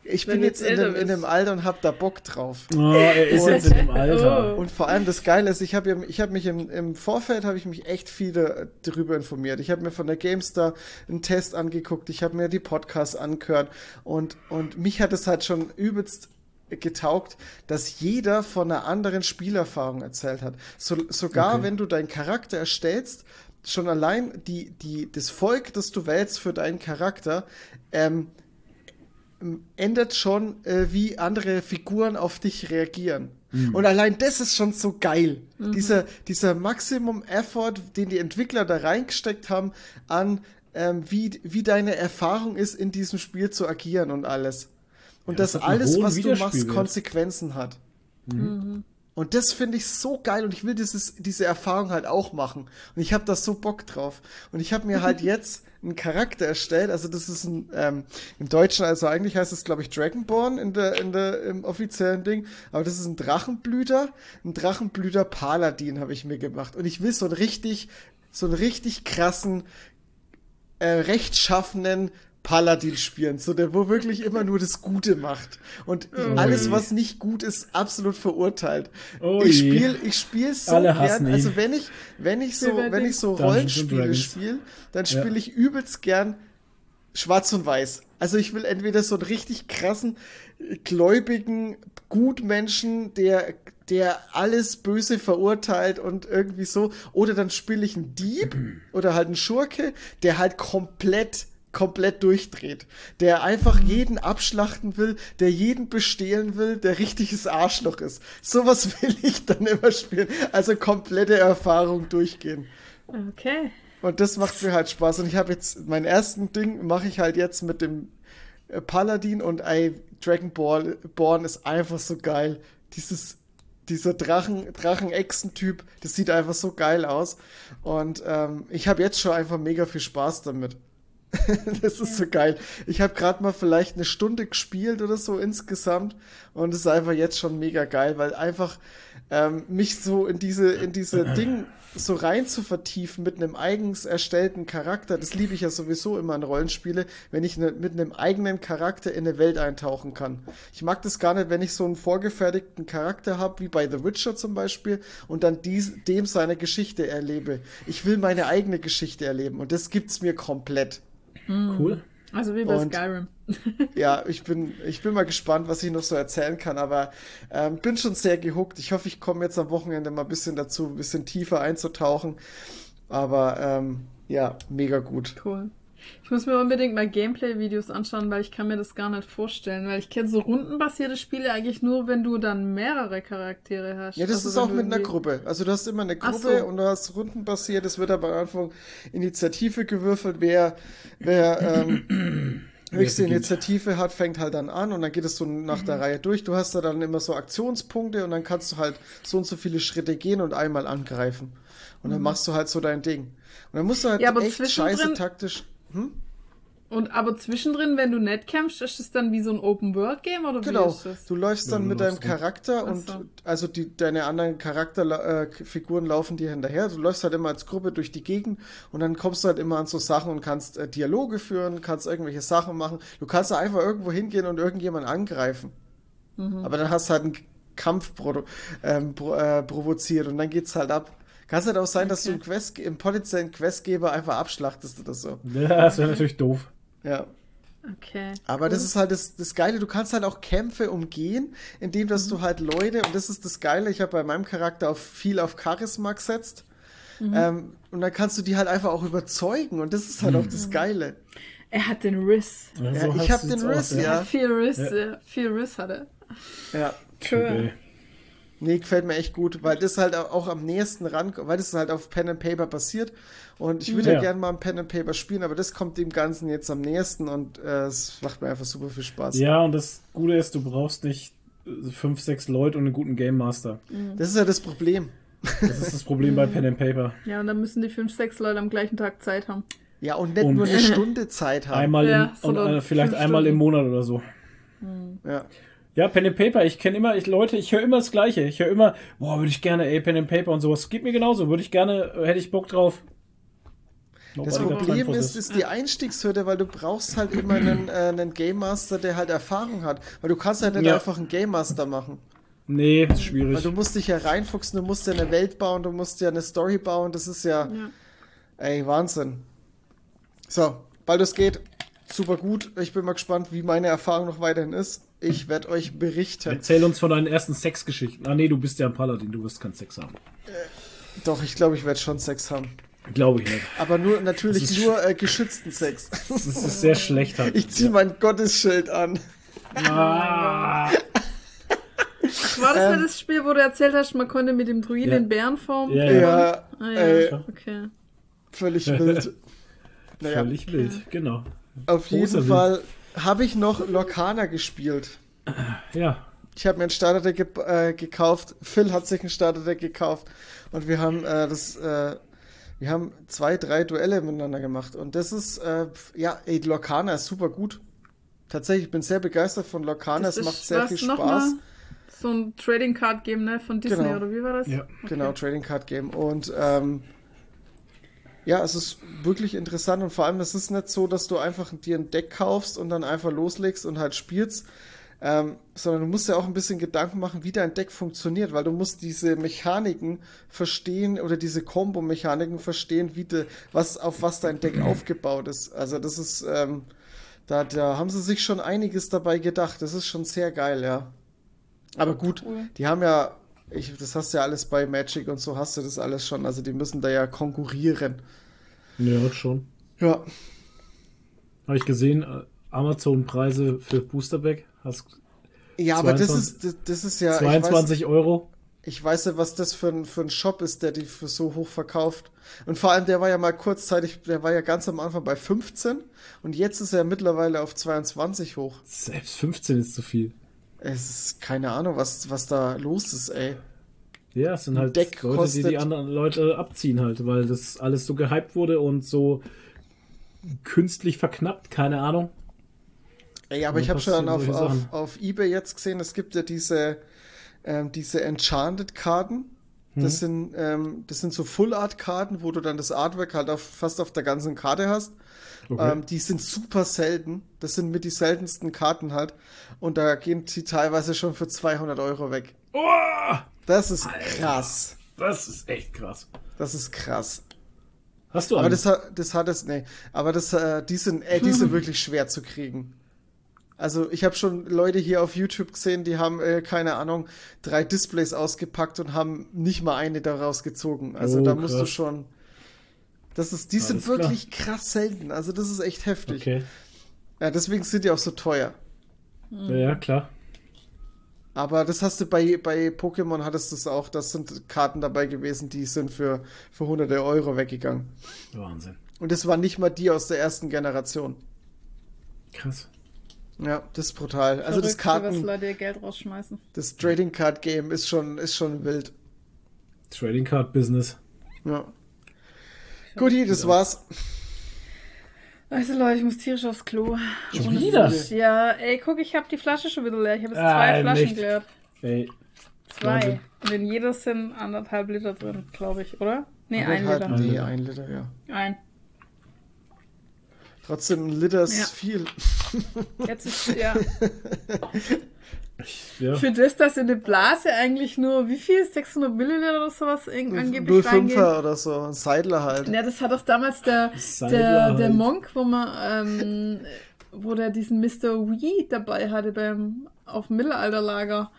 Ich bin jetzt
jetzt
in dem, in dem Alter und hab da Bock drauf.
Oh, er ist jetzt in dem Alter.
Oh.
Und vor allem das Geile ist, ich habe ich habe mich im, im Vorfeld habe ich mich echt viele äh, darüber informiert. Ich habe mir von der GameStar einen Test angeguckt, ich habe mir die Podcasts angehört und und mich hat es halt schon übelst getaugt, dass jeder von einer anderen Spielerfahrung erzählt hat. So, sogar
Okay.
wenn du deinen Charakter erstellst, schon allein die die das Volk, das du wählst für deinen Charakter, ähm, ändert schon, äh, wie andere Figuren auf dich reagieren. Und allein das ist schon so geil. Dieser, dieser Maximum Effort, den die Entwickler da reingesteckt haben, an ähm, wie, wie deine Erfahrung ist, in diesem Spiel zu agieren und alles. Und
Ja, das
dass
einen
alles, was du machst. Konsequenzen hat. Und das finde ich so geil und ich will dieses, diese Erfahrung halt auch machen. Und ich habe da so Bock drauf. Und ich habe mir halt jetzt einen Charakter erstellt. Also das ist ein, ähm, im Deutschen, also eigentlich heißt es, glaube ich, Dragonborn in der, in der, im offiziellen Ding. Aber das ist ein Drachenblüter. Ein Drachenblüter Paladin habe ich mir gemacht. Und ich will so einen richtig, so einen richtig krassen, äh, rechtschaffenen Paladin spielen, so der, wo wirklich immer nur das Gute macht. Und alles, was nicht gut ist, absolut verurteilt.
Oh
ich spiele ich spiel so
Alle
gern, also wenn ich, wenn ich so, wenn ich so Rollenspiele spiele, dann
Ja.
spiele ich übelst gern schwarz und weiß. Also ich will entweder so einen richtig krassen, gläubigen Gutmenschen, der, der alles Böse verurteilt und irgendwie so, oder dann spiele ich einen Dieb oder halt einen Schurke, der halt komplett komplett durchdreht, der einfach jeden abschlachten will, der jeden bestehlen will, der richtiges Arschloch ist. Sowas will ich dann immer spielen. Also komplette Erfahrung durchgehen.
Okay.
Und das macht mir halt Spaß. Und ich habe jetzt, mein ersten Ding mache ich halt jetzt mit dem äh, Paladin und ey, Dragon Ball Born ist einfach so geil. Dieses, dieser Drachen, Drachen-Echsen-Typ, das sieht einfach so geil aus. Und ähm, ich habe jetzt schon einfach mega viel Spaß damit. das ist so geil. Ich habe gerade mal vielleicht eine Stunde gespielt oder so insgesamt und es ist einfach jetzt schon mega geil, weil einfach ähm, mich so in diese in diese Ding so rein zu vertiefen mit einem eigens erstellten Charakter, das liebe ich ja sowieso immer in Rollenspiele, wenn ich ne, mit einem eigenen Charakter in eine Welt eintauchen kann. Ich mag das gar nicht, wenn ich so einen vorgefertigten Charakter habe, wie bei The Witcher zum Beispiel, und dann dies, dem seine Geschichte erlebe. Ich will meine eigene Geschichte erleben und das gibt's mir komplett.
Cool.
Also wie bei
Und-
Skyrim.
Ja, ich bin, ich bin mal gespannt, was ich noch so erzählen kann, aber ähm, bin schon sehr gehuckt. Ich hoffe, ich komme jetzt am Wochenende mal ein bisschen dazu, ein bisschen tiefer einzutauchen. Aber ähm, ja, mega gut.
Cool. Ich muss mir unbedingt mal Gameplay-Videos anschauen, weil ich kann mir das gar nicht vorstellen. Weil ich kenne so rundenbasierte Spiele eigentlich nur, wenn du dann mehrere Charaktere hast.
Ja, das
Also
ist auch mit einer Gruppe. Also du hast immer eine Gruppe
so.
und du hast rundenbasiert. Es wird aber am Anfang Initiative gewürfelt. Wer, wer ähm, höchste? Initiative hat, fängt halt dann an und dann geht es so nach
Mhm.
der Reihe durch. Du hast da dann immer so Aktionspunkte und dann kannst du halt so und so viele Schritte gehen und einmal angreifen. Und dann machst du halt so dein Ding. Und dann musst du halt
Mhm. Ja, aber
echt scheiße taktisch. Hm?
Und aber zwischendrin, wenn du nicht kämpfst, ist es dann wie so ein Open-World-Game oder wie
Genau,
ist das?
du läufst
Ja,
dann
du
mit deinem. Charakter und
so.
also die, deine anderen Charakterfiguren äh, laufen dir hinterher. Du läufst halt immer als Gruppe durch die Gegend und dann kommst du halt immer an so Sachen und kannst äh, Dialoge führen, kannst irgendwelche Sachen machen. Du kannst da einfach irgendwo hingehen und irgendjemanden angreifen.
Mhm.
Aber dann hast du halt einen Kampf ähm, pro, äh, provoziert und dann geht's halt ab. Kann es halt auch sein, dass du
Okay.
einen, Quest, einen potenziellen Questgeber einfach abschlachtest oder so.
Ja, das wäre natürlich doof.
Ja.
Okay.
Aber das ist halt das, das Geile, du kannst halt auch Kämpfe umgehen, indem dass du halt Leute, und das ist das Geile, ich habe bei meinem Charakter auf viel auf Charisma gesetzt. Ähm, und dann kannst du die halt einfach auch überzeugen und das ist halt auch das Geile.
Er hat den Riss.
Ja,
Ja,
so
ich
heißt-
hab den Riss,
aus,
ja.
Ja. Viel Riss,
Ja.
ja. viel Riss hat er.
Ja.
Okay.
Nee, gefällt mir echt gut, weil das halt auch am nächsten ran, weil das halt auf Pen and Paper basiert. Und ich würde ja,
Ja.
gerne mal ein Pen and Paper spielen, aber das kommt dem Ganzen jetzt am nächsten und äh, es macht mir einfach super viel Spaß.
Ja, und das Gute ist, du brauchst nicht äh, fünf, sechs Leute und einen guten Game Master.
Das ist ja das Problem.
Das ist das Problem bei Pen and Paper.
Ja, und dann müssen die fünf, sechs Leute am gleichen Tag Zeit haben.
Ja, und nicht
Und-
nur eine Stunde Zeit haben.
Einmal
Ja,
im, und, äh, vielleicht einmal im
Stunden.
Monat oder so.
Ja.
Ja, Pen and Paper, ich kenne immer, ich, Leute, ich höre immer das Gleiche. Ich höre immer, boah, würde ich gerne, ey, Pen and Paper und sowas. Geht mir genauso, würde ich gerne, äh, hätte ich Bock drauf.
Das
Nobody
Problem ist, ist die Einstiegshürde, weil du brauchst halt immer einen, äh, einen Game Master, der halt Erfahrung hat. Weil du kannst halt nicht
Ja.
einfach einen Game Master machen.
Nee, ist
Weil
schwierig.
du musst dich ja reinfuchsen, du musst ja eine Welt bauen, du musst ja eine Story bauen. Das ist ja,
Ja.
ey, Wahnsinn. So, bald es geht. Super gut. Ich bin mal gespannt, wie meine Erfahrung noch weiterhin ist. Ich werde euch berichten.
Erzähl uns von deinen ersten Sexgeschichten. Ah, nee, du bist ja ein Paladin, du wirst keinen Sex haben.
Doch, ich glaube, ich werde schon Sex haben.
Glaube ich nicht.
Aber nur natürlich nur äh, geschützten Sex.
Das ist sehr schlecht halt.
Ich ziehe mein Gottesschild an.
Ah,
War das
Ähm,
ja das Spiel, wo du erzählt hast, man konnte mit dem Druiden
Ja.
in Bärenform?
Ja,
Ja,
Ah, ja.
ey,
Okay.
völlig wild. Naja,
völlig wild, genau.
auf jeden
Großer
Fall habe ich noch Lorcana gespielt.
Ja,
Ich habe mir ein Starterdeck ge äh, gekauft. Phil hat sich ein Starterdeck gekauft und wir haben äh, das, äh, wir haben zwei, drei Duelle miteinander gemacht und das ist, äh, ja, ey, Lorcana ist super gut. Tatsächlich, ich bin sehr begeistert von Lorcana. Es macht sehr viel Spaß.
So ein Trading Card Game, ne? Von Disney,
Genau.
oder wie war das?
ja.
Genau, Trading Card Game. Und ähm, ja, es ist wirklich interessant und vor allem, es ist nicht so, dass du einfach dir ein Deck kaufst und dann einfach loslegst und halt spielst, ähm, sondern du musst ja auch ein bisschen Gedanken machen, wie dein Deck funktioniert, weil du musst diese Mechaniken verstehen oder diese Combo-Mechaniken verstehen, wie de, was, auf was dein Deck aufgebaut ist. Also das ist, ähm, Da, da haben sie sich schon einiges dabei gedacht. Das ist schon sehr geil, ja. Aber gut,
Cool.
die haben ja, ich, das hast du ja alles bei Magic und so hast du das alles schon. Also die müssen da ja konkurrieren.
Ja, schon.
Ja,
Habe ich gesehen, äh, Amazon-Preise für Boosterback. Hast
ja, aber das
22
ist, das, das ist ja, ich weiß,
22 Euro.
ich weiß ja, was das für ein, für ein Shop ist, der die für so hoch verkauft. Und vor allem, der war ja mal kurzzeitig, der war ja ganz am Anfang bei 15 und jetzt ist er mittlerweile auf 22 hoch.
Selbst 15 ist zu viel.
Es ist keine Ahnung, was, was da los ist, ey.
Ja, es sind halt
Deck
Leute, die die
kostet-
anderen Leute abziehen halt, weil das alles so gehypt wurde und so künstlich verknappt, keine Ahnung.
Ey, aber
Und
ich habe schon auf, auf, auf Ebay jetzt gesehen, es gibt ja diese, ähm, diese Enchanted-Karten. Das, sind, ähm, das sind so Full-Art-Karten, wo du dann das Artwork halt auf, fast auf der ganzen Karte hast.
Okay.
Ähm, die sind super selten. Das sind mit die seltensten Karten halt. Und da gehen die teilweise schon für 200 Euro weg.
oh,
Das ist krass.
das ist echt krass.
Das ist krass.
Hast du
Aber
einen?
das, hat- das hat es, nee. Aber das, äh, die sind, äh, die sind wirklich schwer zu kriegen. Also ich habe schon Leute hier auf YouTube gesehen, die haben, äh, keine Ahnung, drei Displays ausgepackt und haben nicht mal eine daraus gezogen. Also
Oh,
da musst du schon. Das ist, die
Alles
sind
klar.
wirklich krass selten. Also das ist echt heftig.
Okay.
Ja, deswegen sind die auch so teuer.
Ja, ja, klar.
Aber das hast du bei, bei Pokémon hattest du es auch. Das sind Karten dabei gewesen, die sind für, für hunderte Euro weggegangen.
Wahnsinn.
Und das waren nicht mal die aus der ersten Generation.
Krass.
Ja, das ist brutal. Also das
Verrückt, für was
Karten,
Leute ihr Geld rausschmeißen.
das Trading Card Game ist schon, ist schon wild.
Trading Card Business.
Ja. Guti, das war's.
Also Leute, ich muss tierisch aufs Klo.
Schon
Ohne
wieder?
Flüsse. Ja, ey, guck, ich habe die Flasche schon wieder leer. Ich habe jetzt
Ah,
zwei Flaschen
nicht.
geleert.
Ey,
Zwei. Und in jeder sind anderthalb Liter drin, glaube ich, oder? Nee, ein Liter.
Ein
Nee,
Liter.
ein Liter, ja.
Ein.
Trotzdem, ein Liter ist
Ja.
viel.
Jetzt ist, ja.
ja.
Für das, dass in der Blase eigentlich nur, wie viel? 600 Milliliter oder sowas angeblich reingehen?
05er oder so, ein Seidler halt.
Ja, das hat doch damals der,
Seidler
der, der
halt.
Monk, wo man, ähm, wo der diesen Mr. Wee dabei hatte beim, auf dem Mittelalterlager.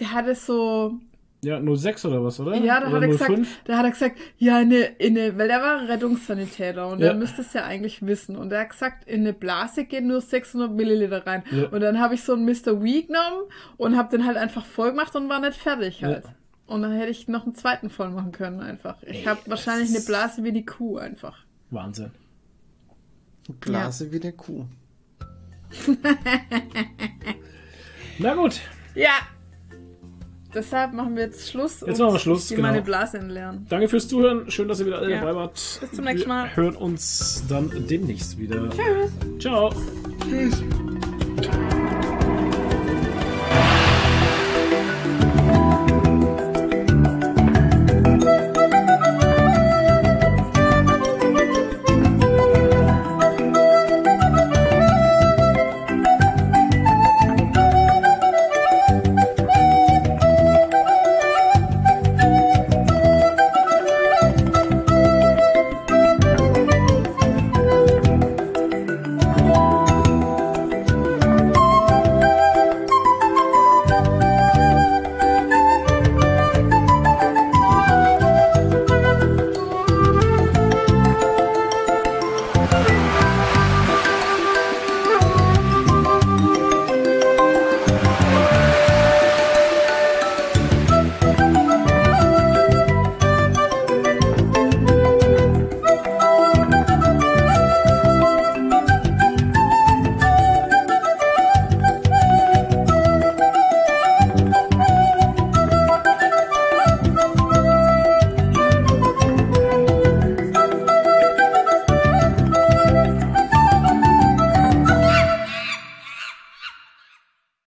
Der hatte so,
ja, 06 oder was, oder?
ja, da
oder
hat er gesagt,
05?
da hat er gesagt, ja, in eine, in eine, weil der war Rettungssanitäter und
Ja.
der müsste es ja eigentlich wissen. Und er hat gesagt, in eine Blase gehen nur 600 Milliliter rein.
Ja.
Und dann habe ich so einen Mr. Wee genommen und habe den halt einfach voll gemacht und war nicht fertig halt.
Ja.
Und dann hätte ich noch einen zweiten voll machen können einfach. Ich habe wahrscheinlich eine Blase wie die Kuh einfach.
Wahnsinn.
Blase wie eine Kuh.
Na gut.
Ja. Deshalb machen wir jetzt Schluss.
Jetzt
und
machen wir Schluss,
Ich
genau.
meine Blase entleeren.
Danke fürs Zuhören. Schön, dass ihr wieder alle
Ja.
dabei wart.
Bis zum nächsten Mal.
Wir hören uns dann demnächst wieder.
Tschüss.
Ciao.
Tschüss.